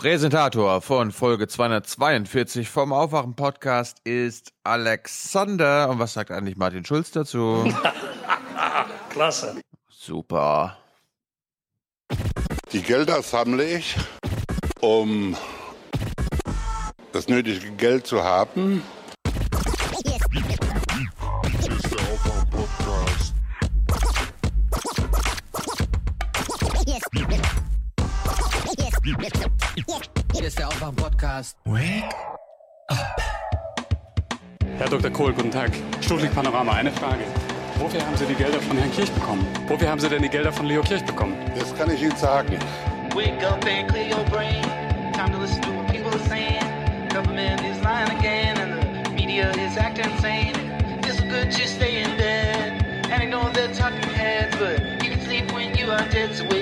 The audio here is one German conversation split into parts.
Präsentator von Folge 242 vom Aufwachen-Podcast ist Alexander. Und was sagt eigentlich Martin Schulz dazu? Klasse. Super. Die Gelder sammle ich, um das nötige Geld zu haben. Aufwachen-Podcast. Wake Herr Dr. Kohl, guten Tag. Stuttgart Panorama, eine Frage. Wofür haben Sie die Gelder von Herrn Kirch bekommen? Wofür haben Sie denn die Gelder von Leo Kirch bekommen? Das kann ich Ihnen sagen. Wake up and clear your brain. Time to listen to what people are saying. Government is lying again, and the media is acting insane. It's so good to stay in bed and ignore the talking heads, but you can sleep when you are dead. So wake up.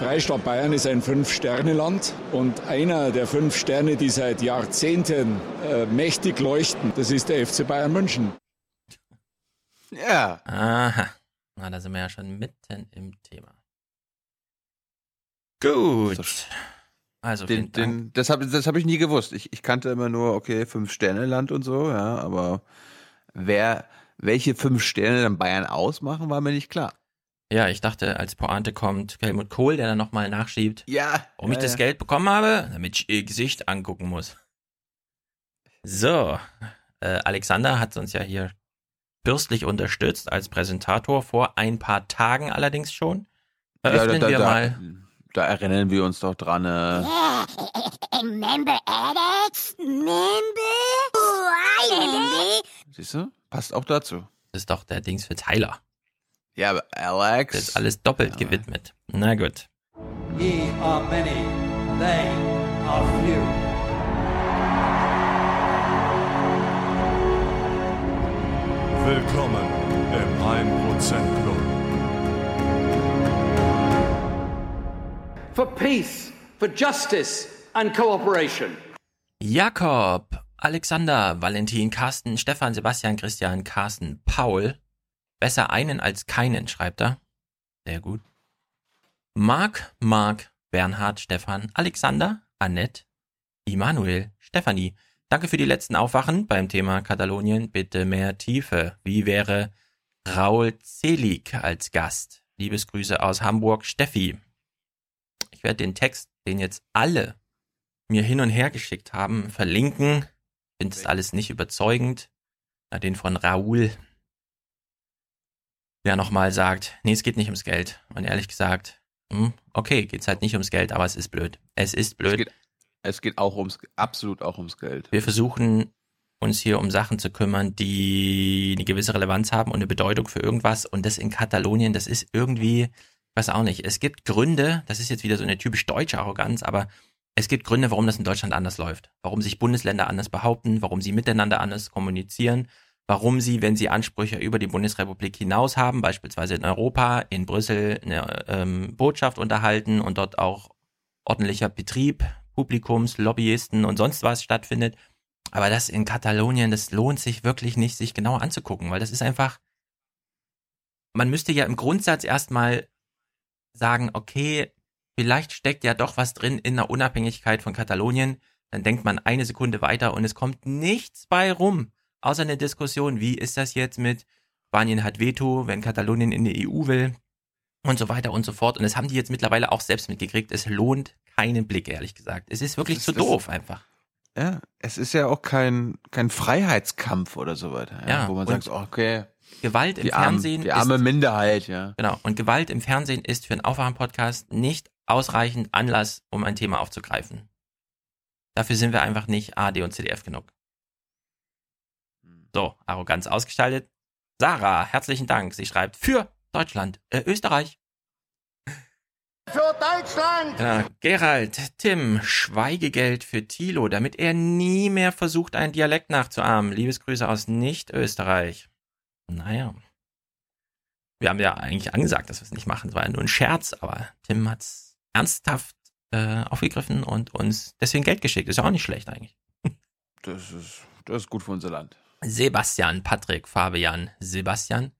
Freistaat Bayern ist ein Fünf-Sterne-Land und einer der fünf Sterne, die seit Jahrzehnten äh, mächtig leuchten, das ist der FC Bayern München. Ja. Aha. Na, da sind wir ja schon mitten im Thema. Gut. Also, Den, vielen Dank. den, das habe das hab ich nie gewusst. Ich, ich kannte immer nur, okay, Fünf-Sterne-Land und so, ja, aber wer, welche fünf Sterne dann Bayern ausmachen, war mir nicht klar. Ja, ich dachte, als Pointe kommt Helmut Kohl, der dann nochmal nachschiebt, Ja. warum ich ja, das ja. Geld bekommen habe, damit ich ihr Gesicht angucken muss. So, äh, Alexander hat uns ja hier bürstlich unterstützt als Präsentator vor ein paar Tagen allerdings schon. Eröffnen da, da, wir da, mal. Da erinnern wir uns doch dran. Äh, Remember Alex? Remember? I remember. siehst du? Passt auch dazu. Das ist doch der Dings für Tyler. Ja, aber Alex. Das ist alles doppelt Ja. gewidmet. Na gut. Ye are many, they are few. Willkommen im 1% Club. for peace, for justice and cooperation. Jakob, Alexander, Valentin, Carsten, Stefan, Sebastian, Christian, Carsten, Paul. Besser einen als keinen, schreibt er. Sehr gut. Marc, Marc, Bernhard, Stefan, Alexander, Annette, Immanuel, Stefanie. Danke für die letzten Aufwachen beim Thema Katalonien. Bitte mehr Tiefe. Wie wäre Raul Zelig als Gast? Liebesgrüße aus Hamburg, Steffi. Ich werde den Text, den jetzt alle mir hin und her geschickt haben, verlinken. Ich finde das alles nicht überzeugend. Na, den von Raoul, der nochmal sagt, nee, es geht nicht ums Geld. Und ehrlich gesagt, hm, okay, geht's halt nicht ums Geld, aber es ist blöd. Es ist es blöd. geht, es geht auch ums, absolut auch ums Geld. Wir versuchen uns hier um Sachen zu kümmern, die eine gewisse Relevanz haben und eine Bedeutung für irgendwas. Und das in Katalonien, das ist irgendwie, ich weiß auch nicht. Es gibt Gründe, das ist jetzt wieder so eine typisch deutsche Arroganz, aber es gibt Gründe, warum das in Deutschland anders läuft. Warum sich Bundesländer anders behaupten, warum sie miteinander anders kommunizieren, warum sie, wenn sie Ansprüche über die Bundesrepublik hinaus haben, beispielsweise in Europa, in Brüssel eine ähm, Botschaft unterhalten und dort auch ordentlicher Betrieb, Publikums, Lobbyisten und sonst was stattfindet. Aber das in Katalonien, das lohnt sich wirklich nicht, sich genauer anzugucken, weil das ist einfach, man müsste ja im Grundsatz erstmal sagen, okay, vielleicht steckt ja doch was drin in der Unabhängigkeit von Katalonien. Dann denkt man eine Sekunde weiter und es kommt nichts bei rum, außer eine Diskussion, wie ist das jetzt mit Spanien hat Veto, wenn Katalonien in die EU will und so weiter und so fort. Und das haben die jetzt mittlerweile auch selbst mitgekriegt. Es lohnt keinen Blick, ehrlich gesagt. Es ist wirklich zu ist- das- doof einfach. Ja, es ist ja auch kein, kein Freiheitskampf oder so weiter. Ja, Ja, wo man sagt, okay, Gewalt im arme, Fernsehen die arme ist, Minderheit, ja. genau, und Gewalt im Fernsehen ist für einen Aufwachen-Podcast nicht ausreichend Anlass, um ein Thema aufzugreifen. Dafür sind wir einfach nicht AD und CDF genug. So, Arroganz ausgestaltet. Sarah, herzlichen Dank. Sie schreibt für Deutschland, äh, Österreich. Für Deutschland! Genau. Gerald, Tim, Schweigegeld für Thilo, damit er nie mehr versucht, einen Dialekt nachzuahmen. Liebesgrüße aus Nicht-Österreich. Naja. Wir haben ja eigentlich angesagt, dass wir es nicht machen. Es war ja nur ein Scherz, aber Tim hat's ernsthaft äh, aufgegriffen und uns deswegen Geld geschickt. Ist ja auch nicht schlecht eigentlich. Das ist, das ist gut für unser Land. Sebastian, Patrick, Fabian, Sebastian.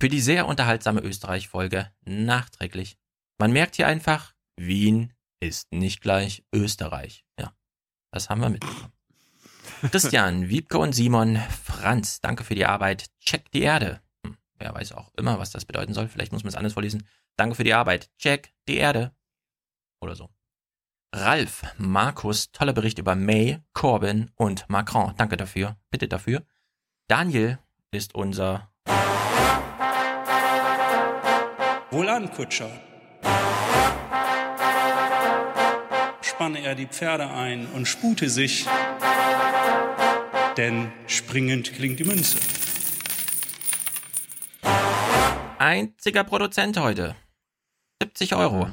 Für die sehr unterhaltsame Österreich-Folge nachträglich. Man merkt hier einfach, Wien ist nicht gleich Österreich. Ja, das haben wir mitbekommen. Christian, Wiebke und Simon, Franz, danke für die Arbeit. Check die Erde. Hm, wer weiß auch immer, was das bedeuten soll. Vielleicht muss man es anders vorlesen. Danke für die Arbeit. Check die Erde. Oder so. Ralf, Markus, toller Bericht über May, Corbyn und Macron. Danke dafür. Bitte dafür. Daniel ist unser Wohlan, Kutscher. Spanne er die Pferde ein und spute sich, denn springend klingt die Münze. einziger Produzent heute. 70 Euro.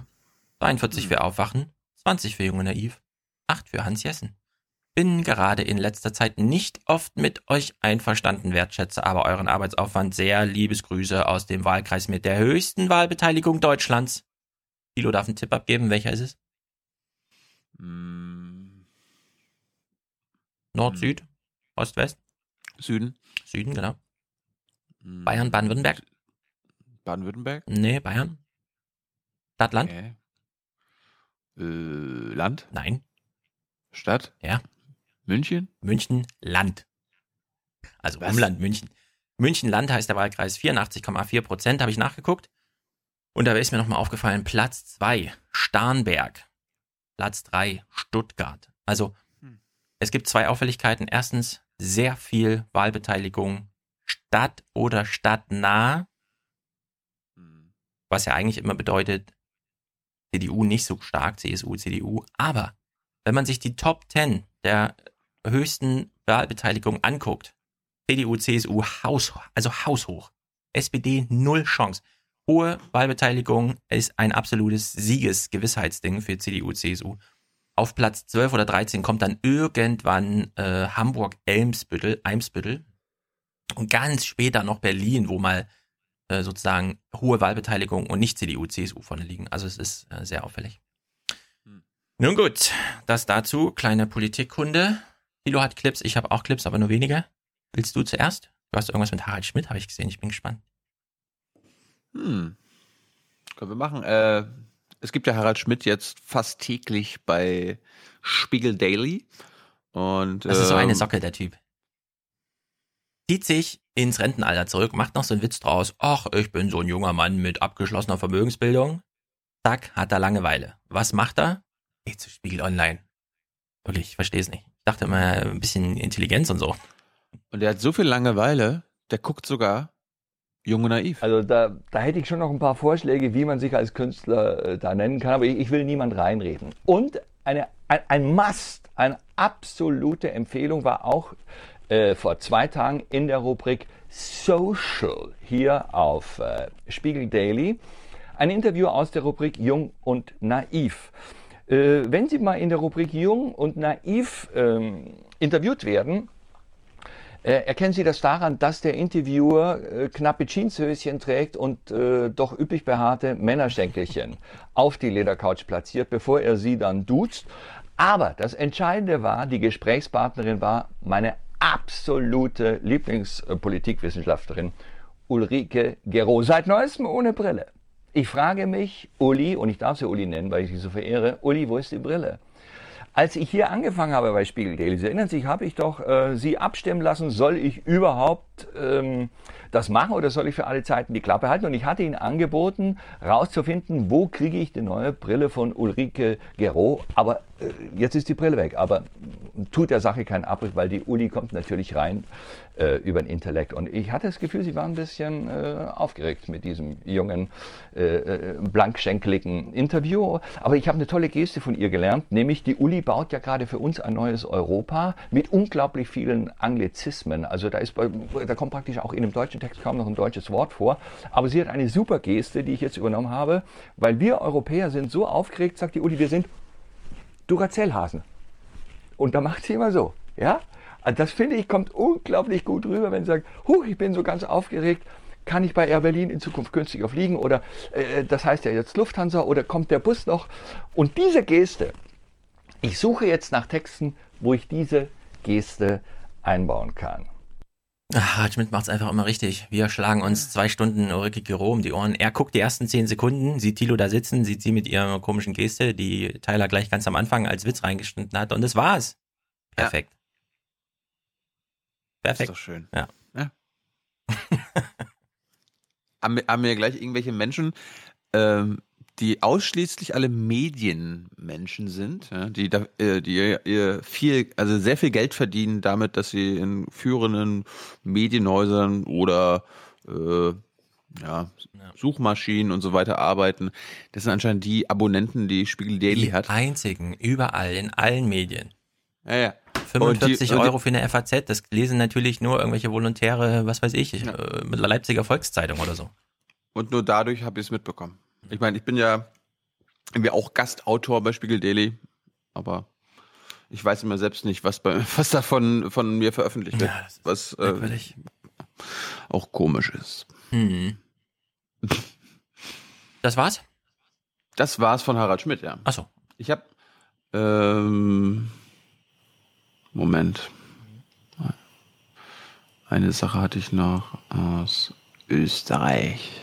42 für Aufwachen, 20 für Junge Naiv, 8 für Hans Jessen. Bin gerade in letzter Zeit nicht oft mit euch einverstanden, wertschätze aber euren Arbeitsaufwand sehr. Liebesgrüße aus dem Wahlkreis mit der höchsten Wahlbeteiligung Deutschlands. Thilo darf einen Tipp abgeben, welcher ist es? Hm, Nord, Hm. Süd, Ost, West? Süden. Süden, genau. Hm, Bayern, Baden-Württemberg? Baden-Württemberg. Nee, Bayern. Stadt, Land? Okay. Äh, Land. Nein. Stadt. Ja. München. München, Land. Also Was? Umland München. München Land heißt der Wahlkreis 84,4 Prozent, habe ich nachgeguckt. Und da ist mir nochmal aufgefallen, Platz 2, Starnberg. Platz 3, Stuttgart. Also Hm. es gibt zwei Auffälligkeiten. Erstens, sehr viel Wahlbeteiligung Stadt oder stadtnah, Hm. was ja eigentlich immer bedeutet, CDU nicht so stark, CSU, CDU. Aber wenn man sich die Top 10 der höchsten Wahlbeteiligung anguckt, CDU, CSU Haus, also haushoch. SPD null Chance. Hohe Wahlbeteiligung ist ein absolutes Siegesgewissheitsding für CDU, CSU. Auf Platz 12 oder 13 kommt dann irgendwann äh, Hamburg, Elmsbüttel, Eimsbüttel und ganz später noch Berlin, wo mal äh, sozusagen hohe Wahlbeteiligung und nicht CDU, CSU vorne liegen. Also es ist äh, sehr auffällig. Hm. Nun gut, das dazu. Kleine Politikkunde. Thilo hat Clips, ich habe auch Clips, aber nur wenige. Willst du zuerst? Du hast irgendwas mit Harald Schmidt, habe ich gesehen. Ich bin gespannt. Hm. Können wir machen. Äh, es gibt ja Harald Schmidt jetzt fast täglich bei Spiegel Daily. Und, Das ist so eine ähm, Socke, der Typ. Zieht sich ins Rentenalter zurück, macht noch so einen Witz draus. Ach, ich bin so ein junger Mann mit abgeschlossener Vermögensbildung. Zack, hat er Langeweile. Was macht er? Geht zu Spiegel Online. Wirklich, ich verstehe es nicht. Ich dachte immer, ein bisschen Intelligenz und so. Und der hat so viel Langeweile, der guckt sogar Jung und Naiv. Also da, da hätte ich schon noch ein paar Vorschläge, wie man sich als Künstler äh, da nennen kann, aber ich, ich will niemand reinreden. Und eine, ein, ein Must, eine absolute Empfehlung war auch äh, vor zwei Tagen in der Rubrik Social hier auf äh, Spiegel Daily. Ein Interview aus der Rubrik Jung und Naiv. Äh, wenn Sie mal in der Rubrik Jung und Naiv ähm, interviewt werden, äh, erkennen Sie das daran, dass der Interviewer äh, knappe Jeanshöschen trägt und äh, doch üppig behaarte Männerschenkelchen auf die Ledercouch platziert, bevor er sie dann duzt. Aber das Entscheidende war, die Gesprächspartnerin war meine absolute Lieblingspolitikwissenschaftlerin Ulrike Gero, seit neuestem ohne Brille. Ich frage mich, Uli, und ich darf sie Uli nennen, weil ich sie so verehre, Uli, wo ist die Brille? Als ich hier angefangen habe bei Spiegel Daily, Sie erinnern sich, habe ich doch äh, Sie abstimmen lassen, soll ich überhaupt ähm, das machen oder soll ich für alle Zeiten die Klappe halten? Und ich hatte Ihnen angeboten, rauszufinden, wo kriege ich die neue Brille von Ulrike Gero. Aber äh, jetzt ist die Brille weg. Aber tut der Sache keinen Abbruch, weil die Uli kommt natürlich rein äh, über den Intellekt. Und ich hatte das Gefühl, Sie waren ein bisschen äh, aufgeregt mit diesem jungen, äh, äh, blankschenkeligen Interview. Aber ich habe eine tolle Geste von ihr gelernt, nämlich die Uli baut ja gerade für uns ein neues Europa mit unglaublich vielen Anglizismen. Also da, ist, da kommt praktisch auch in dem deutschen Text kaum noch ein deutsches Wort vor. Aber sie hat eine super Geste, die ich jetzt übernommen habe, weil wir Europäer sind so aufgeregt, sagt die Uli, wir sind Duracell-Hasen. Und da macht sie immer so, ja? Also das finde ich kommt unglaublich gut rüber, wenn sie sagt, huch, ich bin so ganz aufgeregt, kann ich bei Air Berlin in Zukunft günstiger fliegen oder äh, das heißt ja jetzt Lufthansa oder kommt der Bus noch? Und diese Geste, ich suche jetzt nach Texten, wo ich diese Geste einbauen kann. Ach, Schmidt macht's einfach immer richtig. Wir schlagen uns zwei Stunden Ulrike Giro um die Ohren. Er guckt die ersten zehn Sekunden, sieht Thilo da sitzen, sieht sie mit ihrer komischen Geste, die Tyler gleich ganz am Anfang als Witz reingeschnitten hat und das war's. Perfekt. Perfekt. Ist doch schön. Ja. ja. haben, wir, haben wir gleich irgendwelche Menschen, ähm, die ausschließlich alle Medienmenschen sind, ja, die, äh, die ihr viel, also sehr viel Geld verdienen damit, dass sie in führenden Medienhäusern oder äh, ja, Suchmaschinen und so weiter arbeiten. Das sind anscheinend die Abonnenten, die Spiegel Daily Die hat. einzigen, überall, in allen Medien. Ja, ja. 45 Und die- Euro für eine FAZ, das lesen natürlich nur irgendwelche Volontäre, was weiß ich, äh, mit der Leipziger Volkszeitung oder so. Und nur dadurch habe ich es mitbekommen. Ich meine, ich bin ja irgendwie auch Gastautor bei Spiegel Daily, aber ich weiß immer selbst nicht, was, bei, was davon von mir veröffentlicht wird. Ja, das ist was äh, auch komisch ist. Hm. Das war's? Das war's von Harald Schmidt, ja. Achso. Ich habe ähm, Moment. Eine Sache hatte ich noch aus Österreich.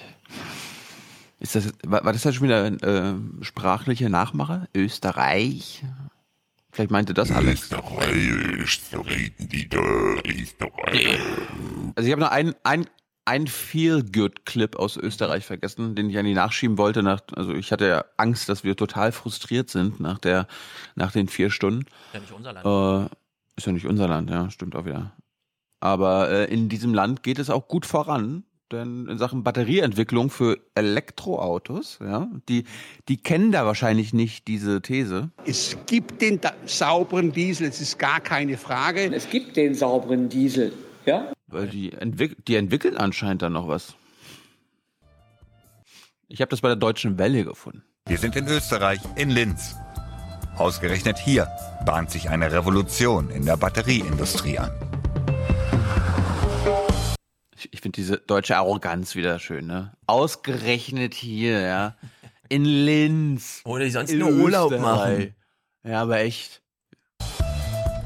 Ist das, war, war das jetzt schon wieder ein äh, sprachlicher Nachmacher? Österreich? Vielleicht meinte das Alex. Also ich habe noch einen, ein, ein Feel-Good-Clip aus Österreich vergessen, den ich an die nachschieben wollte. Nach, also ich hatte ja Angst, dass wir total frustriert sind nach, der, nach den vier Stunden. Ja, nicht unser Land. Äh, ist ja nicht unser Land, ja, stimmt auch wieder. Aber äh, in diesem Land geht es auch gut voran, denn in Sachen Batterieentwicklung für Elektroautos, ja, die, die kennen da wahrscheinlich nicht diese These. Es gibt den da sauberen Diesel, es ist gar keine Frage. Es gibt den sauberen Diesel, ja? Weil die, entwick die entwickeln anscheinend dann noch was. Ich habe das bei der Deutschen Welle gefunden. Wir sind in Österreich, in Linz. Ausgerechnet hier bahnt sich eine Revolution in der Batterieindustrie an. Ich, ich finde diese deutsche Arroganz wieder schön, ne? Ausgerechnet hier, ja. In Linz. Oder die sonst in nur Urlaub machen. Ja, aber echt.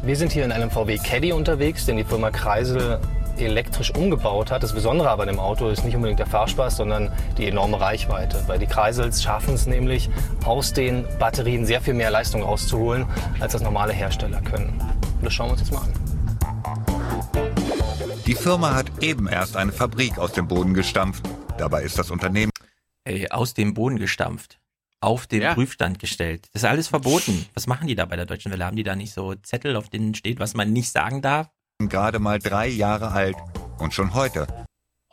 Wir sind hier in einem VW Caddy unterwegs, den die Firma Kreisel elektrisch umgebaut hat. Das Besondere aber an dem Auto ist nicht unbedingt der Fahrspaß, sondern die enorme Reichweite. Weil die Kreisels schaffen es nämlich, aus den Batterien sehr viel mehr Leistung rauszuholen, als das normale Hersteller können. Und das schauen wir uns jetzt mal an. Die Firma hat eben erst eine Fabrik aus dem Boden gestampft. Dabei ist das Unternehmen Ey, aus dem Boden gestampft. Auf den Prüfstand gestellt. Das ist alles verboten. Was machen die da bei der Deutschen Welle? Haben die da nicht so Zettel, auf denen steht, was man nicht sagen darf? Gerade mal drei Jahre alt. Und schon heute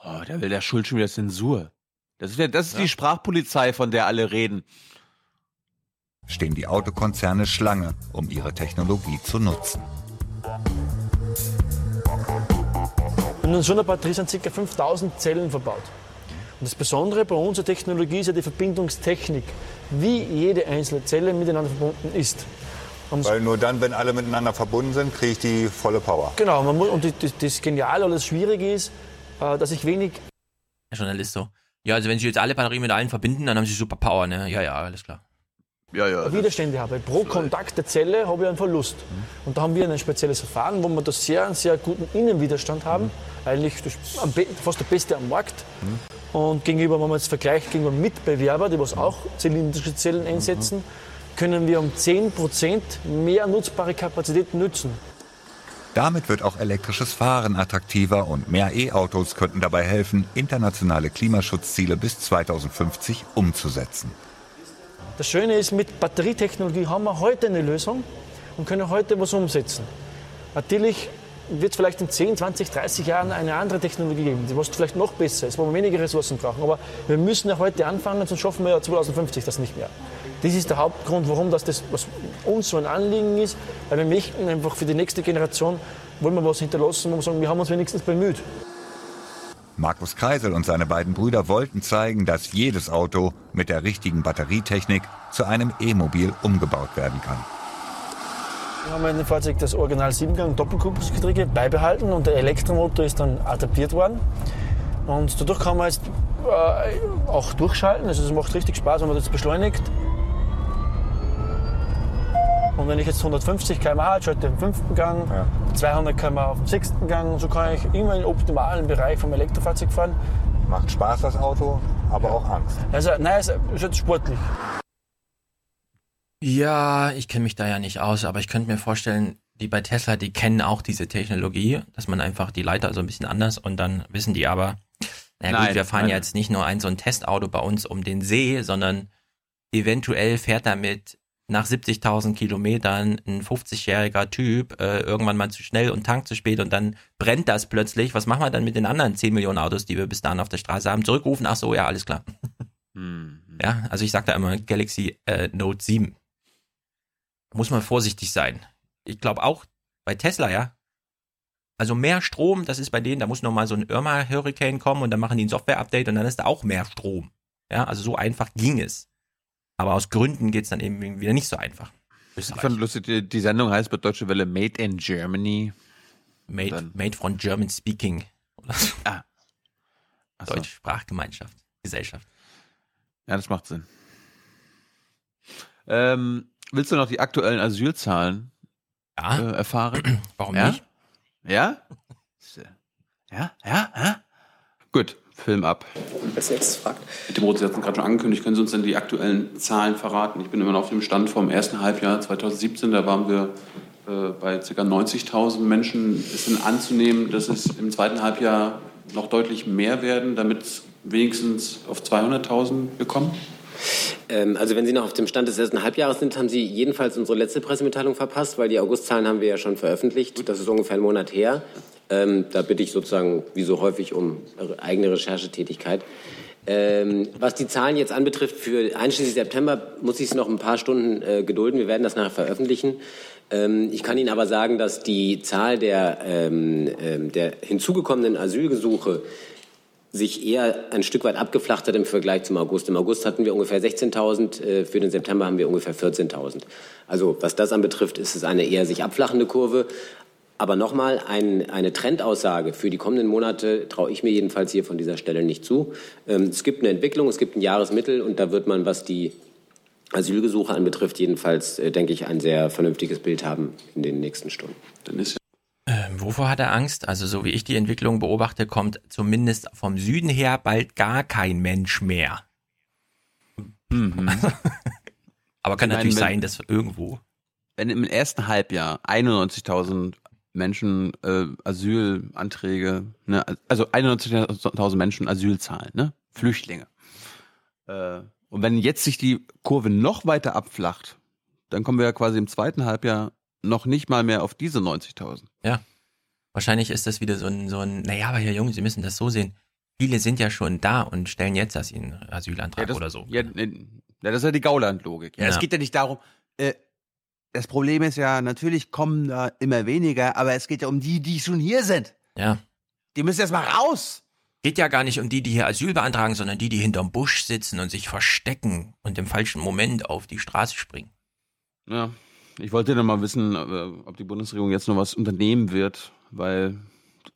Oh, da will der Schuld schon wieder Zensur. Das ist, ja- das ist die Sprachpolizei, von der alle reden. stehen die Autokonzerne Schlange, um ihre Technologie zu nutzen. In so einer Batterie sind ca. 5000 Zellen verbaut. Und das Besondere bei unserer Technologie ist ja die Verbindungstechnik, wie jede einzelne Zelle miteinander verbunden ist. Weil nur dann, wenn alle miteinander verbunden sind, kriege ich die volle Power. Genau, man muss, und das, das Geniale oder das Schwierige ist, äh, dass ich wenig Der Journalist so. Ja, also wenn sie jetzt alle Batterien mit allen verbinden, dann haben sie super Power, ne? Ja, ja, alles klar. Ja, ja. Widerstände habe. Pro Kontakt der Zelle habe ich einen Verlust. Und da haben wir ein spezielles Verfahren, wo wir da sehr, einen sehr guten Innenwiderstand haben. Eigentlich das, am be- fast der beste am Markt. Und gegenüber, wenn man jetzt vergleicht, gegenüber Mitbewerber, die was auch zylindrische Zellen einsetzen, können wir um 10% mehr nutzbare Kapazität nutzen. Damit wird auch elektrisches Fahren attraktiver und mehr E-Autos könnten dabei helfen, internationale Klimaschutzziele bis 2050 umzusetzen. Das Schöne ist, mit Batterietechnologie haben wir heute eine Lösung und können heute was umsetzen. Natürlich wird es vielleicht in 10, 20, 30 Jahren eine andere Technologie geben, die was vielleicht noch besser ist, wo wir weniger Ressourcen brauchen. Aber wir müssen ja heute anfangen, sonst schaffen wir ja 2050 das nicht mehr. Das ist der Hauptgrund, warum das, das was uns so ein Anliegen ist, weil wir möchten einfach für die nächste Generation, wollen wir was hinterlassen, wo wir sagen, wir haben uns wenigstens bemüht. Markus Kreisel und seine beiden Brüder wollten zeigen, dass jedes Auto mit der richtigen Batterietechnik zu einem E-Mobil umgebaut werden kann. Wir haben in dem Fahrzeug das Original 7-Gang Doppelkupplungsgetriebe beibehalten und der Elektromotor ist dann adaptiert worden. Und dadurch kann man jetzt äh, auch durchschalten. Also es macht richtig Spaß, wenn man das beschleunigt. Und wenn ich jetzt 150 km/h schalte im fünften Gang, 200 km/h auf dem sechsten Gang, so kann ich immer im optimalen Bereich vom Elektrofahrzeug fahren. Macht Spaß das Auto, aber auch Angst. Also, nein, es ist jetzt sportlich. Ja, ich kenne mich da ja nicht aus, aber ich könnte mir vorstellen, die bei Tesla, die kennen auch diese Technologie, dass man einfach die Leiter so ein bisschen anders und dann wissen die aber, naja gut, Nein, wir fahren nein. ja jetzt nicht nur ein so ein Testauto bei uns um den See, sondern eventuell fährt damit nach 70.000 Kilometern ein 50-jähriger Typ äh, irgendwann mal zu schnell und tankt zu spät und dann brennt das plötzlich. Was machen wir dann mit den anderen 10 Millionen Autos, die wir bis dahin auf der Straße haben? Zurückrufen, ach so, ja, alles klar. Hm. Ja, also ich sag da immer Galaxy äh, Note 7. Muss man vorsichtig sein. Ich glaube auch bei Tesla, ja. Also mehr Strom, das ist bei denen, da muss noch mal so ein Irma-Hurricane kommen und dann machen die ein Software-Update und dann ist da auch mehr Strom. Ja, also so einfach ging es. Aber aus Gründen geht's dann eben wieder nicht so einfach. Ich fand lustig, die, die Sendung heißt bei Deutsche Welle Made in Germany. Made, made from German Speaking. Oder so. Ah. So. Deutsche Sprachgemeinschaft, Gesellschaft. Ja, das macht Sinn. Ähm, willst du noch die aktuellen Asylzahlen ja. äh, erfahren? Warum ja? nicht? Ja? Ja? Ja? Ja? Gut, Film ab. Als nächstes fragt. Herr Demroth, Sie hatten es gerade schon angekündigt, können Sie uns denn die aktuellen Zahlen verraten? Ich bin immer noch auf dem Stand vom ersten Halbjahr 2017, da waren wir äh, bei ca. 90.000 Menschen. Ist denn anzunehmen, dass es im zweiten Halbjahr noch deutlich mehr werden, damit es wenigstens auf 200.000 wir kommen? Ähm, also wenn Sie noch auf dem Stand des ersten Halbjahres sind, haben Sie jedenfalls unsere letzte Pressemitteilung verpasst, weil die Augustzahlen haben wir ja schon veröffentlicht. Das ist ungefähr einen Monat her. Ähm, da bitte ich sozusagen, wie so häufig, um eigene Recherchetätigkeit. Ähm, was die Zahlen jetzt anbetrifft, für einschließlich September muss ich es noch ein paar Stunden äh, gedulden. Wir werden das nachher veröffentlichen. Ähm, ich kann Ihnen aber sagen, dass die Zahl der, ähm, ähm, der hinzugekommenen Asylgesuche sich eher ein Stück weit abgeflacht hat im Vergleich zum August. Im August hatten wir ungefähr 16.000, äh, für den September haben wir ungefähr 14.000. Also was das anbetrifft, ist es eine eher sich abflachende Kurve. Aber nochmal, ein, eine Trendaussage für die kommenden Monate traue ich mir jedenfalls hier von dieser Stelle nicht zu. Ähm, es gibt eine Entwicklung, es gibt ein Jahresmittel und da wird man, was die Asylgesuche anbetrifft, jedenfalls, äh, denke ich, ein sehr vernünftiges Bild haben in den nächsten Stunden. Dann ist Ähm, wovor hat er Angst? Also so wie ich die Entwicklung beobachte, kommt zumindest vom Süden her bald gar kein Mensch mehr. Aber kann Ich meine, natürlich wenn- sein, dass irgendwo. Wenn im ersten Halbjahr 91.000 Menschen äh, Asylanträge, ne, also 91.000 Menschen Asyl zahlen, ne, Flüchtlinge. Äh, und wenn jetzt sich die Kurve noch weiter abflacht, dann kommen wir ja quasi im zweiten Halbjahr noch nicht mal mehr auf diese 90.000. Ja. Wahrscheinlich ist das wieder so ein, so ein, naja, aber Herr Jung, Sie müssen das so sehen. Viele sind ja schon da und stellen jetzt erst ihren Asylantrag das, oder so. Ja, ja, das ist ja die Gauland-Logik. Ja, Ja. Es geht ja nicht darum, äh, das Problem ist ja, natürlich kommen da immer weniger, aber es geht ja um die, die schon hier sind. Ja. Die müssen erst mal raus. Geht ja gar nicht um die, die hier Asyl beantragen, sondern die, die hinterm Busch sitzen und sich verstecken und im falschen Moment auf die Straße springen. Ja, ich wollte noch mal wissen, äh, ob die Bundesregierung jetzt noch was unternehmen wird, weil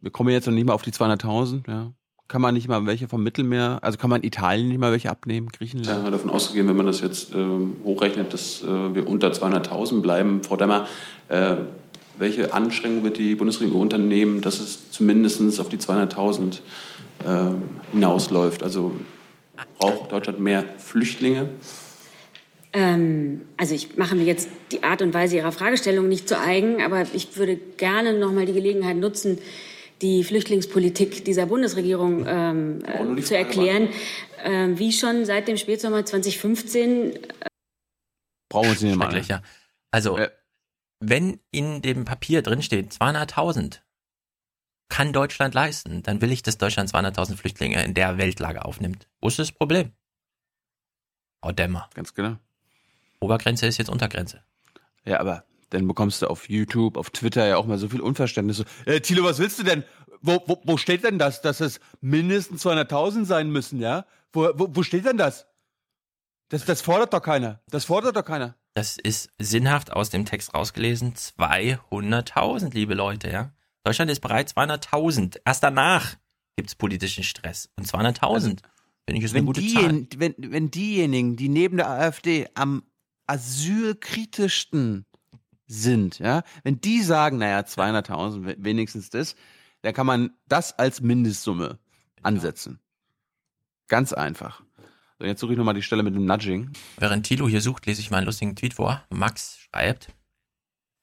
wir kommen jetzt noch nicht mal auf die 200.000. Ja. Kann man nicht mal welche vom Mittelmeer, also kann man Italien nicht mal welche abnehmen, Griechenland? Ja, davon ausgegeben, wenn man das jetzt ähm, hochrechnet, dass äh, wir unter 200.000 bleiben. Frau Demmer, äh, welche Anstrengungen wird die Bundesregierung unternehmen, dass es zumindest auf die 200.000 äh, hinausläuft? Also braucht Deutschland mehr Flüchtlinge? Ähm, also ich mache mir jetzt die Art und Weise Ihrer Fragestellung nicht zu eigen, aber ich würde gerne noch mal die Gelegenheit nutzen, die Flüchtlingspolitik dieser Bundesregierung ähm, äh, zu erklären. Ähm, wie schon seit dem Spätsommer 2015 Brauchen wir sie nicht mal. Ja. Also, wenn in dem Papier drinsteht 200.000 kann Deutschland leisten, dann will ich, dass Deutschland 200.000 Flüchtlinge in der Weltlage aufnimmt. Wo ist das Problem? Frau Dämmer. Ganz genau. Obergrenze ist jetzt Untergrenze. Ja, aber dann bekommst du auf YouTube, auf Twitter ja auch mal so viel Unverständnis. So, äh, Thilo, was willst du denn? Wo, wo, wo steht denn das, dass es mindestens 200.000 sein müssen, ja? Wo, wo, wo steht denn das? das? Das fordert doch keiner. Das fordert doch keiner. Das ist sinnhaft aus dem Text rausgelesen. 200.000, liebe Leute, ja. Deutschland ist bereit 200.000. Erst danach gibt's politischen Stress. Und 200.000, finde ich, ist eine Wenn, gute die, Zahl. wenn, wenn diejenigen, die neben der AfD am asylkritischsten sind, ja, wenn die sagen, naja, 200.000 wenigstens das, dann kann man das als Mindestsumme ansetzen. Ganz einfach. So, jetzt suche ich nochmal die Stelle mit dem Nudging. Während Thilo hier sucht, lese ich mal einen lustigen Tweet vor. Max schreibt,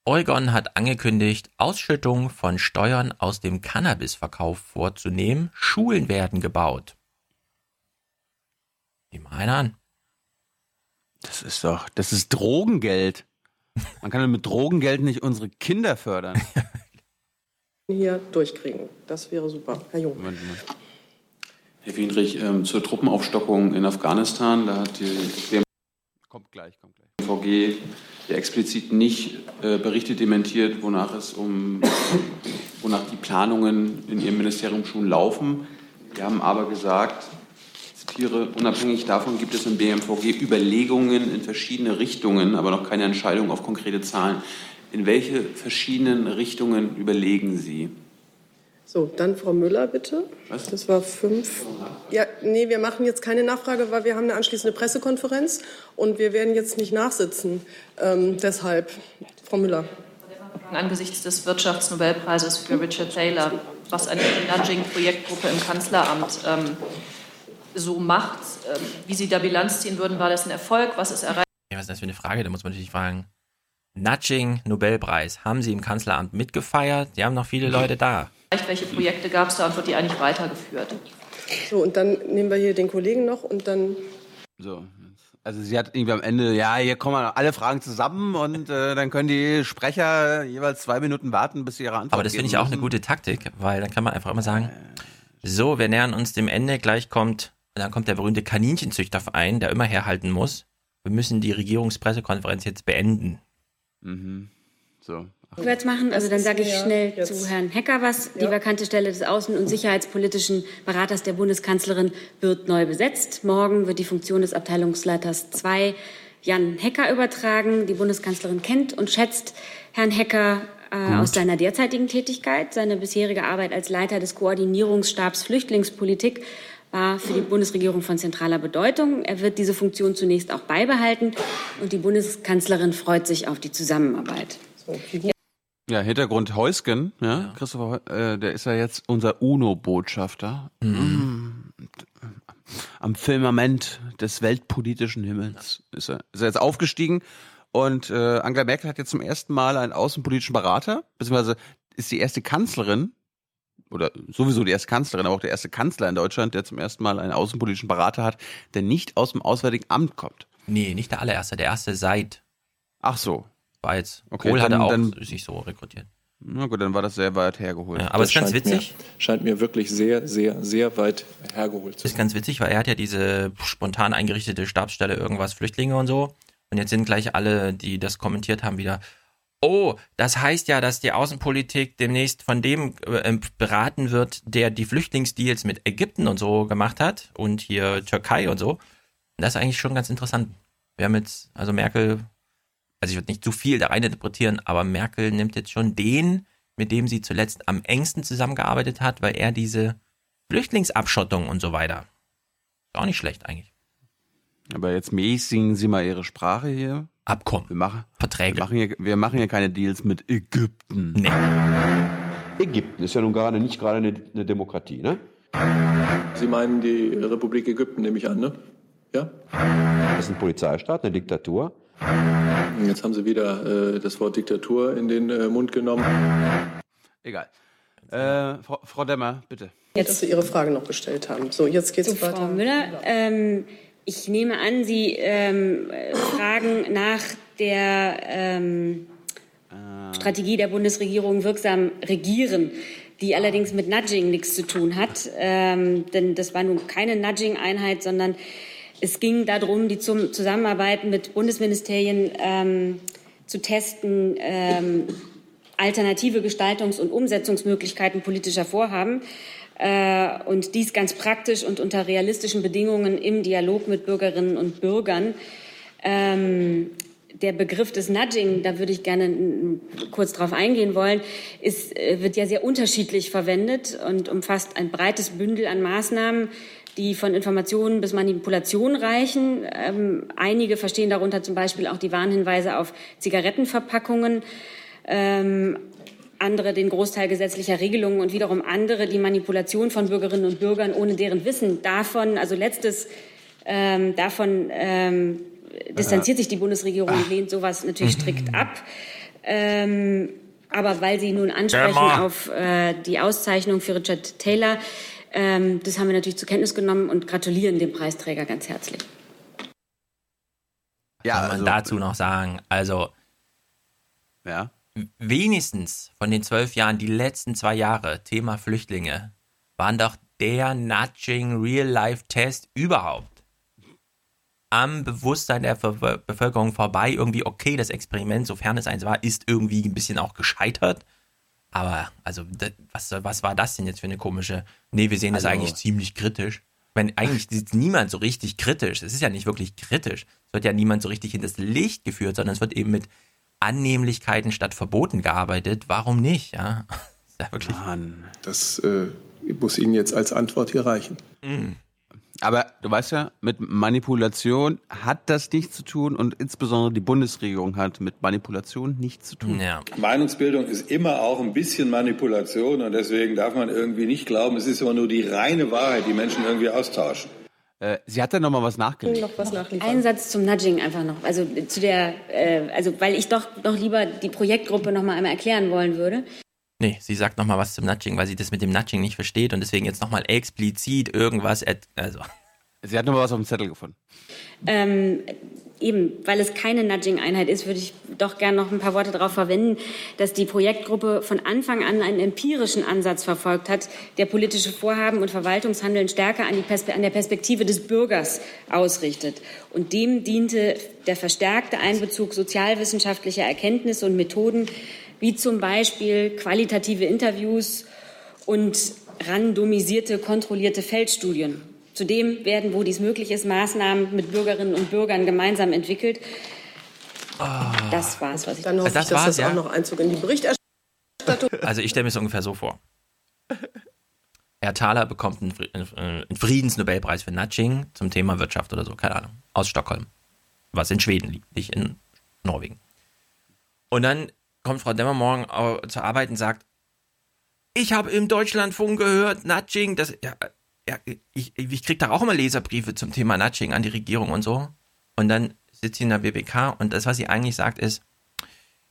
Eugon hat angekündigt, Ausschüttung von Steuern aus dem Cannabisverkauf vorzunehmen. Schulen werden gebaut. Nimm mal einer an. Das ist doch, das ist Drogengeld. Man kann mit Drogengeld nicht unsere Kinder fördern. hier durchkriegen. Das wäre super. Herr Jung. Herr Wienrich, ähm, zur Truppenaufstockung in Afghanistan, da hat die Kommt gleich, kommt gleich. BMVG ja explizit nicht äh, Berichte dementiert, wonach es um, wonach die Planungen in Ihrem Ministerium schon laufen. Wir haben aber gesagt, zitiere, unabhängig davon gibt es im BMVG Überlegungen in verschiedene Richtungen, aber noch keine Entscheidung auf konkrete Zahlen. In welche verschiedenen Richtungen überlegen Sie? So, dann Frau Müller, bitte. Was? Das war fünf. Ja, nee, wir machen jetzt keine Nachfrage, weil wir haben eine anschließende Pressekonferenz und wir werden jetzt nicht nachsitzen. Ähm, deshalb, Frau Müller. Angesichts des Wirtschaftsnobelpreises für Richard Taylor, was eine Nudging-Projektgruppe im Kanzleramt ähm, so macht, ähm, wie Sie da Bilanz ziehen würden, war das ein Erfolg? Was ist erreicht? Ja, was ist das für eine Frage? Da muss man natürlich fragen. Nudging Nobelpreis. Haben Sie im Kanzleramt mitgefeiert? Die haben noch viele Leute da. Welche Projekte gab es da und wird die eigentlich weitergeführt? So, und dann nehmen wir hier den Kollegen noch und dann. So. Also sie hat irgendwie am Ende, ja, hier kommen alle Fragen zusammen und äh, dann können die Sprecher jeweils zwei Minuten warten, bis sie ihre Antwort Aber das finde ich auch eine gute Taktik, weil dann kann man einfach immer sagen, so, wir nähern uns dem Ende, gleich kommt, dann kommt der berühmte Kaninchenzüchter ein, der immer herhalten muss. Wir müssen die Regierungspressekonferenz jetzt beenden. Mhm. So. Rückwärts machen, also dann sage ich schnell zu Herrn Hecker was. Die vakante Stelle des außen- und sicherheitspolitischen Beraters der Bundeskanzlerin wird neu besetzt. Morgen wird die Funktion des Abteilungsleiters 2 Jan Hecker übertragen. Die Bundeskanzlerin kennt und schätzt Herrn Hecker äh, aus seiner derzeitigen Tätigkeit. Seine bisherige Arbeit als Leiter des Koordinierungsstabs Flüchtlingspolitik war für die Bundesregierung von zentraler Bedeutung. Er wird diese Funktion zunächst auch beibehalten und die Bundeskanzlerin freut sich auf die Zusammenarbeit. Ja, Hintergrund Heusgen, ja, Christopher, Heu- äh, der ist ja jetzt unser UNO-Botschafter. Mm. Am Firmament des weltpolitischen Himmels ist er, ist er jetzt aufgestiegen. Und äh, Angela Merkel hat jetzt zum ersten Mal einen außenpolitischen Berater, beziehungsweise ist die erste Kanzlerin, oder sowieso die erste Kanzlerin, aber auch der erste Kanzler in Deutschland, der zum ersten Mal einen außenpolitischen Berater hat, der nicht aus dem Auswärtigen Amt kommt. Nee, nicht der allererste, der erste seit. Ach so. War jetzt. Okay, Kohl hatte dann- auch dann- sich so rekrutiert. Na gut, dann war das sehr weit hergeholt. Ja, aber es ist ganz witzig. Mir, scheint mir wirklich sehr, sehr, sehr weit hergeholt zu Das ist ganz witzig, weil er hat ja diese spontan eingerichtete Stabsstelle irgendwas Flüchtlinge und so. Und jetzt sind gleich alle, die das kommentiert haben, wieder. Oh, das heißt ja, dass die Außenpolitik demnächst von dem äh, beraten wird, der die Flüchtlingsdeals mit Ägypten und so gemacht hat und hier Türkei und so. Das ist eigentlich schon ganz interessant. Wir haben jetzt, also Merkel, also ich würde nicht zu viel da rein interpretieren, aber Merkel nimmt jetzt schon den, mit dem sie zuletzt am engsten zusammengearbeitet hat, weil er diese Flüchtlingsabschottung und so weiter. Ist auch nicht schlecht eigentlich. Aber jetzt mäßigen Sie mal Ihre Sprache hier. Abkommen. Wir machen, Verträge. Wir machen, hier, wir machen hier keine Deals mit Ägypten. Nee. Ägypten ist ja nun gerade nicht gerade eine, eine Demokratie, ne? Sie meinen die Republik Ägypten, nehme ich an, ne? Ja? Das ist ein Polizeistaat, eine Diktatur. Jetzt haben Sie wieder äh, das Wort Diktatur in den äh, Mund genommen. Egal. Äh, Frau, Frau Demmer, bitte. Jetzt, dass Sie Ihre Frage noch gestellt haben. So, jetzt geht's Zu weiter. Frau Müller. Ähm, ich nehme an, Sie ähm, äh, fragen nach der ähm, Strategie der Bundesregierung wirksam regieren, die allerdings mit Nudging nichts zu tun hat. Ähm, denn das war nun keine Nudging-Einheit, sondern es ging darum, die zum Zusammenarbeit mit Bundesministerien ähm, zu testen, ähm, alternative Gestaltungs- und Umsetzungsmöglichkeiten politischer Vorhaben. Äh, und dies ganz praktisch und unter realistischen Bedingungen im Dialog mit Bürgerinnen und Bürgern. Ähm, der Begriff des Nudging, da würde ich gerne kurz drauf eingehen wollen, ist, äh, wird ja sehr unterschiedlich verwendet und umfasst ein breites Bündel an Maßnahmen, die von Informationen bis Manipulation reichen. Ähm, einige verstehen darunter zum Beispiel auch die Warnhinweise auf Zigarettenverpackungen. Ähm, andere den Großteil gesetzlicher Regelungen und wiederum andere die Manipulation von Bürgerinnen und Bürgern ohne deren Wissen. Davon, also letztes, ähm, davon ähm, distanziert sich die Bundesregierung und lehnt sowas natürlich strikt ab. Ähm, aber weil Sie nun ansprechen auf äh, die Auszeichnung für Richard Taylor, ähm, das haben wir natürlich zur Kenntnis genommen und gratulieren dem Preisträger ganz herzlich. Ja, kann man dazu noch sagen. Also, ja. Wenigstens von den zwölf Jahren, die letzten zwei Jahre, Thema Flüchtlinge, waren doch der Nudging Real-Life-Test überhaupt. Am Bewusstsein der Ver Bevölkerung vorbei, irgendwie, okay, das Experiment, sofern es eins war, ist irgendwie ein bisschen auch gescheitert. Aber, also, was, was war das denn jetzt für eine komische? Nee, wir sehen das Also- eigentlich ziemlich kritisch. Wenn eigentlich sieht niemand so richtig kritisch. Es ist ja nicht wirklich kritisch. Es wird ja niemand so richtig in das Licht geführt, sondern es wird eben mit Annehmlichkeiten statt Verboten gearbeitet. Warum nicht? Ja, ja wirklich. Das äh, muss Ihnen jetzt als Antwort hier reichen. Aber du weißt ja, mit Manipulation hat das nichts zu tun und insbesondere die Bundesregierung hat mit Manipulation nichts zu tun. Ja. Meinungsbildung ist immer auch ein bisschen Manipulation und deswegen darf man irgendwie nicht glauben, es ist immer nur die reine Wahrheit, die Menschen irgendwie austauschen. Äh, sie hat da noch mal was nachgelegt. Noch was nachliefern. Ein Satz zum Nudging einfach noch. Also äh, zu der, äh, also weil ich doch noch lieber die Projektgruppe noch mal einmal erklären wollen würde. Nee, sie sagt nochmal was zum Nudging, weil sie das mit dem Nudging nicht versteht und deswegen jetzt nochmal explizit irgendwas. Also. Sie hat noch mal was auf dem Zettel gefunden. Ähm, eben, weil es keine Nudging-Einheit ist, würde ich doch gerne noch ein paar Worte darauf verwenden, dass die Projektgruppe von Anfang an einen empirischen Ansatz verfolgt hat, der politische Vorhaben und Verwaltungshandeln stärker an, an der Perspektive des Bürgers ausrichtet. Und dem diente der verstärkte Einbezug sozialwissenschaftlicher Erkenntnisse und Methoden, wie zum Beispiel qualitative Interviews und randomisierte, kontrollierte Feldstudien. Zudem werden, wo dies möglich ist, Maßnahmen mit Bürgerinnen und Bürgern gemeinsam entwickelt. Das war's, was ich Dann hoffe Das ich, dass war's, das ja? auch noch Einzug in die Berichterstattung. Also ich stelle mir es ungefähr so vor. Herr Thaler bekommt einen, äh, einen Friedensnobelpreis für Nudging zum Thema Wirtschaft oder so, keine Ahnung, aus Stockholm, was in Schweden liegt, nicht in Norwegen. Und dann kommt Frau Demmer morgen zur Arbeit und sagt, ich habe im Deutschlandfunk gehört, Nudging, das, ja, ja, ich, ich krieg da auch immer Leserbriefe zum Thema Nudging an die Regierung und so. Und dann sitzt sie in der BBK und das, was sie eigentlich sagt, ist,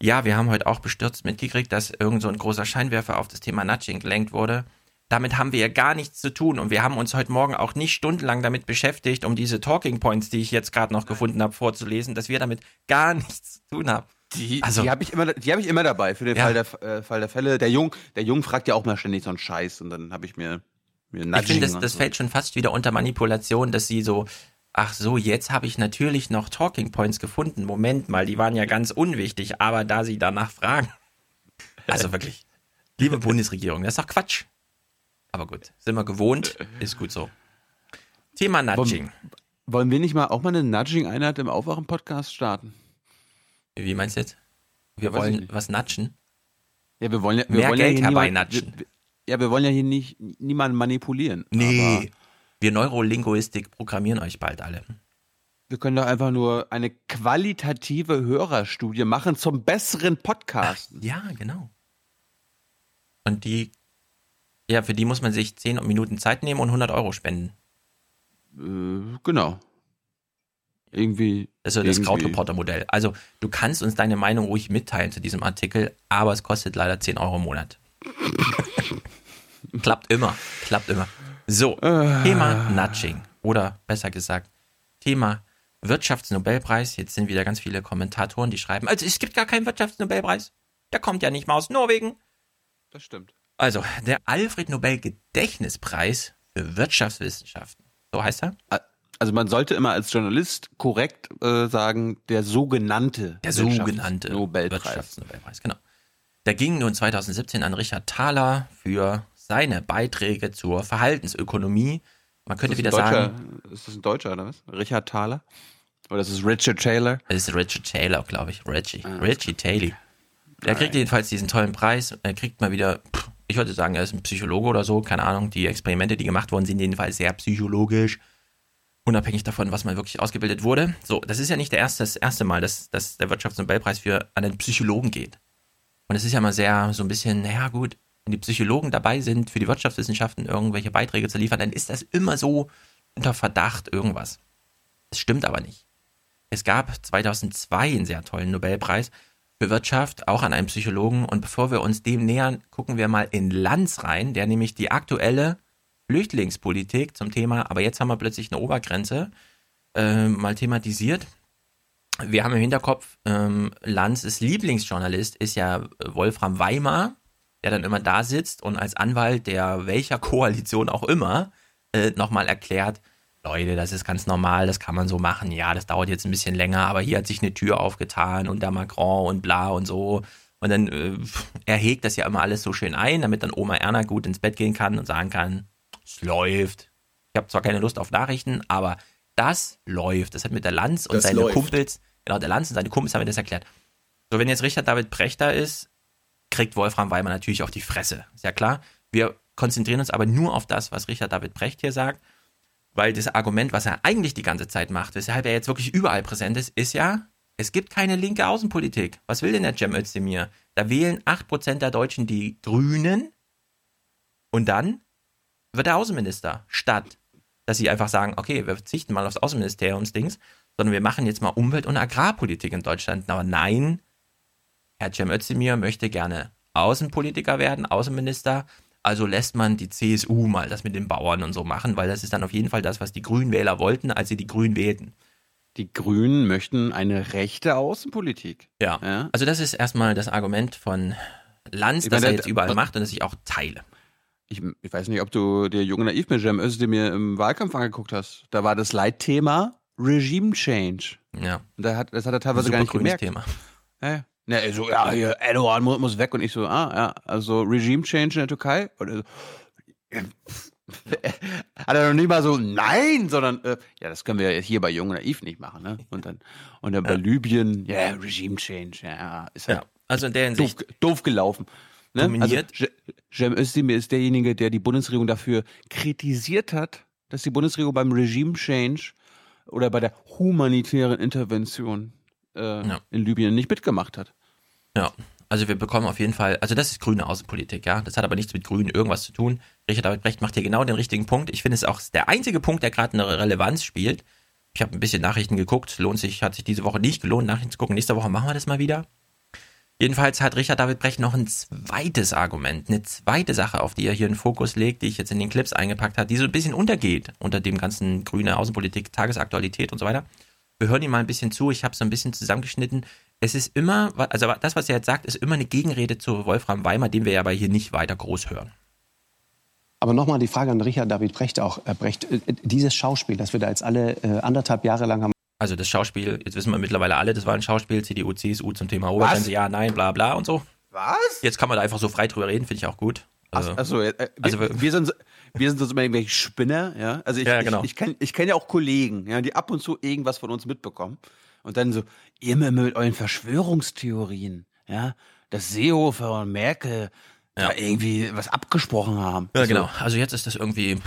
ja, wir haben heute auch bestürzt mitgekriegt, dass irgend so ein großer Scheinwerfer auf das Thema Nudging gelenkt wurde. Damit haben wir ja gar nichts zu tun und wir haben uns heute Morgen auch nicht stundenlang damit beschäftigt, um diese Talking Points, die ich jetzt gerade noch gefunden habe, vorzulesen, dass wir damit gar nichts zu tun haben. Die, Also- die habe ich, immer- die hab ich immer dabei für den Ja. Fall, der, äh, Fall der Fälle. Der Jung, der Jung fragt ja auch mal ständig so einen Scheiß und dann habe ich mir Ich finde, das, das so. fällt schon fast wieder unter Manipulation, dass sie so, ach so, jetzt habe ich natürlich noch Talking Points gefunden. Moment mal, die waren ja ganz unwichtig, aber da sie danach fragen. Also wirklich, liebe Bundesregierung, das ist doch Quatsch. Aber gut, sind wir gewohnt, ist gut so. Thema Nudging. Wollen wir nicht mal auch mal eine Nudging-Einheit im Aufwachen-Podcast starten? Wie meinst du jetzt? Wir Ja, wollen was natschen? Ja, wir wollen ja, wir Mehr wollen Geld ja herbeinatschen. wir- Ja, wir wollen ja hier nicht niemanden manipulieren. Nee. Wir Neurolinguistik programmieren euch bald alle. Wir können doch einfach nur eine qualitative Hörerstudie machen zum besseren Podcasten. Ja, genau. Und die, ja, für die muss man sich 10 Minuten Zeit nehmen und 100 Euro spenden. Äh, genau. Irgendwie. Das ist so das irgendwie- Krautreporter-Modell. Also, du kannst uns deine Meinung ruhig mitteilen zu diesem Artikel, aber es kostet leider 10 Euro im Monat. Klappt immer. Klappt immer. So, Thema Nudging. Oder besser gesagt, Thema Wirtschaftsnobelpreis. Jetzt sind wieder ganz viele Kommentatoren, die schreiben, also es gibt gar keinen Wirtschaftsnobelpreis. Der kommt ja nicht mal aus Norwegen. Das stimmt. Also, der Alfred Nobel Gedächtnispreis für Wirtschaftswissenschaften. So heißt er? Also man sollte immer als Journalist korrekt äh, sagen, der sogenannte Der sogenannte Nobelpreis. Wirtschaftsnobelpreis, genau. Der ging nun 2017 an Richard Thaler für seine Beiträge zur Verhaltensökonomie. Man könnte wieder sagen, ist das ein Deutscher oder was? Richard Thaler? Oder ist es Richard Taylor? es ist Richard Taylor, glaube ich. Reggie. Ah, Reggie Taylor. Der kriegt jedenfalls diesen tollen Preis. Er kriegt mal wieder ich würde sagen, er ist ein Psychologe oder so, keine Ahnung. Die Experimente, die gemacht worden sind, jedenfalls sehr psychologisch. Unabhängig davon, was man wirklich ausgebildet wurde. So, das ist ja nicht der erste, das erste Mal, dass, dass der Wirtschaftsnobelpreis für einen Psychologen geht. Und es ist ja mal sehr so ein bisschen, naja gut, wenn die Psychologen dabei sind, für die Wirtschaftswissenschaften irgendwelche Beiträge zu liefern, dann ist das immer so unter Verdacht irgendwas. Das stimmt aber nicht. Es gab 2002 einen sehr tollen Nobelpreis für Wirtschaft, auch an einen Psychologen. Und bevor wir uns dem nähern, gucken wir mal in Lanz rein, der nämlich die aktuelle Flüchtlingspolitik zum Thema, aber jetzt haben wir plötzlich eine Obergrenze, äh, mal thematisiert. Wir haben im Hinterkopf, ähm, Lanzes Lieblingsjournalist ist ja Wolfram Weimar, der dann immer da sitzt und als Anwalt der welcher Koalition auch immer äh, nochmal erklärt, Leute, das ist ganz normal, das kann man so machen. Ja, das dauert jetzt ein bisschen länger, aber hier hat sich eine Tür aufgetan und der Macron und bla und so. Und dann äh, er hegt das ja immer alles so schön ein, damit dann Oma Erna gut ins Bett gehen kann und sagen kann, es läuft. Ich habe zwar keine Lust auf Nachrichten, aber das läuft. Das hat mit der Lanz und Das seine läuft. Kumpels, genau, der Lanz und seine Kumpels haben mir das erklärt. So, wenn jetzt Richard David Brecht da ist, kriegt Wolfram Weimar natürlich auf die Fresse. Ist ja klar. Wir konzentrieren uns aber nur auf das, was Richard David Brecht hier sagt, weil das Argument, was er eigentlich die ganze Zeit macht, weshalb er jetzt wirklich überall präsent ist, ist ja, es gibt keine linke Außenpolitik. Was will denn der Cem Özdemir? Da wählen 8% der Deutschen die Grünen und dann wird er Außenminister, statt dass sie einfach sagen, okay, wir verzichten mal aufs Außenministeriumsdings, sondern wir machen jetzt mal Umwelt- und Agrarpolitik in Deutschland. Aber nein, Herr Cem Özdemir möchte gerne Außenpolitiker werden, Außenminister, also lässt man die CSU mal das mit den Bauern und so machen, weil das ist dann auf jeden Fall das, was die Grünwähler wollten, als sie die Grünen wählten. Die Grünen möchten eine rechte Außenpolitik. Ja. Also das ist erstmal das Argument von Lanz, Ich das meine, er jetzt überall macht und das ich auch teile. Ich, ich weiß nicht, ob du dir Junge Naiv mit Cem Özdemir im Wahlkampf angeguckt hast. Da war das Leitthema Regime Change. Ja. Und da hat, das hat er teilweise gar nicht gemerkt. Thema. Ja, ja, er so, ja, hier, Erdogan muss, muss weg. Und ich so, ah, ja, also Regime Change in der Türkei? Oder so, hat er noch nie mal so, nein, sondern, äh, ja, das können wir hier bei Jung und Naiv nicht machen, ne? Und dann, und dann bei Libyen, ja, Regime Change, ja, ist halt Ja, also in der Hinsicht doof, doof gelaufen. Ne? dominiert. Also, Cem Özdemir ist derjenige, der die Bundesregierung dafür kritisiert hat, dass die Bundesregierung beim Regime Change oder bei der humanitären Intervention äh, in Libyen nicht mitgemacht hat. Ja, also wir bekommen auf jeden Fall, also das ist grüne Außenpolitik, ja. Das hat aber nichts mit Grünen irgendwas zu tun. Richard David Brecht macht hier genau den richtigen Punkt. Ich finde es auch der einzige Punkt, der gerade eine Relevanz spielt. Ich habe ein bisschen Nachrichten geguckt, lohnt sich, hat sich diese Woche nicht gelohnt, Nachrichten zu gucken. Nächste Woche machen wir das mal wieder. Jedenfalls hat Richard David Brecht noch ein zweites Argument, eine zweite Sache, auf die er hier einen Fokus legt, die ich jetzt in den Clips eingepackt habe, die so ein bisschen untergeht unter dem ganzen grüne Außenpolitik, Tagesaktualität und so weiter. Wir hören ihm mal ein bisschen zu, ich habe so ein bisschen zusammengeschnitten. Es ist immer, also das, was er jetzt sagt, ist immer eine Gegenrede zu Wolfram Weimar, den wir ja aber hier nicht weiter groß hören. Aber nochmal die Frage an Richard David Brecht auch. Äh, Brecht, äh, dieses Schauspiel, das wir da jetzt alle äh, anderthalb Jahre lang haben. Also das Schauspiel, jetzt wissen wir mittlerweile alle, das war ein Schauspiel, CDU, CSU zum Thema Obergrenze, ja, nein, bla bla und so. Was? Jetzt kann man da einfach so frei drüber reden, finde ich auch gut. Also, Achso, äh, wir, Also wir- wir, sind, wir sind sonst immer irgendwelche Spinner, ja. Also ich, Ja, genau. ich, ich kenne ich kenn ja auch Kollegen, ja, die ab und zu irgendwas von uns mitbekommen. Und dann so, immer mit euren Verschwörungstheorien, ja, dass Seehofer und Merkel da irgendwie was abgesprochen haben. ja, So. genau. Also jetzt ist das irgendwie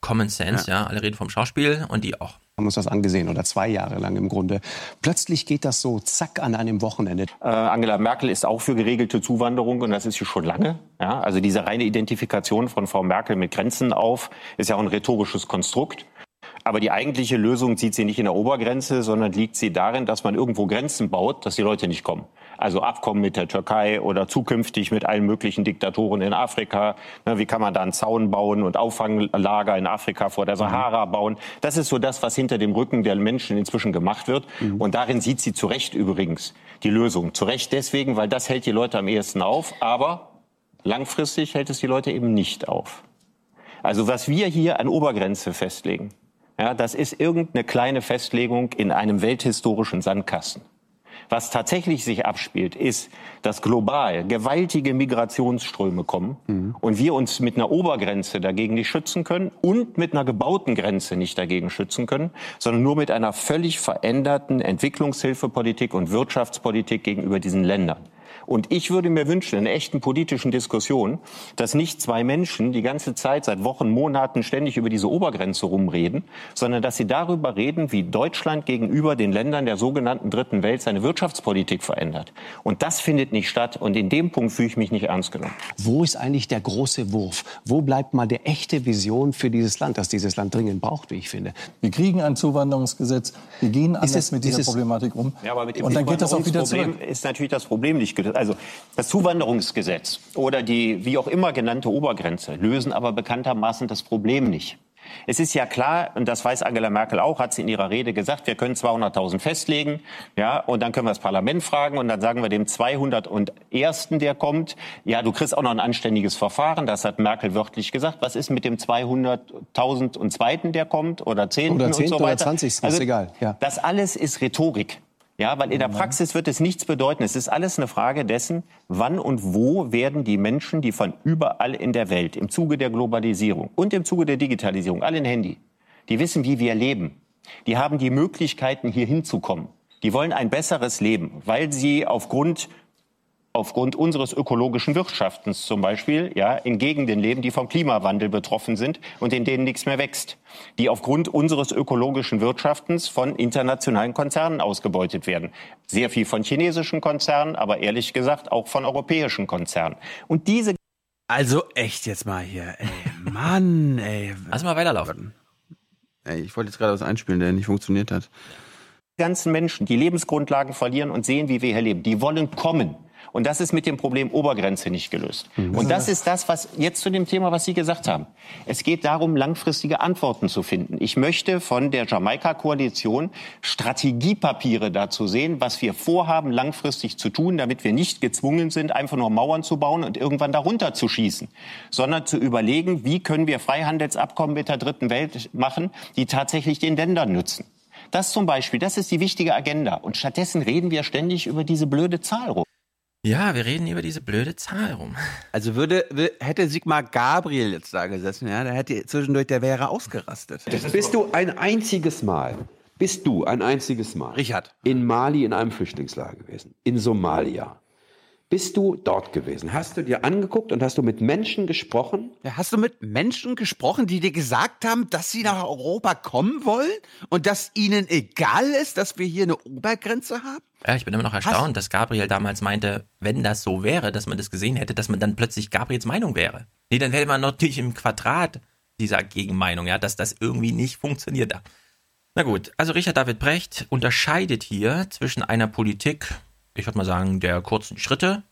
Common Sense, ja. Alle reden vom Schauspiel und die auch. haben uns das angesehen oder zwei Jahre lang im Grunde. Plötzlich geht das so zack an einem Wochenende. Äh, Angela Merkel ist auch für geregelte Zuwanderung und das ist sie schon lange. Ja, also diese reine Identifikation von Frau Merkel mit Grenzen auf ist ja auch ein rhetorisches Konstrukt. Aber die eigentliche Lösung sieht sie nicht in der Obergrenze, sondern liegt sie darin, dass man irgendwo Grenzen baut, dass die Leute nicht kommen. Also Abkommen mit der Türkei oder zukünftig mit allen möglichen Diktatoren in Afrika. Ne, Wie kann man da einen Zaun bauen und Auffanglager in Afrika vor der Sahara bauen? Das ist so das, was hinter dem Rücken der Menschen inzwischen gemacht wird. Und darin sieht sie zu Recht übrigens die Lösung. Zu Recht deswegen, weil das hält die Leute am ehesten auf. Aber langfristig hält es die Leute eben nicht auf. Also was wir hier an Obergrenze festlegen, ja, das ist irgendeine kleine Festlegung in einem welthistorischen Sandkasten. Was tatsächlich sich abspielt, ist, dass global gewaltige Migrationsströme kommen und wir uns mit einer Obergrenze dagegen nicht schützen können und mit einer gebauten Grenze nicht dagegen schützen können, sondern nur mit einer völlig veränderten Entwicklungshilfepolitik und Wirtschaftspolitik gegenüber diesen Ländern. Und ich würde mir wünschen, in echten politischen Diskussion, dass nicht zwei Menschen die ganze Zeit, seit Wochen, Monaten ständig über diese Obergrenze rumreden, sondern dass sie darüber reden, wie Deutschland gegenüber den Ländern der sogenannten Dritten Welt seine Wirtschaftspolitik verändert. Und das findet nicht statt. Und in dem Punkt fühle ich mich nicht ernst genommen. Wo ist eigentlich der große Wurf? Wo bleibt mal der echte Vision für dieses Land, das dieses Land dringend braucht, wie ich finde? Wir kriegen ein Zuwanderungsgesetz. Wir gehen anders es- mit dieser Problematik um. Ja, aber mit dem und dann geht das auch wieder zurück. ist natürlich das Problem nicht gelöst. Also das Zuwanderungsgesetz oder die wie auch immer genannte Obergrenze lösen aber bekanntermaßen das Problem nicht. Es ist ja klar, und das weiß Angela Merkel auch, hat sie in ihrer Rede gesagt, wir können 200.000 festlegen, ja, und dann können wir das Parlament fragen und dann sagen wir dem 201. der kommt, ja, du kriegst auch noch ein anständiges Verfahren, das hat Merkel wörtlich gesagt. Was ist mit dem 200.000 und zweiten, der kommt oder 10. Oder und 10. so oder weiter? 20. ist Also, egal. Ja. das alles ist Rhetorik. Ja, weil in der Praxis wird es nichts bedeuten. Es ist alles eine Frage dessen, wann und wo werden die Menschen, die von überall in der Welt im Zuge der Globalisierung und im Zuge der Digitalisierung, alle ein Handy, die wissen, wie wir leben. Die haben die Möglichkeiten, hier hinzukommen. Die wollen ein besseres Leben, weil sie aufgrund aufgrund unseres ökologischen Wirtschaftens zum Beispiel, ja, in Gegenden leben, die vom Klimawandel betroffen sind und in denen nichts mehr wächst, die aufgrund unseres ökologischen Wirtschaftens von internationalen Konzernen ausgebeutet werden. Sehr viel von chinesischen Konzernen, aber ehrlich gesagt auch von europäischen Konzernen. Und diese Also echt jetzt mal hier, ey. Mann, ey. Lass mal weiterlaufen. Ey, ich wollte jetzt gerade was einspielen, der nicht funktioniert hat. ganzen Menschen, die Lebensgrundlagen verlieren und sehen, wie wir hier leben, die wollen kommen. Und das ist mit dem Problem Obergrenze nicht gelöst. Und das ist das, was jetzt zu dem Thema, was Sie gesagt haben. Es geht darum, langfristige Antworten zu finden. Ich möchte von der Jamaika-Koalition Strategiepapiere dazu sehen, was wir vorhaben, langfristig zu tun, damit wir nicht gezwungen sind, einfach nur Mauern zu bauen und irgendwann darunter zu schießen, sondern zu überlegen, wie können wir Freihandelsabkommen mit der dritten Welt machen, die tatsächlich den Ländern nützen. Das zum Beispiel, das ist die wichtige Agenda. Und stattdessen reden wir ständig über diese blöde Zahl rum. Ja, wir reden über diese blöde Zahl rum. Also würde, wür- hätte Sigmar Gabriel jetzt da gesessen, ja, der hätte zwischendurch, der wäre ausgerastet. Bist du ein einziges Mal, bist du ein einziges Mal Richard. in Mali in einem Flüchtlingslager gewesen, in Somalia? Bist du dort gewesen? Hast du dir angeguckt und hast du mit Menschen gesprochen? Ja, hast du mit Menschen gesprochen, die dir gesagt haben, dass sie nach Europa kommen wollen und dass ihnen egal ist, dass wir hier eine Obergrenze haben? Ja, ich bin immer noch erstaunt, dass Gabriel damals meinte, wenn das so wäre, dass man das gesehen hätte, dass man dann plötzlich Gabriels Meinung wäre. Nee, dann wäre man natürlich im Quadrat dieser Gegenmeinung, ja, dass das irgendwie nicht funktioniert. Na gut, also Richard David Brecht unterscheidet hier zwischen einer Politik, ich würde mal sagen, der kurzen Schritte,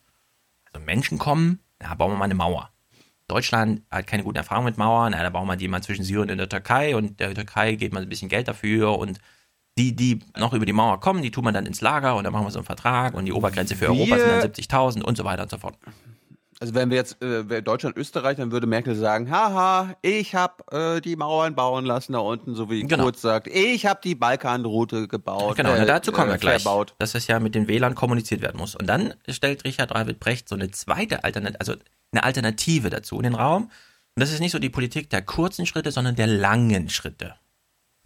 also Menschen kommen, na, bauen wir mal eine Mauer. Deutschland hat keine guten Erfahrungen mit Mauern, na, da bauen wir die mal zwischen Syrien und der Türkei und der Türkei geht mal ein bisschen Geld dafür und die, die noch über die Mauer kommen, die tun man dann ins Lager und dann machen wir so einen Vertrag und die Obergrenze für Europa sind dann 70.000 und so weiter und so fort. Also wenn wir jetzt äh, Deutschland, Österreich, dann würde Merkel sagen, haha, ich habe äh, die Mauern bauen lassen da unten, so wie Genau. Kurz sagt, ich habe die Balkanroute gebaut. Genau, äh, dazu kommen wir äh, gleich, verbaut. dass das ja mit den WLAN kommuniziert werden muss. Und dann stellt Richard David Brecht so eine zweite Alternative, also eine Alternative dazu in den Raum. Und das ist nicht so die Politik der kurzen Schritte, sondern der langen Schritte.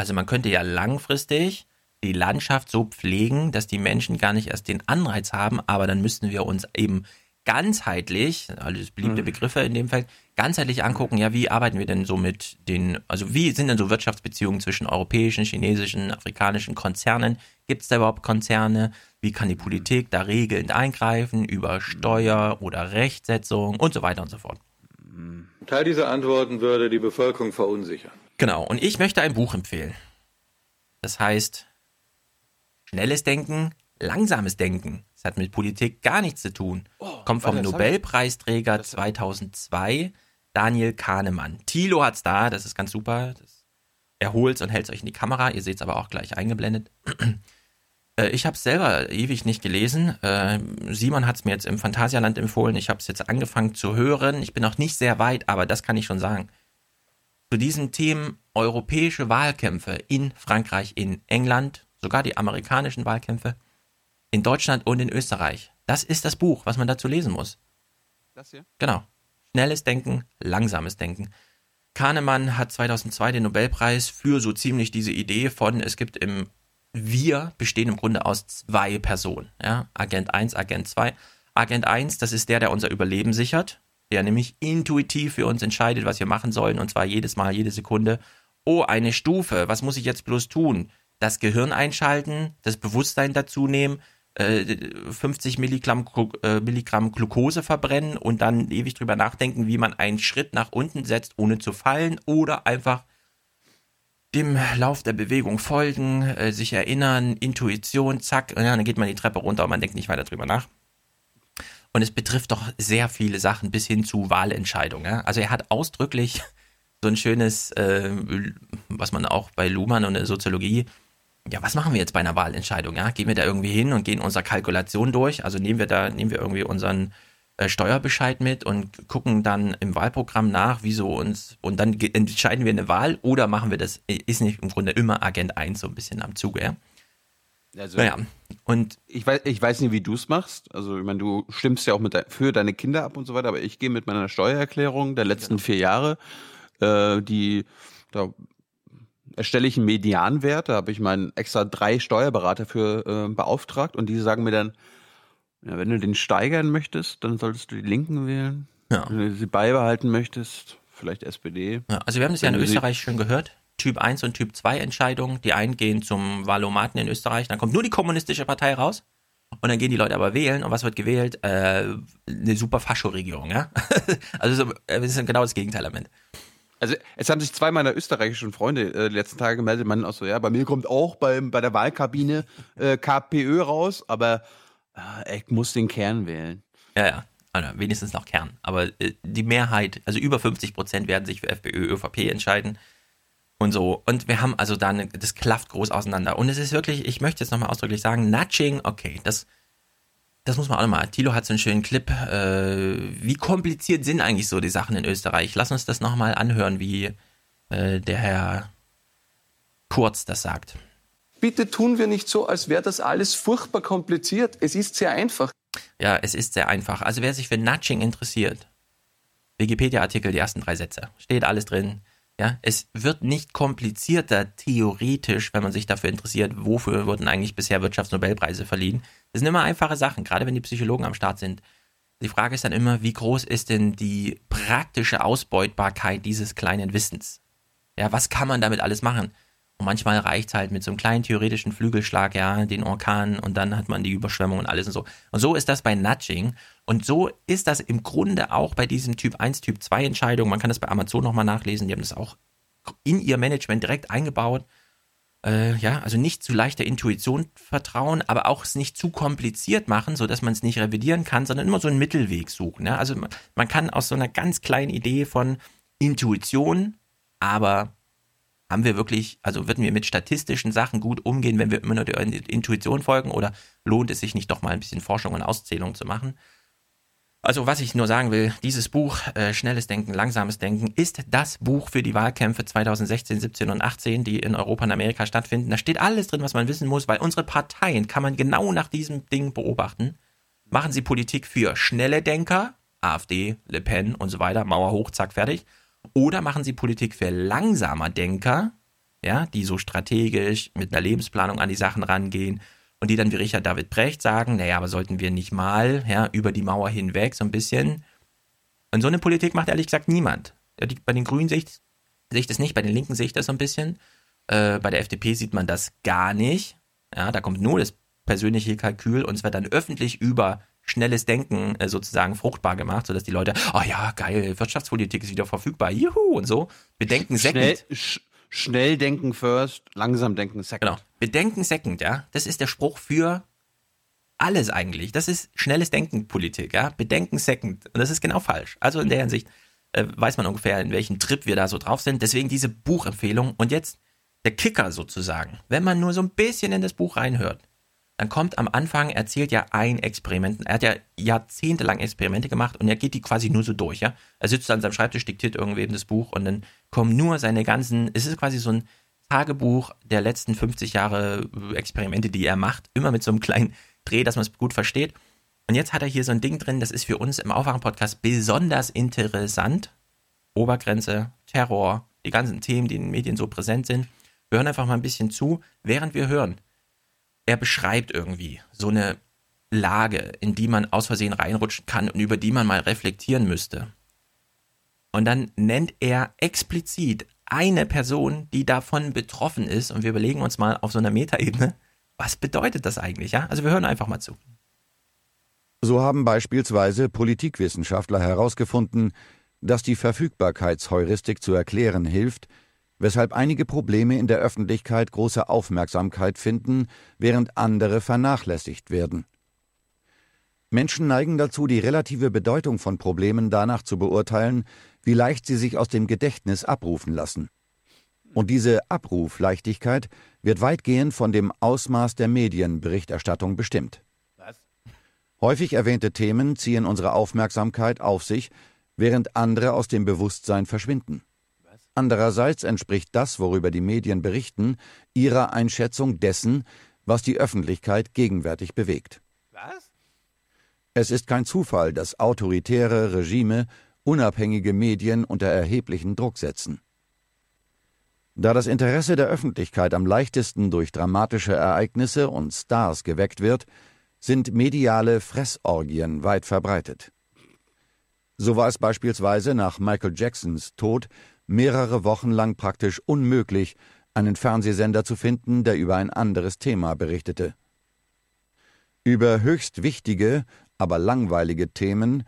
Also man könnte ja langfristig die Landschaft so pflegen, dass die Menschen gar nicht erst den Anreiz haben, aber dann müssten wir uns eben ganzheitlich, alles beliebte Mhm. Begriffe in dem Fall, ganzheitlich angucken, ja, wie arbeiten wir denn so mit den, also wie sind denn so Wirtschaftsbeziehungen zwischen europäischen, chinesischen, afrikanischen Konzernen? Gibt es da überhaupt Konzerne? Wie kann die Politik da regelnd eingreifen über Steuer oder Rechtsetzung und so weiter und so fort? Ein Teil dieser Antworten würde die Bevölkerung verunsichern. Genau, und ich möchte ein Buch empfehlen. Das heißt, schnelles Denken, langsames Denken. Das hat mit Politik gar nichts zu tun. Kommt vom warte, Nobelpreisträger 2002, Daniel Kahnemann. Thilo hat's da, das ist ganz super. Das, er holt's und hält's euch in die Kamera. Ihr seht's aber auch gleich eingeblendet. Äh, Ich habe es selber ewig nicht gelesen. Äh, Simon hat es mir jetzt im Phantasialand empfohlen. Ich habe es jetzt angefangen zu hören. Ich bin noch nicht sehr weit, aber das kann ich schon sagen zu diesen Themen europäische Wahlkämpfe in Frankreich, in England, sogar die amerikanischen Wahlkämpfe, in Deutschland und in Österreich. Das ist das Buch, was man dazu lesen muss. Das hier? Genau. Schnelles Denken, langsames Denken. Kahnemann hat 2002 den Nobelpreis für so ziemlich diese Idee von, es gibt im Wir bestehen im Grunde aus zwei Personen, ja, Agent 1, Agent 2. Agent 1, das ist der, der unser Überleben sichert, der nämlich intuitiv für uns entscheidet, was wir machen sollen, und zwar jedes Mal, jede Sekunde. Oh, eine Stufe, was muss ich jetzt bloß tun? Das Gehirn einschalten, das Bewusstsein dazu nehmen, äh, 50 Milligramm, Glu- äh, Milligramm Glucose verbrennen und dann ewig drüber nachdenken, wie man einen Schritt nach unten setzt, ohne zu fallen, oder einfach dem Lauf der Bewegung folgen, äh, sich erinnern, Intuition, zack, und dann geht man die Treppe runter und man denkt nicht weiter drüber nach. Und es betrifft doch sehr viele Sachen bis hin zu Wahlentscheidungen. Also er hat ausdrücklich so ein schönes, äh, was man auch bei Luhmann und der Soziologie, ja, was machen wir jetzt bei einer Wahlentscheidung? Ja? Gehen wir da irgendwie hin und gehen unsere Kalkulation durch? Also nehmen wir da, nehmen wir irgendwie unseren äh, Steuerbescheid mit und gucken dann im Wahlprogramm nach, wieso uns, und dann entscheiden wir eine Wahl oder machen wir das, ist nicht im Grunde immer Agent 1 so ein bisschen am Zuge, ja? Also, Naja, und ich weiß, ich weiß nicht, wie du es machst. Also, ich meine, du stimmst ja auch mit de für deine Kinder ab und so weiter, aber ich gehe mit meiner Steuererklärung der letzten vier Jahre, äh, die, da erstelle ich einen Medianwert, da habe ich meinen extra drei Steuerberater für äh, beauftragt und die sagen mir dann, ja, wenn du den steigern möchtest, dann solltest du die Linken wählen. Ja. Wenn du sie beibehalten möchtest, vielleicht SPD. Ja, also wir haben das ja in Österreich schon gehört. Typ 1 und Typ 2 Entscheidungen. Die einen gehen zum Wahlomaten in Österreich, dann kommt nur die kommunistische Partei raus. Und dann gehen die Leute aber wählen. Und was wird gewählt? Äh, eine super Fascho-Regierung, ja? also so, äh, ist genau das Gegenteil am Ende. Also es haben sich zwei meiner österreichischen Freunde äh, die letzten Tage gemeldet, meinen auch so, ja, bei mir kommt auch beim, bei der Wahlkabine äh, KPÖ raus, aber äh, ich muss den Kern wählen. Ja, ja. Also wenigstens noch Kern. Aber äh, die Mehrheit, also über 50 Prozent werden sich für FPÖ, ÖVP entscheiden. Und so. Und wir haben also dann, das klafft groß auseinander. Und es ist wirklich, ich möchte jetzt nochmal ausdrücklich sagen, Nudging, okay, das, das muss man auch nochmal. Thilo hat so einen schönen Clip. Äh, wie kompliziert sind eigentlich so die Sachen in Österreich? Lass uns das nochmal anhören, wie äh, der Herr Kurz das sagt. Bitte tun wir nicht so, als wäre das alles furchtbar kompliziert. Es ist sehr einfach. Ja, es ist sehr einfach. Also wer sich für Nudging interessiert, Wikipedia-Artikel, die ersten drei Sätze, steht alles drin. Ja, es wird nicht komplizierter theoretisch, wenn man sich dafür interessiert, wofür wurden eigentlich bisher Wirtschaftsnobelpreise verliehen. Das sind immer einfache Sachen, gerade wenn die Psychologen am Start sind. Die Frage ist dann immer, wie groß ist denn die praktische Ausbeutbarkeit dieses kleinen Wissens? Ja, was kann man damit alles machen? Und manchmal reicht halt mit so einem kleinen theoretischen Flügelschlag, ja, den Orkan und dann hat man die Überschwemmung und alles und so. Und so ist das bei Nudging. Und so ist das im Grunde auch bei diesem Typ 1, Typ 2 Entscheidung. Man kann das bei Amazon nochmal nachlesen. Die haben das auch in ihr Management direkt eingebaut. Äh, ja, also nicht zu leichter Intuition vertrauen, aber auch es nicht zu kompliziert machen, sodass man es nicht revidieren kann, sondern immer so einen Mittelweg suchen. Ja? Also man kann aus so einer ganz kleinen Idee von Intuition, aber haben wir wirklich, also würden wir mit statistischen Sachen gut umgehen, wenn wir immer nur der Intuition folgen oder lohnt es sich nicht doch mal ein bisschen Forschung und Auszählung zu machen? Also was ich nur sagen will, dieses Buch, äh, Schnelles Denken, Langsames Denken, ist das Buch für die Wahlkämpfe 2016, 17 und 18, die in Europa und Amerika stattfinden. Da steht alles drin, was man wissen muss, weil unsere Parteien kann man genau nach diesem Ding beobachten. Machen sie Politik für schnelle Denker, AfD, Le Pen und so weiter, Mauer hoch, zack, fertig. Oder machen sie Politik für langsamer Denker, ja, die so strategisch mit einer Lebensplanung an die Sachen rangehen und die dann wie Richard David Brecht sagen, naja, aber sollten wir nicht mal ja, über die Mauer hinweg so ein bisschen. Und so eine Politik macht ehrlich gesagt niemand. Bei den Grünen sehe ich, sehe ich das nicht, bei den Linken sehe ich das so ein bisschen. Äh, bei der FDP sieht man das gar nicht. Ja, da kommt nur das persönliche Kalkül und es wird dann öffentlich über schnelles Denken äh, sozusagen fruchtbar gemacht, sodass die Leute, oh ja, geil, Wirtschaftspolitik ist wieder verfügbar, juhu und so. Bedenken Schnell, second. sch schnell denken first, langsam denken second. Genau. Bedenken second, ja. Das ist der Spruch für alles eigentlich. Das ist schnelles Denken Politik, ja. Bedenken second. Und das ist genau falsch. Also in der Hinsicht äh, weiß man ungefähr, in welchem Trip wir da so drauf sind. Deswegen diese Buchempfehlung. Und jetzt der Kicker sozusagen. Wenn man nur so ein bisschen in das Buch reinhört, dann kommt am Anfang, erzählt ja ein Experiment. Er hat ja jahrzehntelang Experimente gemacht und er geht die quasi nur so durch, ja. Er sitzt an seinem Schreibtisch, diktiert irgendwem das Buch und dann kommen nur seine ganzen, es ist quasi so ein Tagebuch der letzten 50 Jahre äh, Experimente, die er macht, immer mit so einem kleinen Dreh, dass man es gut versteht. Und jetzt hat er hier so ein Ding drin, das ist für uns im Aufwachen-Podcast besonders interessant. Obergrenze, Terror, die ganzen Themen, die in den Medien so präsent sind. Wir hören einfach mal ein bisschen zu, während wir hören er beschreibt irgendwie so eine Lage, in die man aus Versehen reinrutschen kann und über die man mal reflektieren müsste. Und dann nennt er explizit eine Person, die davon betroffen ist. Und wir überlegen uns mal auf so einer Metaebene, was bedeutet das eigentlich? Ja? Also wir hören einfach mal zu. So haben beispielsweise Politikwissenschaftler herausgefunden, dass die Verfügbarkeitsheuristik zu erklären hilft, weshalb einige Probleme in der Öffentlichkeit große Aufmerksamkeit finden, während andere vernachlässigt werden. Menschen neigen dazu, die relative Bedeutung von Problemen danach zu beurteilen, wie leicht sie sich aus dem Gedächtnis abrufen lassen. Und diese Abrufleichtigkeit wird weitgehend von dem Ausmaß der Medienberichterstattung bestimmt. Häufig erwähnte Themen ziehen unsere Aufmerksamkeit auf sich, während andere aus dem Bewusstsein verschwinden. Andererseits entspricht das, worüber die Medien berichten, ihrer Einschätzung dessen, was die Öffentlichkeit gegenwärtig bewegt. Was? Es ist kein Zufall, dass autoritäre Regime unabhängige Medien unter erheblichen Druck setzen. Da das Interesse der Öffentlichkeit am leichtesten durch dramatische Ereignisse und Stars geweckt wird, sind mediale Fressorgien weit verbreitet. So war es beispielsweise nach Michael Jacksons Tod mehrere Wochen lang praktisch unmöglich, einen Fernsehsender zu finden, der über ein anderes Thema berichtete. Über höchst wichtige, aber langweilige Themen,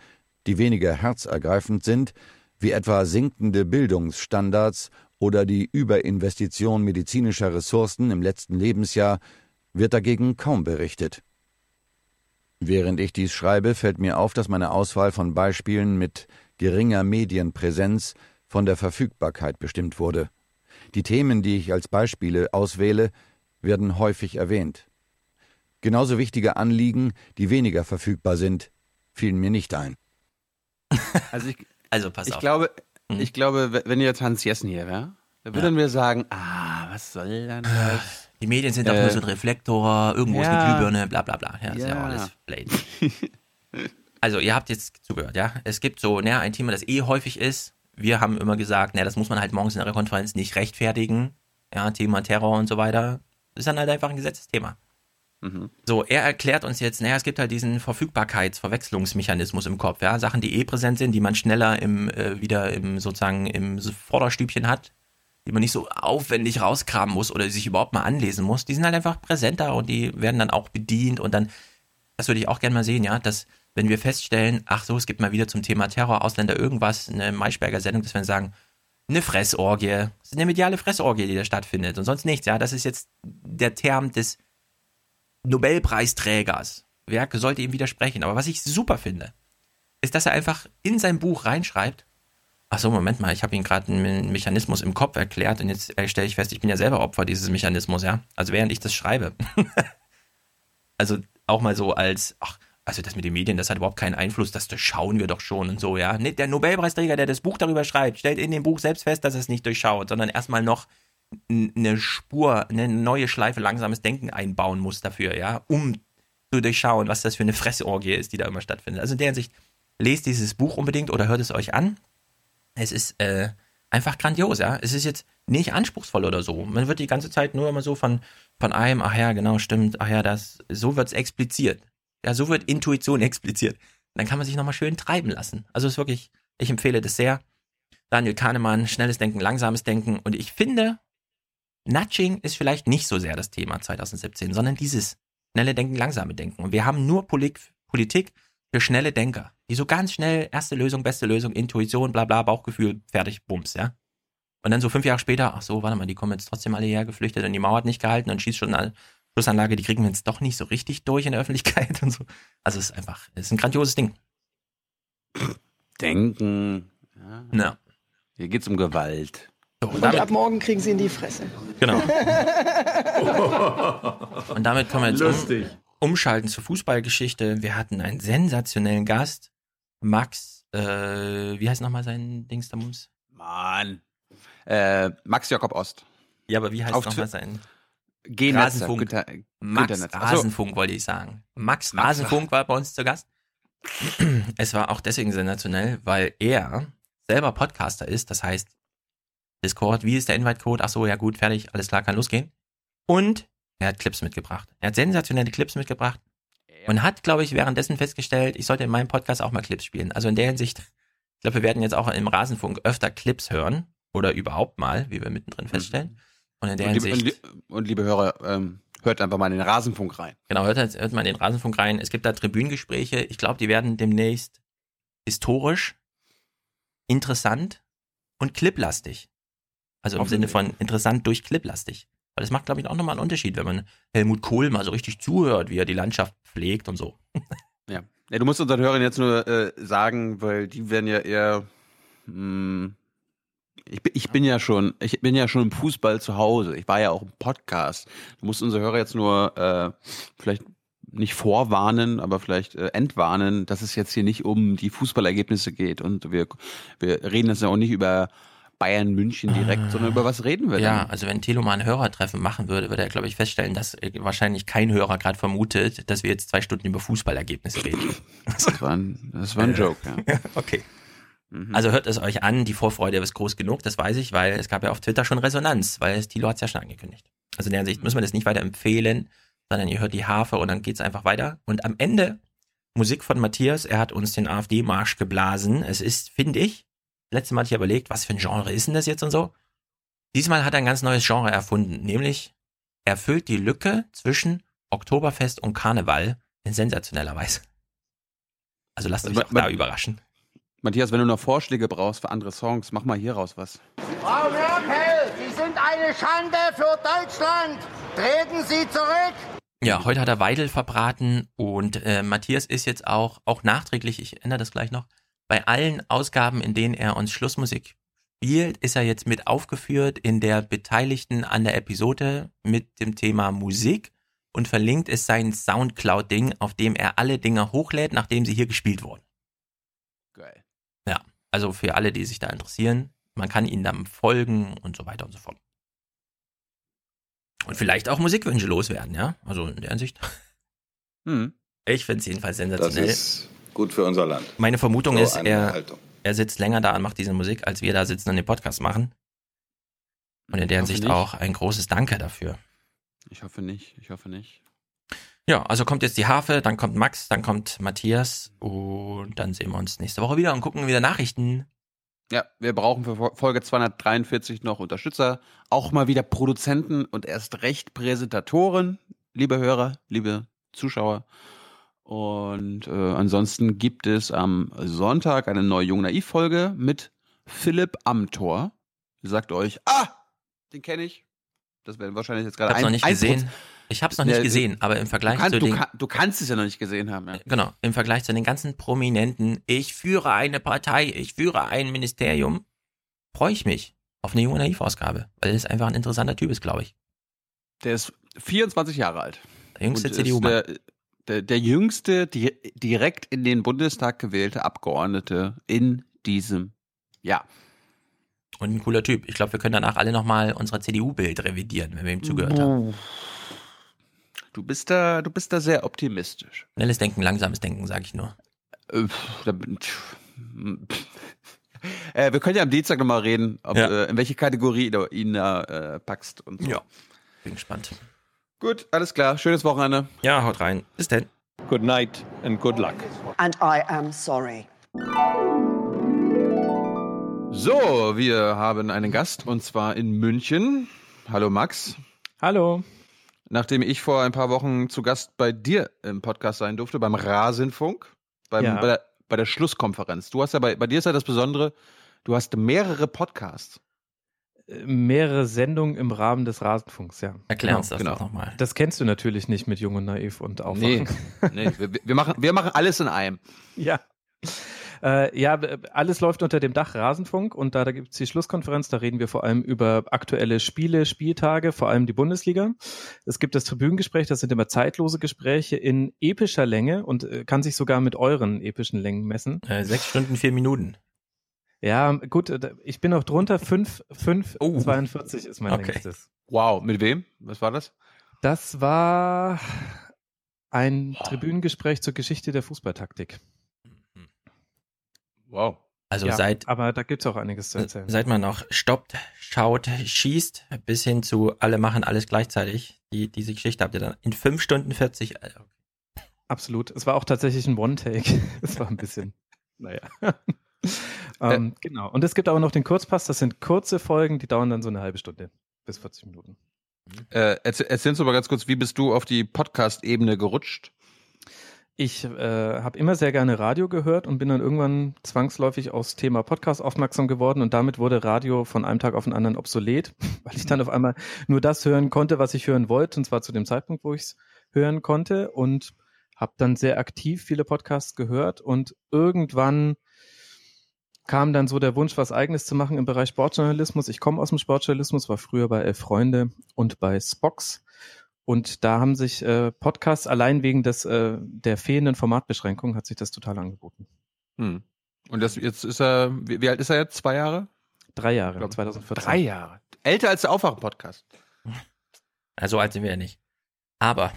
die weniger herzergreifend sind, wie etwa sinkende Bildungsstandards oder die Überinvestition medizinischer Ressourcen im letzten Lebensjahr, wird dagegen kaum berichtet. Während ich dies schreibe, fällt mir auf, dass meine Auswahl von Beispielen mit geringer Medienpräsenz von der Verfügbarkeit bestimmt wurde. Die Themen, die ich als Beispiele auswähle, werden häufig erwähnt. Genauso wichtige Anliegen, die weniger verfügbar sind, fielen mir nicht ein. Also ich, also pass ich auf. glaube, Mhm. ich glaube, wenn jetzt Hans Jessen hier wäre, dann würden wir sagen, ah, was soll denn das? Die Medien sind doch Äh, nur so ein Reflektor, irgendwo ist ja. eine Glühbirne, bla bla bla. Ja, ist ja Ja. auch alles blatant. also, ihr habt jetzt zugehört, ja. Es gibt so, naja, ein Thema, das eh häufig ist. Wir haben immer gesagt, naja, das muss man halt morgens in der Konferenz nicht rechtfertigen. Ja, Thema Terror und so weiter. Das ist dann halt einfach ein Gesetzesthema. So, er erklärt uns jetzt, naja, es gibt halt diesen Verfügbarkeitsverwechslungsmechanismus im Kopf, ja, Sachen, die eh präsent sind, die man schneller im, äh, wieder im, sozusagen im Vorderstübchen hat, die man nicht so aufwendig rauskramen muss oder sich überhaupt mal anlesen muss, die sind halt einfach präsenter und die werden dann auch bedient und dann, das würde ich auch gerne mal sehen, ja, dass, wenn wir feststellen, ach so, es gibt mal wieder zum Thema Terror, Ausländer irgendwas, eine Maischberger Sendung, dass wir dann sagen, eine Fressorgie, das ist eine mediale Fressorgie, die da stattfindet und sonst nichts, ja, das ist jetzt der Term des Nobelpreisträgers. Wer sollte ihm widersprechen? Aber was ich super finde, ist, dass er einfach in sein Buch reinschreibt, ach so, Moment mal, ich habe Ihnen gerade einen Mechanismus im Kopf erklärt und jetzt äh, stelle ich fest, ich bin ja selber Opfer dieses Mechanismus, ja. Also während ich das schreibe. also auch mal so als, ach, also das mit den Medien, das hat überhaupt keinen Einfluss, das durchschauen wir doch schon und so, ja. Nee, der Nobelpreisträger, der das Buch darüber schreibt, stellt in dem Buch selbst fest, dass er es nicht durchschaut, sondern erstmal noch eine Spur, eine neue Schleife langsames Denken einbauen muss dafür, ja, um zu durchschauen, was das für eine Fressorgie ist, die da immer stattfindet. Also in der Hinsicht, lest dieses Buch unbedingt oder hört es euch an. Es ist äh, einfach grandios, ja. Es ist jetzt nicht anspruchsvoll oder so. Man wird die ganze Zeit nur immer so von, von einem, ach ja, genau, stimmt, ach ja, das, so wird's expliziert. Ja, so wird Intuition expliziert. Dann kann man sich nochmal schön treiben lassen. Also es ist wirklich, ich empfehle das sehr. Daniel Kahnemann, schnelles Denken, langsames Denken. Und ich finde, Nudging ist vielleicht nicht so sehr das Thema 2017, sondern dieses schnelle Denken, langsame Denken. Und wir haben nur Polit Politik für schnelle Denker, die so ganz schnell erste Lösung, beste Lösung, Intuition, bla bla, Bauchgefühl, fertig, Bums, ja. Und dann so fünf Jahre später, ach so, warte mal, die kommen jetzt trotzdem alle hierher geflüchtet und die Mauer hat nicht gehalten und schießt schon eine Schussanlage, die kriegen wir jetzt doch nicht so richtig durch in der Öffentlichkeit und so. Also es ist einfach, es ist ein grandioses Ding. Denken. Ja. Hier geht's um Gewalt. So, Und ab morgen kriegen sie in die Fresse. Genau. Und damit können wir jetzt Lustig. Um, umschalten zur Fußballgeschichte. Wir hatten einen sensationellen Gast. Max, äh, wie heißt nochmal sein Dings da Mums? Mann. Äh, Max Jakob Ost. Ja, aber wie heißt nochmal sein? G-Netzer, Rasenfunk. Günther- Max so. Rasenfunk wollte ich sagen. Max, Max Rasenfunk war bei uns zu Gast. es war auch deswegen sensationell, weil er selber Podcaster ist. Das heißt, Discord, wie ist der Invite-Code? Ach so, ja gut, fertig, alles klar, kann losgehen. Und er hat Clips mitgebracht. Er hat sensationelle Clips mitgebracht. und hat, glaube ich, währenddessen festgestellt, ich sollte in meinem Podcast auch mal Clips spielen. Also in der Hinsicht, ich glaube, wir werden jetzt auch im Rasenfunk öfter Clips hören oder überhaupt mal, wie wir mittendrin feststellen. Und in der Und liebe, und, und liebe Hörer, ähm, hört einfach mal in den Rasenfunk rein. Genau, hört, hört mal in den Rasenfunk rein. Es gibt da Tribünengespräche. Ich glaube, die werden demnächst historisch, interessant und cliplastig. Also im Sinne von interessant durch cliplastig. Weil das macht, glaube ich, auch nochmal einen Unterschied, wenn man Helmut Kohl mal so richtig zuhört, wie er die Landschaft pflegt und so. Ja. ja du musst unseren Hörern jetzt nur äh, sagen, weil die werden ja eher. Mh, ich, bin- ich bin ja schon, ich bin ja schon im Fußball zu Hause. Ich war ja auch im Podcast. Du musst unsere Hörer jetzt nur äh, vielleicht nicht vorwarnen, aber vielleicht äh, entwarnen, dass es jetzt hier nicht um die Fußballergebnisse geht. Und wir, wir reden jetzt ja auch nicht über Bayern München direkt, sondern über was reden wir Ja, denn? also wenn Thilo mal ein Hörertreffen machen würde, würde er, glaube ich, feststellen, dass äh, wahrscheinlich kein Hörer gerade vermutet, dass wir jetzt zwei Stunden über Fußballergebnisse reden. Das war ein, das war ein Joke, ja. okay. Mhm. Also hört es euch an, die Vorfreude ist groß genug, das weiß ich, weil es gab ja auf Twitter schon Resonanz, weil es Thilo hat es ja schon angekündigt. Also in der Hinsicht müssen wir das nicht weiter empfehlen, sondern ihr hört die Harfe und dann geht's einfach weiter. Und am Ende Musik von Matthias, er hat uns den AfD-Marsch geblasen. Es ist, finde ich, letztes Mal hatte ich überlegt, was für ein Genre ist denn das jetzt und so. Diesmal hat er ein ganz neues Genre erfunden, nämlich er füllt die Lücke zwischen Oktoberfest und Karneval in sensationeller Weise. Also lasst euch auch da überraschen. Matthias, wenn du noch Vorschläge brauchst für andere Songs, mach mal hier raus was. Frau Merkel, Sie sind eine Schande für Deutschland. Treten Sie zurück. Ja, heute hat er Weidel verbraten und äh, Matthias ist jetzt auch, auch nachträglich, ich ändere das gleich noch, bei allen Ausgaben, in denen er uns Schlussmusik spielt, ist er jetzt mit aufgeführt in der Beteiligten an der Episode mit dem Thema Musik und verlinkt ist sein Soundcloud-Ding, auf dem er alle Dinge hochlädt, nachdem sie hier gespielt wurden. Also für alle, die sich da interessieren, man kann ihnen dann folgen und so weiter und so fort. Und vielleicht auch Musikwünsche loswerden, ja? Also in der Hinsicht. Hm. Ich finde es jedenfalls Das sensationell. ist gut für unser Land. Meine Vermutung So ist, er, er sitzt länger da und macht diese Musik, als wir da sitzen und den Podcast machen. Und in der Hinsicht auch ein großes Danke dafür. Ich hoffe nicht, ich hoffe nicht. Ja, also kommt jetzt die Harfe, dann kommt Max, dann kommt Matthias und dann sehen wir uns nächste Woche wieder und gucken wieder Nachrichten. Ja, wir brauchen für Fol- Folge 243 noch Unterstützer, auch mal wieder Produzenten und erst recht Präsentatoren, liebe Hörer, liebe Zuschauer. Und äh, ansonsten gibt es am Sonntag eine neue Jung Naiv Folge mit Philipp Amthor. Sagt euch, ah, den kenne ich. Das werden wahrscheinlich jetzt gerade hab's noch nicht ein gesehen. Prozent- Ich hab's noch nicht Ja, gesehen, aber im Vergleich kann, zu du, den kann, du kannst es ja noch nicht gesehen haben. Ja. Genau, im Vergleich zu den ganzen Prominenten, ich führe eine Partei, ich führe ein Ministerium, freue ich mich auf eine junge Naivausgabe, weil es einfach ein interessanter Typ ist, glaube ich. Der ist 24 Jahre alt. Der jüngste CDU-Mann. Der, der, der jüngste di direkt in den Bundestag gewählte Abgeordnete in diesem Jahr. Und ein cooler Typ. Ich glaube, wir können danach alle nochmal unser CDU-Bild revidieren, wenn wir ihm zugehört haben. Du bist da, du bist da sehr optimistisch. Schnelles Denken, langsames Denken, sage ich nur. Äh. Äh, wir können ja am Dienstag nochmal reden, ob, Ja. äh, in welche Kategorie du ihn da äh, packst und so. Ja. Bin gespannt. Gut, alles klar. Schönes Wochenende. Ja, haut rein. Bis denn. Good night and good luck. And I am sorry. So, wir haben einen Gast und zwar in München. Hallo Max. Hallo. Nachdem ich vor ein paar Wochen zu Gast bei dir im Podcast sein durfte, beim Rasenfunk, beim, Ja. bei, der, bei der Schlusskonferenz. Du hast ja bei, bei dir ist ja das Besondere, du hast mehrere Podcasts. Äh, Mehrere Sendungen im Rahmen des Rasenfunks, ja. Erklär uns das genau. doch nochmal. Das kennst du natürlich nicht mit Jung und Naiv und Aufwachen. Nee, nee wir, wir, machen, wir machen alles in einem. Ja. Äh, ja, alles läuft unter dem Dach Rasenfunk und da, da gibt es die Schlusskonferenz, da reden wir vor allem über aktuelle Spiele, Spieltage, vor allem die Bundesliga. Es gibt das Tribünengespräch, das sind immer zeitlose Gespräche in epischer Länge und äh, kann sich sogar mit euren epischen Längen messen. Äh, sechs Stunden, vier Minuten. Ja, gut, äh, ich bin noch drunter, 5, 5, 42 ist mein Okay. längstes. Wow, mit wem? Was war das? Das war ein Tribünengespräch zur Geschichte der Fußballtaktik. Wow. Also ja, seit, aber da gibt's auch einiges zu erzählen. seit man noch stoppt, schaut, schießt, bis hin zu alle machen alles gleichzeitig. Die, diese Geschichte habt ihr dann in fünf Stunden 40. äh, absolut. Es war auch tatsächlich ein One-Take. Es war ein bisschen, naja. ähm, genau. Und es gibt aber noch den Kurzpass. Das sind kurze Folgen, die dauern dann so eine halbe Stunde bis 40 Minuten. Äh, erzähl, erzähl uns aber ganz kurz, wie bist du auf die Podcast-Ebene gerutscht? Ich äh, habe immer sehr gerne Radio gehört und bin dann irgendwann zwangsläufig aufs Thema Podcast aufmerksam geworden und damit wurde Radio von einem Tag auf den anderen obsolet, weil ich dann auf einmal nur das hören konnte, was ich hören wollte und zwar zu dem Zeitpunkt, wo ich es hören konnte und habe dann sehr aktiv viele Podcasts gehört und irgendwann kam dann so der Wunsch, was Eigenes zu machen im Bereich Sportjournalismus. Ich komme aus dem Sportjournalismus, war früher bei Elf Freunde und bei Spox und da haben sich äh, Podcasts allein wegen des äh, der fehlenden Formatbeschränkung hat sich das total angeboten. Hm. Und das jetzt ist er, wie, wie alt ist er jetzt? Zwei Jahre? Drei Jahre, 2014. Drei Jahre. Älter als der Aufwachen-Podcast. Also alt sind wir ja nicht. Aber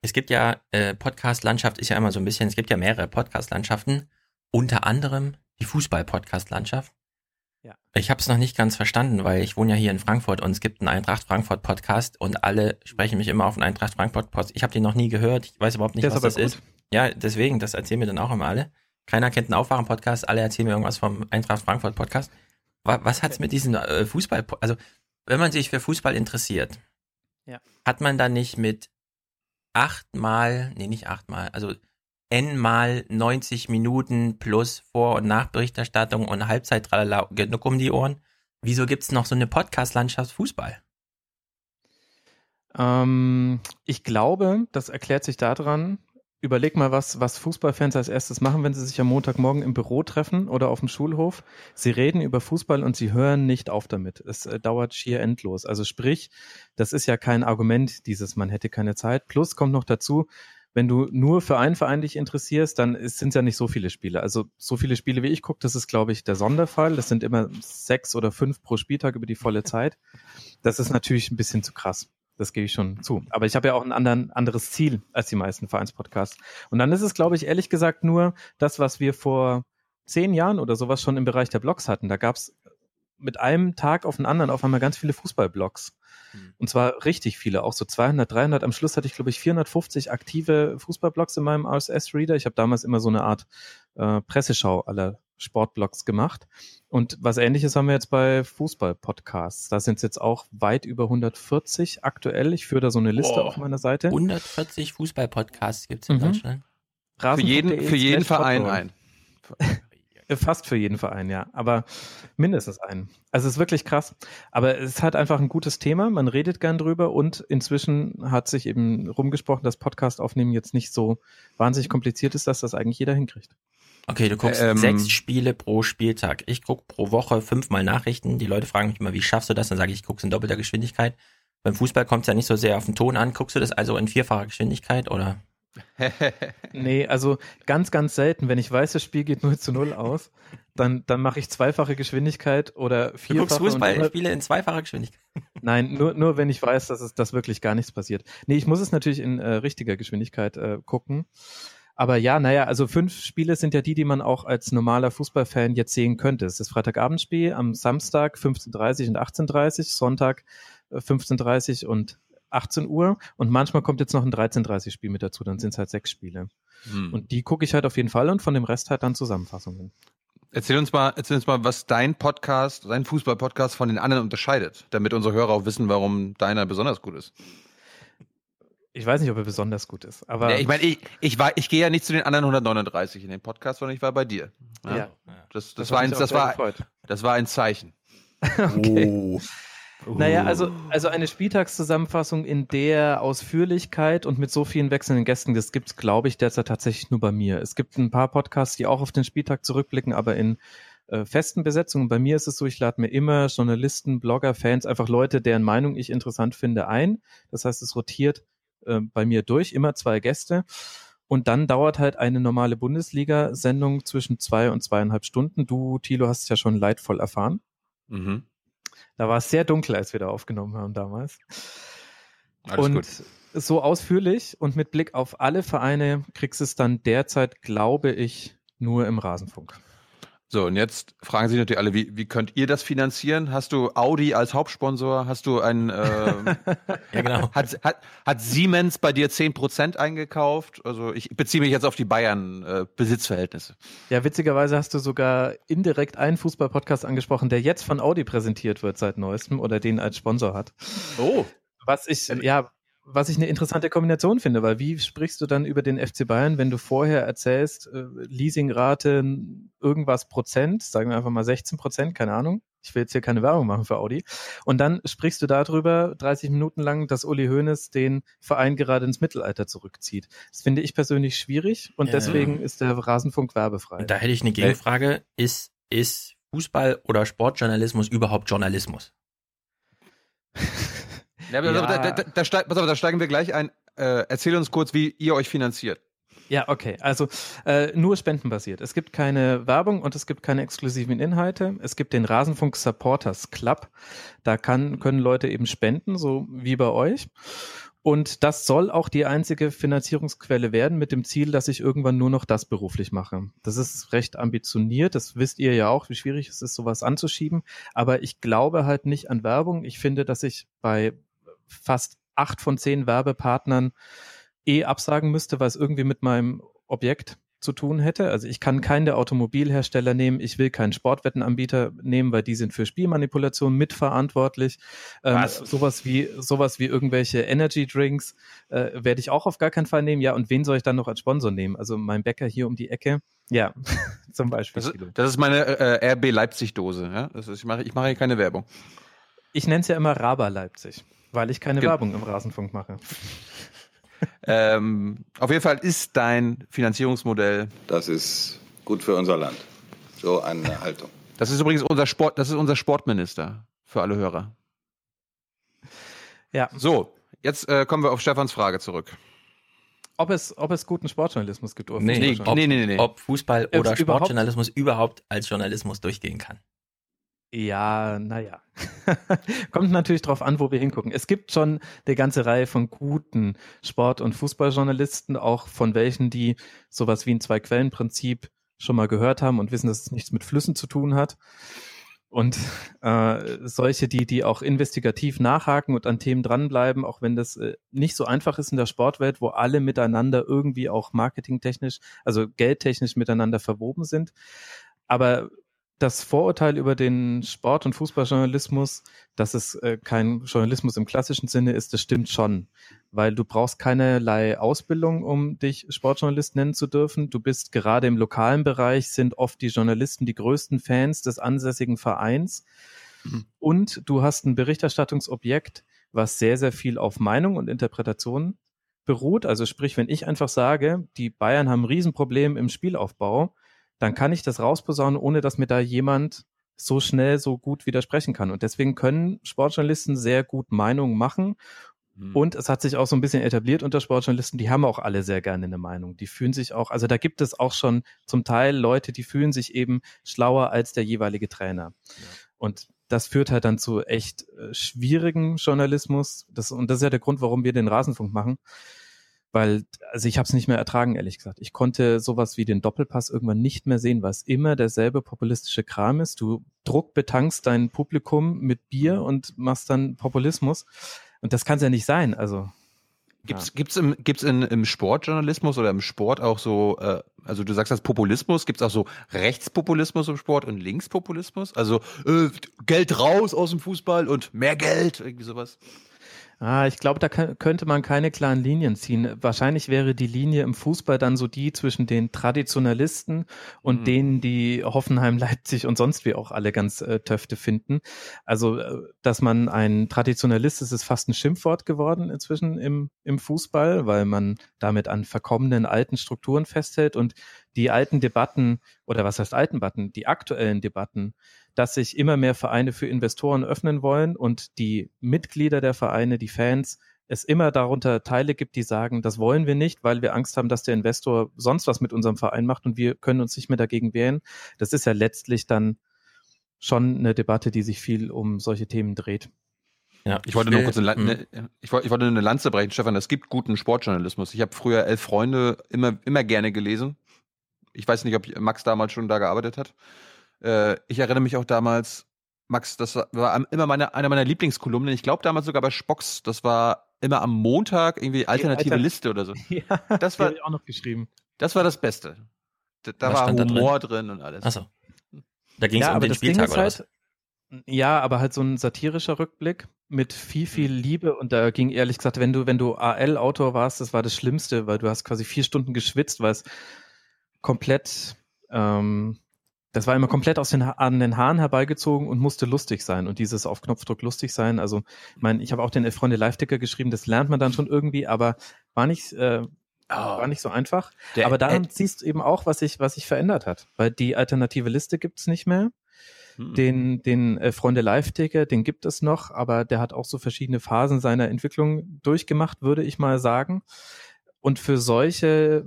es gibt ja, äh, Podcast-Landschaft ist ja immer so ein bisschen, es gibt ja mehrere Podcast-Landschaften, unter anderem die Fußball-Podcast-Landschaft. Ja. Ich habe es noch nicht ganz verstanden, weil ich wohne ja hier in Frankfurt und es gibt einen Eintracht Frankfurt Podcast und alle sprechen mich immer auf einen Eintracht Frankfurt Podcast. Ich habe den noch nie gehört, ich weiß überhaupt nicht, ist was das gut. ist. Ja, deswegen, das erzählen mir dann auch immer alle. Keiner kennt einen Aufwachen Podcast, alle erzählen mir irgendwas vom Eintracht Frankfurt Podcast. Was, was hat's mit diesem äh, Fußball, also wenn man sich für Fußball interessiert, Ja. hat man dann nicht mit achtmal, nee, nicht achtmal, also n mal 90 Minuten plus Vor- und Nachberichterstattung und Halbzeit genug um die Ohren. Wieso gibt's noch so eine Podcast-Landschaft Fußball? Ähm, ich glaube, das erklärt sich daran. Überleg mal, was, was Fußballfans als erstes machen, wenn sie sich am Montagmorgen im Büro treffen oder auf dem Schulhof. Sie reden über Fußball und sie hören nicht auf damit. Es äh, dauert schier endlos. Also sprich, das ist ja kein Argument, dieses man hätte keine Zeit. Plus kommt noch dazu, wenn du nur für einen Verein dich interessierst, dann sind es ja nicht so viele Spiele. Also so viele Spiele wie ich gucke, das ist, glaube ich, der Sonderfall. Das sind immer sechs oder fünf pro Spieltag über die volle Zeit. Das ist natürlich ein bisschen zu krass. Das gebe ich schon zu. Aber ich habe ja auch ein anderen, anderes Ziel als die meisten Vereinspodcasts. Und dann ist es, glaube ich, ehrlich gesagt nur das, was wir vor zehn Jahren oder sowas schon im Bereich der Blogs hatten. Da gab es mit einem Tag auf den anderen auf einmal ganz viele Fußballblogs. Und zwar richtig viele, auch so 200, 300. Am Schluss hatte ich, glaube ich, 450 aktive Fußballblogs in meinem RSS-Reader. Ich habe damals immer so eine Art äh, Presseschau aller Sportblogs gemacht. Und was ähnliches haben wir jetzt bei Fußball-Podcasts. Da sind es jetzt auch weit über 140 aktuell. Ich führe da so eine Liste Boah. auf meiner Seite. 140 Fußball-Podcasts gibt's in Mhm. Deutschland. Für jeden, für jeden Verein ein. Fast für jeden Verein, ja. Aber mindestens einen. Also es ist wirklich krass. Aber es ist halt einfach ein gutes Thema. Man redet gern drüber und inzwischen hat sich eben rumgesprochen, dass Podcast aufnehmen jetzt nicht so wahnsinnig kompliziert ist, dass das eigentlich jeder hinkriegt. Okay, du guckst Ähm, sechs Spiele pro Spieltag. Ich guck pro Woche fünfmal Nachrichten. Die Leute fragen mich immer, wie schaffst du das? Dann sage ich, ich guck's in doppelter Geschwindigkeit. Beim Fußball kommt es ja nicht so sehr auf den Ton an. Guckst du das also in vierfacher Geschwindigkeit oder? Nee, also ganz, ganz selten. Wenn ich weiß, das Spiel geht 0 zu 0 aus, dann, dann mache ich zweifache Geschwindigkeit oder Du vierfache. guckst und immer- Fußballspiele in zweifacher Geschwindigkeit. Nein, nur, nur wenn ich weiß, dass es dass wirklich gar nichts passiert. Nee, ich muss es natürlich in äh, richtiger Geschwindigkeit äh, gucken. Aber ja, naja, also fünf Spiele sind ja die, die man auch als normaler Fußballfan jetzt sehen könnte. Es ist das Freitagabendspiel am Samstag 15.30 und 18.30 Sonntag äh, 15.30 und 18 Uhr und manchmal kommt jetzt noch ein 13.30 Spiel mit dazu, dann sind es halt sechs Spiele. Hm. Und die gucke ich halt auf jeden Fall und von dem Rest halt dann Zusammenfassungen. Erzähl uns mal, erzähl uns mal, was dein Podcast, dein Fußball-Podcast von den anderen unterscheidet, damit unsere Hörer auch wissen, warum deiner besonders gut ist. Ich weiß nicht, ob er besonders gut ist, aber Ja, ich meine, ich, ich, war, ich gehe ja nicht zu den anderen 139 in den Podcast, sondern ich war bei dir. Ja. Das, das, Das war ein, das, war, gefreut. das war ein Zeichen. Okay. Oh. Naja, also, also eine Spieltagszusammenfassung in der Ausführlichkeit und mit so vielen wechselnden Gästen, das gibt's, glaube ich, derzeit tatsächlich nur bei mir. Es gibt ein paar Podcasts, die auch auf den Spieltag zurückblicken, aber in äh, festen Besetzungen. Bei mir ist es so, ich lade mir immer Journalisten, Blogger, Fans, einfach Leute, deren Meinung ich interessant finde, ein. Das heißt, es rotiert äh, bei mir durch, immer zwei Gäste. Und dann dauert halt eine normale Bundesliga-Sendung zwischen zwei und zweieinhalb Stunden. Du, Thilo, hast es ja schon leidvoll erfahren. Mhm. Da war es sehr dunkel, als wir da aufgenommen haben damals. Alles und gut. so ausführlich und mit Blick auf alle Vereine kriegst du es dann derzeit, glaube ich, nur im Rasenfunk. So, und jetzt fragen sich natürlich alle, wie, wie könnt ihr das finanzieren? Hast du Audi als Hauptsponsor? Hast du ein, ähm, ja, genau. hat, hat, hat Siemens bei dir 10% eingekauft? Also ich beziehe mich jetzt auf die Bayern-Besitzverhältnisse. Ja, witzigerweise hast du sogar indirekt einen Fußball-Podcast angesprochen, der jetzt von Audi präsentiert wird seit neuestem oder den als Sponsor hat. Oh. Was ich, ja, was ich eine interessante Kombination finde, weil wie sprichst du dann über den FC Bayern, wenn du vorher erzählst, äh, Leasingrate irgendwas Prozent, sagen wir einfach mal 16 Prozent, keine Ahnung. Ich will jetzt hier keine Werbung machen für Audi. Und dann sprichst du darüber 30 Minuten lang, dass Uli Hoeneß den Verein gerade ins Mittelalter zurückzieht. Das finde ich persönlich schwierig und Ja. deswegen ist der Rasenfunk werbefrei. Da hätte ich eine Gegenfrage. Ist, ist Fußball oder Sportjournalismus überhaupt Journalismus? Ja, aber Ja. Da, da, da, steig, pass auf, da steigen wir gleich ein. Äh, erzähl uns kurz, wie ihr euch finanziert. Ja, okay. Also äh, nur spendenbasiert. Es gibt keine Werbung und es gibt keine exklusiven Inhalte. Es gibt den Rasenfunk Supporters Club. Da kann, können Leute eben spenden, so wie bei euch. Und das soll auch die einzige Finanzierungsquelle werden, mit dem Ziel, dass ich irgendwann nur noch das beruflich mache. Das ist recht ambitioniert. Das wisst ihr ja auch, wie schwierig es ist, sowas anzuschieben. Aber ich glaube halt nicht an Werbung. Ich finde, dass ich bei fast acht von zehn Werbepartnern eh absagen müsste, weil es irgendwie mit meinem Objekt zu tun hätte. Also ich kann keinen der Automobilhersteller nehmen, ich will keinen Sportwettenanbieter nehmen, weil die sind für Spielmanipulation mitverantwortlich. Ähm, Was? sowas wie sowas wie irgendwelche Energy Drinks äh, werde ich auch auf gar keinen Fall nehmen. Ja, und wen soll ich dann noch als Sponsor nehmen? Also mein Bäcker hier um die Ecke. Ja, zum Beispiel. Das ist, das ist meine äh, RB Leipzig-Dose. Ja? Das ist, ich mache ich mache hier keine Werbung. Ich nenne es ja immer Raba Leipzig, weil ich keine Ge- Werbung im Rasenfunk mache. Ähm, auf jeden Fall ist dein Finanzierungsmodell. Das ist gut für unser Land. So eine Haltung. Das ist übrigens unser Sport, das ist unser Sportminister für alle Hörer. Ja. So, jetzt äh, kommen wir auf Stefans Frage zurück. Ob es, ob es guten Sportjournalismus gibt oder Nee, ob, ob Fußball Ob es oder Sportjournalismus überhaupt als Journalismus durchgehen kann. Ja, naja. Kommt natürlich drauf an, wo wir hingucken. Es gibt schon eine ganze Reihe von guten Sport- und Fußballjournalisten, auch von welchen, die sowas wie ein Zwei-Quellen-Prinzip schon mal gehört haben und wissen, dass es nichts mit Flüssen zu tun hat. Und äh, solche, die, die auch investigativ nachhaken und an Themen dranbleiben, auch wenn das äh, nicht so einfach ist in der Sportwelt, wo alle miteinander irgendwie auch marketingtechnisch, also geldtechnisch miteinander verwoben sind. Aber das Vorurteil über den Sport- und Fußballjournalismus, dass es äh, kein Journalismus im klassischen Sinne ist, das stimmt schon. Weil du brauchst keinerlei Ausbildung, um dich Sportjournalist nennen zu dürfen. Du bist gerade im lokalen Bereich, sind oft die Journalisten die größten Fans des ansässigen Vereins. Und du hast ein Berichterstattungsobjekt, was sehr, sehr viel auf Meinung und Interpretation beruht. Also sprich, wenn ich einfach sage, die Bayern haben ein Riesenproblem im Spielaufbau, dann kann ich das rausposaunen, ohne dass mir da jemand so schnell, so gut widersprechen kann. Und deswegen können Sportjournalisten sehr gut Meinungen machen. Und es hat sich auch so ein bisschen etabliert unter Sportjournalisten, die haben auch alle sehr gerne eine Meinung. Die fühlen sich auch, also da gibt es auch schon zum Teil Leute, die fühlen sich eben schlauer als der jeweilige Trainer. Und das führt halt dann zu echt äh, schwierigen Journalismus. Das, und das ist ja der Grund, warum wir den Rasenfunk machen. Weil, also ich habe es nicht mehr ertragen, ehrlich gesagt. Ich konnte sowas wie den Doppelpass irgendwann nicht mehr sehen, weil es immer derselbe populistische Kram ist. Du druckbetankst dein Publikum mit Bier und machst dann Populismus. Und das kann es ja nicht sein. Also Gibt's, gibt's im, gibt's in, im Sportjournalismus oder im Sport auch so, äh, also du sagst das Populismus, gibt's auch so Rechtspopulismus im Sport und Linkspopulismus? Also äh, Geld raus aus dem Fußball und mehr Geld, irgendwie sowas. Ah, ich glaube, da kann, könnte man keine klaren Linien ziehen. Wahrscheinlich wäre die Linie im Fußball dann so die zwischen den Traditionalisten und Mhm. denen, die Hoffenheim, Leipzig und sonst wie auch alle ganz äh, Töfte finden. Also, äh, dass man ein Traditionalist ist, ist fast ein Schimpfwort geworden inzwischen im, im Fußball, weil man damit an verkommenen alten Strukturen festhält und die alten Debatten oder was heißt alten Debatten, die aktuellen Debatten, dass sich immer mehr Vereine für Investoren öffnen wollen und die Mitglieder der Vereine, die Fans, es immer darunter Teile gibt, die sagen, das wollen wir nicht, weil wir Angst haben, dass der Investor sonst was mit unserem Verein macht und wir können uns nicht mehr dagegen wehren. Das ist ja letztlich dann schon eine Debatte, die sich viel um solche Themen dreht. Ja, Ich wollte nur kurz eine, Mhm. ne, ich wollte, ich wollte eine Lanze brechen, Stefan. Es gibt guten Sportjournalismus. Ich habe früher elf Freunde immer, immer gerne gelesen. Ich weiß nicht, ob Max damals schon da gearbeitet hat. Äh, ich erinnere mich auch damals, Max, das war immer meine, eine meiner Lieblingskolumnen. Ich glaube damals sogar bei Spocks. Das war immer am Montag irgendwie alternative Alter- Liste oder so. Ja, das war auch noch geschrieben. Das war das Beste. Da, da Was war stand da drin? Humor drin? und alles. Achso. Da ging es ja, um den Spieltag oder halt, was? Ja, aber halt so ein satirischer Rückblick mit viel, viel Liebe und da ging ehrlich gesagt, wenn du, wenn du AL-Autor warst, das war das Schlimmste, weil du hast quasi vier Stunden geschwitzt, weil es komplett, ähm, das war immer komplett aus den, Ha- an den Haaren herbeigezogen und musste lustig sein und dieses auf Knopfdruck lustig sein, also, ich meine, ich habe auch den Elf Freunde Live-Ticker geschrieben, das lernt man dann schon irgendwie, aber war nicht, äh, war nicht so einfach. Aber daran Ed- siehst du eben auch, was sich, was sich verändert hat, weil die alternative Liste gibt's nicht mehr. Hm. Den, den äh, Freunde Live-Ticker, den gibt es noch, aber der hat auch so verschiedene Phasen seiner Entwicklung durchgemacht, würde ich mal sagen. Und für solche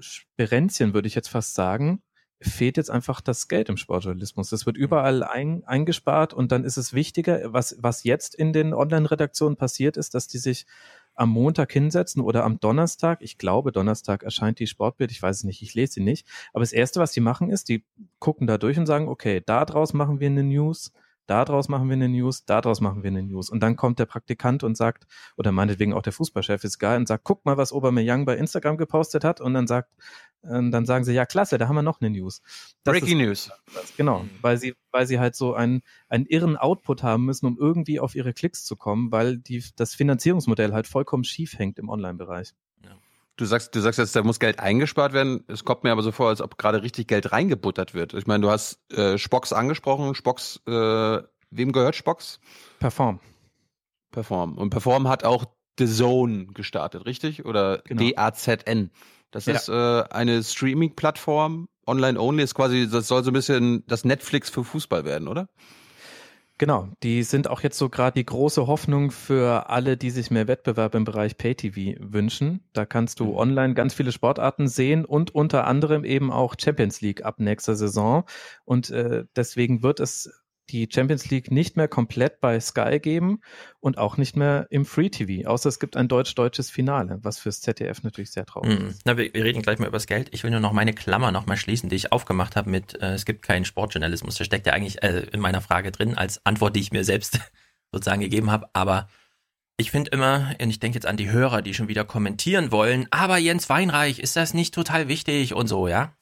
Sperenzien, würde ich jetzt fast sagen, fehlt jetzt einfach das Geld im Sportjournalismus. Das wird überall ein, eingespart und dann ist es wichtiger, was, was jetzt in den Online-Redaktionen passiert ist, dass die sich am Montag hinsetzen oder am Donnerstag. Ich glaube, Donnerstag erscheint die Sportbild. Ich weiß es nicht, ich lese sie nicht. Aber das Erste, was die machen, ist, die gucken da durch und sagen, okay, da draus machen wir eine News, da draus machen wir eine News, da draus machen wir eine News. Und dann kommt der Praktikant und sagt, oder meinetwegen auch der Fußballchef ist geil und sagt, guck mal, was Aubameyang bei Instagram gepostet hat. Und dann sagt, äh, dann sagen sie, ja, klasse, da haben wir noch eine News. Das Breaking ist- News. genau, weil sie, weil sie halt so einen, einen irren Output haben müssen, um irgendwie auf ihre Klicks zu kommen, weil die, das Finanzierungsmodell halt vollkommen schief hängt im Online-Bereich. Du sagst, du sagst jetzt, da muss Geld eingespart werden. Es kommt mir aber so vor, als ob gerade richtig Geld reingebuttert wird. Ich meine, du hast äh, Spocks angesprochen. Spocks, äh, wem gehört Spocks? Perform. Perform. Und Perform hat auch The Zone gestartet, richtig? Oder Genau. D-A-Z-N. Das Ja. ist äh, eine Streaming-Plattform, online-only, ist quasi, das soll so ein bisschen das Netflix für Fußball werden, oder? Genau, die sind auch jetzt so gerade die große Hoffnung für alle, die sich mehr Wettbewerb im Bereich Pay-TV wünschen. Da kannst du online ganz viele Sportarten sehen und unter anderem eben auch Champions League ab nächster Saison. Und äh, deswegen wird es die Champions League nicht mehr komplett bei Sky geben und auch nicht mehr im Free TV, außer es gibt ein deutsch-deutsches Finale, was fürs ZDF natürlich sehr traurig Mhm. ist. Na, wir, wir reden gleich mal über das Geld. Ich will nur noch meine Klammer noch mal schließen, die ich aufgemacht habe mit, äh, es gibt keinen Sportjournalismus. Das steckt ja eigentlich äh, in meiner Frage drin, als Antwort, die ich mir selbst sozusagen gegeben habe. Aber ich finde immer, und ich denke jetzt an die Hörer, die schon wieder kommentieren wollen, aber Jens Weinreich, ist das nicht total wichtig und so, ja?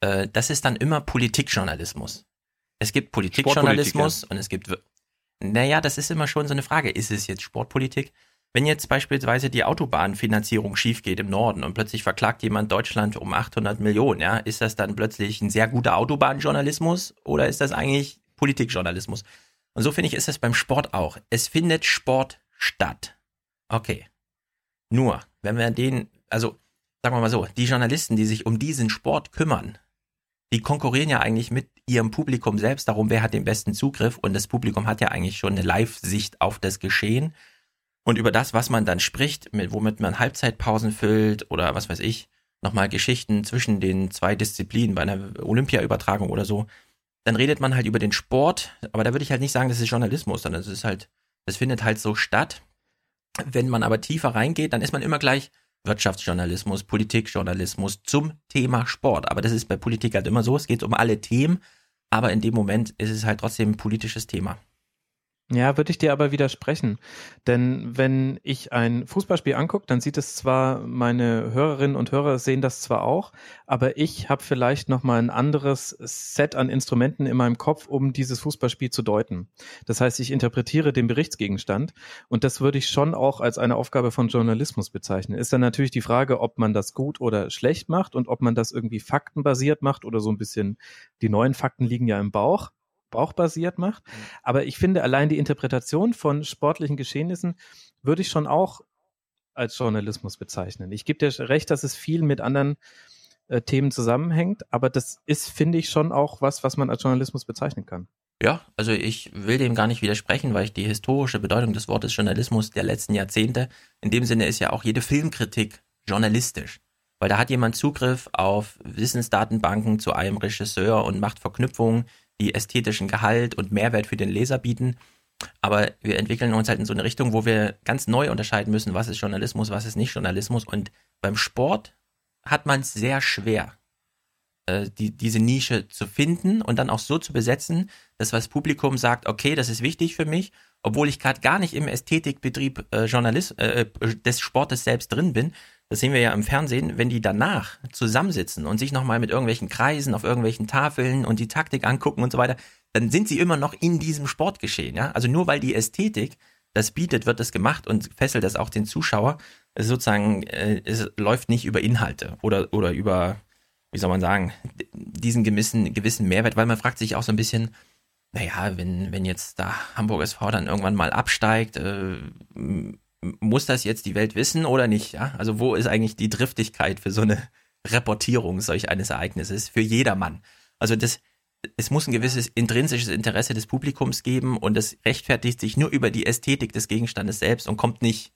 Äh, das ist dann immer Politikjournalismus. Es gibt Politikjournalismus und es gibt, naja, das ist immer schon so eine Frage. Ist es jetzt Sportpolitik? Wenn jetzt beispielsweise die Autobahnfinanzierung schief geht im Norden und plötzlich verklagt jemand Deutschland um 800 Millionen, ja, ist das dann plötzlich ein sehr guter Autobahnjournalismus oder ist das eigentlich Politikjournalismus? Und so finde ich, ist es beim Sport auch. Es findet Sport statt. Okay. Nur, wenn wir den, also sagen wir mal so, die Journalisten, die sich um diesen Sport kümmern, die konkurrieren ja eigentlich mit ihrem Publikum selbst darum, wer hat den besten Zugriff. Und das Publikum hat ja eigentlich schon eine Live-Sicht auf das Geschehen. Und über das, was man dann spricht, mit, womit man Halbzeitpausen füllt oder was weiß ich, nochmal Geschichten zwischen den zwei Disziplinen bei einer Olympia-Übertragung oder so, dann redet man halt über den Sport, aber da würde ich halt nicht sagen, das ist Journalismus, sondern es ist halt, das findet halt so statt. Wenn man aber tiefer reingeht, dann ist man immer gleich Wirtschaftsjournalismus, Politikjournalismus zum Thema Sport. Aber das ist bei Politik halt immer so, es geht um alle Themen, aber in dem Moment ist es halt trotzdem ein politisches Thema. Ja, würde ich dir aber widersprechen. Denn wenn ich ein Fußballspiel angucke, dann sieht es zwar, meine Hörerinnen und Hörer sehen das zwar auch, aber ich habe vielleicht nochmal ein anderes Set an Instrumenten in meinem Kopf, um dieses Fußballspiel zu deuten. Das heißt, ich interpretiere den Berichtsgegenstand und das würde ich schon auch als eine Aufgabe von Journalismus bezeichnen. Ist dann natürlich die Frage, ob man das gut oder schlecht macht und ob man das irgendwie faktenbasiert macht oder so ein bisschen, die neuen Fakten liegen ja im Bauch bauchbasiert macht. Aber ich finde, allein die Interpretation von sportlichen Geschehnissen würde ich schon auch als Journalismus bezeichnen. Ich gebe dir recht, dass es viel mit anderen äh, Themen zusammenhängt, aber das ist, finde ich, schon auch was, was man als Journalismus bezeichnen kann. Ja, also ich will dem gar nicht widersprechen, weil ich die historische Bedeutung des Wortes Journalismus der letzten Jahrzehnte, in dem Sinne ist ja auch jede Filmkritik journalistisch. Weil da hat jemand Zugriff auf Wissensdatenbanken zu einem Regisseur und macht Verknüpfungen, die ästhetischen Gehalt und Mehrwert für den Leser bieten. Aber wir entwickeln uns halt in so eine Richtung, wo wir ganz neu unterscheiden müssen, was ist Journalismus, was ist nicht Journalismus. Und beim Sport hat man es sehr schwer. äh, die, diese Nische zu finden und dann auch so zu besetzen, dass das Publikum sagt, okay, das ist wichtig für mich, obwohl ich gerade gar nicht im Ästhetikbetrieb äh, Journalist äh, des Sportes selbst drin bin. Das sehen wir ja im Fernsehen, wenn die danach zusammensitzen und sich nochmal mit irgendwelchen Kreisen auf irgendwelchen Tafeln und die Taktik angucken und so weiter, dann sind sie immer noch in diesem Sportgeschehen. Ja? Also nur weil die Ästhetik das bietet, wird das gemacht und fesselt das auch den Zuschauer. Also sozusagen, äh, es läuft nicht über Inhalte oder, oder über, wie soll man sagen, diesen gewissen, gewissen Mehrwert, weil man fragt sich auch so ein bisschen, naja, wenn, wenn jetzt da Hamburg SV dann irgendwann mal absteigt, äh, muss das jetzt die Welt wissen oder nicht? Ja? Also wo ist eigentlich die Driftigkeit für so eine Reportierung solch eines Ereignisses für jedermann? Also das, es muss ein gewisses intrinsisches Interesse des Publikums geben und es rechtfertigt sich nur über die Ästhetik des Gegenstandes selbst und kommt nicht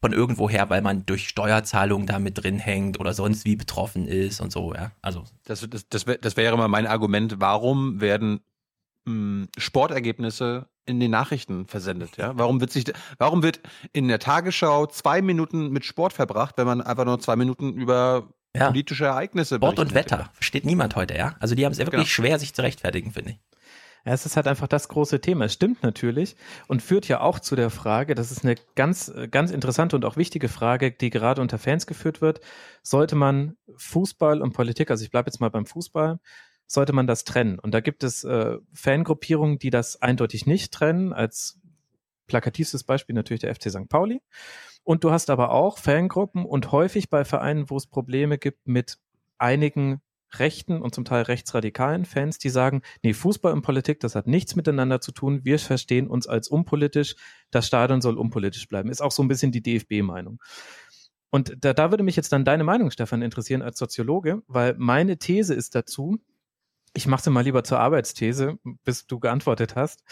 von irgendwo her, weil man durch Steuerzahlungen da mit drin hängt oder sonst wie betroffen ist und so, ja. Also. Das, das, das, wär, das wäre mal mein Argument, warum werden mh, hm, Sportergebnisse in den Nachrichten versendet, ja? Warum wird sich, warum wird in der Tagesschau zwei Minuten mit Sport verbracht, wenn man einfach nur zwei Minuten über ja. politische Ereignisse Sport und Wetter, versteht niemand heute, ja? Also die haben es ja wirklich genau. schwer, sich zu rechtfertigen, finde ich. Ja, es ist halt einfach das große Thema. Es stimmt natürlich und führt ja auch zu der Frage, das ist eine ganz, ganz interessante und auch wichtige Frage, die gerade unter Fans geführt wird. Sollte man Fußball und Politik, also ich bleibe jetzt mal beim Fußball, sollte man das trennen? Und da gibt es äh, Fangruppierungen, die das eindeutig nicht trennen. Als plakativstes Beispiel natürlich der FC St. Pauli. Und du hast aber auch Fangruppen und häufig bei Vereinen, wo es Probleme gibt mit einigen rechten und zum Teil rechtsradikalen Fans, die sagen, nee, Fußball und Politik, das hat nichts miteinander zu tun. Wir verstehen uns als unpolitisch. Das Stadion soll unpolitisch bleiben. Ist auch so ein bisschen die DFB-Meinung. Und da, da würde mich jetzt dann deine Meinung, Stefan, interessieren als Soziologe, weil meine These ist dazu, ich mache sie mal lieber zur Arbeitsthese, bis du geantwortet hast.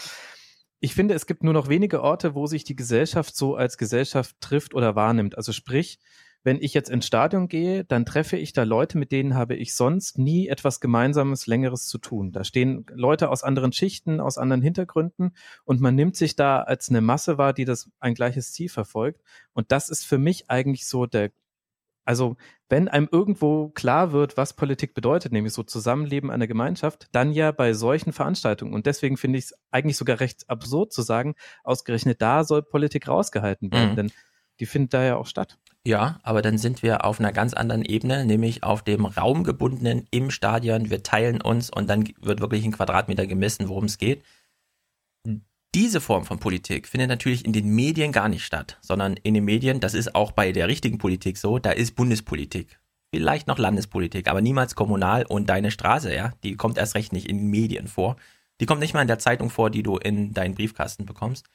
Ich finde, es gibt nur noch wenige Orte, wo sich die Gesellschaft so als Gesellschaft trifft oder wahrnimmt. Also sprich, wenn ich jetzt ins Stadion gehe, dann treffe ich da Leute, mit denen habe ich sonst nie etwas Gemeinsames, Längeres zu tun. Da stehen Leute aus anderen Schichten, aus anderen Hintergründen und man nimmt sich da als eine Masse wahr, die das ein gleiches Ziel verfolgt. Und das ist für mich eigentlich so der also wenn einem irgendwo klar wird, was Politik bedeutet, nämlich so Zusammenleben einer Gemeinschaft, dann ja bei solchen Veranstaltungen. Und deswegen finde ich es eigentlich sogar recht absurd zu sagen, ausgerechnet da soll Politik rausgehalten werden, mhm. denn die findet da ja auch statt. Ja, aber dann sind wir auf einer ganz anderen Ebene, nämlich auf dem raumgebundenen im Stadion. Wir teilen uns und dann wird wirklich ein Quadratmeter gemessen, worum es geht. Diese Form von Politik findet natürlich in den Medien gar nicht statt, sondern in den Medien, das ist auch bei der richtigen Politik so, da ist Bundespolitik. Vielleicht noch Landespolitik, aber niemals kommunal und deine Straße, ja, die kommt erst recht nicht in den Medien vor. Die kommt nicht mal in der Zeitung vor, die du in deinen Briefkasten bekommst.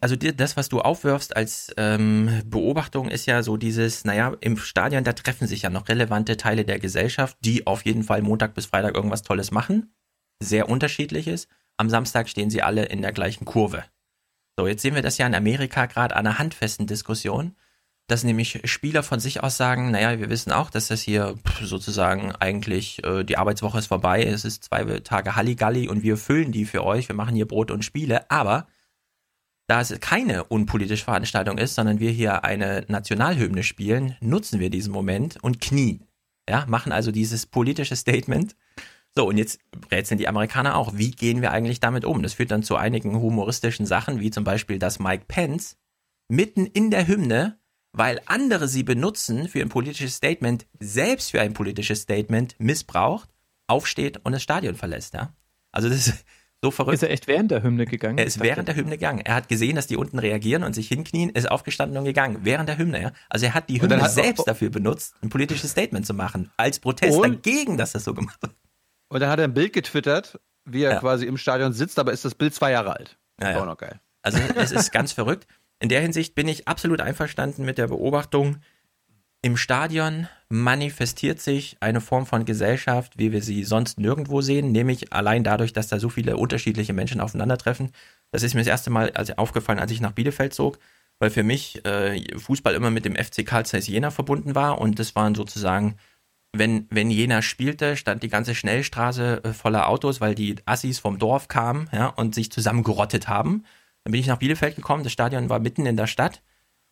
Also das, was du aufwirfst als ähm, Beobachtung, ist ja so dieses, naja, im Stadion, da treffen sich ja noch relevante Teile der Gesellschaft, die auf jeden Fall Montag bis Freitag irgendwas Tolles machen. Sehr unterschiedliches am Samstag stehen sie alle in der gleichen Kurve. So, jetzt sehen wir das ja in Amerika gerade an einer handfesten Diskussion, dass nämlich Spieler von sich aus sagen, naja, wir wissen auch, dass das hier sozusagen eigentlich äh, die Arbeitswoche ist vorbei, es ist zwei Tage Halligalli und wir füllen die für euch, wir machen hier Brot und Spiele, aber da es keine unpolitische Veranstaltung ist, sondern wir hier eine Nationalhymne spielen, nutzen wir diesen Moment und knien. Ja, machen also dieses politische Statement so, und jetzt rätseln die Amerikaner auch, wie gehen wir eigentlich damit um? Das führt dann zu einigen humoristischen Sachen, wie zum Beispiel, dass Mike Pence mitten in der Hymne, weil andere sie benutzen für ein politisches Statement, selbst für ein politisches Statement missbraucht, aufsteht und das Stadion verlässt, ja. Also das ist so verrückt. Ist er echt während der Hymne gegangen? Er ist während der Hymne gegangen. Er hat gesehen, dass die unten reagieren und sich hinknien, ist aufgestanden und gegangen. Während der Hymne, ja. Also er hat die Hymne hat selbst dafür benutzt, ein politisches Statement zu machen. Als Protest dagegen, dass das so gemacht wird. Und dann hat er ein Bild getwittert, wie er ja. quasi im Stadion sitzt, aber ist das Bild zwei Jahre alt. Ja, ja. Auch noch geil. Also es ist ganz verrückt. In der Hinsicht bin ich absolut einverstanden mit der Beobachtung, im Stadion manifestiert sich eine Form von Gesellschaft, wie wir sie sonst nirgendwo sehen, nämlich allein dadurch, dass da so viele unterschiedliche Menschen aufeinandertreffen. Das ist mir das erste Mal also aufgefallen, als ich nach Bielefeld zog, weil für mich äh, Fußball immer mit dem FC Karl Jena verbunden war und das waren sozusagen wenn, wenn Jena spielte, stand die ganze Schnellstraße äh, voller Autos, weil die Assis vom Dorf kamen ja, und sich zusammengerottet haben. Dann bin ich nach Bielefeld gekommen, das Stadion war mitten in der Stadt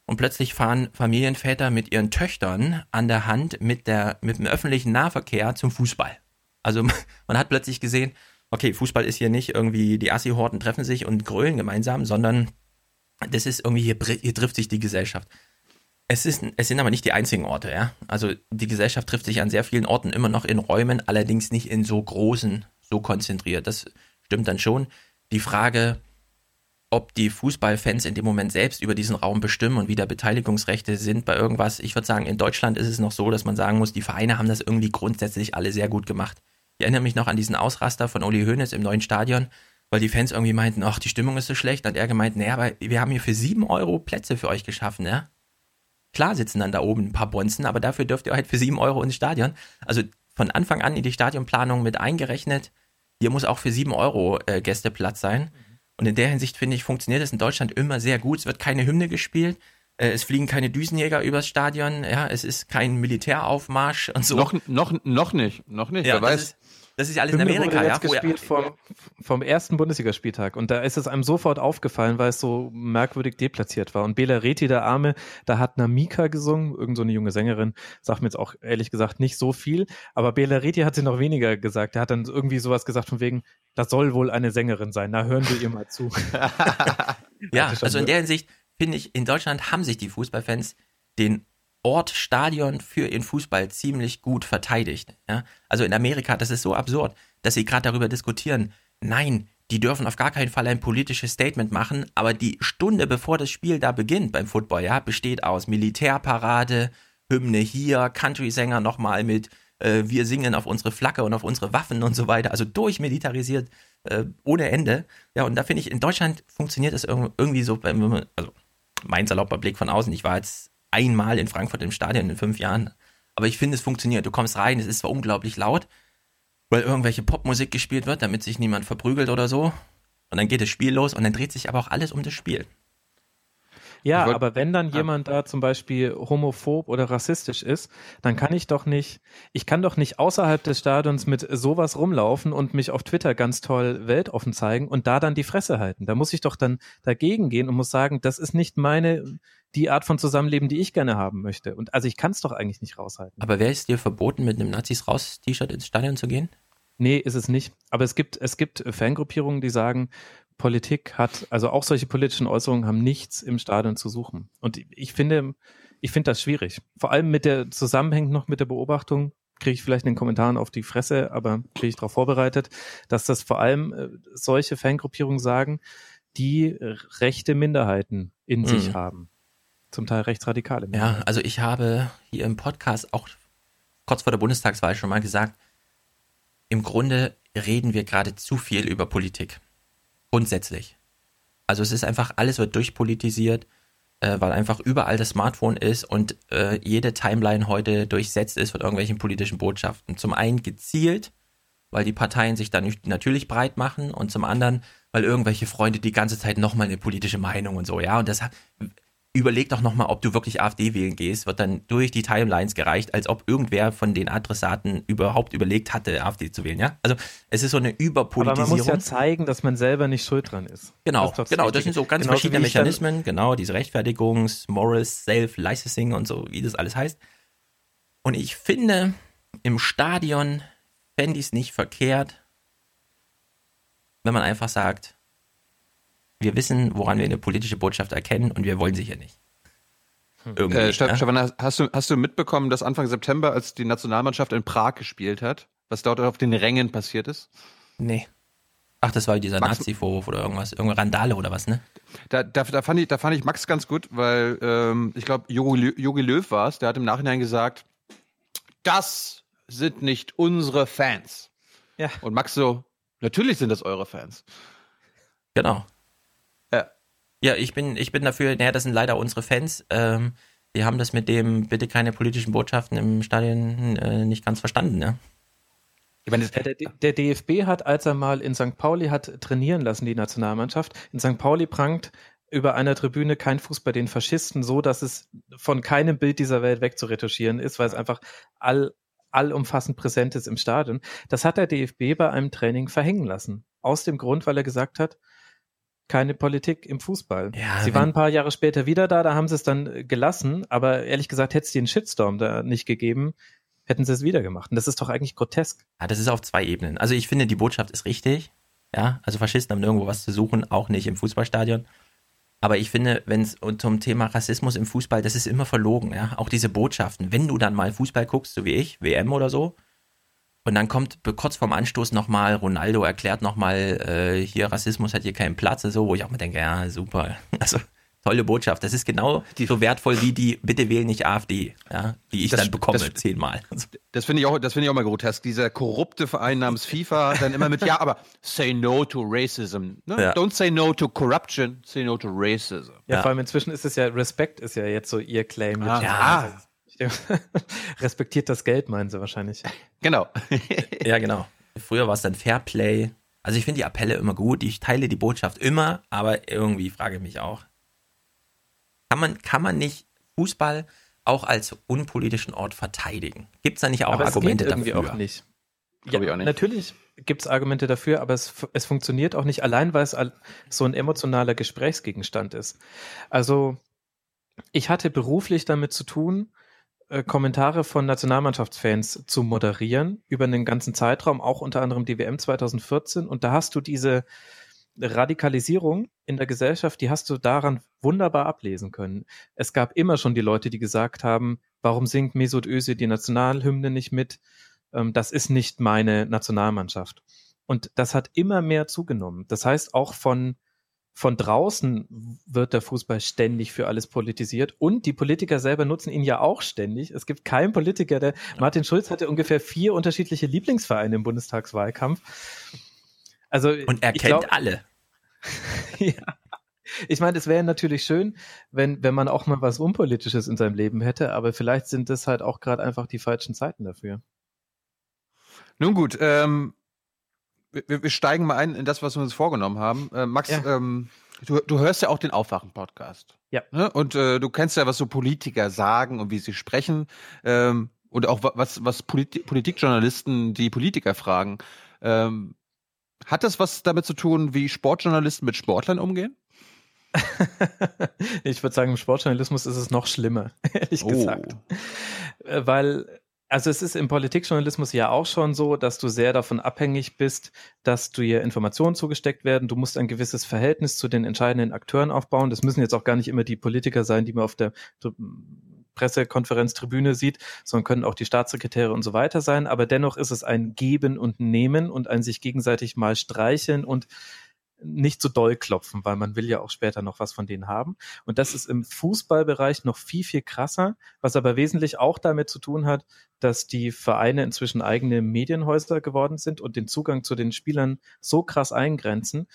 und plötzlich fahren Familienväter mit ihren Töchtern an der Hand mit, der, mit dem öffentlichen Nahverkehr zum Fußball. Also man hat plötzlich gesehen, okay, Fußball ist hier nicht irgendwie, die Assi-Horten treffen sich und grölen gemeinsam, sondern das ist irgendwie, hier, hier trifft sich die Gesellschaft. Es, ist, es sind aber nicht die einzigen Orte, ja. Also die Gesellschaft trifft sich an sehr vielen Orten immer noch in Räumen, allerdings nicht in so großen, so konzentriert. Das stimmt dann schon. Die Frage, ob die Fußballfans in dem Moment selbst über diesen Raum bestimmen und wieder Beteiligungsrechte sind bei irgendwas. Ich würde sagen, in Deutschland ist es noch so, dass man sagen muss, die Vereine haben das irgendwie grundsätzlich alle sehr gut gemacht. Ich erinnere mich noch an diesen Ausraster von Uli Hoeneß im neuen Stadion, weil die Fans irgendwie meinten, ach, die Stimmung ist so schlecht. Hat er gemeint, naja, aber wir haben hier für sieben Euro Plätze für euch geschaffen, ja. Klar sitzen dann da oben ein paar Bonzen, aber dafür dürft ihr halt für sieben Euro ins Stadion. Also von Anfang an in die Stadionplanung mit eingerechnet. Hier muss auch für sieben Euro äh, Gästeplatz sein. Und in der Hinsicht finde ich, funktioniert es in Deutschland immer sehr gut. Es wird keine Hymne gespielt. Äh, es fliegen keine Düsenjäger übers Stadion, ja, es ist kein Militäraufmarsch und so. Noch, noch, noch nicht, noch nicht, ja, wer weiß. Ist, das ist ja alles in Hymne Amerika, wurde ja. jetzt gespielt vom, vom ersten Bundesligaspieltag und da ist es einem sofort aufgefallen, weil es so merkwürdig deplatziert war. Und Bela Reti, der Arme, da hat Namika gesungen, irgend so eine junge Sängerin, sagt mir jetzt auch ehrlich gesagt nicht so viel, aber Bela Reti hat sie noch weniger gesagt. Er hat dann irgendwie sowas gesagt von wegen, das soll wohl eine Sängerin sein, na hören wir ihr mal zu. ja, also in der Hinsicht finde ich, in Deutschland haben sich die Fußballfans den Ort Stadion für ihren Fußball ziemlich gut verteidigt. Ja? Also in Amerika, das ist so absurd, dass sie gerade darüber diskutieren. Nein, die dürfen auf gar keinen Fall ein politisches Statement machen, aber die Stunde bevor das Spiel da beginnt beim Football, ja, besteht aus Militärparade, Hymne hier, Country-Sänger nochmal mit äh, wir singen auf unsere Flagge und auf unsere Waffen und so weiter, also durchmilitarisiert äh, ohne Ende. Ja, und da finde ich, in Deutschland funktioniert das irgendwie so, wenn man, also mein salopper Blick von außen, ich war jetzt einmal in Frankfurt im Stadion in fünf Jahren. Aber ich finde, es funktioniert. Du kommst rein, es ist zwar unglaublich laut, weil irgendwelche Popmusik gespielt wird, damit sich niemand verprügelt oder so. Und dann geht das Spiel los und dann dreht sich aber auch alles um das Spiel. Ja, wollt, aber wenn dann ja. jemand da zum Beispiel homophob oder rassistisch ist, dann kann ich doch nicht, ich kann doch nicht außerhalb des Stadions mit sowas rumlaufen und mich auf Twitter ganz toll weltoffen zeigen und da dann die Fresse halten. Da muss ich doch dann dagegen gehen und muss sagen, das ist nicht meine, die Art von Zusammenleben, die ich gerne haben möchte. Und also ich kann es doch eigentlich nicht raushalten. Aber wäre es dir verboten, mit einem Nazis raus T-Shirt ins Stadion zu gehen? Nee, ist es nicht. Aber es gibt, es gibt Fangruppierungen, die sagen, Politik hat, also auch solche politischen Äußerungen haben nichts im Stadion zu suchen. Und ich finde, ich finde das schwierig. Vor allem mit der zusammenhängt noch mit der Beobachtung, kriege ich vielleicht in den Kommentaren auf die Fresse, aber kriege ich darauf vorbereitet, dass das vor allem äh, solche Fangruppierungen sagen, die rechte Minderheiten in mhm. sich haben. Zum Teil rechtsradikale. Ja, also ich habe hier im Podcast auch kurz vor der Bundestagswahl schon mal gesagt, im Grunde reden wir gerade zu viel über Politik. Grundsätzlich. Also es ist einfach, alles wird durchpolitisiert, äh, weil einfach überall das Smartphone ist und äh, jede Timeline heute durchsetzt ist von irgendwelchen politischen Botschaften. Zum einen gezielt, weil die Parteien sich dann natürlich breit machen und zum anderen, weil irgendwelche Freunde die ganze Zeit nochmal eine politische Meinung und so, ja. Und das überleg doch nochmal, ob du wirklich AfD wählen gehst, wird dann durch die Timelines gereicht, als ob irgendwer von den Adressaten überhaupt überlegt hatte, AfD zu wählen, ja? Also es ist so eine Überpolitisierung. Aber man muss ja zeigen, dass man selber nicht schuld dran ist. Genau, das ist genau, das sind so ganz Genauso verschiedene Mechanismen, genau, diese Rechtfertigungs-, Morals, Self-Licensing und so, wie das alles heißt. Und ich finde, im Stadion fände ich es nicht verkehrt, wenn man einfach sagt, wir wissen, woran wir eine politische Botschaft erkennen und wir wollen sie hier nicht. Hm. Irgendwie, äh, Stefan, ja? hast, du, hast du mitbekommen, dass Anfang September, als die Nationalmannschaft in Prag gespielt hat, was dort auf den Rängen passiert ist? Nee. Ach, das war dieser Nazi-Vorwurf oder irgendwas, irgendeine Randale oder was, ne? Da, da, da, fand, ich, da fand ich Max ganz gut, weil ähm, ich glaube, Jogi Löw war es, der hat im Nachhinein gesagt, das sind nicht unsere Fans. Ja. Und Max so, natürlich sind das eure Fans. Genau. Ja, ich bin, ich bin dafür, naja, das sind leider unsere Fans. Ähm, die haben das mit dem bitte keine politischen Botschaften im Stadion äh, nicht ganz verstanden, ne? Meine, der, der, DFB hat, als er mal in St. Pauli hat trainieren lassen, die Nationalmannschaft, in St. Pauli prangt über einer Tribüne kein Fuß bei den Faschisten, so dass es von keinem Bild dieser Welt wegzuretuschieren ist, weil es einfach all, allumfassend präsent ist im Stadion. Das hat der DFB bei einem Training verhängen lassen. Aus dem Grund, weil er gesagt hat, keine Politik im Fußball. Ja, sie waren ein paar Jahre später wieder da, da haben sie es dann äh, gelassen, aber ehrlich gesagt, hätte es den Shitstorm da nicht gegeben, hätten sie es wieder gemacht. Und das ist doch eigentlich grotesk. Ja, das ist auf zwei Ebenen. Also ich finde, die Botschaft ist richtig. Ja, also Faschisten haben nirgendwo was zu suchen, auch nicht im Fußballstadion. Aber ich finde, wenn es zum Thema Rassismus im Fußball, das ist immer verlogen, ja. Auch diese Botschaften. Wenn du dann mal Fußball guckst, so wie ich, WM oder so, und dann kommt kurz vorm Anstoß nochmal, Ronaldo erklärt nochmal, äh, hier Rassismus hat hier keinen Platz und so, wo ich auch mal denke, ja, super. Also tolle Botschaft. Das ist genau so wertvoll wie die Bitte wählen nicht AfD, ja, die ich Das- dann bekomme das- zehnmal. Das finde ich auch, das finde ich auch mal grotesk. Dieser korrupte Verein namens FIFA dann immer mit, ja, aber say no to racism. Ne? Ja. Don't say no to corruption, say no to racism. Ja, vor allem inzwischen ist es ja, Respekt ist ja jetzt so ihr Claim. Ah. Ja. Respektiert das Geld, meinen sie wahrscheinlich. Genau. ja, genau. Früher war es dann Fairplay. Also ich finde die Appelle immer gut. Ich teile die Botschaft immer, aber irgendwie frage ich mich auch. Kann man, kann man nicht Fußball auch als unpolitischen Ort verteidigen? Gibt es da nicht auch aber Argumente es geht irgendwie dafür? auch nicht. Glaub ich auch nicht. Natürlich gibt es Argumente dafür, aber es, es funktioniert auch nicht allein, weil es so ein emotionaler Gesprächsgegenstand ist. Also ich hatte beruflich damit zu tun, äh, Kommentare von Nationalmannschaftsfans zu moderieren über einen ganzen Zeitraum, auch unter anderem die WM 2014. Und da hast du diese Radikalisierung in der Gesellschaft, die hast du daran wunderbar ablesen können. Es gab immer schon die Leute, die gesagt haben, warum singt Mesut Özil die Nationalhymne nicht mit? Ähm, das ist nicht meine Nationalmannschaft. Und das hat immer mehr zugenommen. Das heißt, auch von, von draußen wird der Fußball ständig für alles politisiert und die Politiker selber nutzen ihn ja auch ständig. Es gibt keinen Politiker, der, Martin Schulz hatte ungefähr vier unterschiedliche Lieblingsvereine im Bundestagswahlkampf. Also, Und er kennt glaub- alle. ja. Ich meine, es wäre natürlich schön, wenn, wenn man auch mal was Unpolitisches in seinem Leben hätte, aber vielleicht sind das halt auch gerade einfach die falschen Zeiten dafür. Nun gut, ähm, wir, wir steigen mal ein in das, was wir uns vorgenommen haben. Äh, Max, Ja. ähm, du, du hörst ja auch den Aufwachen-Podcast. Ja. Ne? Und äh, du kennst ja, was so Politiker sagen und wie sie sprechen. Ähm, und auch wa- was, was Politi Politikjournalisten die Politiker fragen. Ähm, hat das was damit zu tun, wie Sportjournalisten mit Sportlern umgehen? Ich würde sagen, im Sportjournalismus ist es noch schlimmer, ehrlich Oh. gesagt. Äh, Weil, also es ist im Politikjournalismus ja auch schon so, dass du sehr davon abhängig bist, dass dir Informationen zugesteckt werden. Du musst ein gewisses Verhältnis zu den entscheidenden Akteuren aufbauen. Das müssen jetzt auch gar nicht immer die Politiker sein, die man auf der Pressekonferenz, Tribüne sieht, sondern können auch die Staatssekretäre und so weiter sein. Aber dennoch ist es ein Geben und Nehmen und ein sich gegenseitig mal streicheln und nicht so doll klopfen, weil man will ja auch später noch was von denen haben. Und das ist im Fußballbereich noch viel, viel krasser, was aber wesentlich auch damit zu tun hat, dass die Vereine inzwischen eigene Medienhäuser geworden sind und den Zugang zu den Spielern so krass eingrenzen,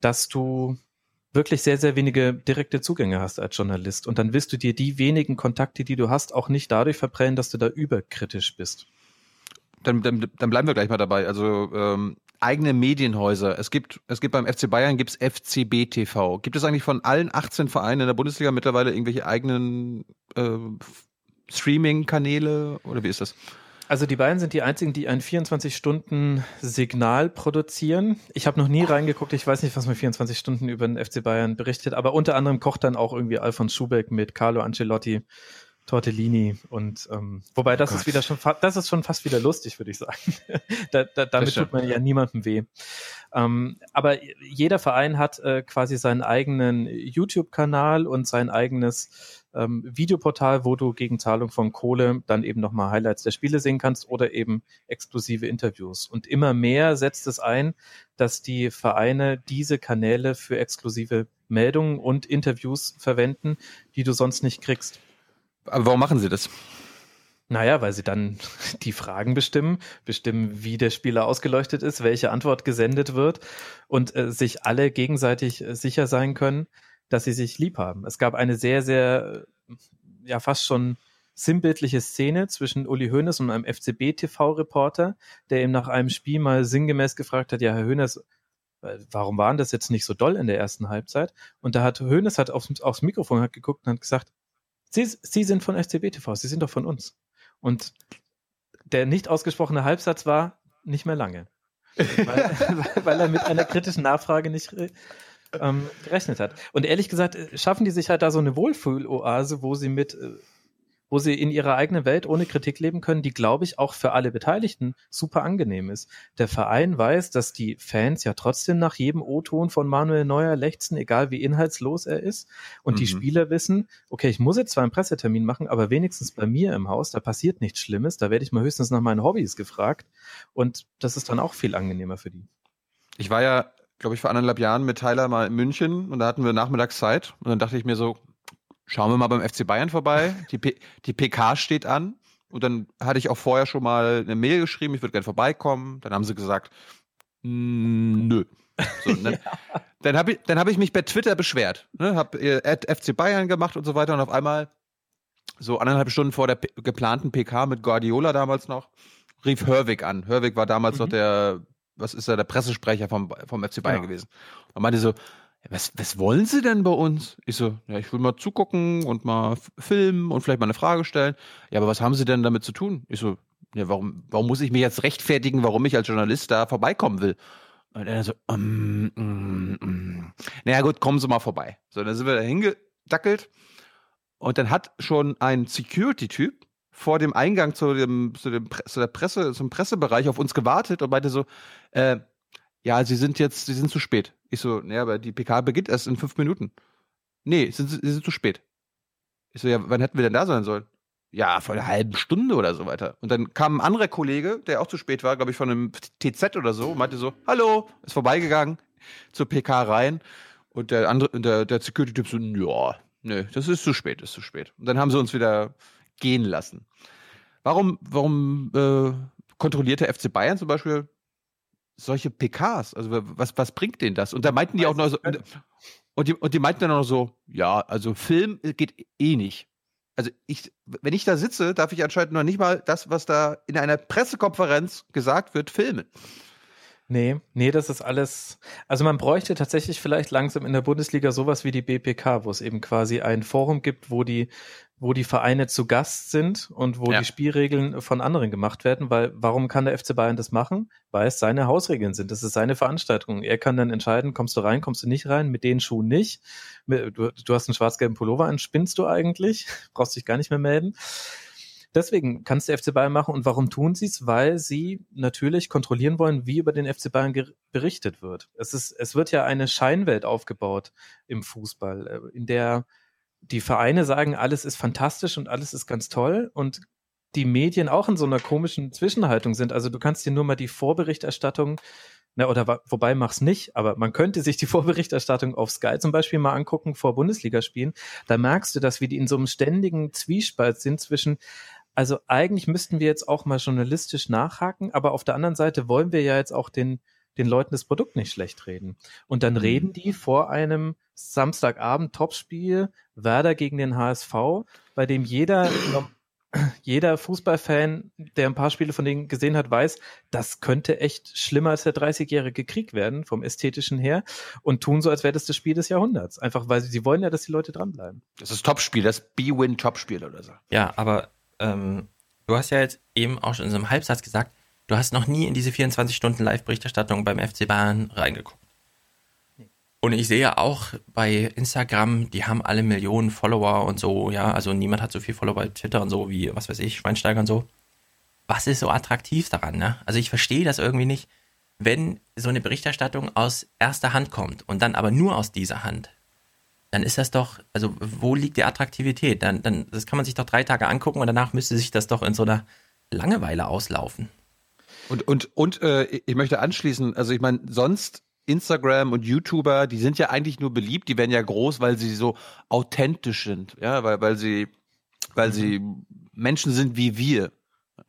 dass du wirklich sehr, sehr wenige direkte Zugänge hast als Journalist. Und dann willst du dir die wenigen Kontakte, die du hast, auch nicht dadurch verprellen, dass du da überkritisch bist. Dann, dann, dann bleiben wir gleich mal dabei. Also ähm, eigene Medienhäuser. Es gibt, es gibt beim FC Bayern gibt's FCB TV. Gibt es eigentlich von allen 18 Vereinen in der Bundesliga mittlerweile irgendwelche eigenen äh, Streaming-Kanäle oder wie ist das? Also die beiden sind die einzigen, die ein 24-Stunden-Signal produzieren. Ich habe noch nie reingeguckt, ich weiß nicht, was man 24 Stunden über den FC Bayern berichtet, aber unter anderem kocht dann auch irgendwie Alfons Schubeck mit Carlo Ancelotti, Tortellini und ähm, wobei das Oh ist wieder schon fa- das ist schon fast wieder lustig, würde ich sagen. da, da, damit tut man ja niemandem weh. Ähm, aber jeder Verein hat äh, quasi seinen eigenen YouTube-Kanal und sein eigenes ähm, Videoportal, wo du gegen Zahlung von Kohle dann eben nochmal Highlights der Spiele sehen kannst oder eben exklusive Interviews. Und immer mehr setzt es ein, dass die Vereine diese Kanäle für exklusive Meldungen und Interviews verwenden, die du sonst nicht kriegst. Aber warum machen sie das? Naja, weil sie dann die Fragen bestimmen, bestimmen, wie der Spieler ausgeleuchtet ist, welche Antwort gesendet wird und äh, sich alle gegenseitig äh, sicher sein können, dass sie sich lieb haben. Es gab eine sehr, sehr, äh, ja, fast schon sinnbildliche Szene zwischen Uli Hoeneß und einem FCB-TV-Reporter, der ihm nach einem Spiel mal sinngemäß gefragt hat, ja, Herr Hoeneß, äh, warum waren das jetzt nicht so doll in der ersten Halbzeit? Und da hat Hoeneß hat aufs, aufs Mikrofon hat geguckt und hat gesagt, Sie, Sie sind von FCB TV, Sie sind doch von uns. Und der nicht ausgesprochene Halbsatz war nicht mehr lange. weil, weil er mit einer kritischen Nachfrage nicht re ähm, gerechnet hat. Und ehrlich gesagt, äh, schaffen die sich halt da so eine Wohlfühloase, wo sie mit äh, wo sie in ihrer eigenen Welt ohne Kritik leben können, die, glaube ich, auch für alle Beteiligten super angenehm ist. Der Verein weiß, dass die Fans ja trotzdem nach jedem O-Ton von Manuel Neuer lechzen, egal wie inhaltslos er ist. Und mhm. die Spieler wissen, okay, ich muss jetzt zwar einen Pressetermin machen, aber wenigstens bei mir im Haus, da passiert nichts Schlimmes, da werde ich mal höchstens nach meinen Hobbys gefragt. Und das ist dann auch viel angenehmer für die. Ich war ja, glaube ich, vor anderthalb Jahren mit Tyler mal in München und da hatten wir Nachmittagszeit und dann dachte ich mir so, Schauen wir mal beim FC Bayern vorbei. Die, P die PK steht an. Und dann hatte ich auch vorher schon mal eine Mail geschrieben, ich würde gerne vorbeikommen. Dann haben sie gesagt, nö. So, dann, ja. dann habe ich, hab ich mich bei Twitter beschwert. Ne? Habe äh, FC Bayern gemacht und so weiter. Und auf einmal, so anderthalb Stunden vor der P geplanten PK mit Guardiola damals noch, rief Hörwig an. Hörwig war damals mhm. noch der, was ist er, der Pressesprecher vom, vom FC Bayern ja. gewesen. Und meinte so, was, was wollen Sie denn bei uns? Ich so, ja, ich will mal zugucken und mal filmen und vielleicht mal eine Frage stellen. Ja, aber was haben Sie denn damit zu tun? Ich so, ja, warum, warum muss ich mich jetzt rechtfertigen, warum ich als Journalist da vorbeikommen will? Und er so, um, um, um. naja gut, kommen Sie mal vorbei. So, dann sind wir da hingedackelt und dann hat schon ein Security-Typ vor dem Eingang zu dem, zu dem zu der Presse, zum Pressebereich auf uns gewartet und meinte so, äh, ja, Sie sind jetzt, Sie sind zu spät. Ich so, naja, aber die PK beginnt erst in fünf Minuten. Nee, Sie sind, Sie sind zu spät. Ich so, ja, wann hätten wir denn da sein sollen? Ja, vor einer halben Stunde oder so weiter. Und dann kam ein anderer Kollege, der auch zu spät war, glaube ich, von einem TZ oder so, und meinte so, hallo, ist vorbeigegangen zur PK rein. Und der andere, der, der Security-Typ so, ja, nö, das ist zu spät, ist zu spät. Und dann haben sie uns wieder gehen lassen. Warum, warum äh, kontrolliert der FC Bayern zum Beispiel solche PKs? Also was, was bringt denen das? Und da meinten die auch noch so, und die, und die meinten dann auch so, ja, also Film geht eh nicht. Also ich, wenn ich da sitze, darf ich anscheinend noch nicht mal das, was da in einer Pressekonferenz gesagt wird, filmen. Nee, nee, das ist alles. Also man bräuchte tatsächlich vielleicht langsam in der Bundesliga sowas wie die BPK, wo es eben quasi ein Forum gibt, wo die wo die Vereine zu Gast sind und wo ja. die Spielregeln von anderen gemacht werden, weil warum kann der FC Bayern das machen? Weil es seine Hausregeln sind. Das ist seine Veranstaltung. Er kann dann entscheiden, kommst du rein, kommst du nicht rein, mit den Schuhen nicht. Du, du hast einen schwarz-gelben Pullover an, spinnst du eigentlich? Brauchst dich gar nicht mehr melden. Deswegen kann es der FC Bayern machen. Und warum tun sie es? Weil sie natürlich kontrollieren wollen, wie über den FC Bayern berichtet wird. Es ist, es wird ja eine Scheinwelt aufgebaut im Fußball, äh, in der die Vereine sagen, alles ist fantastisch und alles ist ganz toll und die Medien auch in so einer komischen Zwischenhaltung sind. Also du kannst dir nur mal die Vorberichterstattung, na, oder wobei mach's nicht, aber man könnte sich die Vorberichterstattung auf Sky zum Beispiel mal angucken vor Bundesligaspielen. Da merkst du, dass wir die in so einem ständigen Zwiespalt sind zwischen, also eigentlich müssten wir jetzt auch mal journalistisch nachhaken, aber auf der anderen Seite wollen wir ja jetzt auch den, den Leuten das Produkt nicht schlecht reden. Und dann mhm. reden die vor einem Samstagabend Topspiel Werder gegen den HSV, bei dem jeder jeder Fußballfan, der ein paar Spiele von denen gesehen hat, weiß, das könnte echt schlimmer als der 30-jährige Krieg werden, vom ästhetischen her, und tun so, als wäre das das Spiel des Jahrhunderts. Einfach, weil sie, sie wollen ja, dass die Leute dranbleiben. Das ist Topspiel, das B-Win-Topspiel oder so. Ja, aber ähm, du hast ja jetzt eben auch schon in so einem Halbsatz gesagt, du hast noch nie in diese 24 Stunden Live-Berichterstattung beim FC Bayern reingeguckt. Und ich sehe auch bei Instagram, die haben alle Millionen Follower und so, ja, also niemand hat so viel Follower bei Twitter und so wie, was weiß ich, Schweinsteiger und so. Was ist so attraktiv daran, ne? Also ich verstehe das irgendwie nicht, wenn so eine Berichterstattung aus erster Hand kommt und dann aber nur aus dieser Hand, dann ist das doch, also wo liegt die Attraktivität? Dann, dann, das kann man sich doch drei Tage angucken und danach müsste sich das doch in so einer Langeweile auslaufen. Und, und, und äh, ich möchte anschließen, also ich meine, sonst Instagram und YouTuber, die sind ja eigentlich nur beliebt, die werden ja groß, weil sie so authentisch sind, ja, weil, weil sie, weil mhm. sie Menschen sind wie wir.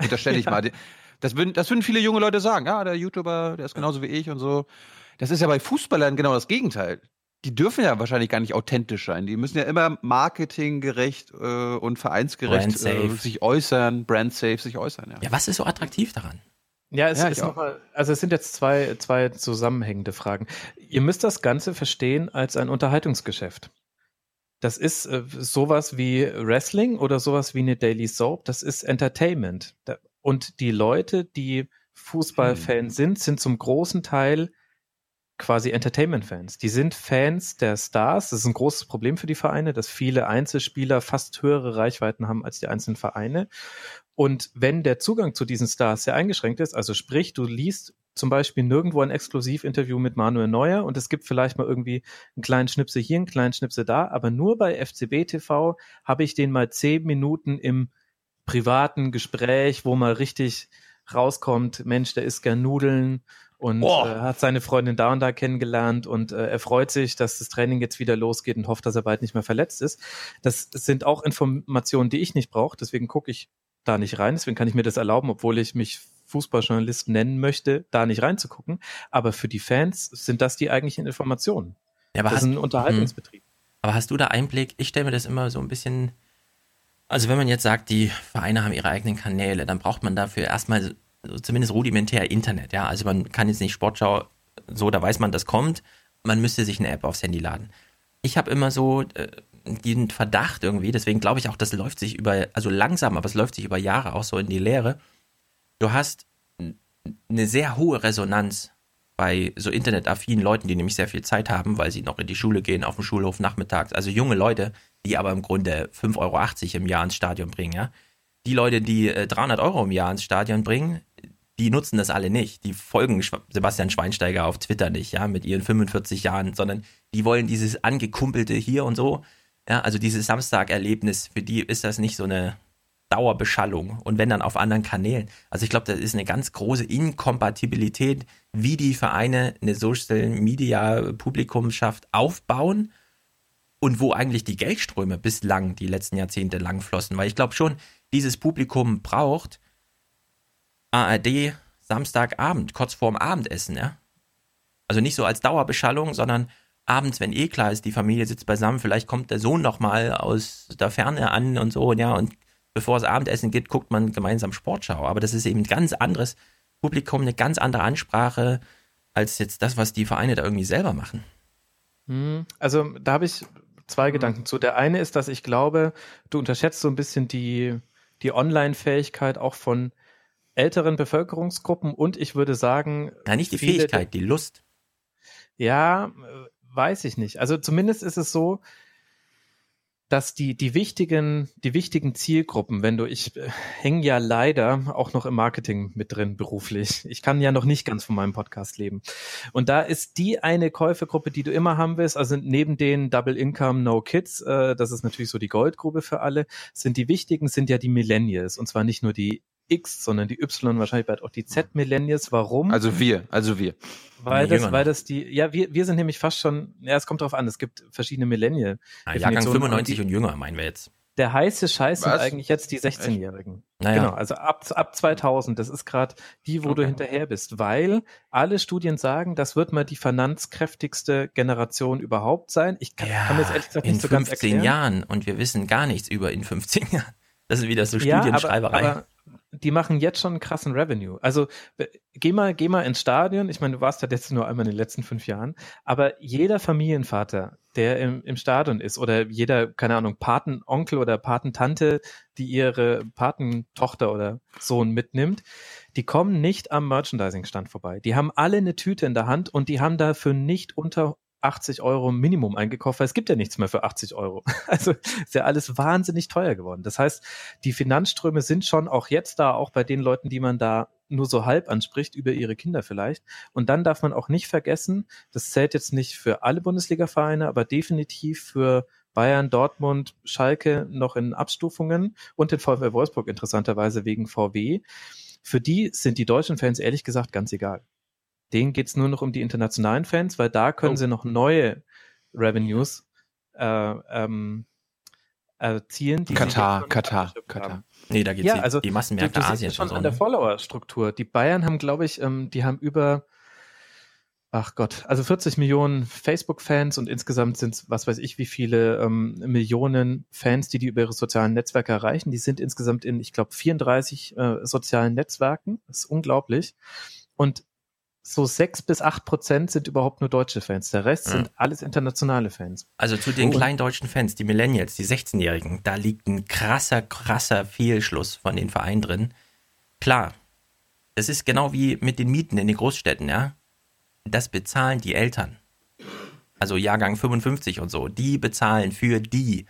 Unterstelle ich ja. mal. Das würden, das würden viele junge Leute sagen, ja, der YouTuber, der ist genauso wie ich und so. Das ist ja bei Fußballern genau das Gegenteil. Die dürfen ja wahrscheinlich gar nicht authentisch sein. Die müssen ja immer marketinggerecht äh, und vereinsgerecht äh, sich äußern, brandsafe sich äußern. Ja. ja, was ist so attraktiv daran? Ja, es ja, ist nochmal, also es sind jetzt zwei, zwei zusammenhängende Fragen. Ihr müsst das Ganze verstehen als ein Unterhaltungsgeschäft. Das ist äh, sowas wie Wrestling oder sowas wie eine Daily Soap. Das ist Entertainment. Und die Leute, die Fußballfans hm. sind, sind zum großen Teil quasi Entertainment-Fans. Die sind Fans der Stars. Das ist ein großes Problem für die Vereine, dass viele Einzelspieler fast höhere Reichweiten haben als die einzelnen Vereine. Und wenn der Zugang zu diesen Stars sehr eingeschränkt ist, also sprich, du liest zum Beispiel nirgendwo ein Exklusivinterview mit Manuel Neuer und es gibt vielleicht mal irgendwie einen kleinen Schnipsel hier, einen kleinen Schnipsel da, aber nur bei FCB TV habe ich den mal zehn Minuten im privaten Gespräch, wo mal richtig rauskommt, Mensch, der isst gern Nudeln und äh, hat seine Freundin da und da kennengelernt und äh, er freut sich, dass das Training jetzt wieder losgeht und hofft, dass er bald nicht mehr verletzt ist. Das sind auch Informationen, die ich nicht brauche, deswegen gucke ich da nicht rein, deswegen kann ich mir das erlauben, obwohl ich mich Fußballjournalist nennen möchte, da nicht reinzugucken. Aber für die Fans sind das die eigentlichen Informationen. Ja, aber das hast, ist ein Unterhaltungsbetrieb. Hm. Aber hast du da Einblick? Ich stelle mir das immer so ein bisschen. Also wenn man jetzt sagt, die Vereine haben ihre eigenen Kanäle, dann braucht man dafür erstmal so zumindest rudimentär Internet. Ja, also man kann jetzt nicht Sportschau so, da weiß man, das kommt. Man müsste sich eine App aufs Handy laden. Ich habe immer so äh, den Verdacht irgendwie, deswegen glaube ich auch, das läuft sich über, also langsam, aber es läuft sich über Jahre auch so in die Leere. Du hast eine sehr hohe Resonanz bei so internetaffinen Leuten, die nämlich sehr viel Zeit haben, weil sie noch in die Schule gehen, auf dem Schulhof nachmittags. Also junge Leute, die aber im Grunde 5,80 Euro im Jahr ins Stadion bringen, ja. Die Leute, die äh, 300 Euro im Jahr ins Stadion bringen, die nutzen das alle nicht. Die folgen Sebastian Schweinsteiger auf Twitter nicht, ja, mit ihren 45 Jahren, sondern die wollen dieses angekumpelte hier und so. Ja, also dieses Samstagerlebnis, für die ist das nicht so eine Dauerbeschallung und wenn dann auf anderen Kanälen. Also ich glaube, das ist eine ganz große Inkompatibilität, wie die Vereine eine Social Media Publikumschaft aufbauen und wo eigentlich die Geldströme bislang die letzten Jahrzehnte lang flossen. Weil ich glaube schon, dieses Publikum braucht ARD Samstagabend, kurz vorm Abendessen, ja. Also nicht so als Dauerbeschallung, sondern abends, wenn eh klar ist, die Familie sitzt beisammen, vielleicht kommt der Sohn noch mal aus der Ferne an und so, ja, und bevor es Abendessen gibt, guckt man gemeinsam Sportschau. Aber das ist eben ein ganz anderes Publikum, eine ganz andere Ansprache als jetzt das, was die Vereine da irgendwie selber machen. Hm, also da habe ich zwei Gedanken zu. Der eine ist, dass ich glaube, du unterschätzt so ein bisschen die, die Online-Fähigkeit auch von älteren Bevölkerungsgruppen und ich würde sagen. Ja, nicht die Fähigkeit, die Lust. Ja, weiß ich nicht. Also zumindest ist es so, dass die, die wichtigen, die wichtigen Zielgruppen, wenn du, ich äh, hänge ja leider auch noch im Marketing mit drin beruflich. Ich kann ja noch nicht ganz von meinem Podcast leben. Und da ist die eine Käufergruppe, die du immer haben willst, also neben den Double Income No Kids, äh, das ist natürlich so die Goldgrube für alle, sind die wichtigen, sind ja die Millennials. Und zwar nicht nur die X, sondern die Y, wahrscheinlich bald auch die Z-Millennials. Warum? Also wir, also wir. Weil das, weil das die, ja, wir, wir sind nämlich fast schon, ja, es kommt drauf an, es gibt verschiedene Millennial. Ah, Jahrgang 95 und, jünger, meinen wir jetzt. Der heiße Scheiß sind eigentlich jetzt die 16-Jährigen. Naja. Genau, also ab, ab 2000, das ist gerade die, wo okay. du hinterher bist, weil alle Studien sagen, das wird mal die finanzkräftigste Generation überhaupt sein. Ich kann, ja, kann mir das ehrlich gesagt nicht so ganz erklären. In 15 Jahren und wir wissen gar nichts über in 15 Jahren. Das ist wieder so Studienschreiberei. Ja, aber, aber die machen jetzt schon einen krassen Revenue. Also geh mal, geh mal ins Stadion. Ich meine, du warst da jetzt nur einmal in den letzten fünf Jahren, aber jeder Familienvater, der im, im Stadion ist oder jeder, keine Ahnung, Patenonkel oder Patentante, die ihre Patentochter oder Sohn mitnimmt, die kommen nicht am Merchandising-Stand vorbei. Die haben alle eine Tüte in der Hand und die haben dafür nicht unter 80 Euro Minimum eingekauft, weil es gibt ja nichts mehr für 80 Euro. Also ist ja alles wahnsinnig teuer geworden. Das heißt, die Finanzströme sind schon auch jetzt da, auch bei den Leuten, die man da nur so halb anspricht, über ihre Kinder vielleicht. Und dann darf man auch nicht vergessen, das zählt jetzt nicht für alle Bundesliga-Vereine, aber definitiv für Bayern, Dortmund, Schalke noch in Abstufungen und den VfL Wolfsburg interessanterweise wegen VW. Für die sind die deutschen Fans ehrlich gesagt ganz egal. Denen geht's nur noch um die internationalen Fans, weil da können oh. sie noch neue Revenues äh, ähm, erzielen. Die Katar, Katar, Katar. Nee, da geht's ja, die, also die Massenmärkte du, du Asien schon so, an der ne? Follower-Struktur. Die Bayern haben, glaube ich, ähm, die haben über Ach Gott, also 40 Millionen Facebook-Fans und insgesamt sind es, was weiß ich, wie viele ähm, Millionen Fans, die die über ihre sozialen Netzwerke erreichen. Die sind insgesamt in, ich glaube, 34 äh, sozialen Netzwerken. Das ist unglaublich. Und so sechs bis acht Prozent sind überhaupt nur deutsche Fans. Der Rest sind alles internationale Fans. Also zu den Und- kleinen deutschen Fans, die Millennials, die 16-Jährigen, da liegt ein krasser, krasser Fehlschluss von den Vereinen drin. Klar, das ist genau wie mit den Mieten in den Großstädten, ja. das bezahlen die Eltern. Also Jahrgang 55 und so, die bezahlen für die.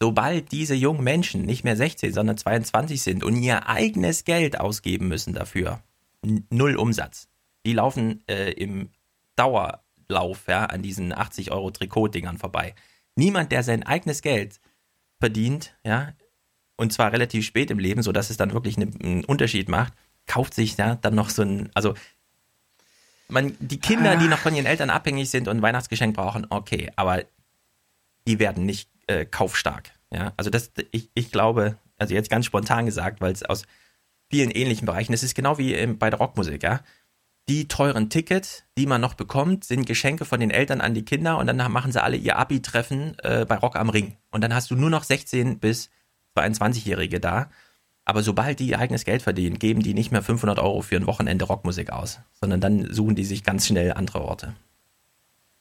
Sobald diese jungen Menschen nicht mehr 16, sondern 22 sind und ihr eigenes Geld ausgeben müssen dafür, null Umsatz. Die laufen äh, im Dauerlauf ja, an diesen 80 Euro Trikotdingern vorbei. Niemand, der sein eigenes Geld verdient, ja, und zwar relativ spät im Leben, sodass es dann wirklich ne- einen Unterschied macht, kauft sich ja dann noch so ein, also man, die Kinder, die noch von ihren Eltern abhängig sind und ein Weihnachtsgeschenk brauchen, okay, aber die werden nicht äh, kaufstark. Ja, also das, ich, ich glaube, also jetzt ganz spontan gesagt, weil es aus vielen ähnlichen Bereichen, es ist genau wie ähm, bei der Rockmusik, ja. Die teuren Tickets, die man noch bekommt, sind Geschenke von den Eltern an die Kinder und dann machen sie alle ihr Abi-Treffen äh, bei Rock am Ring. Und dann hast du nur noch 16 bis 22-Jährige da. Aber sobald die ihr eigenes Geld verdienen, geben die nicht mehr 500 Euro für ein Wochenende Rockmusik aus, sondern dann suchen die sich ganz schnell andere Orte.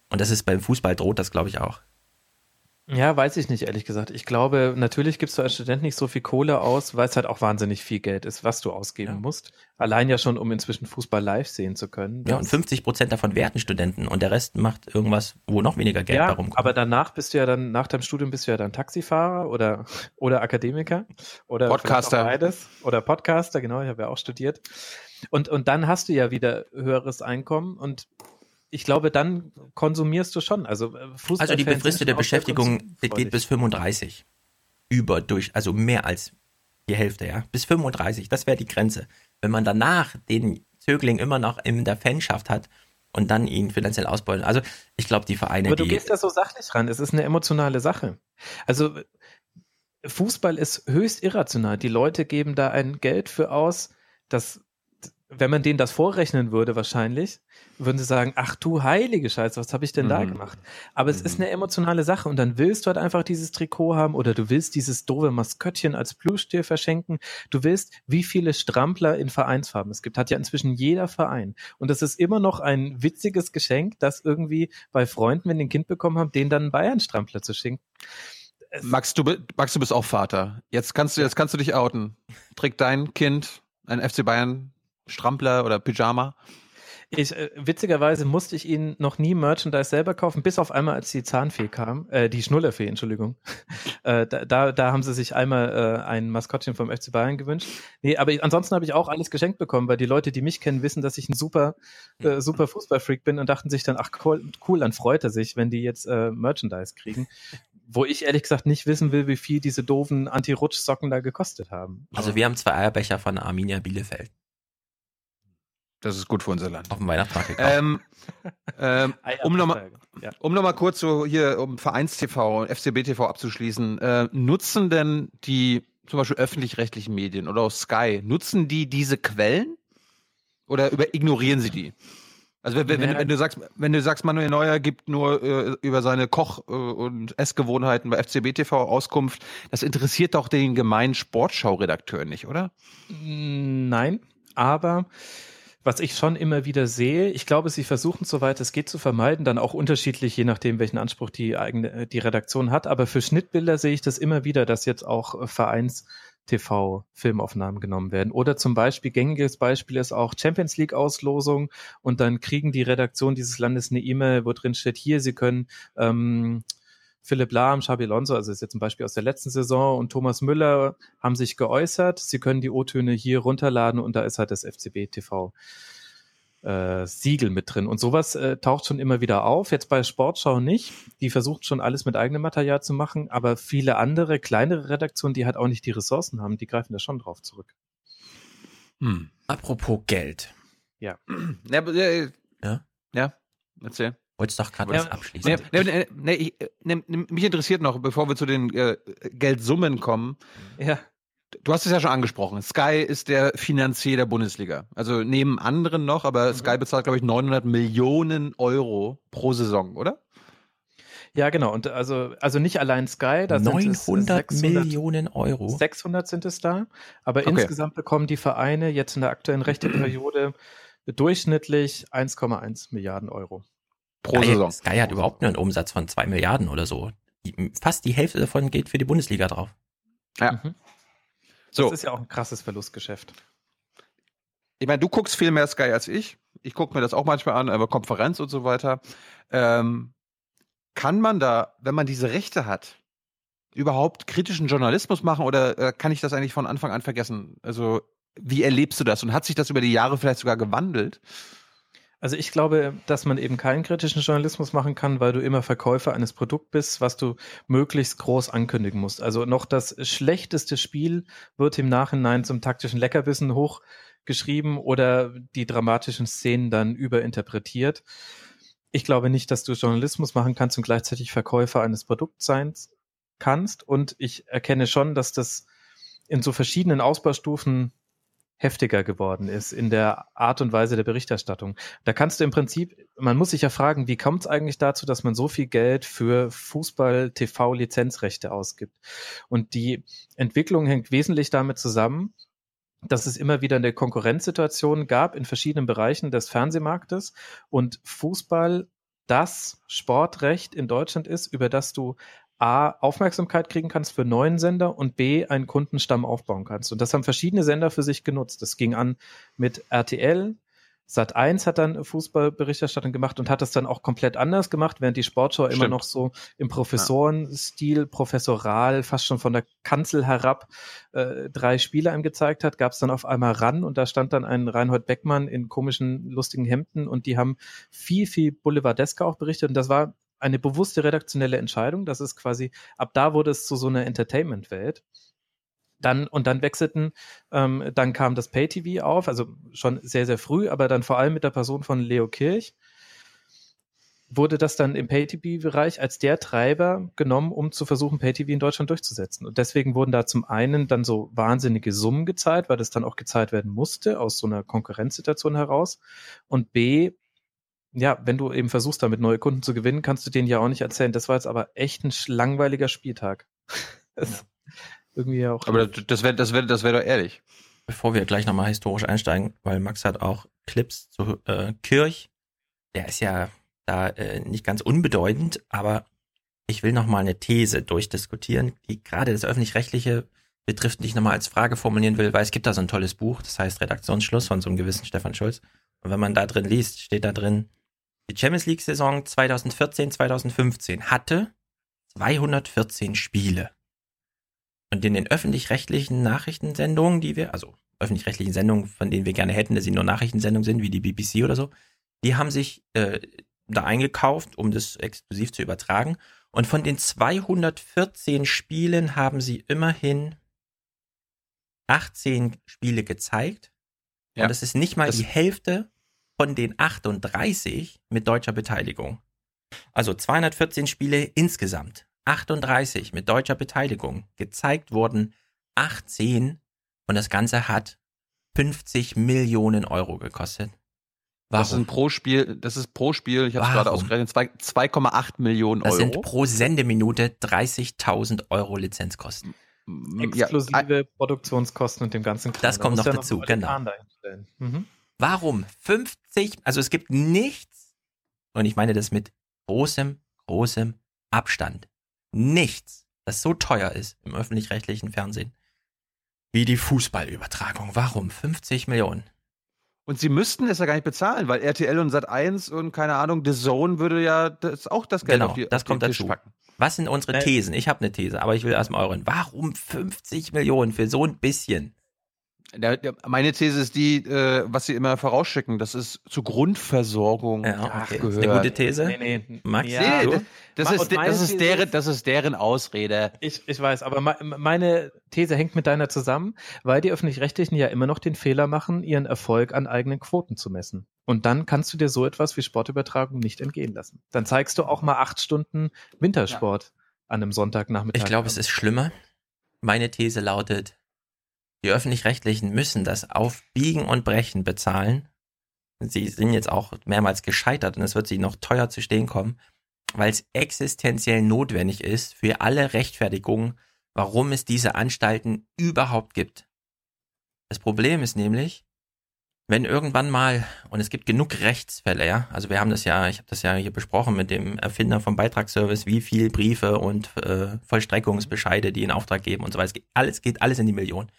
Und das ist beim Fußball droht das, glaube ich, auch. Ja, weiß ich nicht, ehrlich gesagt. Ich glaube, natürlich gibst du als Student nicht so viel Kohle aus, weil es halt auch wahnsinnig viel Geld ist, was du ausgeben musst. Allein ja schon, um inzwischen Fußball live sehen zu können. Ja, und 50 Prozent davon werden Studenten und der Rest macht irgendwas, wo noch weniger Geld ja, bei rumkommt. aber danach bist du ja dann, nach deinem Studium bist du ja dann Taxifahrer oder, oder Akademiker oder Podcaster. Beides oder Podcaster, genau, ich habe ja auch studiert. Und, und dann hast du ja wieder höheres Einkommen und ich glaube, dann konsumierst du schon. Also, äh, Also die befristete Beschäftigung geht bis 35. Über durch, also mehr als die Hälfte, ja. Bis 35, das wäre die Grenze. Wenn man danach den Zögling immer noch in der Fanschaft hat und dann ihn finanziell ausbeuten. Also ich glaube, die Vereine, Aber du gehst da so sachlich ran. Es ist eine emotionale Sache. Also Fußball ist höchst irrational. Die Leute geben da ein Geld für aus, das, wenn man denen das vorrechnen würde, wahrscheinlich, würden sie sagen, ach du heilige Scheiße, was habe ich denn da Mhm. gemacht? Aber es ist eine emotionale Sache und dann willst du halt einfach dieses Trikot haben oder du willst dieses doofe Maskottchen als Plüschtier verschenken. Du willst, wie viele Strampler in Vereinsfarben es gibt. Hat ja inzwischen jeder Verein. Und das ist immer noch ein witziges Geschenk, das irgendwie bei Freunden, wenn die ein Kind bekommen haben, denen dann einen Bayern-Strampler zu schenken. Max, du, Max, du bist auch Vater. Jetzt kannst du, jetzt kannst du dich outen. Trägt dein Kind ein FC Bayern Strampler oder Pyjama? Ich, äh, witzigerweise musste ich ihnen noch nie Merchandise selber kaufen, bis auf einmal, als die Zahnfee kam, äh, die Schnullerfee, Entschuldigung. äh, da, da, da haben sie sich einmal äh, ein Maskottchen vom FC Bayern gewünscht. Nee, aber ich, ansonsten habe ich auch alles geschenkt bekommen, weil die Leute, die mich kennen, wissen, dass ich ein super, äh, super Fußballfreak bin und dachten sich dann, ach cool, cool, dann freut er sich, wenn die jetzt äh, Merchandise kriegen. Wo ich ehrlich gesagt nicht wissen will, wie viel diese doofen Anti-Rutsch-Socken da gekostet haben. Also wir haben zwei Eierbecher von Arminia Bielefeld. Das ist gut für unser Land. Auf dem Weihnachtsmarkt gekauft. Ähm, ähm, um nochmal Ja. um noch mal kurz so hier, um Vereinstv und FCB TV abzuschließen, äh, nutzen denn die zum Beispiel öffentlich-rechtlichen Medien oder auch Sky, nutzen die diese Quellen oder über, ignorieren sie die? Also wenn, wenn, wenn du sagst, wenn du sagst, Manuel Neuer gibt nur äh, über seine Koch- äh, und Essgewohnheiten bei FCB TV Auskunft, das interessiert doch den gemeinen Sportschau-Redakteur nicht, oder? Nein, aber was ich schon immer wieder sehe, ich glaube, sie versuchen, soweit es geht, zu vermeiden, dann auch unterschiedlich, je nachdem, welchen Anspruch die eigene, äh, die Redaktion hat. Aber für Schnittbilder sehe ich das immer wieder, dass jetzt auch äh, Vereins TV-Filmaufnahmen genommen werden. Oder zum Beispiel, gängiges Beispiel ist auch Champions League-Auslosung und dann kriegen die Redaktion dieses Landes eine E-Mail, wo drin steht, hier, sie können ähm, Philipp Lahm, Xabi Alonso, also ist jetzt ein Beispiel aus der letzten Saison und Thomas Müller haben sich geäußert. Sie können die O-Töne hier runterladen und da ist halt das FCB TV äh, Siegel mit drin. Und sowas äh, taucht schon immer wieder auf. Jetzt bei Sportschau nicht. Die versucht schon alles mit eigenem Material zu machen, aber viele andere, kleinere Redaktionen, die halt auch nicht die Ressourcen haben, die greifen da schon drauf zurück. Hm. Apropos Geld. Ja. Ja, äh, Ja? ja, erzähl. Wolltest doch gerade Ja, was abschließen. Nee, nee, nee, nee, ich, nee, mich interessiert noch, bevor wir zu den äh, Geldsummen kommen. Ja. Du hast es ja schon angesprochen. Sky ist der Finanzier der Bundesliga. Also neben anderen noch, aber Sky bezahlt, glaube ich, 900 Millionen Euro pro Saison, oder? Ja, genau. Und also, also nicht allein Sky, da sind es 900 600 Millionen Euro. 600 sind es da. Aber Okay. insgesamt bekommen die Vereine jetzt in der aktuellen Rechteperiode durchschnittlich 1,1 Milliarden Euro. Pro Sky, Saison. Sky hat überhaupt nur einen Umsatz von 2 Milliarden oder so. Die, fast die Hälfte davon geht für die Bundesliga drauf. Ja. Das So. ist ja auch ein krasses Verlustgeschäft. Ich meine, du guckst viel mehr Sky als ich. Ich gucke mir das auch manchmal an, aber Konferenz und so weiter. Ähm, kann man da, wenn man diese Rechte hat, überhaupt kritischen Journalismus machen oder äh, kann ich das eigentlich von Anfang an vergessen? Also, wie erlebst du das? Und hat sich das über die Jahre vielleicht sogar gewandelt? Also ich glaube, dass man eben keinen kritischen Journalismus machen kann, weil du immer Verkäufer eines Produkts bist, was du möglichst groß ankündigen musst. Also noch das schlechteste Spiel wird im Nachhinein zum taktischen Leckerbissen hochgeschrieben oder die dramatischen Szenen dann überinterpretiert. Ich glaube nicht, dass du Journalismus machen kannst und gleichzeitig Verkäufer eines Produkts sein kannst. Und ich erkenne schon, dass das in so verschiedenen Ausbaustufen heftiger geworden ist in der Art und Weise der Berichterstattung. Da kannst du im Prinzip, man muss sich ja fragen, wie kommt es eigentlich dazu, dass man so viel Geld für Fußball-TV-Lizenzrechte ausgibt? Und die Entwicklung hängt wesentlich damit zusammen, dass es immer wieder eine Konkurrenzsituation gab in verschiedenen Bereichen des Fernsehmarktes und Fußball das Sportrecht in Deutschland ist, über das du A, Aufmerksamkeit kriegen kannst für neuen Sender und B, einen Kundenstamm aufbauen kannst. Und das haben verschiedene Sender für sich genutzt. Das ging an mit RTL. Sat 1 hat dann Fußballberichterstattung gemacht und hat das dann auch komplett anders gemacht, während die Sportschau Stimmt. immer noch so im Professorenstil, professoral, fast schon von der Kanzel herab äh, drei Spiele einem gezeigt hat, gab es dann auf einmal ran und da stand dann ein Reinhold Beckmann in komischen, lustigen Hemden und die haben viel, viel Boulevardesker auch berichtet und das war eine bewusste redaktionelle Entscheidung. Das ist quasi, ab da wurde es zu so einer Entertainment-Welt. Dann, und dann wechselten, ähm, dann kam das Pay-TV auf, also schon sehr, sehr früh, aber dann vor allem mit der Person von Leo Kirch wurde das dann im Pay-TV-Bereich als der Treiber genommen, um zu versuchen, Pay-TV in Deutschland durchzusetzen. Und deswegen wurden da zum einen dann so wahnsinnige Summen gezahlt, weil das dann auch gezahlt werden musste, aus so einer Konkurrenzsituation heraus. Und B, ja, wenn du eben versuchst, damit neue Kunden zu gewinnen, kannst du denen ja auch nicht erzählen. Das war jetzt aber echt ein langweiliger Spieltag. irgendwie auch. Aber das wäre das wär, das wär doch ehrlich. Bevor wir gleich nochmal historisch einsteigen, weil Max hat auch Clips zu äh, Kirch. Der ist ja da äh, nicht ganz unbedeutend, aber ich will nochmal eine These durchdiskutieren, die gerade das öffentlich-rechtliche betrifft, die ich nochmal als Frage formulieren will, weil es gibt da so ein tolles Buch, das heißt Redaktionsschluss von so einem gewissen Stefan Schulz. Und wenn man da drin liest, steht da drin, die Champions League Saison 2014, 2015 hatte 214 Spiele. Und in den öffentlich-rechtlichen Nachrichtensendungen, die wir, also öffentlich-rechtlichen Sendungen, von denen wir gerne hätten, dass sie nur Nachrichtensendungen sind, wie die BBC oder so, die haben sich äh, da eingekauft, um das exklusiv zu übertragen. Und von den 214 Spielen haben sie immerhin 18 Spiele gezeigt. Ja. Und das ist nicht mal die Hälfte von den 38 mit deutscher Beteiligung. Also 214 Spiele insgesamt, 38 mit deutscher Beteiligung. Gezeigt wurden 18 und das Ganze hat 50 Millionen Euro gekostet. Warum? Das ist pro Spiel, das ist pro Spiel, ich habe es gerade ausgerechnet, 2,8 Millionen Euro. Das sind pro Sendeminute 30.000 Euro Lizenzkosten. Exklusive ja, Produktionskosten und dem ganzen Kram. Das kommt noch dazu, genau. Mhm. Warum 50? Also es gibt nichts, und ich meine das mit großem, großem Abstand, nichts, das so teuer ist im öffentlich-rechtlichen Fernsehen wie die Fußballübertragung. Warum 50 Millionen? Und sie müssten es ja gar nicht bezahlen, weil RTL und Sat1 und keine Ahnung, The Zone würde ja das, auch das Geld genau, auf die das auf kommt dazu. Packen. Was sind unsere Thesen? Ich habe eine These, aber ich will erstmal euren. Warum 50 Millionen für so ein bisschen? Der, der, meine These ist die, äh, was sie immer vorausschicken, das ist zur Grundversorgung ja, okay. Gehört. Eine gute These? Nee, nee. Max? Ja, nee, das, ist, das, ist deren, das ist deren Ausrede. Ich, ich weiß, aber meine These hängt mit deiner zusammen, weil die Öffentlich-Rechtlichen ja immer noch den Fehler machen, ihren Erfolg an eigenen Quoten zu messen. Und dann kannst du dir so etwas wie Sportübertragung nicht entgehen lassen. Dann zeigst du auch mal acht Stunden Wintersport ja. an einem Sonntagnachmittag. Ich glaube, es ist schlimmer. Meine These lautet, die öffentlich-rechtlichen müssen das auf Biegen und Brechen bezahlen. Sie sind jetzt auch mehrmals gescheitert und es wird sie noch teuer zu stehen kommen, weil es existenziell notwendig ist für alle Rechtfertigungen, warum es diese Anstalten überhaupt gibt. Das Problem ist nämlich, wenn irgendwann mal, und es gibt genug Rechtsfälle, ja, also wir haben das ja, ich habe das ja hier besprochen mit dem Erfinder vom Beitragsservice, wie viel Briefe und äh, Vollstreckungsbescheide die in Auftrag geben und so weiter, alles geht alles in die Millionen.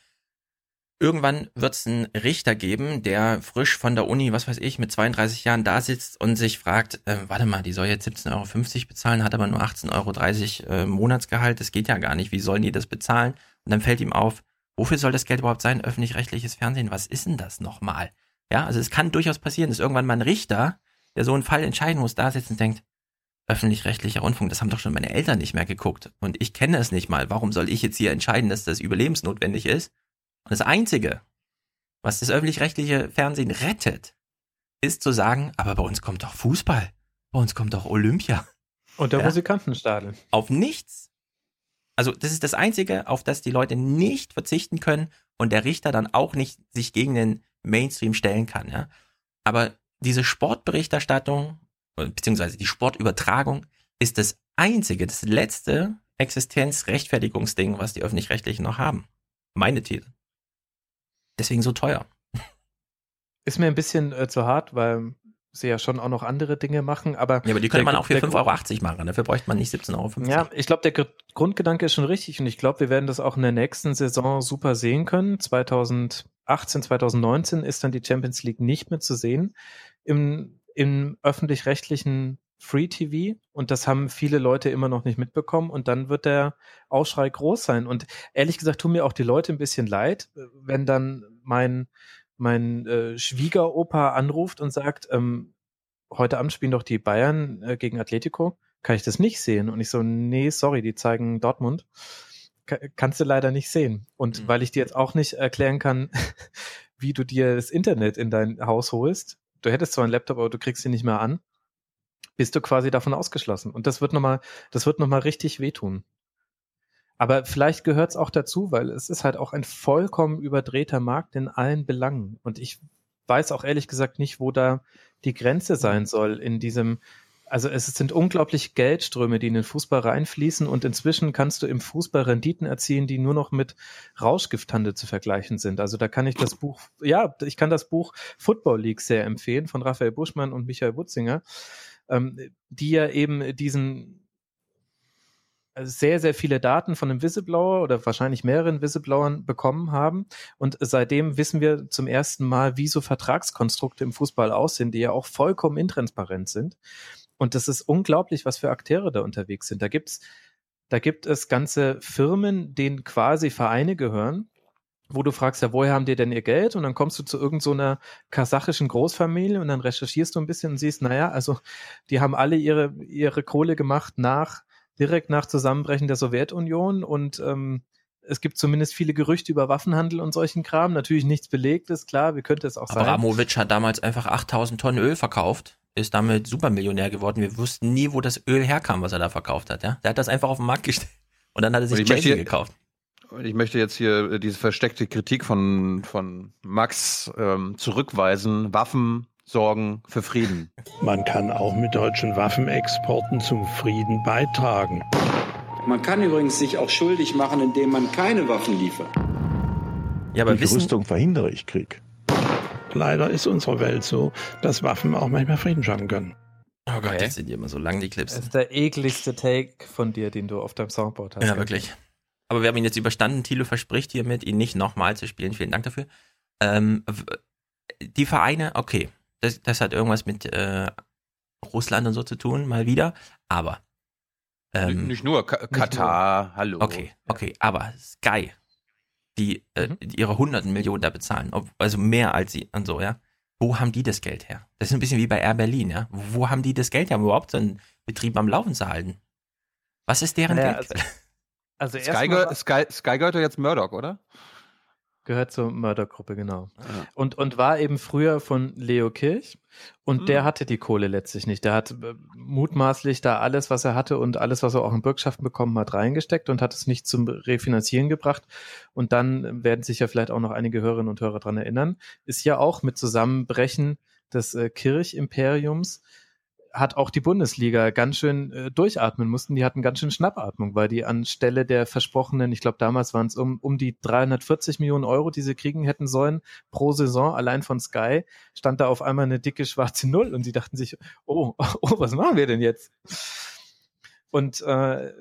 Irgendwann wird es einen Richter geben, der frisch von der Uni, was weiß ich, mit 32 Jahren da sitzt und sich fragt, äh, warte mal, die soll jetzt 17,50 Euro bezahlen, hat aber nur 18,30 Euro äh, Monatsgehalt, das geht ja gar nicht, wie sollen die das bezahlen? Und dann fällt ihm auf, wofür soll das Geld überhaupt sein? Öffentlich-rechtliches Fernsehen, was ist denn das nochmal? Ja, also es kann durchaus passieren, dass irgendwann mal ein Richter, der so einen Fall entscheiden muss, da sitzt und denkt, öffentlich-rechtlicher Rundfunk, das haben doch schon meine Eltern nicht mehr geguckt und ich kenne es nicht mal. Warum soll ich jetzt hier entscheiden, dass das überlebensnotwendig ist? Und das Einzige, was das öffentlich-rechtliche Fernsehen rettet, ist zu sagen, aber bei uns kommt doch Fußball, bei uns kommt doch Olympia. Und der ja? Musikantenstadel. Auf nichts. Also das ist das Einzige, auf das die Leute nicht verzichten können und der Richter dann auch nicht sich gegen den Mainstream stellen kann. Ja? Aber diese Sportberichterstattung beziehungsweise die Sportübertragung ist das einzige, das letzte Existenzrechtfertigungsding, was die öffentlich-rechtlichen noch haben. Meine These. Deswegen so teuer. Ist mir ein bisschen äh, zu hart, weil sie ja schon auch noch andere Dinge machen, aber. Ja, aber die könnte man auch für 5,80 Euro machen. Dafür bräuchte man nicht 17,50 Euro. Ja, ich glaube, der Grundgedanke ist schon richtig und ich glaube, wir werden das auch in der nächsten Saison super sehen können. 2018, 2019 ist dann die Champions League nicht mehr zu sehen. Im, im öffentlich-rechtlichen Free TV und das haben viele Leute immer noch nicht mitbekommen und dann wird der Ausschrei groß sein und ehrlich gesagt tun mir auch die Leute ein bisschen leid, wenn dann mein mein äh, Schwiegeropa anruft und sagt, ähm, heute Abend spielen doch die Bayern äh, gegen Atletico, kann ich das nicht sehen? Und ich so, nee, sorry, die zeigen Dortmund. Ka kannst du leider nicht sehen. Und mhm. weil ich dir jetzt auch nicht erklären kann, wie du dir das Internet in dein Haus holst, du hättest zwar einen Laptop, aber du kriegst ihn nicht mehr an, bist du quasi davon ausgeschlossen. Und das wird nochmal, das wird nochmal richtig wehtun. Aber vielleicht gehört es auch dazu, weil es ist halt auch ein vollkommen überdrehter Markt in allen Belangen. Und ich weiß auch ehrlich gesagt nicht, wo da die Grenze sein soll in diesem, also es sind unglaublich Geldströme, die in den Fußball reinfließen und inzwischen kannst du im Fußball Renditen erzielen, die nur noch mit Rauschgifthandel zu vergleichen sind. Also da kann ich das Buch, ja, ich kann das Buch Football League sehr empfehlen von Raphael Buschmann und Michael Wutzinger, ähm, die ja eben diesen sehr, sehr viele Daten von einem Whistleblower oder wahrscheinlich mehreren Whistleblowern bekommen haben. Und seitdem wissen wir zum ersten Mal, wie so Vertragskonstrukte im Fußball aussehen, die ja auch vollkommen intransparent sind. Und das ist unglaublich, was für Akteure da unterwegs sind. Da gibt's, da gibt es ganze Firmen, denen quasi Vereine gehören, wo du fragst, ja, woher haben die denn ihr Geld? Und dann kommst du zu irgendeiner so kasachischen Großfamilie und dann recherchierst du ein bisschen und siehst, naja, also die haben alle ihre, ihre Kohle gemacht nach direkt nach Zusammenbrechen der Sowjetunion und ähm, es gibt zumindest viele Gerüchte über Waffenhandel und solchen Kram. Natürlich nichts Belegtes, klar, wie könnte es auch sein. Abramovic hat damals einfach 8000 Tonnen Öl verkauft, ist damit Supermillionär geworden. Wir wussten nie, wo das Öl herkam, was er da verkauft hat. Ja? Der hat das einfach auf den Markt gestellt und dann hat er sich Chelsea gekauft. Ich möchte jetzt hier äh, diese versteckte Kritik von, von Max ähm, zurückweisen. Waffen sorgen für Frieden. Man kann auch mit deutschen Waffenexporten zum Frieden beitragen. Man kann übrigens sich auch schuldig machen, indem man keine Waffen liefert. Ja, aber Durch Rüstung verhindere ich Krieg. Leider ist unsere Welt so, dass Waffen auch manchmal Frieden schaffen können. Oh Gott, okay. jetzt sind die immer so lang, die Clips. Das ist der ekligste Take von dir, den du auf deinem Soundboard hast. Ja, wirklich. Aber wir haben ihn jetzt überstanden. Thilo verspricht hiermit, ihn nicht nochmal zu spielen. Vielen Dank dafür. Ähm, die Vereine, okay das, das hat irgendwas mit äh, Russland und so zu tun, mal wieder. Aber ähm, nicht nur Ka Katar, nur. hallo. Okay, okay, aber Sky, die, äh, mhm. die ihre hunderten Millionen da bezahlen, also mehr als sie und so, ja. Wo haben die das Geld her? Das ist ein bisschen wie bei Air Berlin, ja. Wo haben die das Geld her, um überhaupt so einen Betrieb am Laufen zu halten? Was ist deren naja, Geld? Also, also Sky, Sky, Sky gehört ja jetzt Murdoch, oder? Gehört zur Mördergruppe, genau. Ja. Und, und war eben früher von Leo Kirch. Und mhm. der hatte die Kohle letztlich nicht. Der hat äh, mutmaßlich da alles, was er hatte und alles, was er auch in Bürgschaften bekommen hat, reingesteckt und hat es nicht zum Refinanzieren gebracht. Und dann werden sich ja vielleicht auch noch einige Hörerinnen und Hörer dran erinnern, ist ja auch mit Zusammenbrechen des äh, Kirchimperiums hat auch die Bundesliga ganz schön äh, durchatmen mussten. Die hatten ganz schön Schnappatmung, weil die anstelle der versprochenen, ich glaube damals waren es um, um die 340 Millionen Euro, die sie kriegen hätten sollen pro Saison, allein von Sky, stand da auf einmal eine dicke schwarze Null und sie dachten sich, oh, oh, was machen wir denn jetzt? Und äh,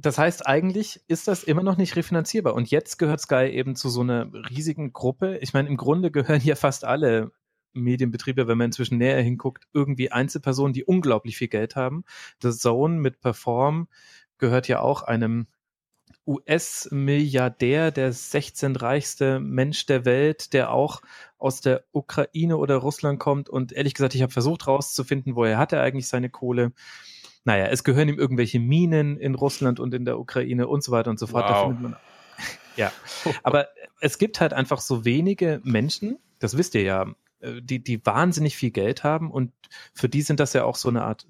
das heißt, eigentlich ist das immer noch nicht refinanzierbar. Und jetzt gehört Sky eben zu so einer riesigen Gruppe. Ich meine, im Grunde gehören hier fast alle Medienbetriebe, wenn man inzwischen näher hinguckt, irgendwie Einzelpersonen, die unglaublich viel Geld haben. Das Zone mit Perform gehört ja auch einem US-Milliardär, der 16 reichste Mensch der Welt, der auch aus der Ukraine oder Russland kommt. Und ehrlich gesagt, ich habe versucht herauszufinden, woher hat er eigentlich seine Kohle. Naja, es gehören ihm irgendwelche Minen in Russland und in der Ukraine und so weiter und so fort. Wow. Ja, aber es gibt halt einfach so wenige Menschen, das wisst ihr ja, die, die wahnsinnig viel Geld haben und für die sind das ja auch so eine Art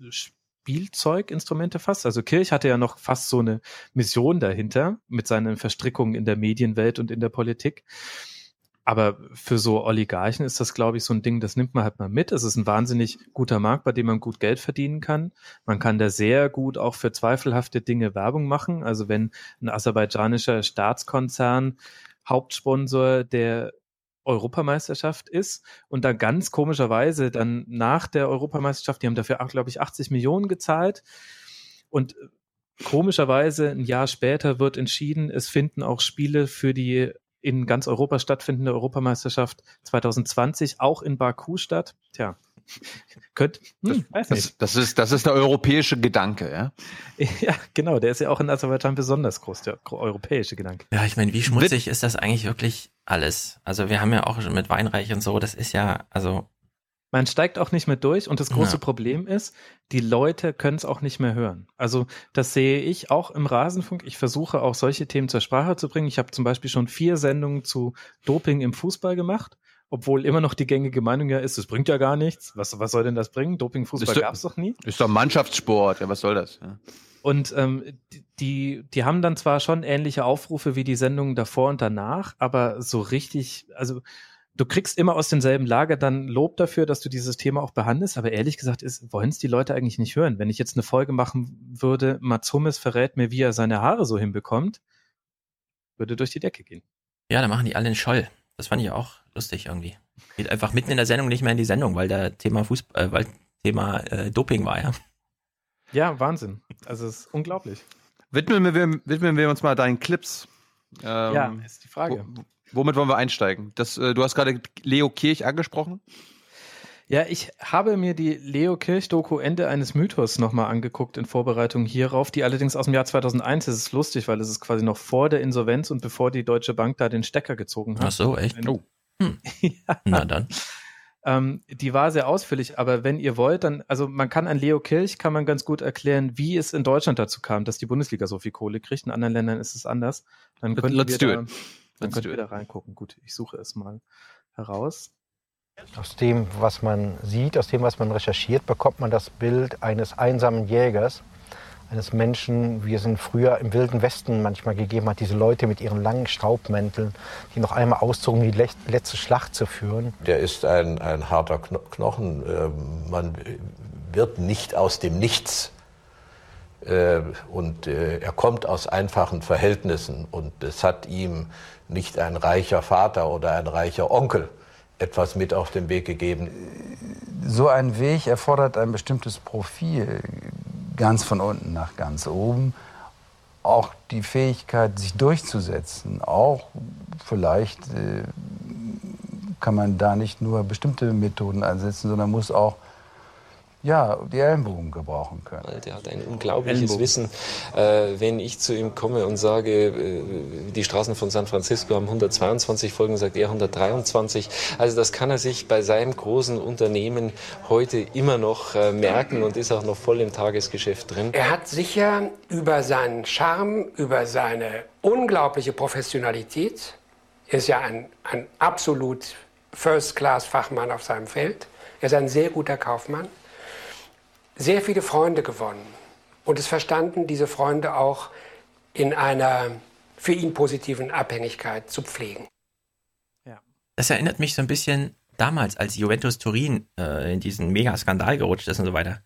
Spielzeuginstrumente fast. Also Kirch hatte ja noch fast so eine Mission dahinter mit seinen Verstrickungen in der Medienwelt und in der Politik. Aber für so Oligarchen ist das, glaube ich, so ein Ding, das nimmt man halt mal mit. Es ist ein wahnsinnig guter Markt, bei dem man gut Geld verdienen kann. Man kann da sehr gut auch für zweifelhafte Dinge Werbung machen. Also wenn ein aserbaidschanischer Staatskonzern Hauptsponsor der Europameisterschaft ist und dann ganz komischerweise dann nach der Europameisterschaft, die haben dafür, glaube ich, 80 Millionen gezahlt und komischerweise ein Jahr später wird entschieden, es finden auch Spiele für die in ganz Europa stattfindende Europameisterschaft 2020 auch in Baku statt. Tja, könnt, hm, weiß Das, nicht. das, ist, das ist der europäische Gedanke, ja? Ja, genau, der ist ja auch in Aserbaidschan besonders groß, der europäische Gedanke. Ja, ich meine, wie schmutzig ist das eigentlich wirklich alles? Also wir haben ja auch schon mit Weinreich und so, das ist ja, also Man steigt auch nicht mehr durch und das große Ja. Problem ist, die Leute können es auch nicht mehr hören. Also das sehe ich auch im Rasenfunk. Ich versuche auch solche Themen zur Sprache zu bringen. Ich habe zum Beispiel schon vier Sendungen zu Doping im Fußball gemacht, obwohl immer noch die gängige Meinung ja ist, es bringt ja gar nichts. Was, was soll denn das bringen? Doping im Fußball Ist doch- gab es doch nie. Ist doch Mannschaftssport, ja, was soll das? Ja. Und ähm, die- die, die haben dann zwar schon ähnliche Aufrufe wie die Sendungen davor und danach, aber so richtig, also du kriegst immer aus demselben Lager dann Lob dafür, dass du dieses Thema auch behandelst, aber ehrlich gesagt ist, wollen es die Leute eigentlich nicht hören. Wenn ich jetzt eine Folge machen würde, Mats Hummels verrät mir, wie er seine Haare so hinbekommt, würde durch die Decke gehen. ja, da machen die alle einen Scholl. Das fand ich auch lustig irgendwie. Geht einfach mitten in der Sendung nicht mehr in die Sendung, weil der Thema Fußball, äh, weil Thema äh, Doping war, ja. Ja, Wahnsinn. Also es ist unglaublich. Widmen wir, widmen wir uns mal deinen Clips. Ähm, Ja, ist die Frage. Wo, womit wollen wir einsteigen? Das, äh, du hast gerade Leo Kirch angesprochen. Ja, ich habe mir die Leo Kirch-Doku Ende eines Mythos nochmal angeguckt in Vorbereitung hierauf, die allerdings aus dem Jahr 2001 ist. Es ist lustig, weil es ist quasi noch vor der Insolvenz und bevor die Deutsche Bank da den Stecker gezogen hat. Ach so, echt? Ein- Oh. Na dann. Ähm, die war sehr ausführlich, aber wenn ihr wollt, dann, also man kann an Leo Kirch, kann man ganz gut erklären, wie es in Deutschland dazu kam, dass die Bundesliga so viel Kohle kriegt. In anderen Ländern ist es anders. Dann könnten let's wir do da, it. Dann Let's könnt do ihr it. da reingucken. Gut, ich suche es mal heraus. Aus dem, was man sieht, aus dem, was man recherchiert, bekommt man das Bild eines einsamen Jägers, eines Menschen, wie es ihn früher im Wilden Westen manchmal gegeben hat, diese Leute mit ihren langen Staubmänteln, die noch einmal auszogen, die letzte Schlacht zu führen. Der ist ein, ein harter Kno Knochen. Ähm, Man wird nicht aus dem Nichts. Äh, Und äh, er kommt aus einfachen Verhältnissen. Und es hat ihm nicht ein reicher Vater oder ein reicher Onkel etwas mit auf den Weg gegeben. So ein Weg erfordert ein bestimmtes Profil, ganz von unten nach ganz oben. Auch die Fähigkeit, sich durchzusetzen. Auch vielleicht äh, kann man da nicht nur bestimmte Methoden einsetzen, sondern muss auch ja, die Ellenbogen gebrauchen können. Der hat ein unglaubliches Ellenbogen. Wissen. Äh, wenn ich zu ihm komme und sage, äh, die Straßen von San Francisco haben 122 Folgen, sagt er 123. Also das kann er sich bei seinem großen Unternehmen heute immer noch äh, merken und ist auch noch voll im Tagesgeschäft drin. Er hat sicher über seinen Charme, über seine unglaubliche Professionalität, er ist ja ein, ein absolut First-Class-Fachmann auf seinem Feld, er ist ein sehr guter Kaufmann, sehr viele Freunde gewonnen und es verstanden, diese Freunde auch in einer für ihn positiven Abhängigkeit zu pflegen. Das erinnert mich so ein bisschen damals, als Juventus Turin äh, in diesen Mega-Skandal gerutscht ist und so weiter.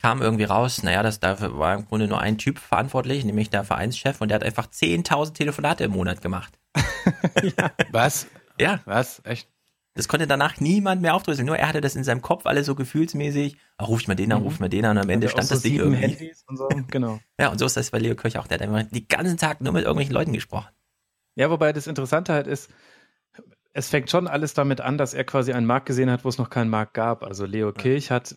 Kam irgendwie raus, naja, das dafür war im Grunde nur ein Typ verantwortlich, nämlich der Vereinschef, und der hat einfach 10.000 Telefonate im Monat gemacht. Was? Ja. Was? Echt? Das konnte danach niemand mehr aufdröseln. Nur er hatte das in seinem Kopf alles so gefühlsmäßig. Oh, ruft mal den an, Mhm. ruft mal den an. Und am Ende stand so das Ding irgendwie. Handys und so, genau. Ja, und so ist das bei Leo Kirch auch. Der hat immer den ganzen Tag nur mit irgendwelchen Leuten gesprochen. Ja, wobei das Interessante halt ist, es fängt schon alles damit an, dass er quasi einen Markt gesehen hat, wo es noch keinen Markt gab. Also Leo Kirch hat,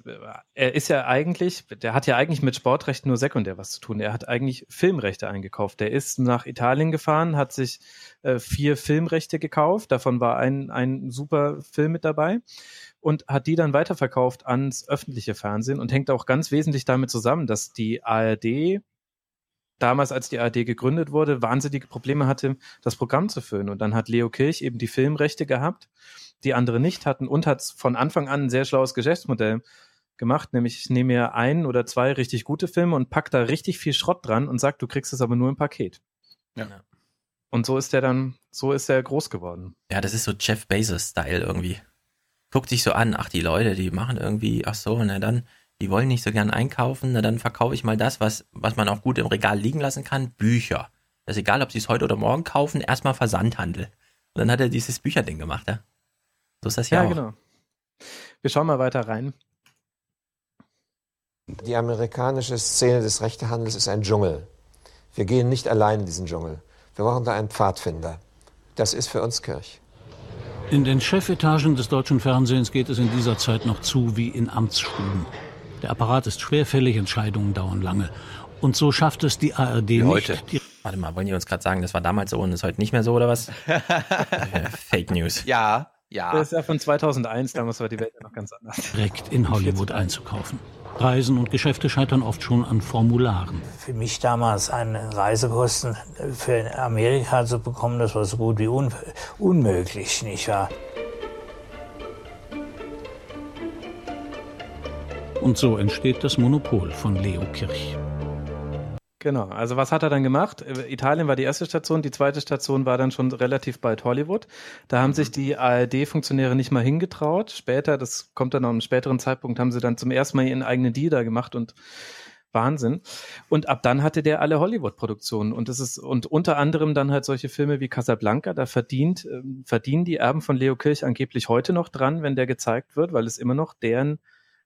er ist ja eigentlich, der hat ja eigentlich mit Sportrecht nur sekundär was zu tun. Er hat eigentlich Filmrechte eingekauft. Der ist nach Italien gefahren, hat sich äh, vier Filmrechte gekauft. Davon war ein, ein super Film mit dabei und hat die dann weiterverkauft ans öffentliche Fernsehen und hängt auch ganz wesentlich damit zusammen, dass die ARD damals, als die ARD gegründet wurde, wahnsinnige Probleme hatte, das Programm zu füllen. Und dann hat Leo Kirch eben die Filmrechte gehabt, die andere nicht hatten und hat von Anfang an ein sehr schlaues Geschäftsmodell gemacht, nämlich ich nehme mir ein oder zwei richtig gute Filme und pack da richtig viel Schrott dran und sag, du kriegst es aber nur im Paket. Ja. Und so ist der dann, so ist er groß geworden. Ja, das ist so Jeff Bezos-Style irgendwie. Guckt sich so an, ach, die Leute, die machen irgendwie, ach so, na dann, die wollen nicht so gern einkaufen, na dann verkaufe ich mal das, was, was man auch gut im Regal liegen lassen kann, Bücher. Das ist egal, ob sie es heute oder morgen kaufen, erstmal Versandhandel. Und dann hat er dieses Bücherding gemacht, ja. So ist das ja, Ja, auch. genau. Wir schauen mal weiter rein. Die amerikanische Szene des Rechtehandels ist ein Dschungel. Wir gehen nicht allein in diesen Dschungel. Wir brauchen da einen Pfadfinder. Das ist für uns Kirch. In den Chefetagen des deutschen Fernsehens geht es in dieser Zeit noch zu wie in Amtsstuben. Der Apparat ist schwerfällig, Entscheidungen dauern lange. Und so schafft es die ARD Wie nicht. heute. Warte mal, wollen die uns gerade sagen, das war damals so und ist heute nicht mehr so oder was? Äh, Fake News. Ja, ja. Das ist ja von 2001, damals war die Welt ja noch ganz anders. direkt in Hollywood einzukaufen. Reisen und Geschäfte scheitern oft schon an Formularen. Für mich damals einen Reisekosten für Amerika zu bekommen, das war so gut wie un unmöglich, nicht wahr? Und so entsteht das Monopol von Leo Kirch. Genau, also was hat er dann gemacht? Äh, Italien war die erste Station, die zweite Station war dann schon relativ bald Hollywood. Da haben sich die ARD-Funktionäre nicht mal hingetraut. Später, das kommt dann noch einem späteren Zeitpunkt, haben sie dann zum ersten Mal ihren eigenen Deal da gemacht und Wahnsinn. Und ab dann hatte der alle Hollywood-Produktionen und das ist und unter anderem dann halt solche Filme wie Casablanca. Da verdient ähm, verdienen die Erben von Leo Kirch angeblich heute noch dran, wenn der gezeigt wird, weil es immer noch deren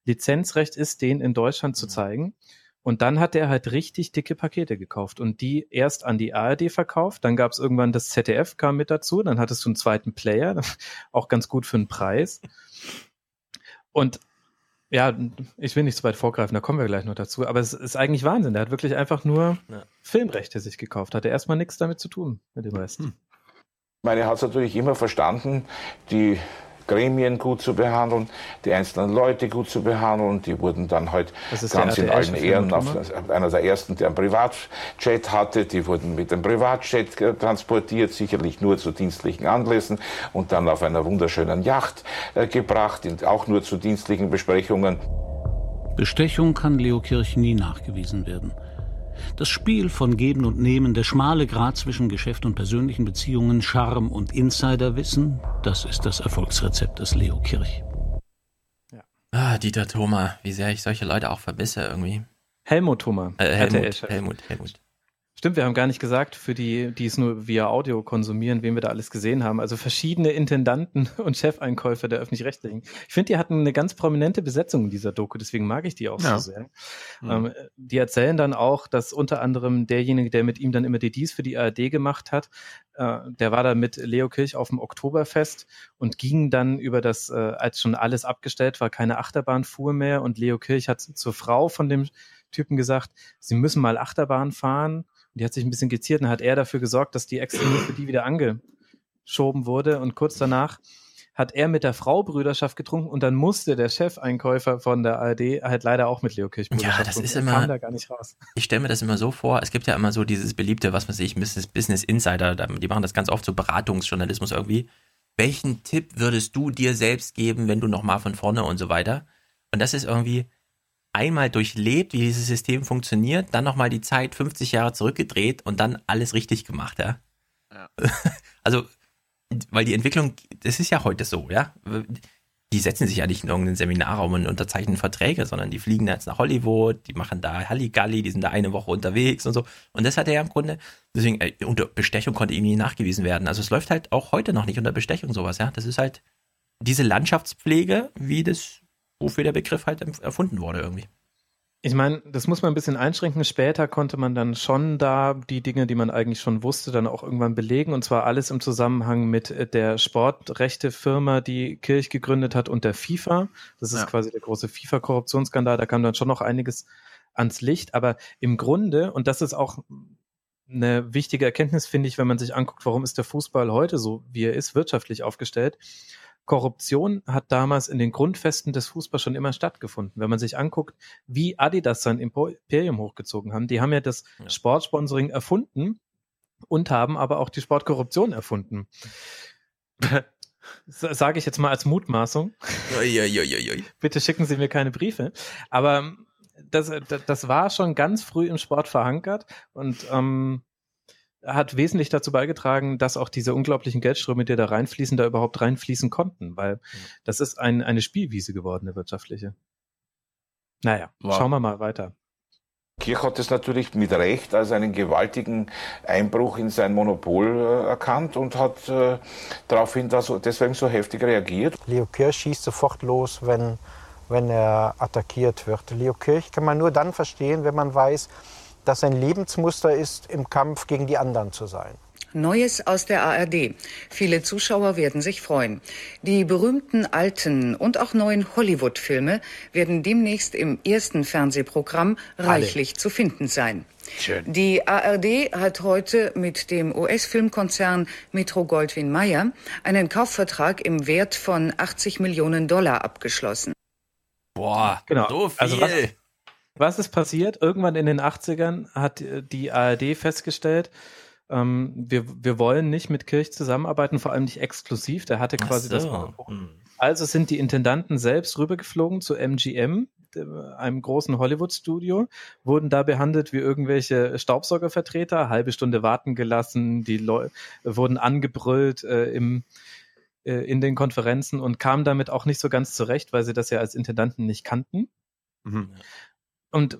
Lizenzrecht ist, den in Deutschland zu zeigen. Und dann hat er halt richtig dicke Pakete gekauft und die erst an die ARD verkauft. Dann gab es irgendwann das ZDF kam mit dazu. Dann hattest du einen zweiten Player, auch ganz gut für einen Preis. Und ja, ich will nicht zu weit vorgreifen, da kommen wir gleich noch dazu. Aber es ist eigentlich Wahnsinn. Der hat wirklich einfach nur Ja. Filmrechte sich gekauft. Hatte erstmal nichts damit zu tun mit dem Rest. meine hat es natürlich immer verstanden, die Gremien gut zu behandeln, die einzelnen Leute gut zu behandeln. Die wurden dann halt ganz in allen Ehren, auf, einer der ersten, der einen Privatjet hatte, die wurden mit dem Privatjet transportiert, sicherlich nur zu dienstlichen Anlässen und dann auf einer wunderschönen Yacht äh, gebracht, auch nur zu dienstlichen Besprechungen. Bestechung kann Leo Kirch nie nachgewiesen werden. Das Spiel von Geben und Nehmen, der schmale Grat zwischen Geschäft und persönlichen Beziehungen, Charme und Insiderwissen, das ist das Erfolgsrezept des Leo Kirch. Ah, Dieter Thoma, wie sehr ich solche Leute auch vermisse irgendwie. Helmut Thoma, Äh, Helmut, RTL-Chef. Helmut, Helmut. Stimmt, wir haben gar nicht gesagt, für die, die es nur via Audio konsumieren, wen wir da alles gesehen haben. Also verschiedene Intendanten und Chefeinkäufer der öffentlich-rechtlichen. Ich finde, die hatten eine ganz prominente Besetzung in dieser Doku, deswegen mag ich die auch Ja. so sehr. Mhm. Ähm, die erzählen dann auch, dass unter anderem derjenige, der mit ihm dann immer die Dies für die ARD gemacht hat, äh, der war da mit Leo Kirch auf dem Oktoberfest und ging dann über das, äh, als schon alles abgestellt war, keine Achterbahn fuhr mehr und Leo Kirch hat zur Frau von dem Typen gesagt, sie müssen mal Achterbahn fahren. Und die hat sich ein bisschen geziert und hat er dafür gesorgt, dass die extra nur für die wieder angeschoben wurde. Und kurz danach hat er mit der Frau Brüderschaft getrunken und dann musste der Chefeinkäufer von der ARD halt leider auch mit Leo Kirch Brüderschaft Ja, das ist Er immer- kam da gar nicht raus. Ich stelle mir das immer so vor, es gibt ja immer so dieses beliebte, was weiß ich, Business, Business Insider, die machen das ganz oft so Beratungsjournalismus irgendwie. Welchen Tipp würdest du dir selbst geben, wenn du nochmal von vorne und so weiter? Und das ist irgendwie einmal durchlebt, wie dieses System funktioniert, dann nochmal die Zeit 50 Jahre zurückgedreht und dann alles richtig gemacht, ja? Ja. Also, weil die Entwicklung, das ist ja heute so, ja? Die setzen sich ja nicht in irgendeinen Seminarraum und unterzeichnen Verträge, sondern die fliegen jetzt nach Hollywood, die machen da Halligalli, die sind da eine Woche unterwegs und so. Und das hat er ja im Grunde, deswegen, äh, unter Bestechung konnte ihm nie nachgewiesen werden. Also es läuft halt auch heute noch nicht unter Bestechung sowas, ja? Das ist halt diese Landschaftspflege, wie das, wofür der Begriff halt erfunden wurde irgendwie. Ich meine, das muss man ein bisschen einschränken. Später konnte man dann schon da die Dinge, die man eigentlich schon wusste, dann auch irgendwann belegen. Und zwar alles im Zusammenhang mit äh, der Sportrechtefirma, die Kirch gegründet hat und der FIFA. Das ist ja. quasi der große FIFA-Korruptionsskandal. Da kam dann schon noch einiges ans Licht. Aber im Grunde, und das ist auch eine wichtige Erkenntnis, finde ich, wenn man sich anguckt, warum ist der Fußball heute so, wie er ist, wirtschaftlich aufgestellt. Korruption hat damals in den Grundfesten des Fußballs schon immer stattgefunden. Wenn man sich anguckt, wie Adidas sein Imperium hochgezogen haben, die haben ja das ja. Sportsponsoring erfunden und haben aber auch die Sportkorruption erfunden. Sage ich jetzt mal als Mutmaßung. Bitte schicken Sie mir keine Briefe. Aber das, das war schon ganz früh im Sport verankert und ähm, hat wesentlich dazu beigetragen, dass auch diese unglaublichen Geldströme, die da reinfließen, da überhaupt reinfließen konnten, weil das ist ein, eine Spielwiese geworden, eine wirtschaftliche. Naja, wow. schauen wir mal weiter. Kirch hat es natürlich mit Recht als einen gewaltigen Einbruch in sein Monopol äh, erkannt und hat äh, daraufhin da so, deswegen so heftig reagiert. Leo Kirch schießt sofort los, wenn, wenn er attackiert wird. Leo Kirch kann man nur dann verstehen, wenn man weiß, dass sein Lebensmuster ist, im Kampf gegen die anderen zu sein. Neues aus der ARD. Viele Zuschauer werden sich freuen. Die berühmten alten und auch neuen Hollywood-Filme werden demnächst im ersten Fernsehprogramm reichlich Alle. zu finden sein. Schön. Die ARD hat heute mit dem US-Filmkonzern Metro Goldwyn Mayer einen Kaufvertrag im Wert von 80 Millionen Dollar abgeschlossen. Boah, genau. so viel. Also was, was ist passiert? Irgendwann in den 80ern hat äh, die ARD festgestellt, ähm, wir, wir wollen nicht mit Kirch zusammenarbeiten, vor allem nicht exklusiv. Der hatte quasi so. das. Hm. Also sind die Intendanten selbst rübergeflogen zu MGM, einem großen Hollywood-Studio, wurden da behandelt wie irgendwelche Staubsaugervertreter, halbe Stunde warten gelassen, die Leu wurden angebrüllt äh, im, äh, in den Konferenzen und kamen damit auch nicht so ganz zurecht, weil sie das ja als Intendanten nicht kannten. Mhm. Und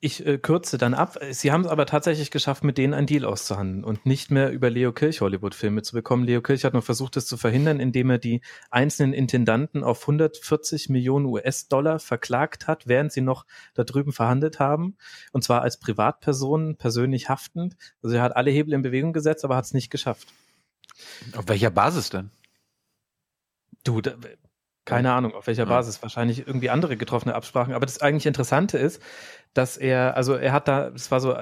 ich äh, kürze dann ab. Sie haben es aber tatsächlich geschafft, mit denen einen Deal auszuhandeln und nicht mehr über Leo Kirch Hollywood-Filme zu bekommen. Leo Kirch hat noch versucht, das zu verhindern, indem er die einzelnen Intendanten auf 140 Millionen US-Dollar verklagt hat, während sie noch da drüben verhandelt haben. Und zwar als Privatpersonen, persönlich haftend. Also er hat alle Hebel in Bewegung gesetzt, aber hat es nicht geschafft. Auf welcher Basis denn? Du, da, keine Ahnung, auf welcher Basis. Wahrscheinlich irgendwie andere getroffene Absprachen. Aber das eigentlich Interessante ist, dass er, also er hat da, es war so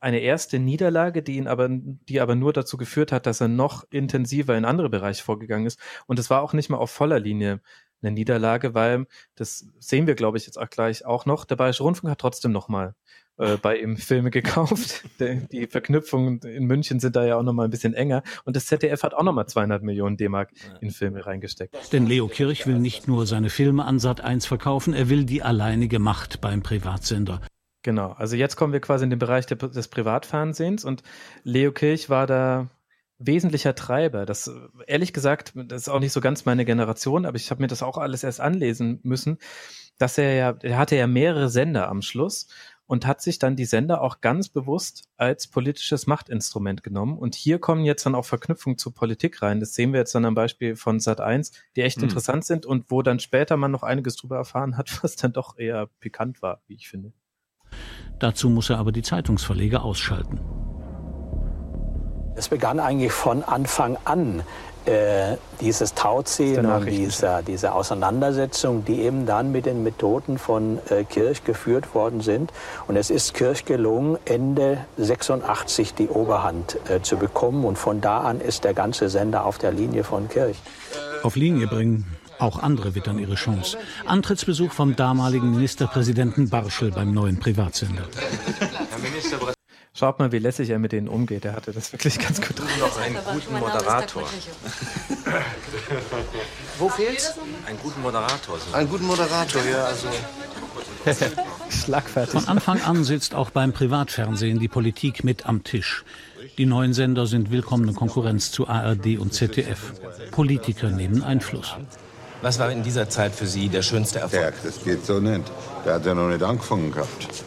eine erste Niederlage, die ihn aber, die aber nur dazu geführt hat, dass er noch intensiver in andere Bereiche vorgegangen ist. Und es war auch nicht mal auf voller Linie eine Niederlage, weil das sehen wir, glaube ich, jetzt auch gleich auch noch. Der Bayerische Rundfunk hat trotzdem noch mal äh, bei ihm Filme gekauft. die Verknüpfungen in München sind da ja auch noch mal ein bisschen enger. Und das ZDF hat auch noch mal 200 Millionen D-Mark in Filme reingesteckt. Denn Leo Kirch will nicht nur seine Filme an Sat 1 verkaufen, er will die alleinige Macht beim Privatsender. Genau, also jetzt kommen wir quasi in den Bereich des Privatfernsehens und Leo Kirch war da wesentlicher Treiber. Das ehrlich gesagt, das ist auch nicht so ganz meine Generation, aber ich habe mir das auch alles erst anlesen müssen, dass er ja, er hatte ja mehrere Sender am Schluss und hat sich dann die Sender auch ganz bewusst als politisches Machtinstrument genommen. Und hier kommen jetzt dann auch Verknüpfungen zur Politik rein. Das sehen wir jetzt dann am Beispiel von Sat1, die echt mhm. interessant sind und wo dann später man noch einiges drüber erfahren hat, was dann doch eher pikant war, wie ich finde. Dazu muss er aber die Zeitungsverleger ausschalten. Es begann eigentlich von Anfang an äh, dieses Tauziehen und diese, diese Auseinandersetzung, die eben dann mit den Methoden von äh, Kirch geführt worden sind. Und es ist Kirch gelungen, Ende 86 die Oberhand äh, zu bekommen. Und von da an ist der ganze Sender auf der Linie von Kirch. Auf Linie bringen. Auch andere wittern ihre Chance. Antrittsbesuch vom damaligen Ministerpräsidenten Barschel beim neuen Privatsender. Schaut mal, wie lässig er mit denen umgeht. Er hatte das wirklich ganz gut drauf. noch einen guten Moderator. Wo fehlt's? Einen guten Moderator. So. Einen guten Moderator, ja. Also. Schlagfertig. Von Anfang an sitzt auch beim Privatfernsehen die Politik mit am Tisch. Die neuen Sender sind willkommene Konkurrenz zu ARD und ZDF. Politiker nehmen Einfluss. Was war in dieser Zeit für Sie der schönste Erfolg? Ja, das geht so nicht. Der hat ja noch nicht angefangen gehabt.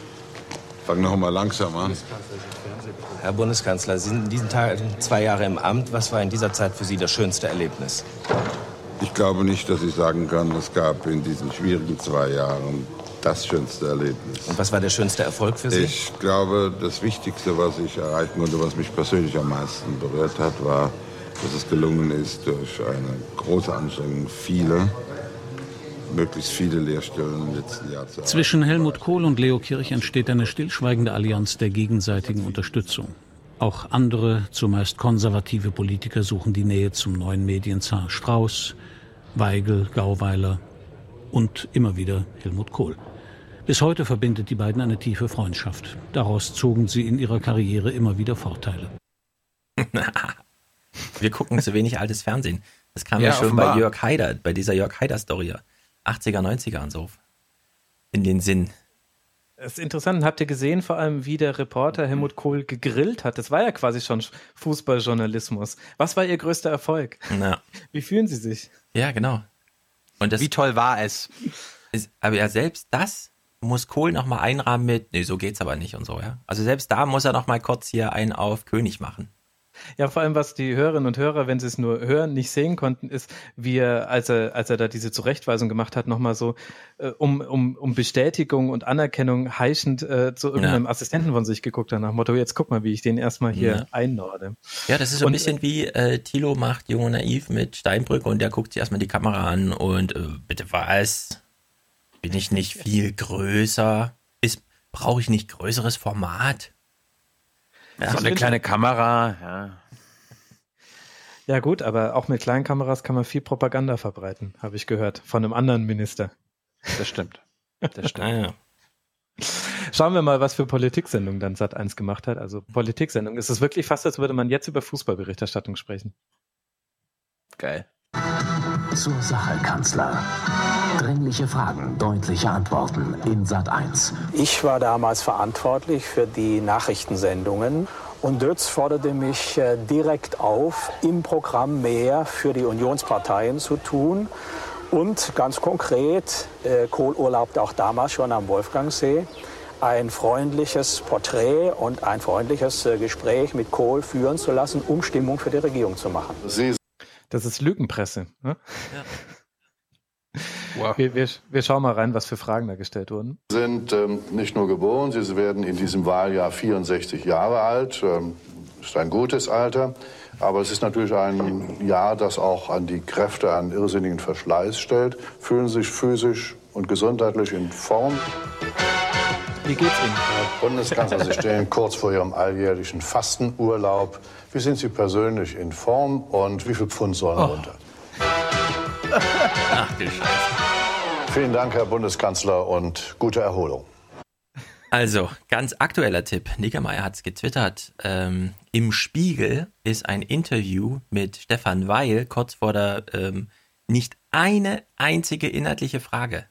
Fang noch mal langsam an. Herr Bundeskanzler, Sie sind in diesen Tagen zwei Jahre im Amt. Was war in dieser Zeit für Sie das schönste Erlebnis? Ich glaube nicht, dass ich sagen kann, es gab in diesen schwierigen zwei Jahren das schönste Erlebnis. Und was war der schönste Erfolg für Sie? Ich glaube, das Wichtigste, was ich erreichen konnte, was mich persönlich am meisten berührt hat, war, dass es gelungen ist, durch eine große Anstrengung viele, möglichst viele Lehrstellen im letzten Jahr zu erreichen. Zwischen Helmut Kohl und Leo Kirch entsteht eine stillschweigende Allianz der gegenseitigen Unterstützung. Auch andere, zumeist konservative Politiker suchen die Nähe zum neuen Medienzar Strauß, Weigel, Gauweiler und immer wieder Helmut Kohl. Bis heute verbindet die beiden eine tiefe Freundschaft. Daraus zogen sie in ihrer Karriere immer wieder Vorteile. Wir gucken zu wenig altes Fernsehen. Das kam ja, Ja, schon offenbar. bei Jörg Haider, bei dieser Jörg Haider-Story. 80er, 90er und so. In den Sinn. Es ist interessant. Habt ihr gesehen, vor allem, wie der Reporter Helmut Kohl gegrillt hat? Das war ja quasi schon Fußballjournalismus. Was war Ihr größter Erfolg? Na. Wie fühlen Sie sich? Ja, genau. Und das, Wie toll war es? Ist, aber ja, selbst das muss Kohl nochmal einrahmen mit, nee, so geht's aber nicht und so, ja. Also selbst da muss er nochmal kurz hier einen auf König machen. Ja, vor allem, was die Hörerinnen und Hörer, wenn sie es nur hören, nicht sehen konnten, ist, wie er, als er, als er da diese Zurechtweisung gemacht hat, nochmal so äh, um, um, um Bestätigung und Anerkennung heischend äh, zu irgendeinem Assistenten von sich geguckt hat, nach dem Motto, jetzt guck mal, wie ich den erstmal hier Ja. einnorde. Ja, das ist so ein Und, bisschen wie äh, Thilo macht Jung und Naiv mit Steinbrück und der guckt sich erstmal die Kamera an und äh, bitte was? Bin ich nicht viel größer? Ist, brauche ich nicht größeres Format? Ja, so eine kleine Kamera, ja. Ja gut, aber auch mit kleinen Kameras kann man viel Propaganda verbreiten, habe ich gehört, von einem anderen Minister. Das stimmt. Das stimmt. Ah, ja. Schauen wir mal, was für Politiksendung dann Sat1 gemacht hat. Also Politiksendung. Es ist wirklich fast, als würde man jetzt über Fußballberichterstattung sprechen. Geil. Zur Sache, Kanzler. Dringliche Fragen, deutliche Antworten in Sat 1. Ich war damals verantwortlich für die Nachrichtensendungen und Dötz forderte mich äh, direkt auf, im Programm mehr für die Unionsparteien zu tun. Und ganz konkret, äh, Kohl urlaubte auch damals schon am Wolfgangsee, ein freundliches Porträt und ein freundliches äh, Gespräch mit Kohl führen zu lassen, um Stimmung für die Regierung zu machen. Das ist Lügenpresse. Ne? Wir, wir, wir schauen mal rein, was für Fragen da gestellt wurden. sind ähm, nicht nur geboren, sie werden in diesem Wahljahr 64 Jahre alt. Ähm, ist ein gutes Alter. Aber es ist natürlich ein Jahr, das auch an die Kräfte an irrsinnigen Verschleiß stellt. Fühlen sich physisch und gesundheitlich in Form. Wie geht's Ihnen? Herr Bundeskanzler, Sie stehen kurz vor Ihrem alljährlichen Fastenurlaub. Wie sind Sie persönlich in Form und wie viel Pfund sollen runter? Ach du Scheiße. Vielen Dank, Herr Bundeskanzler, und gute Erholung. Also, ganz aktueller Tipp. Niggemeier hat es getwittert. Ähm, Im Spiegel ist ein Interview mit Stefan Weil kurz vor der ähm, nicht eine einzige inhaltliche Frage.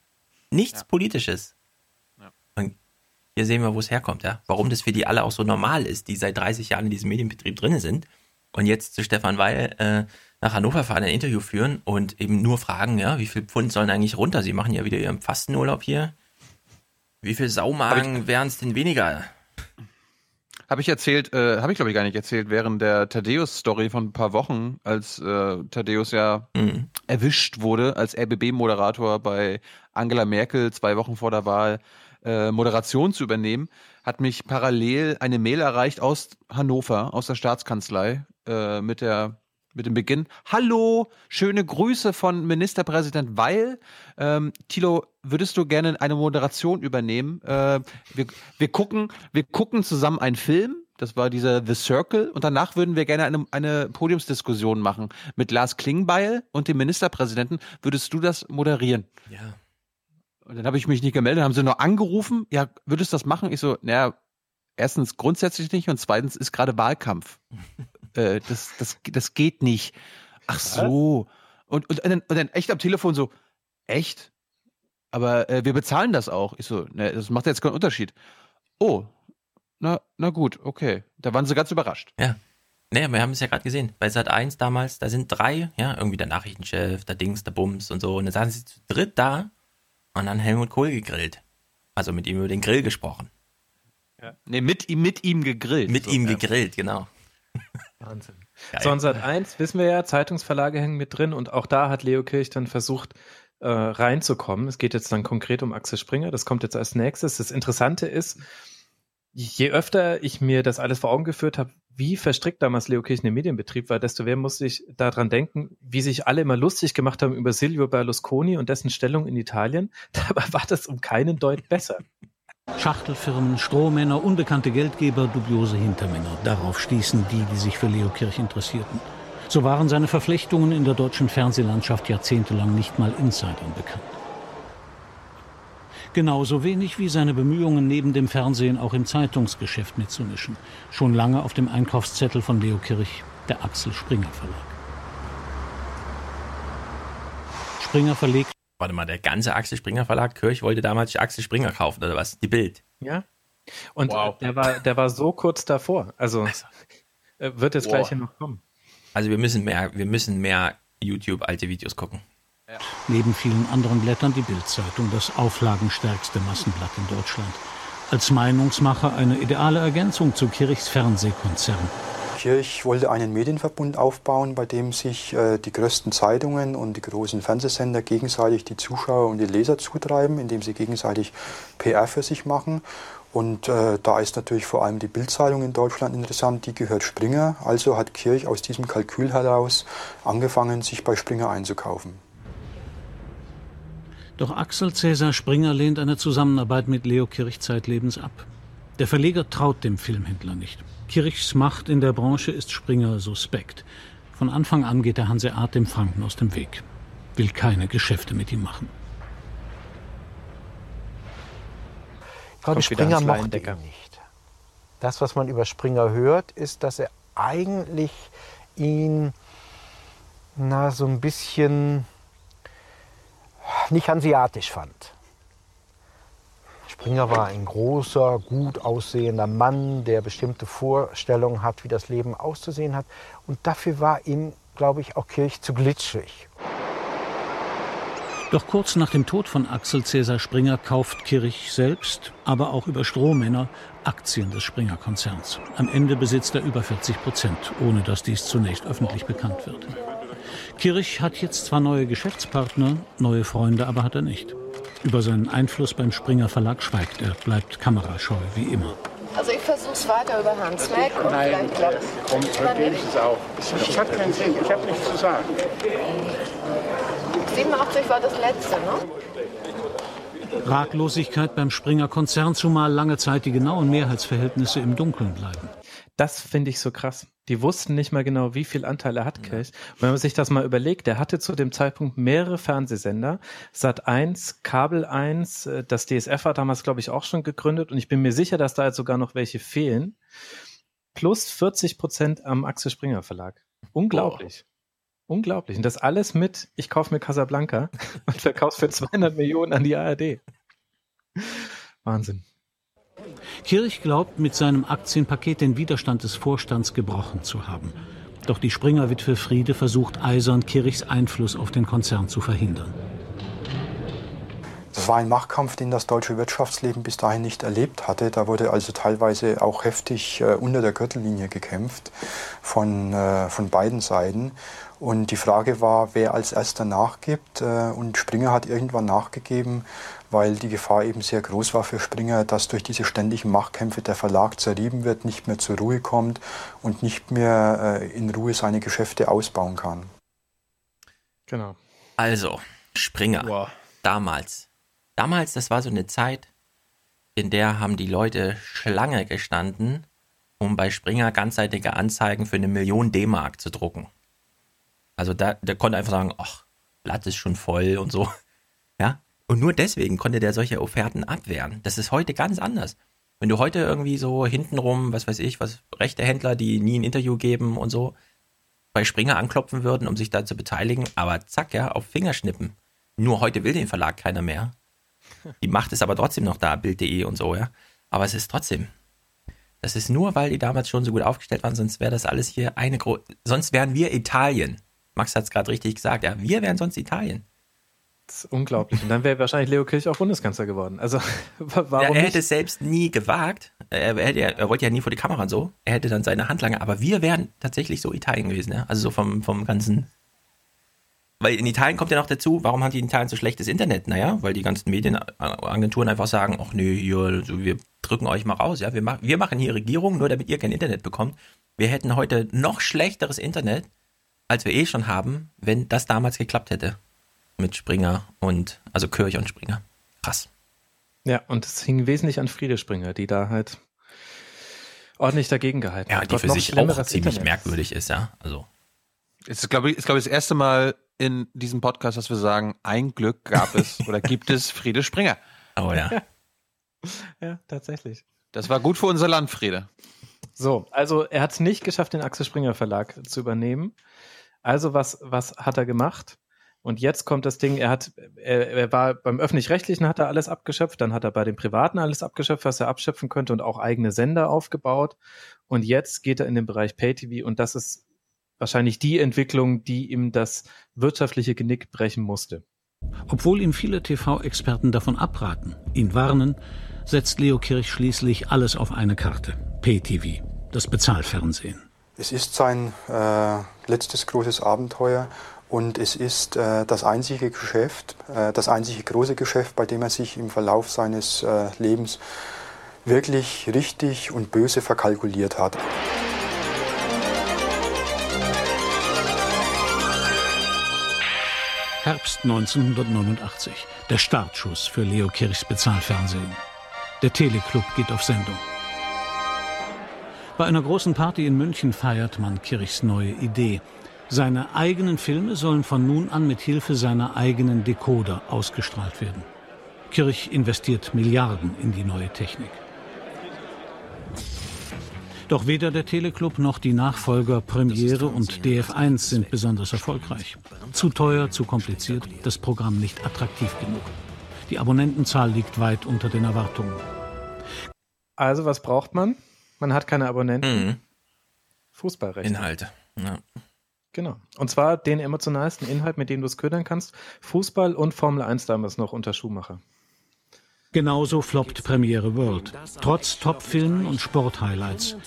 Nichts Politisches. Hier sehen wir, wo es herkommt, ja. Warum das für die alle auch so normal ist, die seit 30 Jahren in diesem Medienbetrieb drin sind. Und jetzt zu Stefan Weil äh, nach Hannover fahren, ein Interview führen und eben nur fragen, ja, wie viel Pfund sollen eigentlich runter? Sie machen ja wieder ihren Fastenurlaub hier. Wie viel Saumagen wären es denn weniger? Habe ich erzählt, äh, habe ich glaube ich gar nicht erzählt, während der Thaddeus-Story von ein paar Wochen, als äh, Thaddeus ja Mhm. erwischt wurde als RBB-Moderator bei Angela Merkel zwei Wochen vor der Wahl äh, Moderation zu übernehmen, hat mich parallel eine Mail erreicht aus Hannover, aus der Staatskanzlei, äh, mit der mit dem Beginn. Hallo, schöne Grüße von Ministerpräsident Weil. Ähm, Thilo, würdest du gerne eine Moderation übernehmen? Äh, wir, wir gucken, wir gucken zusammen einen Film. Das war dieser The Circle. Und danach würden wir gerne eine, eine Podiumsdiskussion machen mit Lars Klingbeil und dem Ministerpräsidenten. Würdest du das moderieren? Ja. Und dann habe ich mich nicht gemeldet, haben sie nur angerufen. Ja, würdest du das machen? Ich so, naja, erstens grundsätzlich nicht und zweitens ist gerade Wahlkampf. äh, das, das, das geht nicht. Ach so. Und, und, dann, und dann echt am Telefon so, echt? Aber äh, wir bezahlen das auch. Ich so, ne, das macht jetzt keinen Unterschied. Oh, na, na gut, okay. Da waren sie ganz überrascht. Ja. Naja, wir haben es ja gerade gesehen. Bei Sat 1 damals, da sind drei, ja, irgendwie der Nachrichtenchef, der Dings, der Bums und so. Und dann saßen sie zu dritt da und dann Helmut Kohl gegrillt. Also mit ihm über den Grill gesprochen. Ja. Nee, mit ihm, mit ihm gegrillt. Mit So, ihm ja. gegrillt, genau. Wahnsinn. So, und seit eins wissen wir ja, Zeitungsverlage hängen mit drin und auch da hat Leo Kirch dann versucht, äh, reinzukommen. Es geht jetzt dann konkret um Axel Springer, das kommt jetzt als nächstes. Das Interessante ist, je öfter ich mir das alles vor Augen geführt habe, wie verstrickt damals Leo Kirchen im Medienbetrieb war, desto mehr musste ich daran denken, wie sich alle immer lustig gemacht haben über Silvio Berlusconi und dessen Stellung in Italien. Dabei war das um keinen Deut besser. Schachtelfirmen, Strohmänner, unbekannte Geldgeber, dubiose Hintermänner. Darauf stießen die, die sich für Leo Kirch interessierten. So waren seine Verflechtungen in der deutschen Fernsehlandschaft jahrzehntelang nicht mal Insidern bekannt. Genauso wenig wie seine Bemühungen, neben dem Fernsehen auch im Zeitungsgeschäft mitzumischen. Schon lange auf dem Einkaufszettel von Leo Kirch, der Axel Springer Verlag. Springer verlegt. Warte mal, der ganze Axel Springer Verlag, Kirch wollte damals Axel Springer kaufen, oder was? Die Bild. Ja. Und wow. der, war, der war so kurz davor. Also, also. wird jetzt wow. gleich hier noch kommen. Also wir müssen mehr, wir müssen mehr YouTube alte Videos gucken. Neben vielen anderen Blättern die Bildzeitung, das auflagenstärkste Massenblatt in Deutschland. Als Meinungsmacher eine ideale Ergänzung zu Kirchs Fernsehkonzern. Kirch wollte einen Medienverbund aufbauen, bei dem sich äh, die größten Zeitungen und die großen Fernsehsender gegenseitig die Zuschauer und die Leser zutreiben, indem sie gegenseitig PR für sich machen. Und äh, da ist natürlich vor allem die Bildzeitung in Deutschland interessant, die gehört Springer. Also hat Kirch aus diesem Kalkül heraus angefangen, sich bei Springer einzukaufen. Doch Axel Cäsar Springer lehnt eine Zusammenarbeit mit Leo Kirch zeitlebens ab. Der Verleger traut dem Filmhändler nicht. Kirchs Macht in der Branche ist Springer suspekt. Von Anfang an geht der Hanseat dem Franken aus dem Weg. Will keine Geschäfte mit ihm machen. Ich glaube, Springer mochte ihn nicht. Das, was man über Springer hört, ist, dass er eigentlich ihn na, so ein bisschen nicht hanseatisch fand. Springer war ein großer, gut aussehender Mann, der bestimmte Vorstellungen hat, wie das Leben auszusehen hat. Und dafür war ihm, glaube ich, auch Kirch zu glitschig. Doch kurz nach dem Tod von Axel Cäsar Springer kauft Kirch selbst, aber auch über Strohmänner, Aktien des Springer-Konzerns. Am Ende besitzt er über 40 Prozent, ohne dass dies zunächst öffentlich bekannt wird. Kirch hat jetzt zwar neue Geschäftspartner, neue Freunde aber hat er nicht. Über seinen Einfluss beim Springer Verlag schweigt er, bleibt kamerascheu wie immer. Also ich versuche es weiter über Hans Mack und Nein, vielleicht klappt es auch. Ich habe keinen Sinn, ich habe nichts zu sagen. 87 war das letzte, ne? Ratlosigkeit beim Springer Konzern, zumal lange Zeit die genauen Mehrheitsverhältnisse im Dunkeln bleiben. Das finde ich so krass. Die wussten nicht mal genau, wie viel Anteil er hat, Kirch. Und wenn man sich das mal überlegt, der hatte zu dem Zeitpunkt mehrere Fernsehsender. Sat 1, Kabel 1, äh, das DSF hat damals, glaube ich, auch schon gegründet. Und ich bin mir sicher, dass da jetzt sogar noch welche fehlen. Plus 40 Prozent am Axel Springer Verlag. Unglaublich. Oh. Unglaublich. Und das alles mit, ich kaufe mir Casablanca und verkaufe für 200 Millionen an die ARD. Wahnsinn. Kirch glaubt, mit seinem Aktienpaket den Widerstand des Vorstands gebrochen zu haben. Doch die Springer-Witwe Friede versucht eisern, Kirchs Einfluss auf den Konzern zu verhindern. Das war ein Machtkampf, den das deutsche Wirtschaftsleben bis dahin nicht erlebt hatte. Da wurde also teilweise auch heftig äh, unter der Gürtellinie gekämpft von, äh, von beiden Seiten. Und die Frage war, wer als erster nachgibt. Äh, und Springer hat irgendwann nachgegeben weil die Gefahr eben sehr groß war für Springer, dass durch diese ständigen Machtkämpfe der Verlag zerrieben wird, nicht mehr zur Ruhe kommt und nicht mehr äh, in Ruhe seine Geschäfte ausbauen kann. Genau. Also, Springer. Wow. Damals. Damals, das war so eine Zeit, in der haben die Leute Schlange gestanden, um bei Springer ganzseitige Anzeigen für eine Million D-Mark zu drucken. Also da, der konnte einfach sagen, ach, Blatt ist schon voll und so. Ja, und nur deswegen konnte der solche Offerten abwehren. Das ist heute ganz anders. Wenn du heute irgendwie so hintenrum, was weiß ich, was rechte Händler, die nie ein Interview geben und so, bei Springer anklopfen würden, um sich da zu beteiligen, aber zack, ja, auf Fingerschnippen. Nur heute will den Verlag keiner mehr. Die Macht ist aber trotzdem noch da, Bild.de und so, ja. Aber es ist trotzdem. Das ist nur, weil die damals schon so gut aufgestellt waren, sonst wäre das alles hier eine große. Sonst wären wir Italien. Max hat es gerade richtig gesagt, ja, wir wären sonst Italien. Das ist unglaublich. Und dann wäre wahrscheinlich Leo Kirch auch Bundeskanzler geworden. Also warum ja, er hätte es selbst nie gewagt. Er, hätte, er wollte ja nie vor die Kamera so. Er hätte dann seine Handlanger. Aber wir wären tatsächlich so Italien gewesen. Ja? Also so vom, vom ganzen. Weil in Italien kommt ja noch dazu, warum haben die in Italien so schlechtes Internet? Naja, weil die ganzen Medienagenturen einfach sagen, ach nee, hier, also wir drücken euch mal raus. Ja, wir, mach, wir machen hier Regierung, nur damit ihr kein Internet bekommt. Wir hätten heute noch schlechteres Internet, als wir eh schon haben, wenn das damals geklappt hätte mit Springer und, also Kirch und Springer. Krass. Ja, und es hing wesentlich an Friede Springer, die da halt ordentlich dagegen gehalten ja, hat. die für sich auch ziemlich Internet. merkwürdig ist, ja. Also. Es ist, glaube ich, ist, glaube ich, das erste Mal in diesem Podcast, dass wir sagen, ein Glück gab es oder gibt es Friede Springer. Oh ja. ja, tatsächlich. Das war gut für unser Land, Friede. So, also er hat es nicht geschafft, den Axel Springer Verlag zu übernehmen. Also was, was hat er gemacht? Und jetzt kommt das Ding, er hat, er, er war beim öffentlich-rechtlichen hat er alles abgeschöpft, dann hat er bei den Privaten alles abgeschöpft, was er abschöpfen könnte und auch eigene Sender aufgebaut. Und jetzt geht er in den Bereich Pay-TV und das ist wahrscheinlich die Entwicklung, die ihm das wirtschaftliche Genick brechen musste. Obwohl ihm viele TV-Experten davon abraten, ihn warnen, setzt Leo Kirch schließlich alles auf eine Karte. Pay-TV, das Bezahlfernsehen. Es ist sein äh, letztes großes Abenteuer und es ist äh, das einzige Geschäft, äh, das einzige große Geschäft, bei dem er sich im Verlauf seines äh, Lebens wirklich richtig und böse verkalkuliert hat. Herbst 1989. Der Startschuss für Leo Kirchs Bezahlfernsehen. Der Teleclub geht auf Sendung. Bei einer großen Party in München feiert man Kirchs neue Idee. Seine eigenen Filme sollen von nun an mit Hilfe seiner eigenen Decoder ausgestrahlt werden. Kirch investiert Milliarden in die neue Technik. Doch weder der Teleclub noch die Nachfolger Premiere und DF1 sind besonders erfolgreich. Zu teuer, zu kompliziert, das Programm nicht attraktiv genug. Die Abonnentenzahl liegt weit unter den Erwartungen. Also was braucht man? Man hat keine Abonnenten. Mhm. Fußballrechte. Inhalte. Ja. Genau. Und zwar den emotionalsten Inhalt, mit dem du es ködern kannst. Fußball und Formel 1 damals noch unter Schumacher. Genauso floppt Premiere World. Trotz Top-Filmen und Sport-Highlights.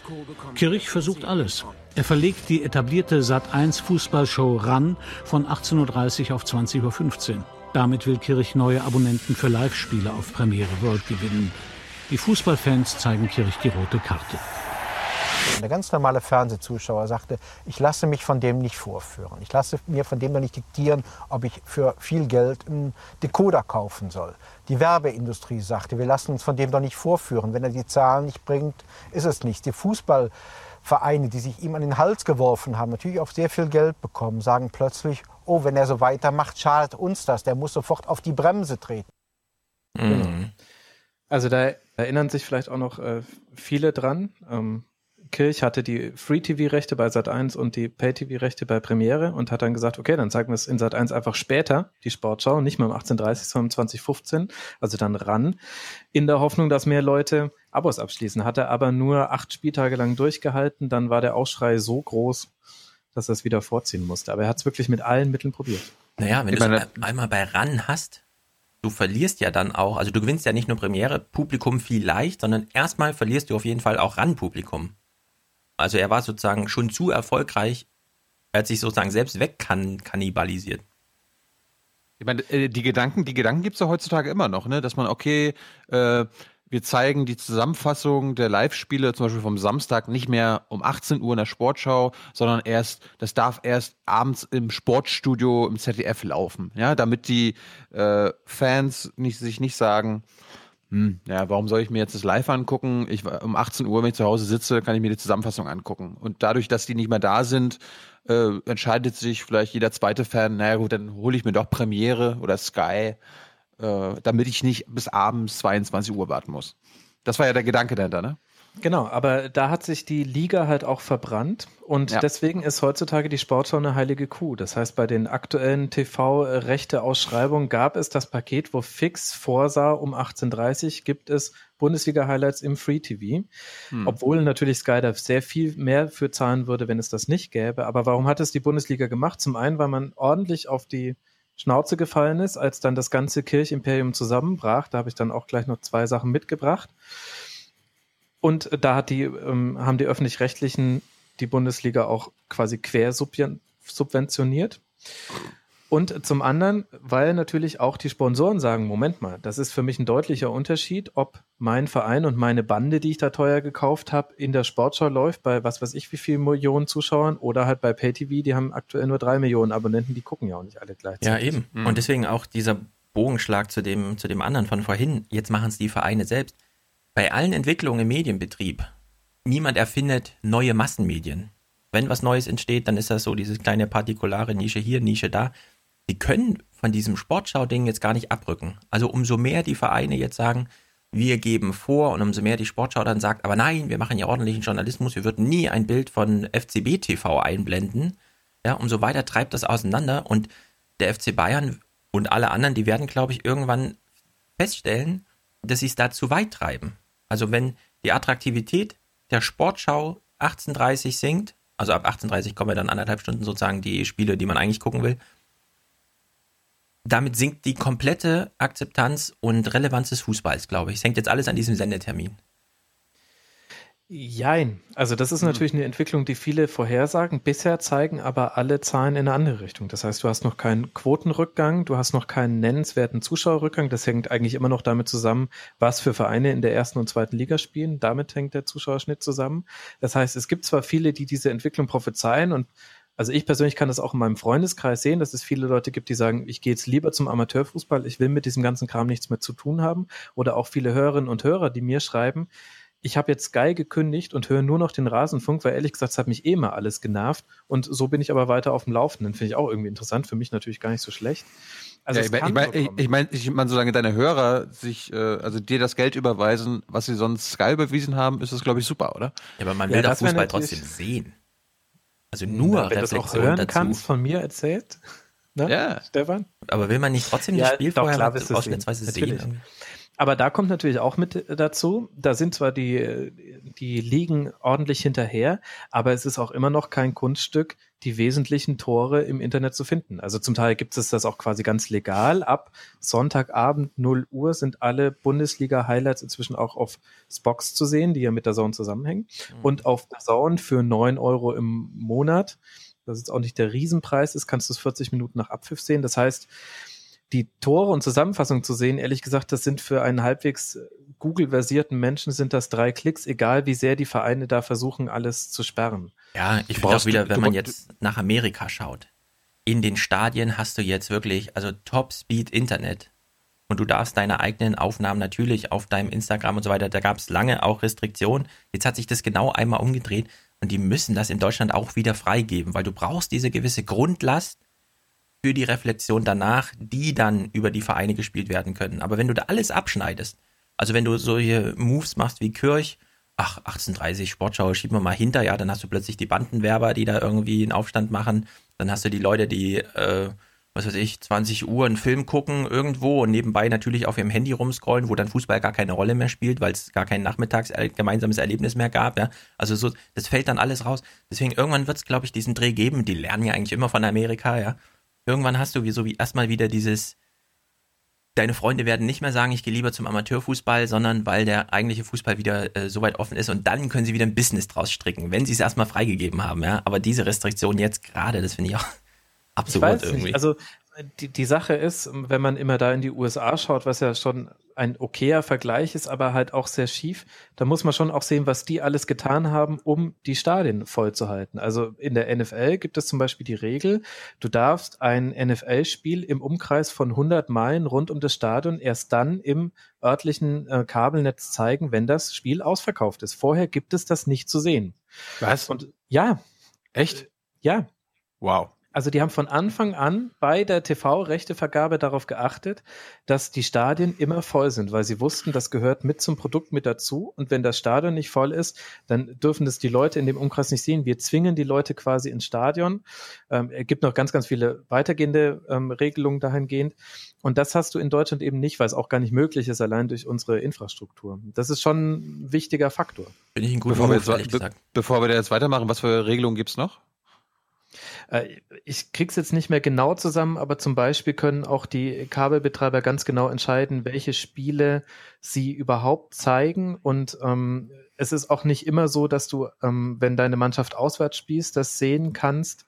Kirch versucht alles. Er verlegt die etablierte Sat1 Fußballshow RAN von 18.30 Uhr auf 20.15 Uhr. Damit will Kirch neue Abonnenten für Live-Spiele auf Premiere World gewinnen. Die Fußballfans zeigen Kirch die rote Karte. Der ganz normale Fernsehzuschauer sagte, ich lasse mich von dem nicht vorführen. Ich lasse mir von dem noch nicht diktieren, ob ich für viel Geld einen Decoder kaufen soll. Die Werbeindustrie sagte, wir lassen uns von dem doch nicht vorführen. Wenn er die Zahlen nicht bringt, ist es nichts. Die Fußballvereine, die sich ihm an den Hals geworfen haben, natürlich auch sehr viel Geld bekommen, sagen plötzlich, oh, wenn er so weitermacht, schadet uns das. Der muss sofort auf die Bremse treten. Mhm. Also da erinnern sich vielleicht auch noch äh, viele dran. Ähm, Kirch hatte die Free-TV-Rechte bei Sat1 und die Pay-TV-Rechte bei Premiere und hat dann gesagt, okay, dann zeigen wir es in Sat1 einfach später, die Sportschau, nicht mehr um 18.30 sondern um 2015, also dann ran, in der Hoffnung, dass mehr Leute Abos abschließen. Hat er aber nur acht Spieltage lang durchgehalten, dann war der Aufschrei so groß, dass er es wieder vorziehen musste. Aber er hat es wirklich mit allen Mitteln probiert. Naja, wenn du es einmal bei RAN hast, du verlierst ja dann auch, also du gewinnst ja nicht nur Premiere-Publikum vielleicht, sondern erstmal verlierst du auf jeden Fall auch RAN-Publikum. Also er war sozusagen schon zu erfolgreich, er hat sich sozusagen selbst wegkannibalisiert. Ich meine, äh, die Gedanken, die Gedanken gibt es ja heutzutage immer noch, ne? Dass man, okay, äh, wir zeigen die Zusammenfassung der Live-Spiele zum Beispiel vom Samstag nicht mehr um 18 Uhr in der Sportschau, sondern erst, das darf erst abends im Sportstudio im ZDF laufen, ja, damit die äh, Fans nicht, sich nicht sagen, hm, ja, warum soll ich mir jetzt das live angucken? Ich, um 18 Uhr, wenn ich zu Hause sitze, kann ich mir die Zusammenfassung angucken. Und dadurch, dass die nicht mehr da sind, äh, entscheidet sich vielleicht jeder zweite Fan, naja gut, dann hole ich mir doch Premiere oder Sky, äh, damit ich nicht bis abends 22 Uhr warten muss. Das war ja der Gedanke dahinter, ne? Genau, aber da hat sich die Liga halt auch verbrannt und ja. deswegen ist heutzutage die Sportschau eine heilige Kuh. Das heißt, bei den aktuellen TV-Rechte-Ausschreibungen gab es das Paket, wo fix vorsah, um 18.30 gibt es Bundesliga-Highlights im Free TV. Hm. Obwohl natürlich Sky da sehr viel mehr für zahlen würde, wenn es das nicht gäbe. Aber warum hat es die Bundesliga gemacht? Zum einen, weil man ordentlich auf die Schnauze gefallen ist, als dann das ganze Kirchimperium zusammenbrach. Da habe ich dann auch gleich noch zwei Sachen mitgebracht. Und da hat die, ähm, haben die öffentlich-rechtlichen die Bundesliga auch quasi quersubventioniert. Und zum anderen, weil natürlich auch die Sponsoren sagen, Moment mal, das ist für mich ein deutlicher Unterschied, ob mein Verein und meine Bande, die ich da teuer gekauft habe, in der Sportschau läuft, bei was weiß ich wie viel Millionen Zuschauern oder halt bei PayTV, die haben aktuell nur drei Millionen Abonnenten, die gucken ja auch nicht alle gleichzeitig. Ja, eben. Mhm. Und deswegen auch dieser Bogenschlag zu dem, zu dem anderen von vorhin. Jetzt machen es die Vereine selbst. Bei allen Entwicklungen im Medienbetrieb, niemand erfindet neue Massenmedien. Wenn was Neues entsteht, dann ist das so diese kleine partikulare Nische hier, Nische da die können von diesem Sportschau-Ding jetzt gar nicht abrücken. Also umso mehr die Vereine jetzt sagen, wir geben vor und umso mehr die Sportschau dann sagt, aber nein, wir machen ja ordentlichen Journalismus, wir würden nie ein Bild von FCB TV einblenden, ja, umso weiter treibt das auseinander und der FC Bayern und alle anderen, die werden, glaube ich, irgendwann feststellen, dass sie es da zu weit treiben. Also wenn die Attraktivität der Sportschau 18.30 sinkt, also ab 18.30 kommen ja dann anderthalb Stunden sozusagen die Spiele, die man eigentlich gucken will, damit sinkt die komplette Akzeptanz und Relevanz des Fußballs, glaube ich. Es hängt jetzt alles an diesem Sendetermin. Jein. Also das ist mhm. natürlich eine Entwicklung, die viele vorhersagen. Bisher zeigen aber alle Zahlen in eine andere Richtung. Das heißt, du hast noch keinen Quotenrückgang, du hast noch keinen nennenswerten Zuschauerrückgang. Das hängt eigentlich immer noch damit zusammen, was für Vereine in der ersten und zweiten Liga spielen. Damit hängt der Zuschauerschnitt zusammen. Das heißt, es gibt zwar viele, die diese Entwicklung prophezeien und also ich persönlich kann das auch in meinem Freundeskreis sehen, dass es viele Leute gibt, die sagen, ich gehe jetzt lieber zum Amateurfußball, ich will mit diesem ganzen Kram nichts mehr zu tun haben. Oder auch viele Hörerinnen und Hörer, die mir schreiben, ich habe jetzt Sky gekündigt und höre nur noch den Rasenfunk, weil ehrlich gesagt, es hat mich eh mal alles genervt. Und so bin ich aber weiter auf dem Laufenden. Finde ich auch irgendwie interessant. Für mich natürlich gar nicht so schlecht. Also ja, ich meine, ich meine, ich, ich mein, ich mein, solange deine Hörer sich, äh, also dir das Geld überweisen, was sie sonst Sky überwiesen haben, ist das, glaube ich, super, oder? Ja, aber man will ja, doch Fußball trotzdem sehen. Also nur Na, wenn du auch hören dazu. kannst, von mir erzählt. Ne? Ja. Stefan? Aber will man nicht trotzdem das Spiel doch, vorher klar, ausschnittsweise sehen? Aber da kommt natürlich auch mit dazu, da sind zwar die, die Ligen ordentlich hinterher, aber es ist auch immer noch kein Kunststück, die wesentlichen Tore im Internet zu finden. Also zum Teil gibt es das auch quasi ganz legal. Ab Sonntagabend 0 Uhr sind alle Bundesliga-Highlights inzwischen auch auf Spox zu sehen, die ja mit der Zone zusammenhängen. Mhm. Und auf der Zone für 9 Euro im Monat, das ist auch nicht der Riesenpreis ist, kannst du es 40 Minuten nach Abpfiff sehen. Das heißt, die Tore und Zusammenfassungen zu sehen, ehrlich gesagt, das sind für einen halbwegs Google-versierten Menschen sind das drei Klicks, egal wie sehr die Vereine da versuchen, alles zu sperren. Ja, ich finde auch wieder, wenn man jetzt nach Amerika schaut. In den Stadien hast du jetzt wirklich, also Top-Speed-Internet. Und du darfst deine eigenen Aufnahmen natürlich auf deinem Instagram und so weiter, da gab es lange auch Restriktionen. Jetzt hat sich das genau einmal umgedreht und die müssen das in Deutschland auch wieder freigeben, weil du brauchst diese gewisse Grundlast, für die Reflexion danach, die dann über die Vereine gespielt werden können. Aber wenn du da alles abschneidest, also wenn du solche Moves machst wie Kirch, ach, 1830 Sportschau schieben wir mal hinter, ja, dann hast du plötzlich die Bandenwerber, die da irgendwie einen Aufstand machen, dann hast du die Leute, die, äh, was weiß ich, 20 Uhr einen Film gucken irgendwo und nebenbei natürlich auf ihrem Handy rumscrollen, wo dann Fußball gar keine Rolle mehr spielt, weil es gar kein nachmittags gemeinsames Erlebnis mehr gab, ja. Also so, das fällt dann alles raus. Deswegen irgendwann wird es, glaube ich, diesen Dreh geben. Die lernen ja eigentlich immer von Amerika, ja irgendwann hast du wie so wie erstmal wieder dieses, deine Freunde werden nicht mehr sagen, ich gehe lieber zum Amateurfußball, sondern weil der eigentliche Fußball wieder äh, so weit offen ist und dann können sie wieder ein Business draus stricken, wenn sie es erstmal freigegeben haben, ja. Aber diese Restriktion jetzt gerade, das finde ich auch absurd irgendwie. Nicht. Also die, die Sache ist, wenn man immer da in die USA schaut, was ja schon ein okayer Vergleich ist, aber halt auch sehr schief. Da muss man schon auch sehen, was die alles getan haben, um die Stadien voll zu halten. Also in der NFL gibt es zum Beispiel die Regel, du darfst ein NFL-Spiel im Umkreis von 100 Meilen rund um das Stadion erst dann im örtlichen äh, Kabelnetz zeigen, wenn das Spiel ausverkauft ist. Vorher gibt es das nicht zu sehen. Was? Und ja. Echt? Ja. Wow. Also die haben von Anfang an bei der TV-Rechtevergabe darauf geachtet, dass die Stadien immer voll sind, weil sie wussten, das gehört mit zum Produkt mit dazu. Und wenn das Stadion nicht voll ist, dann dürfen das die Leute in dem Umkreis nicht sehen. Wir zwingen die Leute quasi ins Stadion. Ähm, es gibt noch ganz, ganz viele weitergehende ähm, Regelungen dahingehend. Und das hast du in Deutschland eben nicht, weil es auch gar nicht möglich ist, allein durch unsere Infrastruktur. Das ist schon ein wichtiger Faktor. Bin ich ein guter bevor, wir jetzt, be bevor wir da jetzt weitermachen, was für Regelungen gibt's noch? Äh, ich krieg's jetzt nicht mehr genau zusammen, aber zum Beispiel können auch die Kabelbetreiber ganz genau entscheiden, welche Spiele sie überhaupt zeigen. Und ähm, es ist auch nicht immer so, dass du, ähm, wenn deine Mannschaft auswärts spielst, das sehen kannst.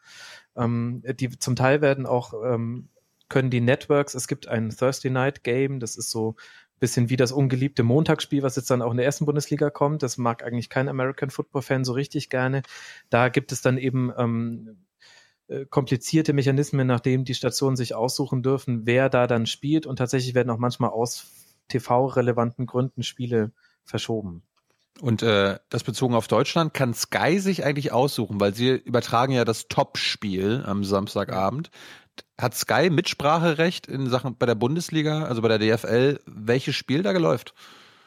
Ähm, die zum Teil werden auch ähm, können die Networks, es gibt ein Thursday Night Game, das ist so bisschen wie das ungeliebte Montagsspiel, was jetzt dann auch in der ersten Bundesliga kommt. Das mag eigentlich kein American Football Fan so richtig gerne. Da gibt es dann eben ähm, äh, komplizierte Mechanismen, nachdem die Stationen sich aussuchen dürfen, wer da dann spielt. Und tatsächlich werden auch manchmal aus TV-relevanten Gründen Spiele verschoben. Und äh, das bezogen auf Deutschland, kann Sky sich eigentlich aussuchen, weil sie übertragen ja das Top-Spiel am Samstagabend. Hat Sky Mitspracherecht in Sachen bei der Bundesliga, also bei der DFL, welches Spiel da geläuft?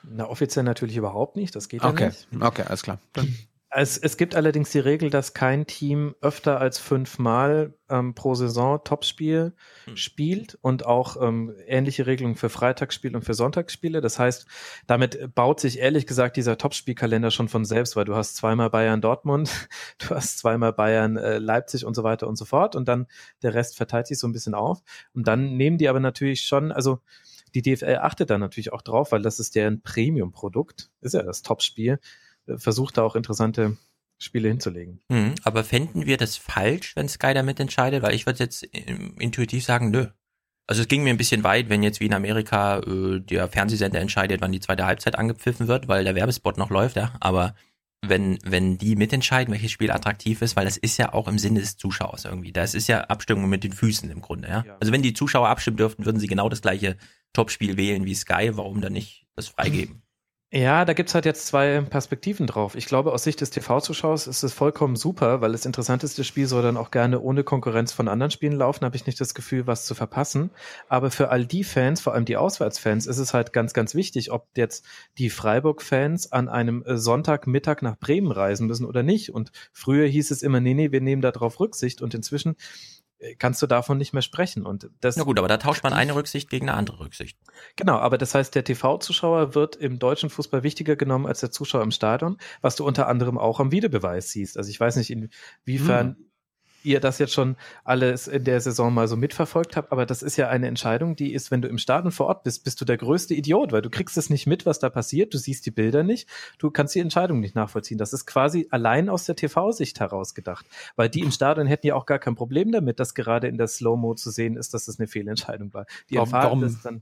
Na, offiziell natürlich überhaupt nicht, das geht okay. ja nicht. Okay, alles klar. Dann es, es gibt allerdings die Regel, dass kein Team öfter als fünfmal ähm, pro Saison Topspiel hm. spielt und auch ähm, ähnliche Regelungen für Freitagsspiele und für Sonntagsspiele. Das heißt, damit baut sich ehrlich gesagt dieser Topspielkalender schon von selbst, weil du hast zweimal Bayern Dortmund, du hast zweimal Bayern äh, Leipzig und so weiter und so fort und dann der Rest verteilt sich so ein bisschen auf. Und dann nehmen die aber natürlich schon, also die DFL achtet da natürlich auch drauf, weil das ist deren Premium-Produkt, ist ja das Topspiel versucht da auch interessante Spiele hinzulegen. Mhm, aber fänden wir das falsch, wenn Sky damit entscheidet? Weil ich würde jetzt intuitiv sagen, nö. Also es ging mir ein bisschen weit, wenn jetzt wie in Amerika äh, der Fernsehsender entscheidet, wann die zweite Halbzeit angepfiffen wird, weil der Werbespot noch läuft, ja. Aber wenn, wenn die mitentscheiden, welches Spiel attraktiv ist, weil das ist ja auch im Sinne des Zuschauers irgendwie. Das ist ja Abstimmung mit den Füßen im Grunde, ja. ja. Also wenn die Zuschauer abstimmen dürften, würden sie genau das gleiche Topspiel wählen wie Sky. Warum dann nicht das freigeben? Ja, da gibt's halt jetzt zwei Perspektiven drauf. Ich glaube, aus Sicht des TV-Zuschauers ist es vollkommen super, weil das interessanteste Spiel soll dann auch gerne ohne Konkurrenz von anderen Spielen laufen, habe ich nicht das Gefühl, was zu verpassen. Aber für all die Fans, vor allem die Auswärtsfans, ist es halt ganz, ganz wichtig, ob jetzt die Freiburg-Fans an einem äh, Sonntagmittag nach Bremen reisen müssen oder nicht. Und früher hieß es immer, nee, nee, wir nehmen darauf Rücksicht. Und inzwischen kannst du davon nicht mehr sprechen. Und das Na gut, aber da tauscht man eine Rücksicht gegen eine andere Rücksicht. Genau, aber das heißt, der TV-Zuschauer wird im deutschen Fußball wichtiger genommen als der Zuschauer im Stadion, was du unter anderem auch am Videobeweis siehst. Also ich weiß nicht, inwiefern hm ihr das jetzt schon alles in der Saison mal so mitverfolgt habt, aber das ist ja eine Entscheidung, die ist, wenn du im Stadion vor Ort bist, bist du der größte Idiot, weil du kriegst es nicht mit, was da passiert, du siehst die Bilder nicht, du kannst die Entscheidung nicht nachvollziehen. Das ist quasi allein aus der TV-Sicht heraus gedacht, weil die im Stadion hätten ja auch gar kein Problem damit, dass gerade in der Slow-Mo zu sehen ist, dass das eine Fehlentscheidung war. Die warum, warum, das dann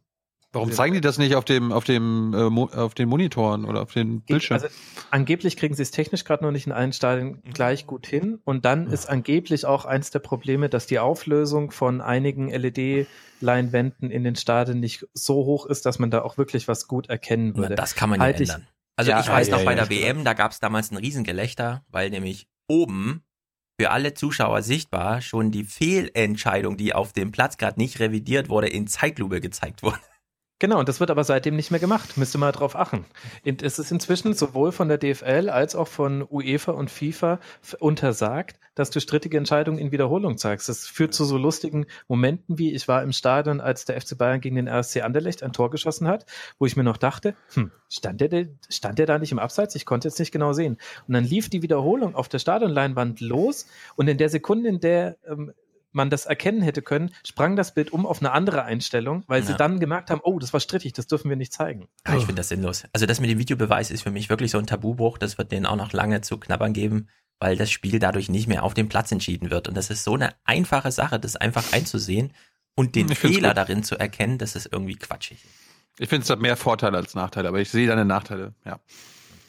Warum zeigen die das nicht auf dem auf dem äh, auf den Monitoren oder auf den Bildschirmen? Also angeblich kriegen sie es technisch gerade noch nicht in allen Stadien gleich gut hin und dann ja. ist angeblich auch eins der Probleme, dass die Auflösung von einigen LED-Leinwänden in den Stadien nicht so hoch ist, dass man da auch wirklich was gut erkennen würde. Na, das kann man ja halt ändern. Also ja, ich weiß ja, noch bei der WM, da gab es damals ein Riesengelächter, weil nämlich oben für alle Zuschauer sichtbar schon die Fehlentscheidung, die auf dem Platz gerade nicht revidiert wurde, in Zeitlupe gezeigt wurde. Genau, und das wird aber seitdem nicht mehr gemacht. Müsste mal drauf achten. Es ist inzwischen sowohl von der DFL als auch von UEFA und FIFA untersagt, dass du strittige Entscheidungen in Wiederholung zeigst. Das führt zu so lustigen Momenten wie ich war im Stadion, als der FC Bayern gegen den RSC Anderlecht ein Tor geschossen hat, wo ich mir noch dachte, hm, stand der, stand der da nicht im Abseits? Ich konnte jetzt nicht genau sehen. Und dann lief die Wiederholung auf der Stadionleinwand los und in der Sekunde, in der ähm, man das erkennen hätte können, sprang das Bild um auf eine andere Einstellung, weil ja. sie dann gemerkt haben, oh, das war strittig, das dürfen wir nicht zeigen. Ja, ich finde das sinnlos. Also das mit dem Videobeweis ist für mich wirklich so ein Tabubruch, das wird denen auch noch lange zu knabbern geben, weil das Spiel dadurch nicht mehr auf dem Platz entschieden wird. Und das ist so eine einfache Sache, das einfach einzusehen und den Fehler darin zu erkennen, das ist irgendwie quatschig. Ich finde es hat mehr Vorteile als Nachteile, aber ich sehe deine Nachteile, ja.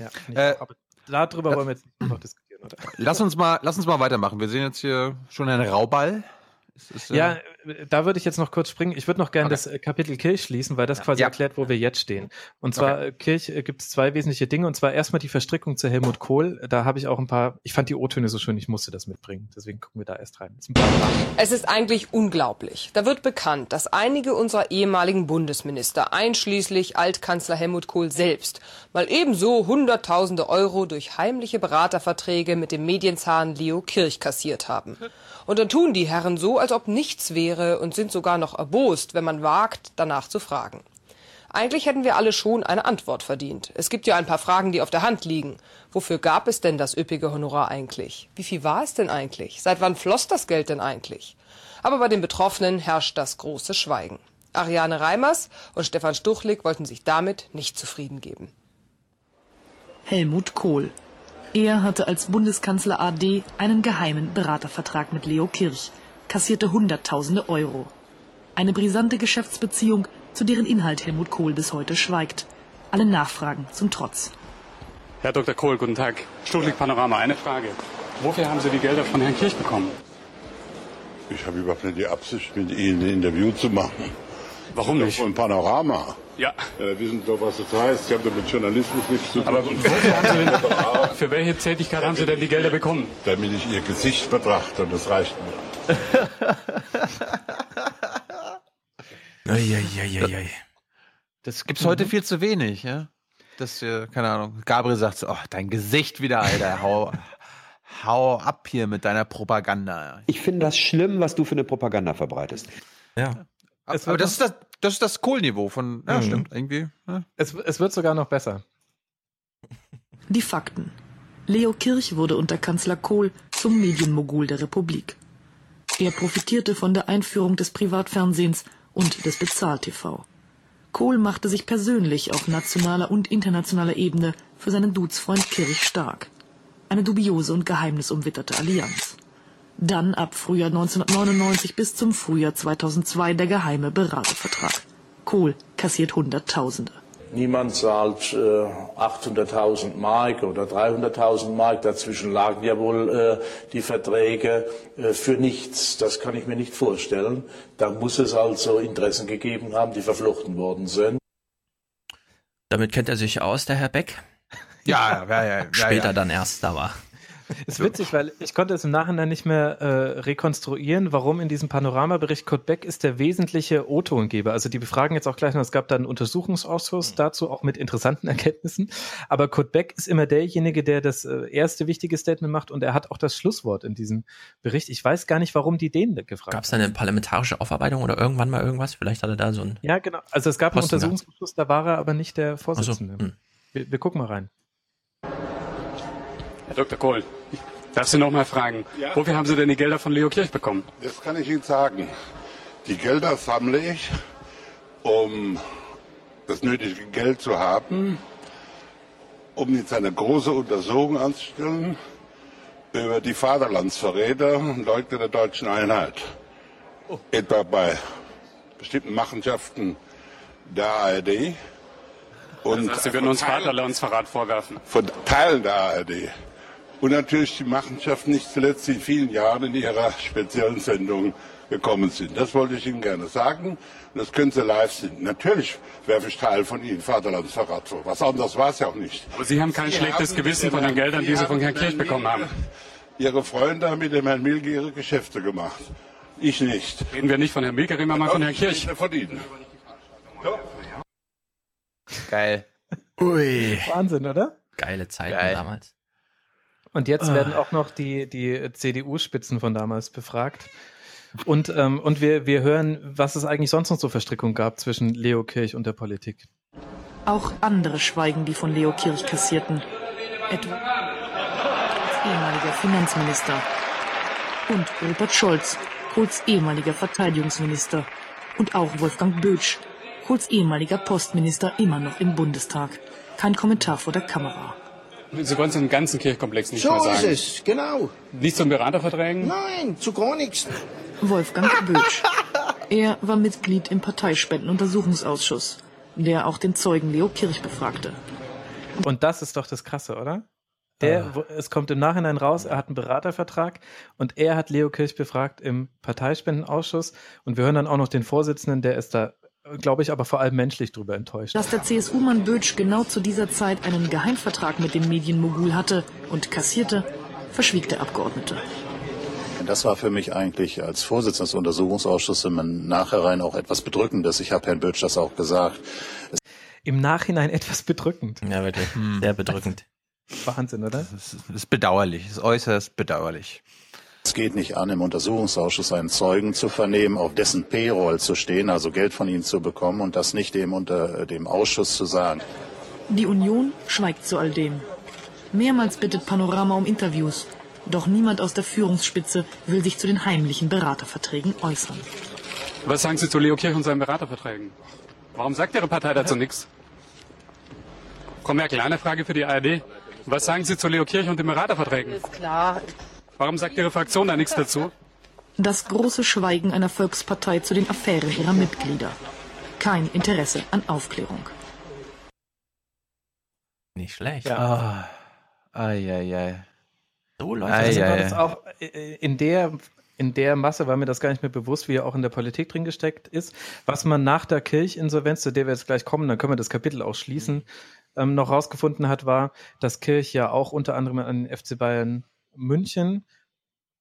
Ja, äh, aber darüber äh, wollen wir jetzt nicht noch diskutieren. Lass uns mal, lass uns mal weitermachen. Wir sehen jetzt hier schon einen Rauball. Ist, äh ja, da würde ich jetzt noch kurz springen. Ich würde noch gerne okay. das äh, Kapitel Kirch schließen, weil das quasi ja. erklärt, wo wir jetzt stehen. Und zwar okay. Äh, Kirch äh, gibt es zwei wesentliche Dinge. Und zwar erstmal die Verstrickung zu Helmut Kohl. Da habe ich auch ein paar, ich fand die O-Töne so schön, ich musste das mitbringen. Deswegen gucken wir da erst rein. Es ist eigentlich unglaublich. Da wird bekannt, dass einige unserer ehemaligen Bundesminister, einschließlich Altkanzler Helmut Kohl selbst, mal ebenso Hunderttausende Euro durch heimliche Beraterverträge mit dem Medienzahn Leo Kirch kassiert haben. Und dann tun die Herren so, als ob nichts wäre und sind sogar noch erbost, wenn man wagt, danach zu fragen. Eigentlich hätten wir alle schon eine Antwort verdient. Es gibt ja ein paar Fragen, die auf der Hand liegen. Wofür gab es denn das üppige Honorar eigentlich? Wie viel war es denn eigentlich? Seit wann floss das Geld denn eigentlich? Aber bei den Betroffenen herrscht das große Schweigen. Ariane Reimers und Stefan Stuchlik wollten sich damit nicht zufrieden geben. Helmut Kohl. Er hatte als Bundeskanzler AD einen geheimen Beratervertrag mit Leo Kirch, kassierte Hunderttausende Euro. Eine brisante Geschäftsbeziehung, zu deren Inhalt Helmut Kohl bis heute schweigt. Alle Nachfragen zum Trotz. Herr Dr. Kohl, guten Tag. Stuttgart Panorama, eine Frage. Wofür haben Sie die Gelder von Herrn Kirch bekommen? Ich habe überhaupt nicht die Absicht, mit Ihnen ein Interview zu machen. Warum nicht? Von Panorama. Ja. ja. wissen doch, was das heißt. Sie haben doch mit Journalismus nichts zu tun. Aber denn, für welche Tätigkeit haben Sie denn die Gelder bekommen? Damit ich Ihr Gesicht betrachte und das reicht mir. Eieieiei. Das gibt's heute viel zu wenig, ja? Das, keine Ahnung. Gabriel sagt so, oh, dein Gesicht wieder, Alter. Hau, hau ab hier mit deiner Propaganda. Ich finde das schlimm, was du für eine Propaganda verbreitest. Ja. Aber das ist das, das ist das Kohlniveau von, ja, mhm. stimmt, irgendwie. Ja. Es, es wird sogar noch besser. Die Fakten. Leo Kirch wurde unter Kanzler Kohl zum Medienmogul der Republik. Er profitierte von der Einführung des Privatfernsehens und des Bezahl-TV. Kohl machte sich persönlich auf nationaler und internationaler Ebene für seinen Dudesfreund Kirch stark. Eine dubiose und geheimnisumwitterte Allianz. Dann ab Frühjahr 1999 bis zum Frühjahr 2002 der geheime Beratervertrag. Kohl kassiert Hunderttausende. Niemand zahlt äh, 800.000 Mark oder 300.000 Mark. Dazwischen lagen ja wohl äh, die Verträge äh, für nichts. Das kann ich mir nicht vorstellen. Da muss es also Interessen gegeben haben, die verflochten worden sind. Damit kennt er sich aus, der Herr Beck. Ja, ja, ja. ja Später ja. dann erst, aber. Ist witzig, weil ich konnte es im Nachhinein nicht mehr äh, rekonstruieren, warum in diesem Panoramabericht Kurt Beck ist der wesentliche O-Tongeber. Also die befragen jetzt auch gleich noch, es gab da einen Untersuchungsausschuss mhm. dazu, auch mit interessanten Erkenntnissen. Aber Kurt Beck ist immer derjenige, der das äh, erste wichtige Statement macht und er hat auch das Schlusswort in diesem Bericht. Ich weiß gar nicht, warum die den gefragt Gab es da eine parlamentarische Aufarbeitung oder irgendwann mal irgendwas? Vielleicht hat er da so ein. Ja, genau. Also es gab Posten einen Untersuchungsausschuss, da war er aber nicht der Vorsitzende. So. Hm. Wir, wir gucken mal rein. Herr Dr. Kohl, ich darf Sie noch mal fragen, ja? wofür haben Sie denn die Gelder von Leo Kirch bekommen? Das kann ich Ihnen sagen. Die Gelder sammle ich, um das nötige Geld zu haben, um jetzt eine große Untersuchung anzustellen über die Vaterlandsverräter und Leute der deutschen Einheit. Oh. Etwa bei bestimmten Machenschaften der ARD. Und das heißt, Sie würden uns Vaterlandsverrat vorwerfen? Von Teilen der ARD und natürlich die Machenschaften nicht zuletzt in vielen Jahren in ihrer speziellen Sendung gekommen sind. Das wollte ich Ihnen gerne sagen. Und das können Sie live sehen. Natürlich werfe ich Teil von Ihnen Vaterlandsverrat vor. Was anderes war es ja auch nicht. Aber Sie haben kein Sie schlechtes haben Gewissen von den Geldern, die Sie von Herrn Kirch bekommen haben. Ihre Freunde haben mit dem Herrn Milke ihre Geschäfte gemacht. Ich nicht. Reden wir nicht von Herrn Milke, reden wir mal von Herrn Kirch. Von Ihnen. Geil. Ui. Wahnsinn, oder? Geile Zeiten Geil. damals. Und jetzt ah. werden auch noch die, die CDU-Spitzen von damals befragt. Und, ähm, und wir, wir hören, was es eigentlich sonst noch so Verstrickung gab zwischen Leo Kirch und der Politik. Auch andere schweigen, die von Leo Kirch kassierten. Etwa ehemaliger Finanzminister. Und Rupert Scholz, Kohls ehemaliger Verteidigungsminister. Und auch Wolfgang Bötsch, Kohls ehemaliger Postminister, immer noch im Bundestag. Kein Kommentar vor der Kamera. Sie wollen den ganzen Kirchkomplex nicht so mehr sagen. So ist es, genau. Nicht zum Beraterverträgen? Nein, zu gar nichts. Wolfgang Bötsch. Er war Mitglied im Parteispendenuntersuchungsausschuss, der auch den Zeugen Leo Kirch befragte. Und das ist doch das Krasse, oder? Der, ah. es kommt im Nachhinein raus, er hat einen Beratervertrag und er hat Leo Kirch befragt im Parteispendenausschuss und wir hören dann auch noch den Vorsitzenden, der ist da glaube ich, aber vor allem menschlich darüber enttäuscht. Dass der CSU-Mann Bötsch genau zu dieser Zeit einen Geheimvertrag mit dem Medienmogul hatte und kassierte, verschwieg der Abgeordnete. Das war für mich eigentlich als Vorsitzender des Untersuchungsausschusses im Nachhinein auch etwas Bedrückendes. Ich habe Herrn Bötsch das auch gesagt. Im Nachhinein etwas bedrückend. Ja, wirklich. Hm. Sehr bedrückend. Wahnsinn, oder? Das ist, das ist bedauerlich, das ist äußerst bedauerlich. Es geht nicht an, im Untersuchungsausschuss einen Zeugen zu vernehmen, auf dessen Payroll zu stehen, also Geld von ihm zu bekommen und das nicht dem unter dem Ausschuss zu sagen. Die Union schweigt zu all dem. Mehrmals bittet Panorama um Interviews. Doch niemand aus der Führungsspitze will sich zu den heimlichen Beraterverträgen äußern. Was sagen Sie zu Leo Kirch und seinen Beraterverträgen? Warum sagt Ihre Partei dazu nichts? Komm, ja, kleine Frage für die ARD. Was sagen Sie zu Leo Kirch und den Beraterverträgen? Ist klar. Warum sagt Ihre Fraktion da nichts dazu? Das große Schweigen einer Volkspartei zu den Affären ihrer Mitglieder. Kein Interesse an Aufklärung. Nicht schlecht. Ja. Ah, ei, ei. So läuft Ei, das. Das ei. auch äh, in der in der Masse war mir das gar nicht mehr bewusst, wie er auch in der Politik drin gesteckt ist. Was man nach der Kirchinsolvenz, zu der wir jetzt gleich kommen, dann können wir das Kapitel auch schließen, ähm, noch rausgefunden hat, war, dass Kirch ja auch unter anderem an den FC Bayern München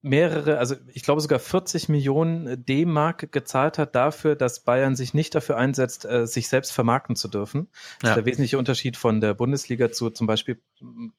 mehrere, also ich glaube sogar 40 Millionen D-Mark gezahlt hat dafür, dass Bayern sich nicht dafür einsetzt, äh, sich selbst vermarkten zu dürfen. Das Ja. ist der wesentliche Unterschied von der Bundesliga zu zum Beispiel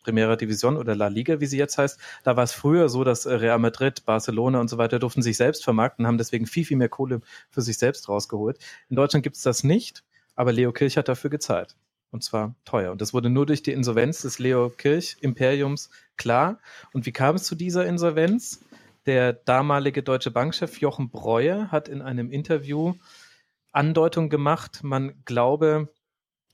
Primera Division oder La Liga, wie sie jetzt heißt. Da war es früher so, dass Real Madrid, Barcelona und so weiter durften sich selbst vermarkten, haben deswegen viel, viel mehr Kohle für sich selbst rausgeholt. In Deutschland gibt es das nicht, aber Leo Kirch hat dafür gezahlt. Und zwar teuer. Und das wurde nur durch die Insolvenz des Leo Kirch Imperiums klar. Und wie kam es zu dieser Insolvenz? Der damalige deutsche Bankchef Jochen Breuer hat in einem Interview Andeutung gemacht, man glaube,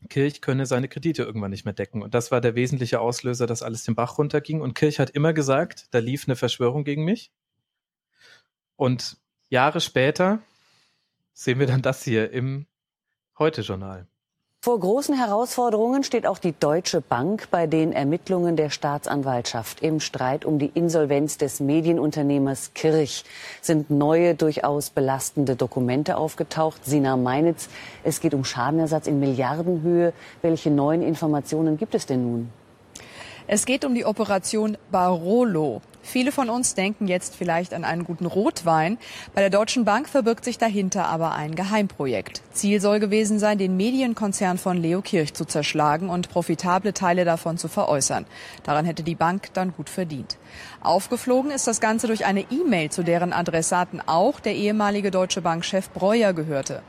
Kirch könne seine Kredite irgendwann nicht mehr decken. Und das war der wesentliche Auslöser, dass alles den Bach runterging. Und Kirch hat immer gesagt, da lief eine Verschwörung gegen mich. Und Jahre später sehen wir dann das hier im Heute-Journal. Vor großen Herausforderungen steht auch die Deutsche Bank bei den Ermittlungen der Staatsanwaltschaft. Im Streit um die Insolvenz des Medienunternehmers Kirch sind neue, durchaus belastende Dokumente aufgetaucht. Sina Meinitz, es geht um Schadenersatz in Milliardenhöhe. Welche neuen Informationen gibt es denn nun? Es geht um die Operation Barolo. Viele von uns denken jetzt vielleicht an einen guten Rotwein. Bei der Deutschen Bank verbirgt sich dahinter aber ein Geheimprojekt. Ziel soll gewesen sein, den Medienkonzern von Leo Kirch zu zerschlagen und profitable Teile davon zu veräußern. Daran hätte die Bank dann gut verdient. Aufgeflogen ist das Ganze durch eine E-Mail, zu deren Adressaten auch der ehemalige Deutsche Bank-Chef Breuer gehörte.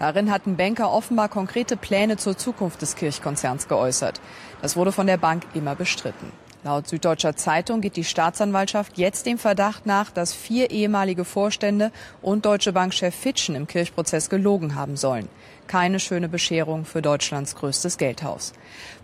Darin hatten Banker offenbar konkrete Pläne zur Zukunft des Kirchkonzerns geäußert. Das wurde von der Bank immer bestritten. Laut Süddeutscher Zeitung geht die Staatsanwaltschaft jetzt dem Verdacht nach, dass vier ehemalige Vorstände und Deutsche Bank-Chef Fitschen im Kirchprozess gelogen haben sollen. Keine schöne Bescherung für Deutschlands größtes Geldhaus.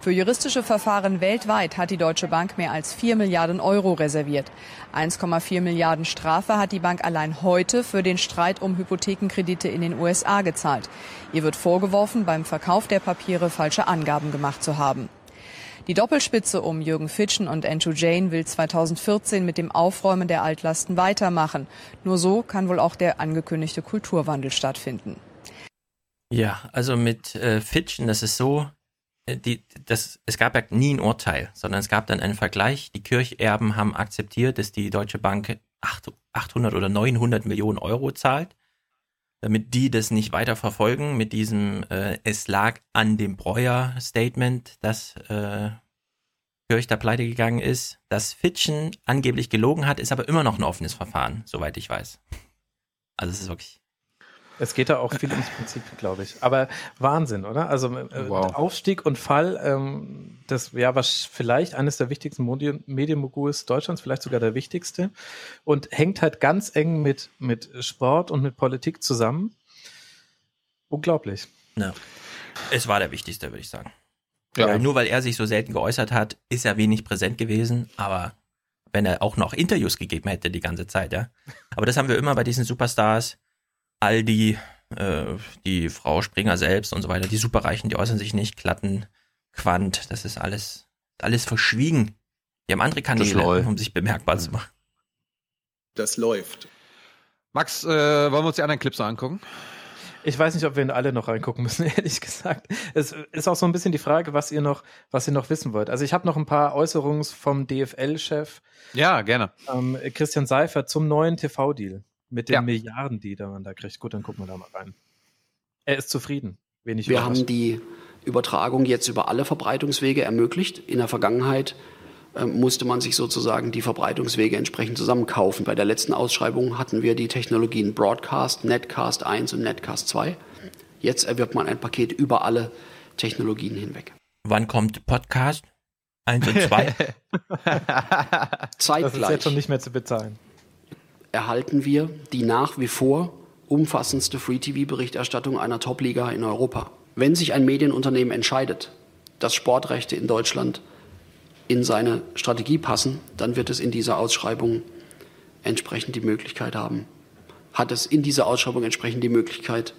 Für juristische Verfahren weltweit hat die Deutsche Bank mehr als 4 Milliarden Euro reserviert. 1,4 Milliarden Strafe hat die Bank allein heute für den Streit um Hypothekenkredite in den USA gezahlt. Ihr wird vorgeworfen, beim Verkauf der Papiere falsche Angaben gemacht zu haben. Die Doppelspitze um Jürgen Fitschen und Andrew Jane will 2014 mit dem Aufräumen der Altlasten weitermachen. Nur so kann wohl auch der angekündigte Kulturwandel stattfinden. Ja, also mit äh, Fitchen, das ist so, äh, die, das, es gab ja nie ein Urteil, sondern es gab dann einen Vergleich. Die Kircherben haben akzeptiert, dass die Deutsche Bank 800 oder 900 Millionen Euro zahlt, damit die das nicht weiter verfolgen mit diesem, äh, es lag an dem Breuer-Statement, dass äh, Kirch da pleite gegangen ist. Dass Fitchen angeblich gelogen hat, ist aber immer noch ein offenes Verfahren, soweit ich weiß. Also es ist wirklich Es geht da auch viel ins Prinzip, glaube ich. Aber Wahnsinn, oder? Also äh, Wow. Aufstieg und Fall, ähm, das ja was vielleicht eines der wichtigsten Medienmoguls Deutschlands, vielleicht sogar der wichtigste. Und hängt halt ganz eng mit, mit Sport und mit Politik zusammen. Unglaublich. Ja. Es war der wichtigste, würde ich sagen. Ja. Weil nur weil er sich so selten geäußert hat, ist er wenig präsent gewesen, aber wenn er auch noch Interviews gegeben hätte die ganze Zeit, ja. Aber das haben wir immer bei diesen Superstars. Aldi, äh, die Frau Springer selbst und so weiter, die Superreichen, die äußern sich nicht, Klatten, Quant, das ist alles, alles verschwiegen. Die haben andere Kanäle, läuft. um sich bemerkbar zu machen. Das läuft. Max, äh, wollen wir uns die anderen Clips noch angucken? Ich weiß nicht, ob wir in alle noch reingucken müssen, ehrlich gesagt. Es ist auch so ein bisschen die Frage, was ihr noch, was ihr noch wissen wollt. Also ich habe noch ein paar Äußerungen vom DFL-Chef Ja, gerne. ähm, Christian Seifert zum neuen TV-Deal mit den Ja. Milliarden, die da man da kriegt. Gut, dann gucken wir da mal rein. Er ist zufrieden. Wenig Wir haben die Übertragung jetzt über alle Verbreitungswege ermöglicht. In der Vergangenheit äh, musste man sich sozusagen die Verbreitungswege entsprechend zusammenkaufen. Bei der letzten Ausschreibung hatten wir die Technologien Broadcast, Netcast 1 und Netcast 2. Jetzt erwirbt man ein Paket über alle Technologien hinweg. Wann kommt Podcast? 1 und 2? Zeitgleich. Das ist jetzt schon nicht mehr zu bezahlen. Erhalten wir die nach wie vor umfassendste Free-TV-Berichterstattung einer Top-Liga in Europa. Wenn sich ein Medienunternehmen entscheidet, dass Sportrechte in Deutschland in seine Strategie passen, dann wird es in dieser Ausschreibung entsprechend die Möglichkeit haben, hat es in dieser Ausschreibung entsprechend die Möglichkeit,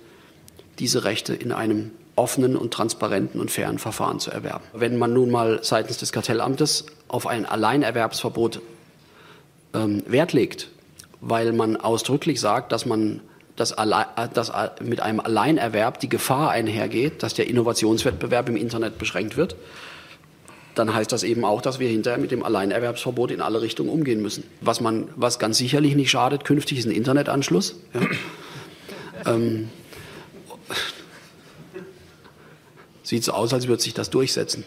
diese Rechte in einem offenen und transparenten und fairen Verfahren zu erwerben. Wenn man nun mal seitens des Kartellamtes auf ein Alleinerwerbsverbot ähm, Wert legt, weil man ausdrücklich sagt, dass man dass, dass mit einem Alleinerwerb die Gefahr einhergeht, dass der Innovationswettbewerb im Internet beschränkt wird, dann heißt das eben auch, dass wir hinterher mit dem Alleinerwerbsverbot in alle Richtungen umgehen müssen. Was man, was ganz sicherlich nicht schadet, künftig ist ein Internetanschluss. Ja. ähm, sieht so aus, als würde sich das durchsetzen.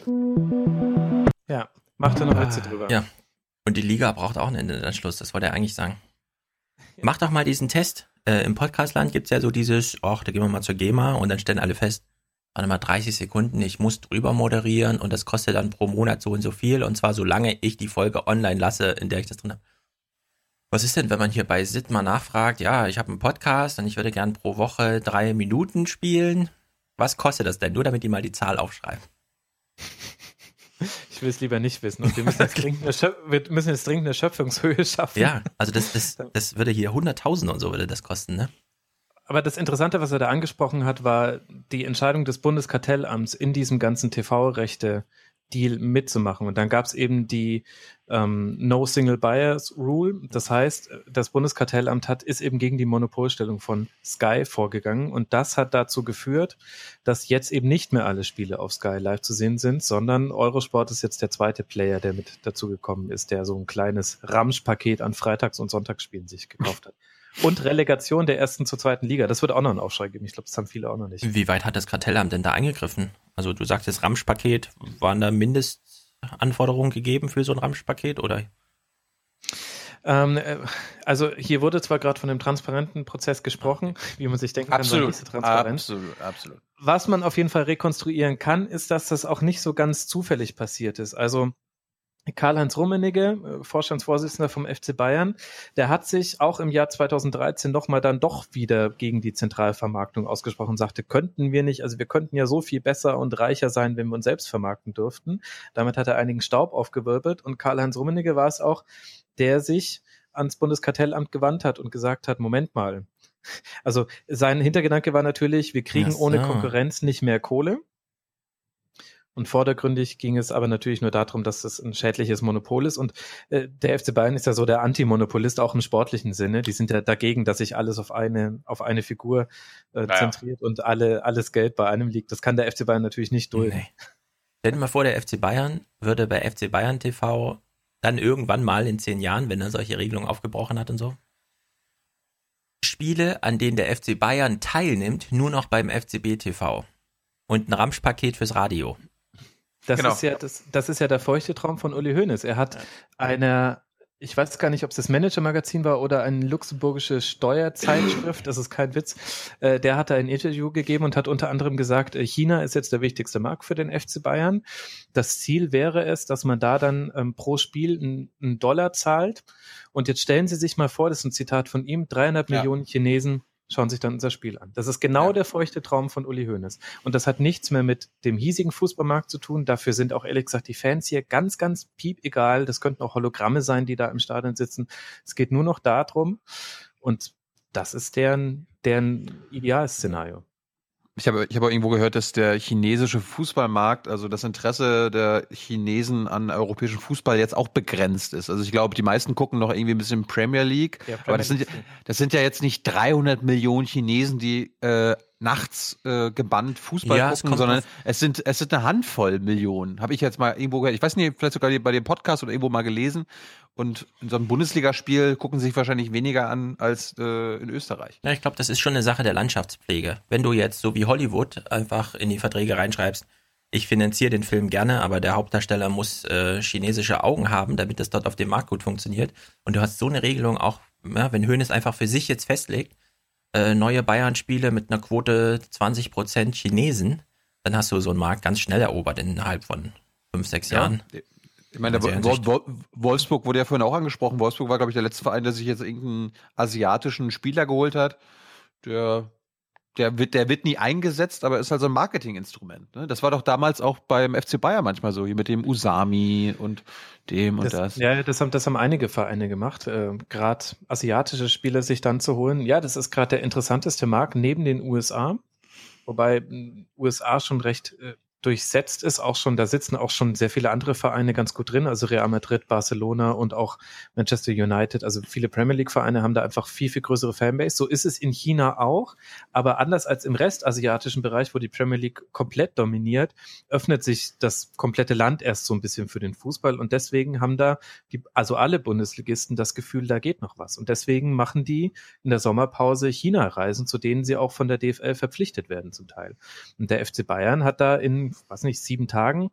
Ja, macht er noch Witze drüber. Ja. Und die Liga braucht auch einen Internetanschluss, das wollte er eigentlich sagen. Mach doch mal diesen Test. Äh, Im Podcastland gibt's ja so dieses, ach, da gehen wir mal zur GEMA und dann stellen alle fest, warte mal, 30 Sekunden, ich muss drüber moderieren und das kostet dann pro Monat so und so viel und zwar solange ich die Folge online lasse, in der ich das drin habe. Was ist denn, wenn man hier bei SIT mal nachfragt, ja, ich habe einen Podcast und ich würde gern pro Woche drei Minuten spielen. Was kostet das denn? Nur damit die mal die Zahl aufschreiben. Ich will es lieber nicht wissen. Und wir müssen jetzt dringend eine, Schöp müssen jetzt dringend eine Schöpfungshöhe schaffen. Ja, also das, das, das würde hier Hunderttausende und so würde das kosten, ne? Aber das Interessante, was er da angesprochen hat, war die Entscheidung des Bundeskartellamts in diesem ganzen TV-Rechte Deal mitzumachen. Und dann gab es eben die ähm, No Single Buyers Rule. Das heißt, das Bundeskartellamt hat, ist eben gegen die Monopolstellung von Sky vorgegangen. Und das hat dazu geführt, dass jetzt eben nicht mehr alle Spiele auf Sky live zu sehen sind, sondern Eurosport ist jetzt der zweite Player, der mit dazugekommen ist, der so ein kleines Ramsch-Paket an Freitags- und Sonntagsspielen sich gekauft hat. Und Relegation der ersten zur zweiten Liga. Das wird auch noch einen Aufschrei geben. Ich glaube, das haben viele auch noch nicht. Wie weit hat das Kartellamt denn da eingegriffen? Also du sagtest Ramsch-Paket, waren da Mindestanforderungen gegeben für so ein Ramsch-Paket oder? Ähm, äh, also hier wurde zwar gerade von dem transparenten Prozess gesprochen, wie man sich denken kann, absolut, so transparent. absolut, absolut. Was man auf jeden Fall rekonstruieren kann, ist, dass das auch nicht so ganz zufällig passiert ist. Also Karl-Heinz Rummenigge, äh, Vorstandsvorsitzender vom FC Bayern, der hat sich auch im Jahr 2013 nochmal dann doch wieder gegen die Zentralvermarktung ausgesprochen, sagte, könnten wir nicht, also wir könnten ja so viel besser und reicher sein, wenn wir uns selbst vermarkten dürften. Damit hat er einigen Staub aufgewirbelt und Karl-Heinz Rummenigge war es auch, der sich ans Bundeskartellamt gewandt hat und gesagt hat, Moment mal. Also sein Hintergedanke war natürlich, wir kriegen so. ohne Konkurrenz nicht mehr Kohle. Und vordergründig ging es aber natürlich nur darum, dass das ein schädliches Monopol ist. Und äh, der FC Bayern ist ja so der Antimonopolist, auch im sportlichen Sinne. Die sind ja dagegen, dass sich alles auf eine, auf eine Figur äh, Naja. zentriert und alle, alles Geld bei einem liegt. Das kann der FC Bayern natürlich nicht dulden. Nee. Stell dir mal vor, der FC Bayern würde bei FC Bayern TV dann irgendwann mal in zehn Jahren, wenn er solche Regelungen aufgebrochen hat und so, Spiele, an denen der FC Bayern teilnimmt, nur noch beim FCB TV. Und ein Ramschpaket fürs Radio. Das Genau. ist ja das, das ist ja der feuchte Traum von Uli Hoeneß. Er hat eine, ich weiß gar nicht, ob es das Manager-Magazin war oder eine luxemburgische Steuerzeitschrift, das ist kein Witz. Äh, der hat da ein Interview gegeben und hat unter anderem gesagt, äh, China ist jetzt der wichtigste Markt für den FC Bayern. Das Ziel wäre es, dass man da dann ähm, pro Spiel einen, einen Dollar zahlt. Und jetzt stellen Sie sich mal vor, das ist ein Zitat von ihm, 300 Ja. Millionen Chinesen schauen sich dann unser Spiel an. Das ist genau der feuchte Traum von Uli Hoeneß. Und das hat nichts mehr mit dem hiesigen Fußballmarkt zu tun. Dafür sind auch ehrlich gesagt die Fans hier ganz, ganz piep egal. Das könnten auch Hologramme sein, die da im Stadion sitzen. Es geht nur noch darum. Und das ist deren, deren Idealszenario. Ich habe, ich habe auch irgendwo gehört, dass der chinesische Fußballmarkt, also das Interesse der Chinesen an europäischem Fußball jetzt auch begrenzt ist. Also ich glaube, die meisten gucken noch irgendwie ein bisschen Premier League. Ja, aber das sind, Premier ja- das sind ja jetzt nicht 300 Millionen Chinesen, die äh, nachts äh, gebannt Fußball Ja, es gucken, kommt sondern es sind, es sind eine Handvoll Millionen. Habe ich jetzt mal irgendwo gehört. Ich weiß nicht, vielleicht sogar bei dem Podcast oder irgendwo mal gelesen. Und in so einem Bundesligaspiel gucken sich wahrscheinlich weniger an als äh, in Österreich. Ja, ich glaube, das ist schon eine Sache der Landschaftspflege. Wenn du jetzt so wie Hollywood einfach in die Verträge reinschreibst, ich finanziere den Film gerne, aber der Hauptdarsteller muss äh, chinesische Augen haben, damit das dort auf dem Markt gut funktioniert. Und du hast so eine Regelung auch, ja, wenn Höhnes einfach für sich jetzt festlegt, äh, neue Bayern-Spiele mit einer Quote 20% Chinesen, dann hast du so einen Markt ganz schnell erobert innerhalb von fünf, sechs Ja. Jahren. Ich meine, Wolfsburg wurde ja vorhin auch angesprochen. Wolfsburg war, glaube ich, der letzte Verein, der sich jetzt irgendeinen asiatischen Spieler geholt hat. Der, der, wird, der wird nie eingesetzt, aber ist halt so ein Marketinginstrument. Ne? Das war doch damals auch beim FC Bayern manchmal so, hier mit dem Usami und dem und das. Ja, das haben, das haben einige Vereine gemacht, äh, gerade asiatische Spieler sich dann zu holen. Ja, das ist gerade der interessanteste Markt neben den USA, wobei mh, USA schon recht äh, durchsetzt ist, auch schon, da sitzen auch schon sehr viele andere Vereine ganz gut drin, also Real Madrid, Barcelona und auch Manchester United, also viele Premier League Vereine haben da einfach viel, viel größere Fanbase. So ist es in China auch, aber anders als im restasiatischen Bereich, wo die Premier League komplett dominiert, öffnet sich das komplette Land erst so ein bisschen für den Fußball. Und deswegen haben da die, also alle Bundesligisten das Gefühl, da geht noch was. Und deswegen machen die in der Sommerpause China-Reisen, zu denen sie auch von der DFL verpflichtet werden zum Teil. Und der FC Bayern hat da in, was nicht, sieben Tagen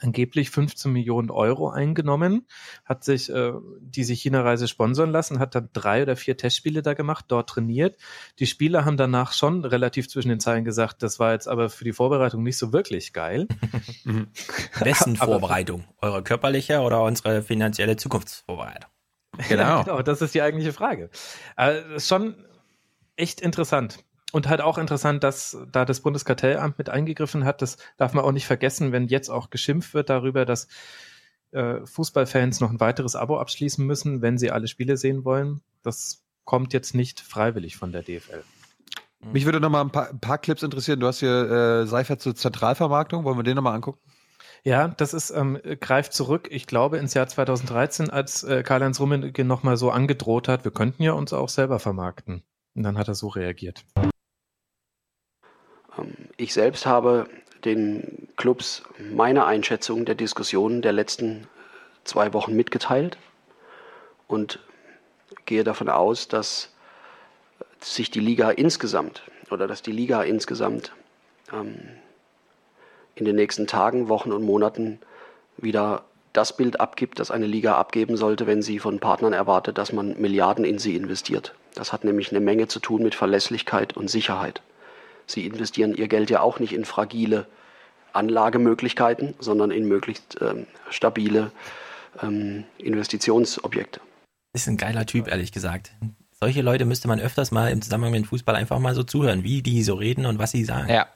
angeblich 15 Millionen Euro eingenommen, hat sich äh, diese China-Reise sponsern lassen, hat dann drei oder vier Testspiele da gemacht, dort trainiert. Die Spieler haben danach schon relativ zwischen den Zeilen gesagt, das war jetzt aber für die Vorbereitung nicht so wirklich geil. Wessen Aber- Vorbereitung? Eure körperliche oder unsere finanzielle Zukunftsvorbereitung? Ja, genau, das ist die eigentliche Frage. Äh, schon echt interessant. Und halt auch interessant, dass da das Bundeskartellamt mit eingegriffen hat. Das darf man auch nicht vergessen, wenn jetzt auch geschimpft wird darüber, dass äh, Fußballfans noch ein weiteres Abo abschließen müssen, wenn sie alle Spiele sehen wollen. Das kommt jetzt nicht freiwillig von der DFL. Mich würde noch mal ein paar, ein paar Clips interessieren. Du hast hier äh, Seifert zur Zentralvermarktung. Wollen wir den noch mal angucken? Ja, das ist ähm, greift zurück, ich glaube, ins Jahr 2013, als äh, Karl-Heinz Rummenigge nochmal so angedroht hat, wir könnten ja uns auch selber vermarkten. Und dann hat er so reagiert. Ich selbst habe den Clubs meine Einschätzung der Diskussionen der letzten zwei Wochen mitgeteilt und gehe davon aus, dass sich die Liga insgesamt oder dass die Liga insgesamt ähm, in den nächsten Tagen, Wochen und Monaten wieder das Bild abgibt, das eine Liga abgeben sollte, wenn sie von Partnern erwartet, dass man Milliarden in sie investiert. Das hat nämlich eine Menge zu tun mit Verlässlichkeit und Sicherheit. Sie investieren ihr Geld ja auch nicht in fragile Anlagemöglichkeiten, sondern in möglichst ähm, stabile ähm, Investitionsobjekte. Ist ein geiler Typ, ehrlich gesagt. Solche Leute müsste man öfters mal im Zusammenhang mit dem Fußball einfach mal so zuhören, wie die so reden und was sie sagen. Ja.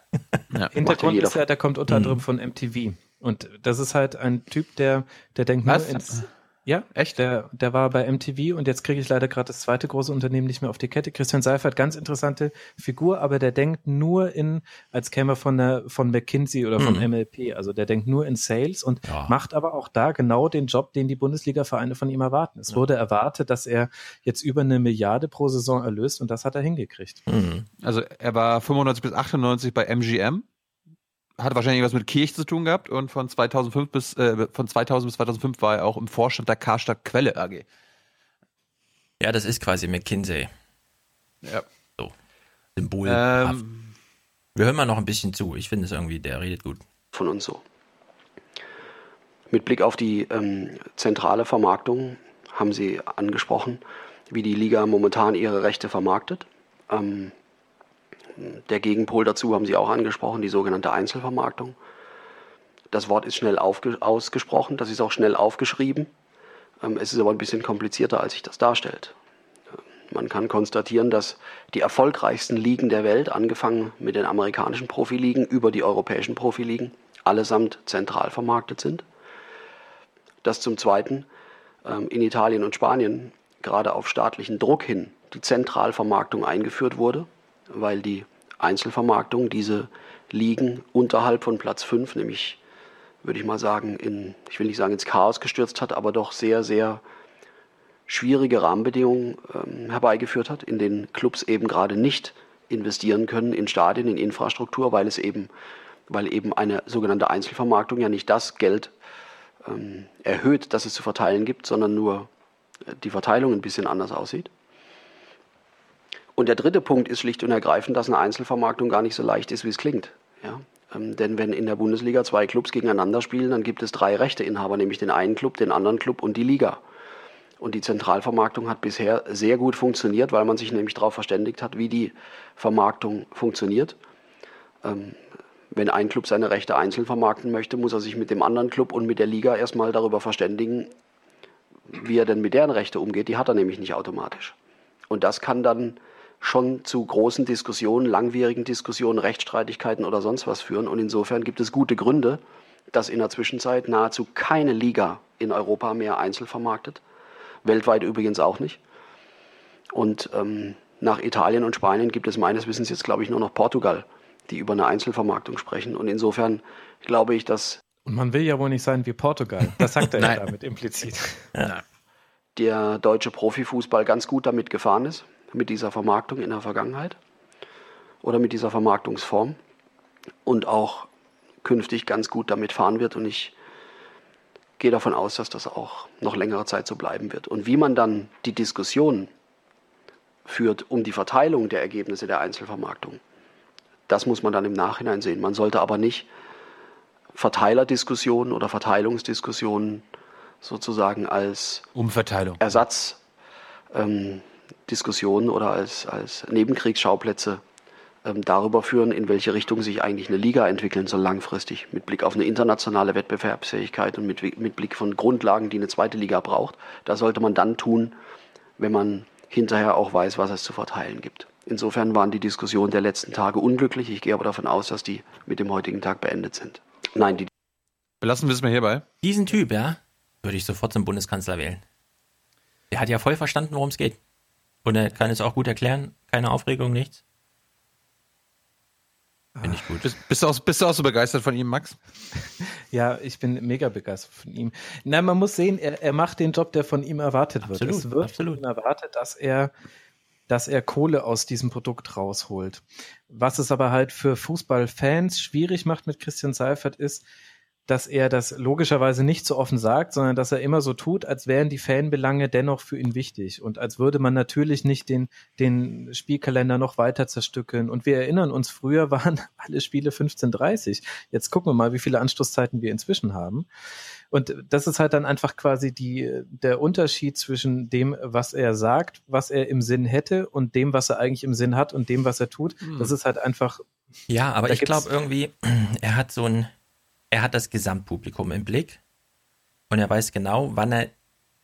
Hintergrund jeder ist ja, der kommt unter anderem von MTV. Und das ist halt ein Typ, der, der denkt nur Was? ins. Ja, echt? Der, der war bei MTV und jetzt kriege ich leider gerade das zweite große Unternehmen nicht mehr auf die Kette. Christian Seifert, ganz interessante Figur, aber der denkt nur in, als käme er von der, von McKinsey oder von Mhm. MLP. Also der denkt nur in Sales und Ja. macht aber auch da genau den Job, den die Bundesliga-Vereine von ihm erwarten. Es wurde erwartet, dass er jetzt über eine Milliarde pro Saison erlöst und das hat er hingekriegt. Mhm. Also er war 95 bis 98 bei MGM, hat wahrscheinlich was mit Kirch zu tun gehabt und von 2005 bis äh, von 2000 bis 2005 war er auch im Vorstand der Karstadt Quelle AG. Ja, das ist quasi McKinsey. Ja. So. Symbol. Ähm, Wir hören mal noch ein bisschen zu. Ich finde es irgendwie, der redet gut. von uns so. Mit Blick auf die ähm, zentrale Vermarktung haben Sie angesprochen, wie die Liga momentan ihre Rechte vermarktet. Ähm, der Gegenpol dazu haben Sie auch angesprochen, die sogenannte Einzelvermarktung. Das Wort ist schnell ausgesprochen, das ist auch schnell aufgeschrieben. Ähm, es ist aber ein bisschen komplizierter, als sich das darstellt. Man kann konstatieren, dass die erfolgreichsten Ligen der Welt, angefangen mit den amerikanischen Profiligen über die europäischen Profiligen, allesamt zentral vermarktet sind. Dass zum Zweiten ähm, in Italien und Spanien gerade auf staatlichen Druck hin die Zentralvermarktung eingeführt wurde, weil die Einzelvermarktung diese Ligen unterhalb von Platz 5, nämlich würde ich mal sagen, in, ich will nicht sagen ins Chaos gestürzt hat, aber doch sehr, sehr schwierige Rahmenbedingungen ähm, herbeigeführt hat, in denen Clubs eben gerade nicht investieren können in Stadien, in Infrastruktur, weil es eben, weil eben eine sogenannte Einzelvermarktung ja nicht das Geld ähm, erhöht, das es zu verteilen gibt, sondern nur äh, die Verteilung ein bisschen anders aussieht. Und der dritte Punkt ist schlicht und ergreifend, dass eine Einzelvermarktung gar nicht so leicht ist, wie es klingt. Ja? Ähm, denn wenn in der Bundesliga zwei Clubs gegeneinander spielen, dann gibt es drei Rechteinhaber, nämlich den einen Club, den anderen Club und die Liga. Und die Zentralvermarktung hat bisher sehr gut funktioniert, weil man sich nämlich darauf verständigt hat, wie die Vermarktung funktioniert. Ähm, wenn ein Club seine Rechte einzeln vermarkten möchte, muss er sich mit dem anderen Club und mit der Liga erstmal darüber verständigen, wie er denn mit deren Rechte umgeht. Die hat er nämlich nicht automatisch. Und das kann dann schon zu großen Diskussionen, langwierigen Diskussionen, Rechtsstreitigkeiten oder sonst was führen. Und insofern gibt es gute Gründe, dass in der Zwischenzeit nahezu keine Liga in Europa mehr einzeln vermarktet. Weltweit übrigens auch nicht. Und ähm, nach Italien und Spanien gibt es meines Wissens jetzt, glaube ich, nur noch Portugal, die über eine Einzelvermarktung sprechen. Und insofern glaube ich, dass. Und man will ja wohl nicht sein wie Portugal. Das sagt er ja damit implizit. Ja. Der deutsche Profifußball ganz gut damit gefahren ist, mit dieser Vermarktung in der Vergangenheit oder mit dieser Vermarktungsform und auch künftig ganz gut damit fahren wird. Und ich gehe davon aus, dass das auch noch längere Zeit so bleiben wird. Und wie man dann die Diskussion führt um die Verteilung der Ergebnisse der Einzelvermarktung, das muss man dann im Nachhinein sehen. Man sollte aber nicht Verteilerdiskussionen oder Verteilungsdiskussionen sozusagen als Umverteilung. Ersatzdiskussionen ähm, oder als, als Nebenkriegsschauplätze ähm, darüber führen, in welche Richtung sich eigentlich eine Liga entwickeln soll langfristig, mit Blick auf eine internationale Wettbewerbsfähigkeit und mit, mit Blick von Grundlagen, die eine zweite Liga braucht. Das sollte man dann tun, wenn man hinterher auch weiß, was es zu verteilen gibt. Insofern waren die Diskussionen der letzten Tage unglücklich. Ich gehe aber davon aus, dass die mit dem heutigen Tag beendet sind. Nein, die. Belassen wir es mal hierbei. Diesen Typ, ja, würde ich sofort zum Bundeskanzler wählen. Der hat ja voll verstanden, worum es geht. Und er kann es auch gut erklären. Keine Aufregung, nichts. Finde ich gut. Bist, bist, du auch, bist du auch so begeistert von ihm, Max? Ja, ich bin mega begeistert von ihm. Na, man muss sehen, er, er macht den Job, der von ihm erwartet absolut, wird. Es wird absolut. von ihm erwartet, dass er, dass er Kohle aus diesem Produkt rausholt. Was es aber halt für Fußballfans schwierig macht mit Christian Seifert ist, dass er das logischerweise nicht so offen sagt, sondern dass er immer so tut, als wären die Fanbelange dennoch für ihn wichtig und als würde man natürlich nicht den, den Spielkalender noch weiter zerstückeln. Und wir erinnern uns, früher waren alle Spiele 15.30. Jetzt gucken wir mal, wie viele Anschlusszeiten wir inzwischen haben. Und das ist halt dann einfach quasi die, der Unterschied zwischen dem, was er sagt, was er im Sinn hätte und dem, was er eigentlich im Sinn hat und dem, was er tut. Hm. Das ist halt einfach. Ja, aber ich glaube irgendwie, er hat so ein, er hat das Gesamtpublikum im Blick und er weiß genau, wann er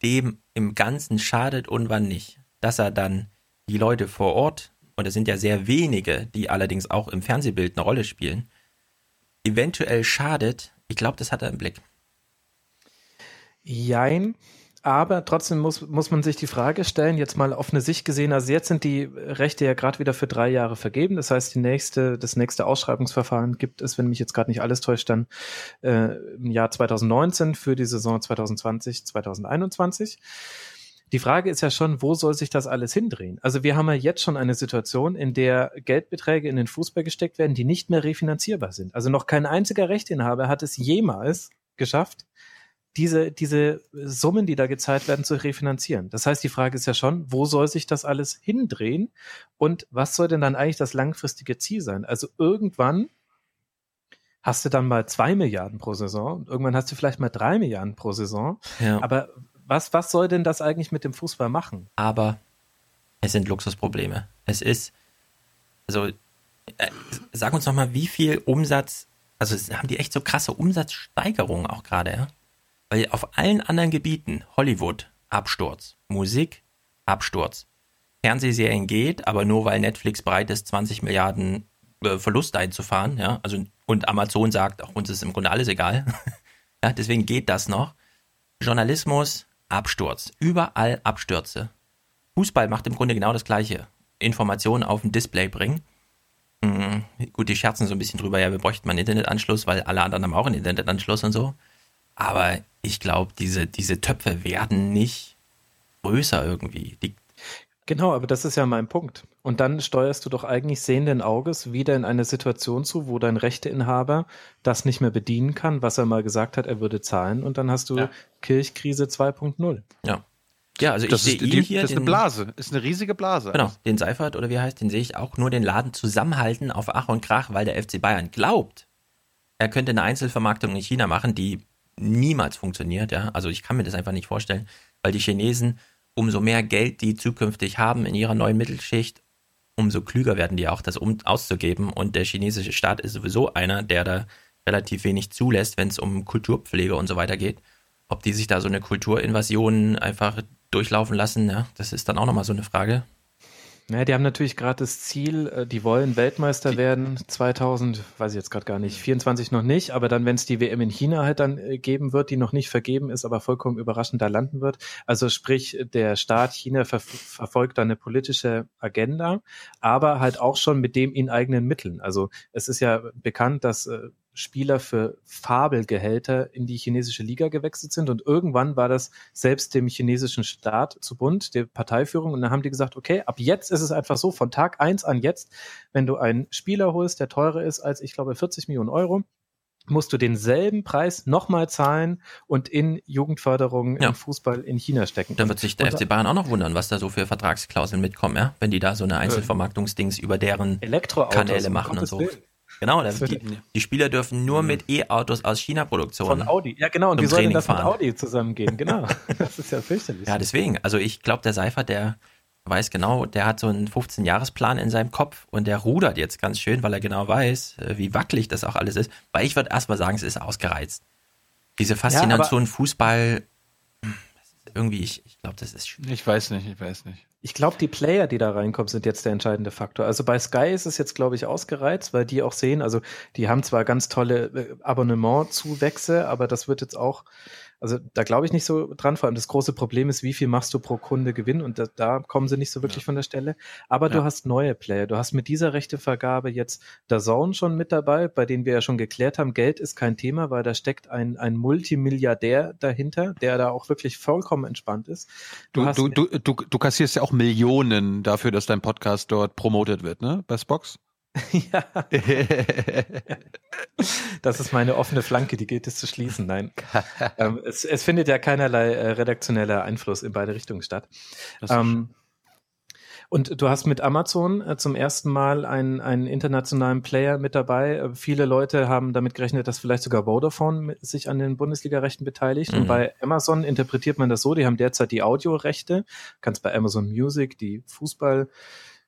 dem im Ganzen schadet und wann nicht. Dass er dann die Leute vor Ort, und es sind ja sehr wenige, die allerdings auch im Fernsehbild eine Rolle spielen, eventuell schadet, ich glaube, das hat er im Blick. Jein. Aber trotzdem muss, muss man sich die Frage stellen, jetzt mal auf eine Sicht gesehen, also jetzt sind die Rechte ja gerade wieder für drei Jahre vergeben. Das heißt, die nächste, das nächste Ausschreibungsverfahren gibt es, wenn mich jetzt gerade nicht alles täuscht, dann äh, im Jahr 2019 für die Saison 2020, 2021. Die Frage ist ja schon, wo soll sich das alles hindrehen? Also wir haben ja jetzt schon eine Situation, in der Geldbeträge in den Fußball gesteckt werden, die nicht mehr refinanzierbar sind. Also noch kein einziger Rechteinhaber hat es jemals geschafft, diese, diese Summen, die da gezahlt werden, zu refinanzieren. Das heißt, die Frage ist ja schon, wo soll sich das alles hindrehen und was soll denn dann eigentlich das langfristige Ziel sein? Also irgendwann hast du dann mal zwei Milliarden pro Saison und irgendwann hast du vielleicht mal drei Milliarden pro Saison. Ja. Aber was, was soll denn das eigentlich mit dem Fußball machen? aber es sind Luxusprobleme. Es ist, also, äh, sag uns noch mal, wie viel Umsatz, also haben die echt so krasse Umsatzsteigerungen auch gerade, ja? Weil auf allen anderen Gebieten, Hollywood, Absturz, Musik, Absturz, Fernsehserien geht, aber nur weil Netflix bereit ist, 20 Milliarden äh, Verlust einzufahren, ja, also und Amazon sagt, auch uns ist im Grunde alles egal, ja, deswegen geht das noch. Journalismus, Absturz, überall Abstürze. Fußball macht im Grunde genau das Gleiche. Informationen auf ein Display bringen. Mhm. Gut, die scherzen so ein bisschen drüber, ja, wir bräuchten mal einen Internetanschluss, weil alle anderen haben auch einen Internetanschluss und so. Aber ich glaube, diese, diese Töpfe werden nicht größer irgendwie. Die, Genau, aber das ist ja mein Punkt. Und dann steuerst du doch eigentlich sehenden Auges wieder in eine Situation zu, wo dein Rechteinhaber das nicht mehr bedienen kann, was er mal gesagt hat, er würde zahlen. Und dann hast du Kirchkrise 2.0. ja. Ja, also das ich ist, sehe die, hier. das ist eine Blase. Ist eine riesige Blase. Genau, den Seifert oder wie heißt, den sehe ich auch nur den Laden zusammenhalten auf Ach und Krach, weil der FC Bayern glaubt, er könnte eine Einzelvermarktung in China machen, die niemals funktioniert, ja. Also ich kann mir das einfach nicht vorstellen, weil die Chinesen, umso mehr Geld die zukünftig haben in ihrer neuen Mittelschicht, umso klüger werden die auch, das um, auszugeben. Und der chinesische Staat ist sowieso einer, der da relativ wenig zulässt, wenn es um Kulturpflege und so weiter geht. Ob die sich da so eine Kulturinvasion einfach durchlaufen lassen, ja, das ist dann auch nochmal so eine Frage. Naja, die haben natürlich gerade das Ziel, äh, die wollen Weltmeister die, werden 2000, weiß ich jetzt gerade gar nicht, 24 noch nicht, aber dann, wenn es die WM in China halt dann äh, geben wird, die noch nicht vergeben ist, aber vollkommen überraschend da landen wird. Also sprich, der Staat China ver verfolgt da eine politische Agenda, aber halt auch schon mit dem in eigenen Mitteln. Also es ist ja bekannt, dass äh, Spieler für Fabelgehälter in die chinesische Liga gewechselt sind. Und irgendwann war das selbst dem chinesischen Staat zu bunt, der Parteiführung. Und dann haben die gesagt, okay, ab jetzt ist es einfach so, von Tag eins an jetzt, wenn du einen Spieler holst, der teurer ist als, ich glaube, 40 Millionen Euro, musst du denselben Preis nochmal zahlen und in Jugendförderung ja. im Fußball in China stecken. Dann wird sich der und, FC Bayern auch noch wundern, was da so für Vertragsklauseln mitkommen, ja? wenn die da so eine Einzelvermarktungsdings über deren Kanäle machen und so. Willen. Genau, die, die, Spieler dürfen nur mit E-Autos aus China-Produktion. Von Audi, ja genau, und wie sollen das fahren. mit Audi zusammengehen? Genau, das ist ja fürchterlich. Ja, deswegen, also ich glaube, der Seifert, der weiß genau, der hat so einen 15-Jahres-Plan in seinem Kopf und der rudert jetzt ganz schön, weil er genau weiß, äh, wie wackelig das auch alles ist. Weil ich würde erstmal sagen, es ist ausgereizt. Diese Faszination ja, Fußball, irgendwie, ich, ich glaube, das ist schwierig. Ich weiß nicht, ich weiß nicht. Ich glaube, die Player, die da reinkommen, sind jetzt der entscheidende Faktor. Also bei Sky ist es jetzt, glaube ich, ausgereizt, weil die auch sehen, also die haben zwar ganz tolle äh, Abonnementzuwächse, aber das wird jetzt auch also da glaube ich nicht so dran. Vor allem das große Problem ist, wie viel machst du pro Kunde Gewinn? Und da, da kommen sie nicht so wirklich ja. von der Stelle. Aber ja. du hast neue Player. Du hast mit dieser Rechtevergabe jetzt der Zone schon mit dabei, bei denen wir ja schon geklärt haben, Geld ist kein Thema, weil da steckt ein, ein Multimilliardär dahinter, der da auch wirklich vollkommen entspannt ist. Du, du, du, du, du, du kassierst ja auch Millionen dafür, dass dein Podcast dort promotet wird, ne? Bei Spox? Ja. das ist meine offene Flanke, die gilt es zu schließen. Nein. ähm, es, es, findet ja keinerlei äh, redaktioneller Einfluss in beide Richtungen statt. Ähm, und du hast mit Amazon äh, zum ersten Mal einen, einen internationalen Player mit dabei. Äh, viele Leute haben damit gerechnet, dass vielleicht sogar Vodafone sich an den Bundesliga-Rechten beteiligt. Mhm. Und bei Amazon interpretiert man das so, die haben derzeit die Audiorechte. Kannst bei Amazon Music die Fußball-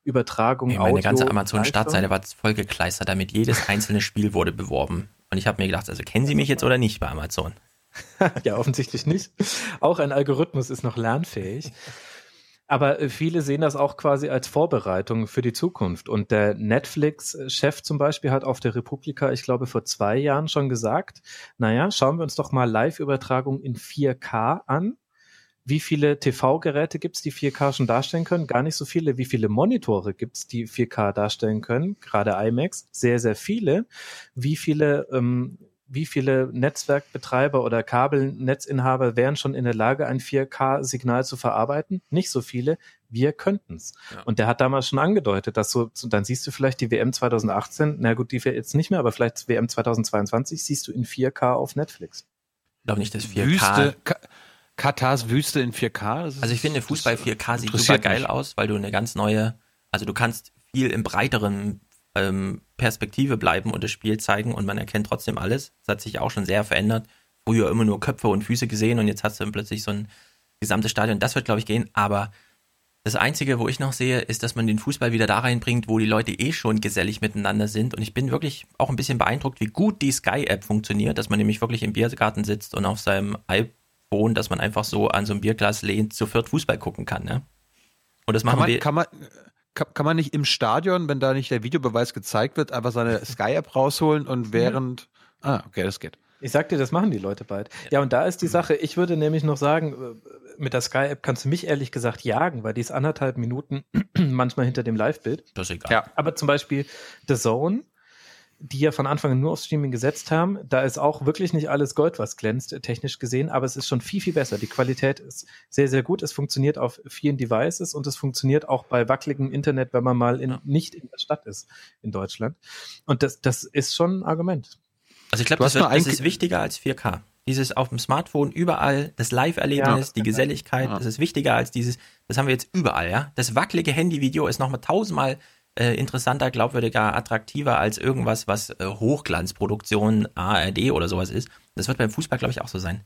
Übertragung, hey, Meine ganze Amazon-Startseite war vollgekleistert damit. Jedes einzelne Spiel wurde beworben. Und ich habe mir gedacht, also kennen Sie mich jetzt oder nicht bei Amazon? ja, offensichtlich nicht. Auch ein Algorithmus ist noch lernfähig. Aber äh, viele sehen das auch quasi als Vorbereitung für die Zukunft. Und der Netflix-Chef zum Beispiel hat auf der Republika, ich glaube, vor zwei Jahren schon gesagt, naja, schauen wir uns doch mal Live-Übertragung in 4K an wie viele TV-Geräte gibt es, die 4K schon darstellen können? Gar nicht so viele. Wie viele Monitore gibt es, die 4K darstellen können? Gerade IMAX, sehr, sehr viele. Wie viele, ähm, wie viele Netzwerkbetreiber oder Kabelnetzinhaber wären schon in der Lage, ein 4K-Signal zu verarbeiten? Nicht so viele. Wir können's. Ja. Und der hat damals schon angedeutet, dass so, dann siehst du vielleicht die WM 2018, na gut, die jetzt nicht mehr, aber vielleicht WM 2022 siehst du in 4K auf Netflix. Ich glaube nicht, dass 4K. Wüste, Katars Wüste in 4K? Also ich finde Fußball 4K sieht super geil mich. aus, weil du eine ganz neue, also du kannst viel im breiteren ähm, Perspektive bleiben und das Spiel zeigen und man erkennt trotzdem alles. Das hat sich auch schon sehr verändert. Früher immer nur Köpfe und Füße gesehen und jetzt hast du dann plötzlich so ein gesamtes Stadion. Das wird, glaube ich, gehen, aber das Einzige, wo ich noch sehe, ist, dass man den Fußball wieder da reinbringt, wo die Leute eh schon gesellig miteinander sind. Und ich bin wirklich auch ein bisschen beeindruckt, wie gut die Sky-App funktioniert, dass man nämlich wirklich im Biergarten sitzt und auf seinem iPad Wohnen, dass man einfach so an so einem Bierglas lehnt, zu viert Fußball gucken kann. Ne? Und das machen kann man, wir. Kann man, kann, kann, man nicht im Stadion, wenn da nicht der Videobeweis gezeigt wird, einfach seine Sky-App rausholen und während. Ah, okay, das geht. Ich sag dir, das machen die Leute bald. Ja, und da ist die Sache, ich würde nämlich noch sagen, äh, mit der Sky-App kannst du mich ehrlich gesagt jagen, weil die ist anderthalb Minuten manchmal hinter dem Live-Bild. Das ist egal. Ja. Aber zum Beispiel The Zone die ja von Anfang an nur auf Streaming gesetzt haben. Da ist auch wirklich nicht alles Gold, was glänzt, technisch gesehen, aber es ist schon viel, viel besser. Die Qualität ist sehr, sehr gut. Es funktioniert auf vielen Devices und es funktioniert auch bei wackeligem Internet, wenn man mal in, nicht in der Stadt ist in Deutschland. Und das, das ist schon ein Argument. Also ich glaube, das, das ist wichtiger als 4K. Dieses auf dem Smartphone überall, das Live-Erlebnis, ja. die Geselligkeit, ja. das ist wichtiger als dieses, das haben wir jetzt überall, ja. Das wackelige Handyvideo ist nochmal tausendmal äh, interessanter, glaubwürdiger, attraktiver als irgendwas, was äh, Hochglanzproduktion ARD oder sowas ist. Das wird beim Fußball, glaube ich, auch so sein.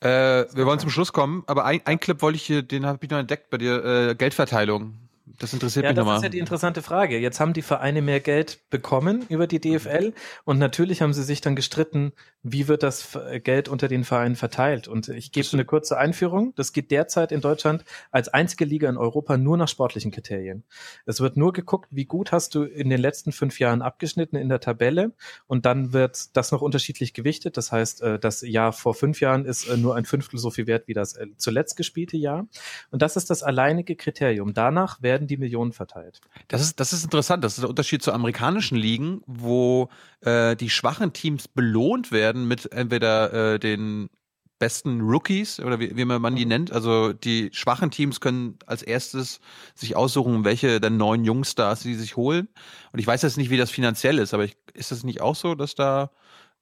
Äh, wir wollen zum Schluss kommen, aber ein, ein Clip wollte ich hier, den habe ich noch entdeckt bei dir, äh, Geldverteilung. Das interessiert ja, mich das nochmal. ist ja die interessante Frage. Jetzt haben die Vereine mehr Geld bekommen über die DFL und natürlich haben sie sich dann gestritten, wie wird das F- Geld unter den Vereinen verteilt. Und ich gebe eine kurze Einführung. Das geht derzeit in Deutschland als einzige Liga in Europa nur nach sportlichen Kriterien. Es wird nur geguckt, wie gut hast du in den letzten fünf Jahren abgeschnitten in der Tabelle und dann wird das noch unterschiedlich gewichtet. Das heißt, äh, das Jahr vor fünf Jahren ist äh, nur ein Fünftel so viel wert wie das äh, zuletzt gespielte Jahr. Und das ist das alleinige Kriterium. Danach werden die Millionen verteilt. Das ist, das ist interessant. Das ist der Unterschied zu amerikanischen Ligen, wo äh, die schwachen Teams belohnt werden mit entweder äh, den besten Rookies oder wie, wie man die nennt. Also die schwachen Teams können als erstes sich aussuchen, welche der neuen Jungstars sie sich holen. Und ich weiß jetzt nicht, wie das finanziell ist, aber ich, ist das nicht auch so, dass da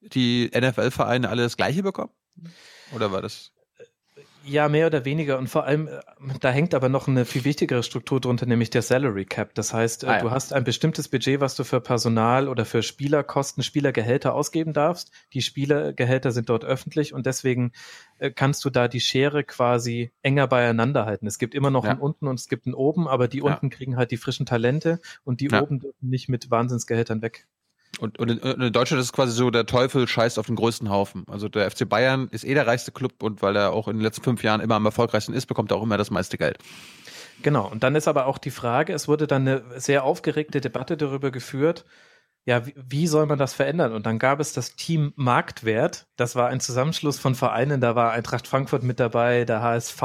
die NFL-Vereine alle das Gleiche bekommen? Oder war das? Ja, mehr oder weniger. Und vor allem, äh, da hängt aber noch eine viel wichtigere Struktur drunter, nämlich der Salary Cap. Das heißt, äh, Ah, ja. du hast ein bestimmtes Budget, was du für Personal oder für Spielerkosten, Spielergehälter ausgeben darfst. Die Spielergehälter sind dort öffentlich und deswegen äh, kannst du da die Schere quasi enger beieinander halten. Es gibt immer noch Ja. einen unten und es gibt einen oben, aber die Ja. unten kriegen halt die frischen Talente und die oben dürfen nicht mit Wahnsinnsgehältern weg. Und, und in, in Deutschland ist es quasi so, der Teufel scheißt auf den größten Haufen. Also der FC Bayern ist eh der reichste Club und weil er auch in den letzten fünf Jahren immer am erfolgreichsten ist, bekommt er auch immer das meiste Geld. Genau, und dann ist aber auch die Frage, es wurde dann eine sehr aufgeregte Debatte darüber geführt, ja, wie, wie soll man das verändern? Und dann gab es das Team Marktwert. Das war ein Zusammenschluss von Vereinen. Da war Eintracht Frankfurt mit dabei, der HSV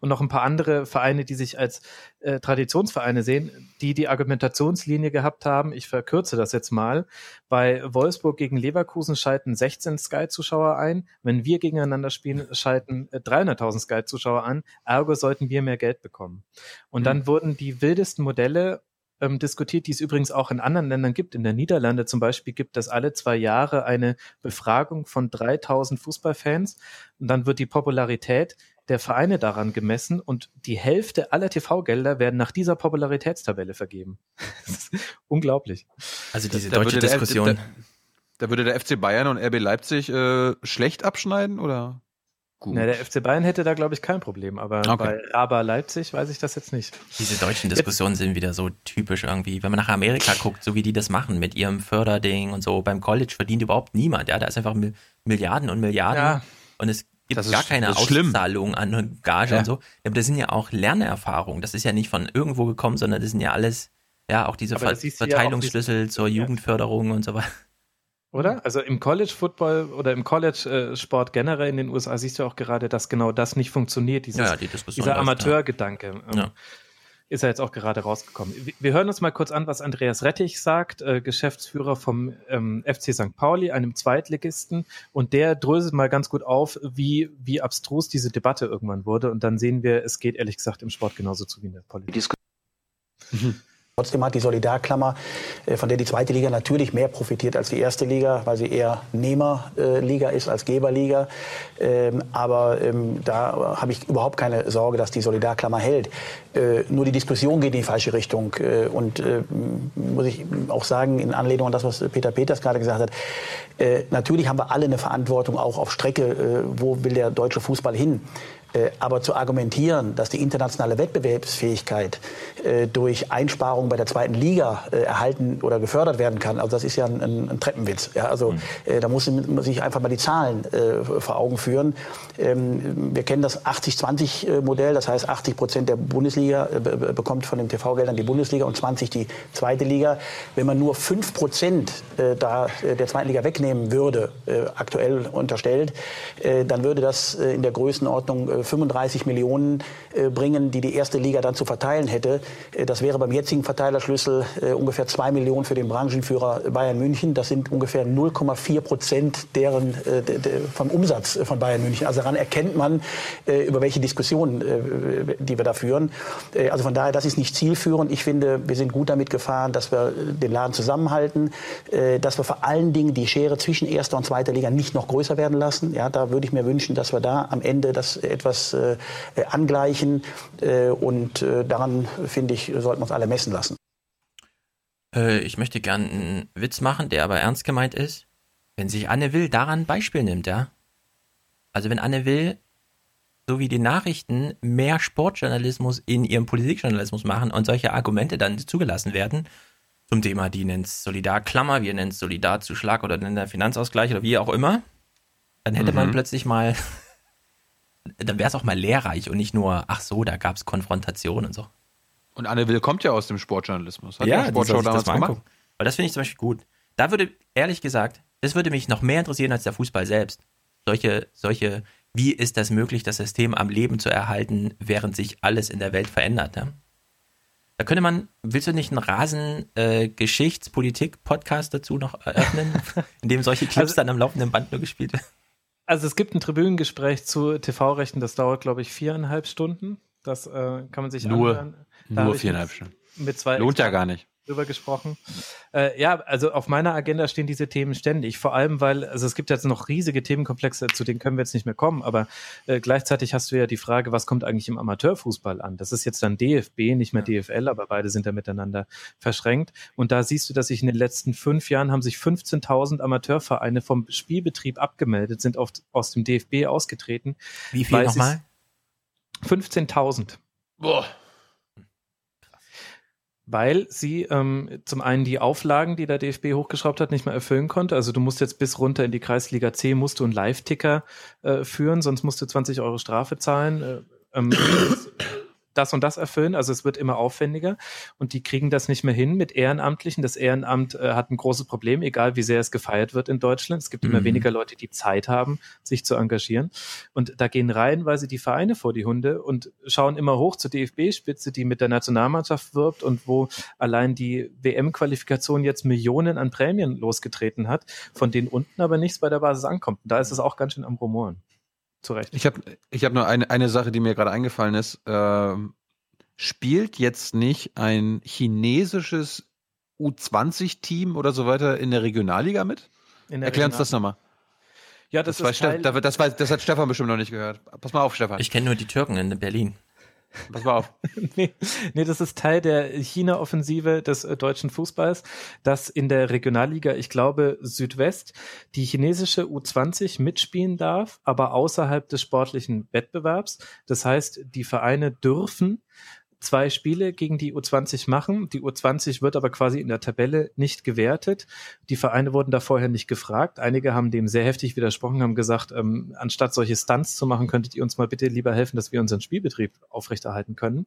und noch ein paar andere Vereine, die sich als äh, Traditionsvereine sehen, die die Argumentationslinie gehabt haben. Ich verkürze das jetzt mal. Bei Wolfsburg gegen Leverkusen schalten 16 Sky-Zuschauer ein. Wenn wir gegeneinander spielen, schalten äh, 300.000 Sky-Zuschauer an. Ergo sollten wir mehr Geld bekommen. Und dann wurden die wildesten Modelle ähm, diskutiert, die es übrigens auch in anderen Ländern gibt. In der Niederlande zum Beispiel gibt es alle zwei Jahre eine Befragung von 3000 Fußballfans und dann wird die Popularität der Vereine daran gemessen und die Hälfte aller TV-Gelder werden nach dieser Popularitätstabelle vergeben. Das ist unglaublich. Also diese Da deutsche würde der- Diskussion. Da, da würde der FC Bayern und RB Leipzig äh, schlecht abschneiden oder gut? Na, der FC Bayern hätte da, glaube ich, kein Problem, aber Okay. bei Raba Leipzig weiß ich das jetzt nicht. Diese deutschen Diskussionen sind wieder so typisch irgendwie. Wenn man nach Amerika guckt, so wie die das machen mit ihrem Förderding und so, beim College verdient überhaupt niemand. Ja, da ist einfach Mil- Milliarden und Milliarden Ja. und es gibt Das ist- gar keine schlimm. Auszahlung an Gage Ja. und so. Aber das sind ja auch Lernerfahrungen. Das ist ja nicht von irgendwo gekommen, sondern das sind ja alles, ja, auch diese Ver du ja auch Verteilungsschlüssel zur Jugendförderung und so weiter. Oder? Also im College Football oder im College äh, Sport generell in den USA siehst du auch gerade, dass genau das nicht funktioniert, dieses, Ja, die Diskussion dieser läuft, ja. Amateurgedanke. Ähm, Ja. Ist ja jetzt auch gerade rausgekommen. Wir- Wir hören uns mal kurz an, was Andreas Rettich sagt, äh, Geschäftsführer vom ähm, FC St. Pauli, einem Zweitligisten. Und der dröselt mal ganz gut auf, wie, wie abstrus diese Debatte irgendwann wurde. Und dann sehen wir, es geht ehrlich gesagt im Sport genauso zu wie in der Politik. Trotzdem hat die Solidarklammer, äh, von der die zweite Liga natürlich mehr profitiert als die erste Liga, weil sie eher Nehmerliga ist als Geberliga. Ähm, Aber ähm, da habe ich überhaupt keine Sorge, dass die Solidarklammer hält. Äh, Nur die Diskussion geht in die falsche Richtung. Äh, Und äh, muss ich auch sagen, in Anlehnung an das, was Peter Peters gerade gesagt hat, äh, natürlich haben wir alle eine Verantwortung auch auf Strecke, äh, wo will der deutsche Fußball hin. Äh, Aber zu argumentieren, dass die internationale Wettbewerbsfähigkeit äh, durch Einsparungen bei der zweiten Liga äh, erhalten oder gefördert werden kann, also das ist ja ein, ein, Treppenwitz. Ja, also äh, da muss man sich einfach mal die Zahlen vor Augen führen. Ähm, wir kennen das 80-20-Modell, das heißt 80 Prozent der Bundesliga be- be- bekommt von den TV-Geldern die Bundesliga und 20 die zweite Liga. Wenn man nur 5 Prozent da der zweiten Liga wegnehmen würde, aktuell unterstellt, dann würde das in der Größenordnung 35 Millionen äh, bringen, die die erste Liga dann zu verteilen hätte. Äh, Das wäre beim jetzigen Verteilerschlüssel äh, ungefähr 2 Millionen für den Branchenführer Bayern München. Das sind ungefähr 0,4 Prozent deren, de- de- vom Umsatz von Bayern München. Also daran erkennt man, über welche Diskussionen, die wir da führen. Also von daher, das ist nicht zielführend. Ich finde, wir sind gut damit gefahren, dass wir den Laden zusammenhalten, dass wir vor allen Dingen die Schere zwischen erster und zweiter Liga nicht noch größer werden lassen. Ja, da würde ich mir wünschen, dass wir da am Ende das etwas äh, angleichen. Äh, Und äh, daran, finde ich, sollten wir uns alle messen lassen. Äh, ich möchte gern einen Witz machen, der aber ernst gemeint ist. Wenn sich Anne Will daran ein Beispiel nimmt, ja. Also wenn Anne Will, so wie die Nachrichten, mehr Sportjournalismus in ihrem Politikjournalismus machen und solche Argumente dann zugelassen werden, zum Thema, die nennt es Solidarklammer, wir nennen es Solidarzuschlag oder nennen es Finanzausgleich oder wie auch immer, dann hätte man Mhm. plötzlich mal, dann wäre es auch mal lehrreich und nicht nur, ach so, da gab es Konfrontation und so. Und Anne Will kommt ja aus dem Sportjournalismus. Hat ja, soll Sportschau damals das gemacht. Weil das finde ich zum Beispiel gut. Da würde, ehrlich gesagt, das würde mich noch mehr interessieren als der Fußball selbst. Solche, solche, wie ist das möglich, das System am Leben zu erhalten, während sich alles in der Welt verändert? Ja? Da könnte man, willst du nicht einen Rasen äh, dazu noch eröffnen, in dem solche Clips Also- dann am laufenden Band nur gespielt werden? Also es gibt ein Tribünengespräch zu TV-Rechten, das dauert, glaube ich, viereinhalb Stunden. Das äh, kann man sich Nur- anhören. nur habe ich viereinhalb Stunden. Mit zwei Lohnt ja Experten gar nicht. Drüber gesprochen. Äh, ja, also auf meiner Agenda stehen diese Themen ständig. Vor allem, weil, also es gibt jetzt noch riesige Themenkomplexe, zu denen können wir jetzt nicht mehr kommen, aber äh, gleichzeitig hast du ja die Frage, was kommt eigentlich im Amateurfußball an? Das ist jetzt dann DFB, nicht mehr DFL, aber beide sind da miteinander verschränkt. Und da siehst du, dass sich in den letzten fünf Jahren haben sich 15.000 Amateurvereine vom Spielbetrieb abgemeldet, sind auf, aus dem DFB ausgetreten. Wie viel nochmal? 15.000. Boah. Weil sie ähm, zum einen die Auflagen, die der DFB hochgeschraubt hat, nicht mehr erfüllen konnte. Also du musst jetzt bis runter in die Kreisliga C, musst du einen Live-Ticker äh, führen, sonst musst du 20 Euro Strafe zahlen. Äh, ähm, das und das erfüllen. Also es wird immer aufwendiger und die kriegen das nicht mehr hin mit Ehrenamtlichen. Das Ehrenamt äh, hat ein großes Problem, egal wie sehr es gefeiert wird in Deutschland. Es gibt immer Mhm. weniger Leute, die Zeit haben, sich zu engagieren. Und da gehen reihenweise die Vereine vor die Hunde und schauen immer hoch zur DFB-Spitze, die mit der Nationalmannschaft wirbt und wo allein die WM-Qualifikation jetzt Millionen an Prämien losgetreten hat, von denen unten aber nichts bei der Basis ankommt. Und da ist es auch ganz schön am Rumoren. Zu Recht. Ich habe ich hab nur eine, eine Sache, die mir gerade eingefallen ist. Ähm, spielt jetzt nicht ein chinesisches U20-Team oder so weiter in der Regionalliga mit? In der Erklär uns das nochmal. Ja, das, Das, ist Teil, das, weiß, das hat Stefan bestimmt noch nicht gehört. Pass mal auf, Stefan. Ich kenne nur die Türken in Berlin. Pass mal auf. nee, nee, das ist Teil der China-Offensive des äh, deutschen Fußballs, dass in der Regionalliga, ich glaube, Südwest, die chinesische U20 mitspielen darf, aber außerhalb des sportlichen Wettbewerbs. Das heißt, die Vereine dürfen zwei Spiele gegen die U20 machen. Die U20 wird aber quasi in der Tabelle nicht gewertet. Die Vereine wurden da vorher nicht gefragt. Einige haben dem sehr heftig widersprochen, haben gesagt, ähm, anstatt solche Stunts zu machen, könntet ihr uns mal bitte lieber helfen, dass wir unseren Spielbetrieb aufrechterhalten können.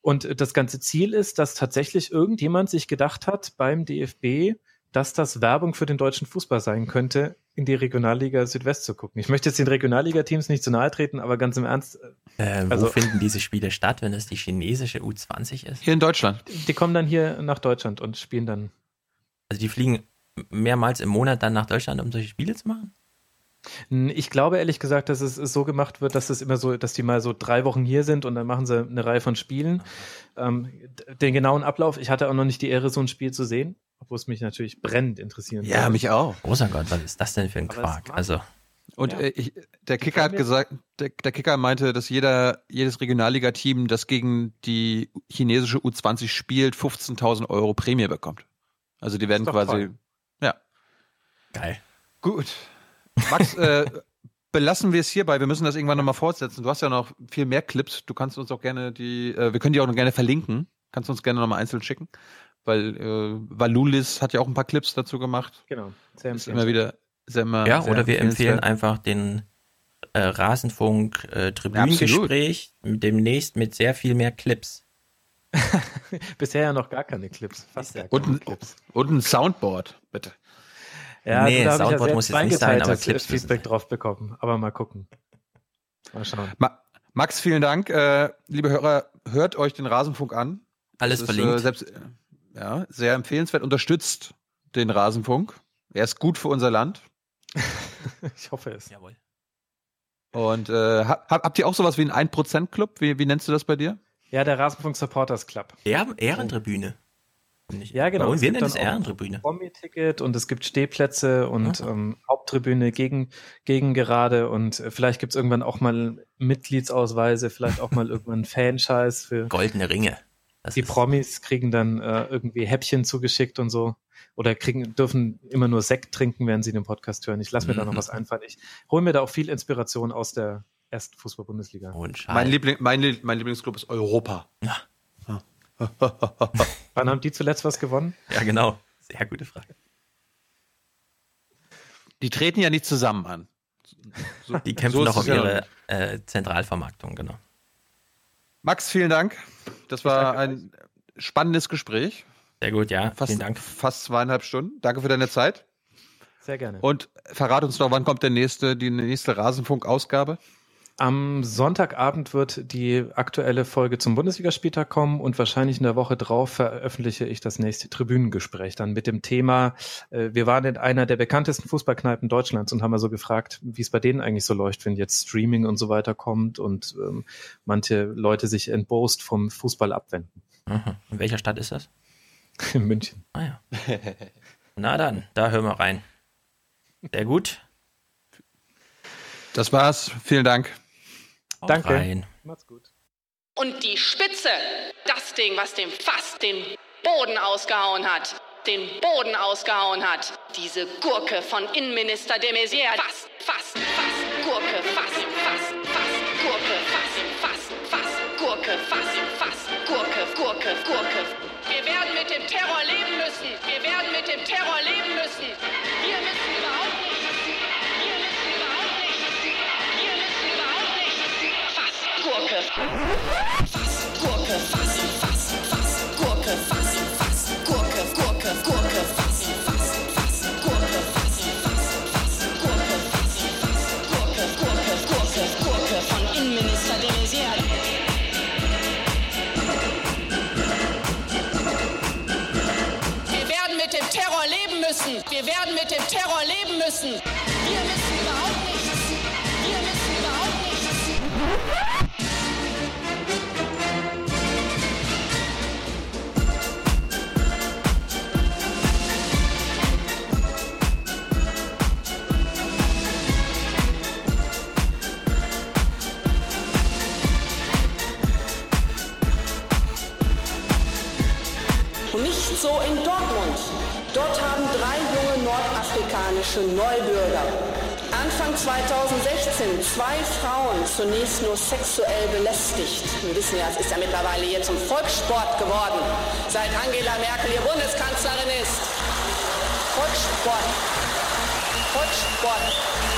Und äh, das ganze Ziel ist, dass tatsächlich irgendjemand sich gedacht hat beim DFB, dass das Werbung für den deutschen Fußball sein könnte, in die Regionalliga Südwest zu gucken. Ich möchte jetzt den Regionalliga-Teams nicht zu nahe treten, aber ganz im Ernst, Äh, wo Also- finden diese Spiele statt, wenn es die chinesische U20 ist? Hier in Deutschland. die kommen dann hier nach Deutschland und spielen dann. Also die fliegen mehrmals im Monat dann nach Deutschland, um solche Spiele zu machen? Ich glaube ehrlich gesagt, dass es so gemacht wird, dass es immer so, dass die mal so drei Wochen hier sind und dann machen sie eine Reihe von Spielen. Ähm, den genauen Ablauf, ich hatte auch noch nicht die Ehre, so ein Spiel zu sehen, obwohl es mich natürlich brennend interessieren Ja, würde. mich auch. Großer Gott, was ist das denn für ein Aber Quark? Also, Und Ja. äh, ich, der Kicker hat gesagt, der, der Kicker meinte, dass jeder, jedes Regionalliga-Team, das gegen die chinesische U20 spielt, 15.000 Euro Prämie bekommt. Also die werden quasi, toll. ja. geil. Gut. Max, äh, belassen wir es hierbei. Wir müssen das irgendwann nochmal fortsetzen. Du hast ja noch viel mehr Clips. Du kannst uns auch gerne die, äh, wir können die auch noch gerne verlinken. Kannst du uns gerne nochmal einzeln schicken. Weil äh, Valulis hat ja auch ein paar Clips dazu gemacht. Genau. Sehr Ist immer wieder sehr immer Ja, sehr oder wir empfehlen einfach den äh, Rasenfunk äh, Tribünengespräch demnächst mit sehr viel mehr Clips. Bisher ja noch gar keine Clips. Fast gar Und keine ein, Clips. und ein Soundboard, bitte. Ja, Nee, also ja Soundboard sehr muss jetzt nicht sein, aber Clips müssen Feedback drauf bekommen. Aber mal gucken. Mal schauen. Ma Max, vielen Dank. Äh, liebe Hörer, hört euch den Rasenfunk an. Alles Das ist, verlinkt. Äh, selbst, äh, ja, sehr empfehlenswert. Unterstützt den Rasenfunk. Er ist gut für unser Land. Ich hoffe es. Jawohl. Und äh, hab, hab- habt ihr auch sowas wie einen 1%-Club? Wie, wie nennst du das bei dir? Ja, der Rasenfunk Supporters Club. Ehr Ehrentribüne. Nicht- Ja, genau. Es wir nennen es Ehrentribüne. Promi-Ticket und es gibt Stehplätze und ähm, Haupttribüne gegen, gegen gerade und äh, vielleicht gibt es irgendwann auch mal Mitgliedsausweise, vielleicht auch mal irgendwann Fanscheiß für. Goldene Ringe. Das Die Promis kriegen dann äh, irgendwie Häppchen zugeschickt und so. Oder kriegen, dürfen immer nur Sekt trinken, während sie den Podcast hören. Ich lasse mir da noch Mhm. was einfallen. Ich hole mir da auch viel Inspiration aus der ersten Fußball-Bundesliga. Und Mein, Liebling, mein, mein Lieblingsclub ist Europa. Wann haben die zuletzt was gewonnen? Ja, genau. Sehr gute Frage. Die treten ja nicht zusammen an. So- Die kämpfen so noch um ja ihre äh, Zentralvermarktung, genau. Max, vielen Dank. Das war ein spannendes Gespräch. Sehr gut, ja. Fast, Vielen Dank. Fast zweieinhalb Stunden. Danke für deine Zeit. Sehr gerne. Und verrat uns doch, wann kommt der nächste, die nächste Rasenfunk-Ausgabe? Am Sonntagabend wird die aktuelle Folge zum Bundesligaspieltag kommen und wahrscheinlich in der Woche drauf veröffentliche ich das nächste Tribünengespräch dann mit dem Thema, äh, wir waren in einer der bekanntesten Fußballkneipen Deutschlands und haben mal so gefragt, wie es bei denen eigentlich so läuft, wenn jetzt Streaming und so weiter kommt und ähm, manche Leute sich entbost vom Fußball abwenden. Aha. In welcher Stadt ist das? In München. Ah ja. Na dann, da hören wir rein. Sehr gut. Das war's. Vielen Dank. Haut Danke. Rein. Macht's gut. Und die Spitze, das Ding, was dem fast den Boden ausgehauen hat. Den Boden ausgehauen hat. Diese Gurke von Innenminister de Maizière. Fast, fast, fast. Gurke, fast, fast, fast. Gurke, fast, fast, fast. Gurke, fast, fast. Gurke, Gurke, Gurke. Gurke. Fast, Gurke, fast, fast, fast. Gurke, fast, fast. Gurke, Gurke, Gurke, fast, fast, fast. Gurke, fast, fast, fast. Gurke, fast, fast. Gurke, Gurke, Gurke, Gurke von Innenminister de Maizière. Wir werden mit dem Terror leben müssen. Wir werden mit dem Terror leben müssen so in Dortmund. Dort haben drei junge nordafrikanische Neubürger Anfang 2016 zwei Frauen zunächst nur sexuell belästigt. Wir wissen ja, es ist ja mittlerweile hier zum Volkssport geworden, seit Angela Merkel ihr Bundeskanzlerin ist. Volkssport. Volkssport.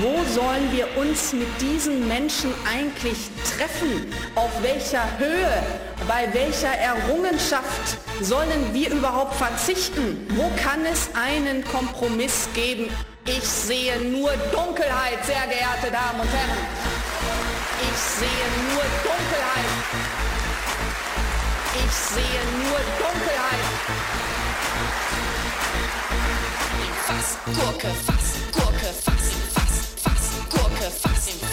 Wo sollen wir uns mit diesen Menschen eigentlich treffen? Auf welcher Höhe? Bei welcher Errungenschaft sollen wir überhaupt verzichten? Wo kann es einen Kompromiss geben? Ich sehe nur Dunkelheit, sehr geehrte Damen und Herren. Ich sehe nur Dunkelheit. Ich sehe nur Dunkelheit. Fass, Gurke, Fass, Gurke, Fass, fast and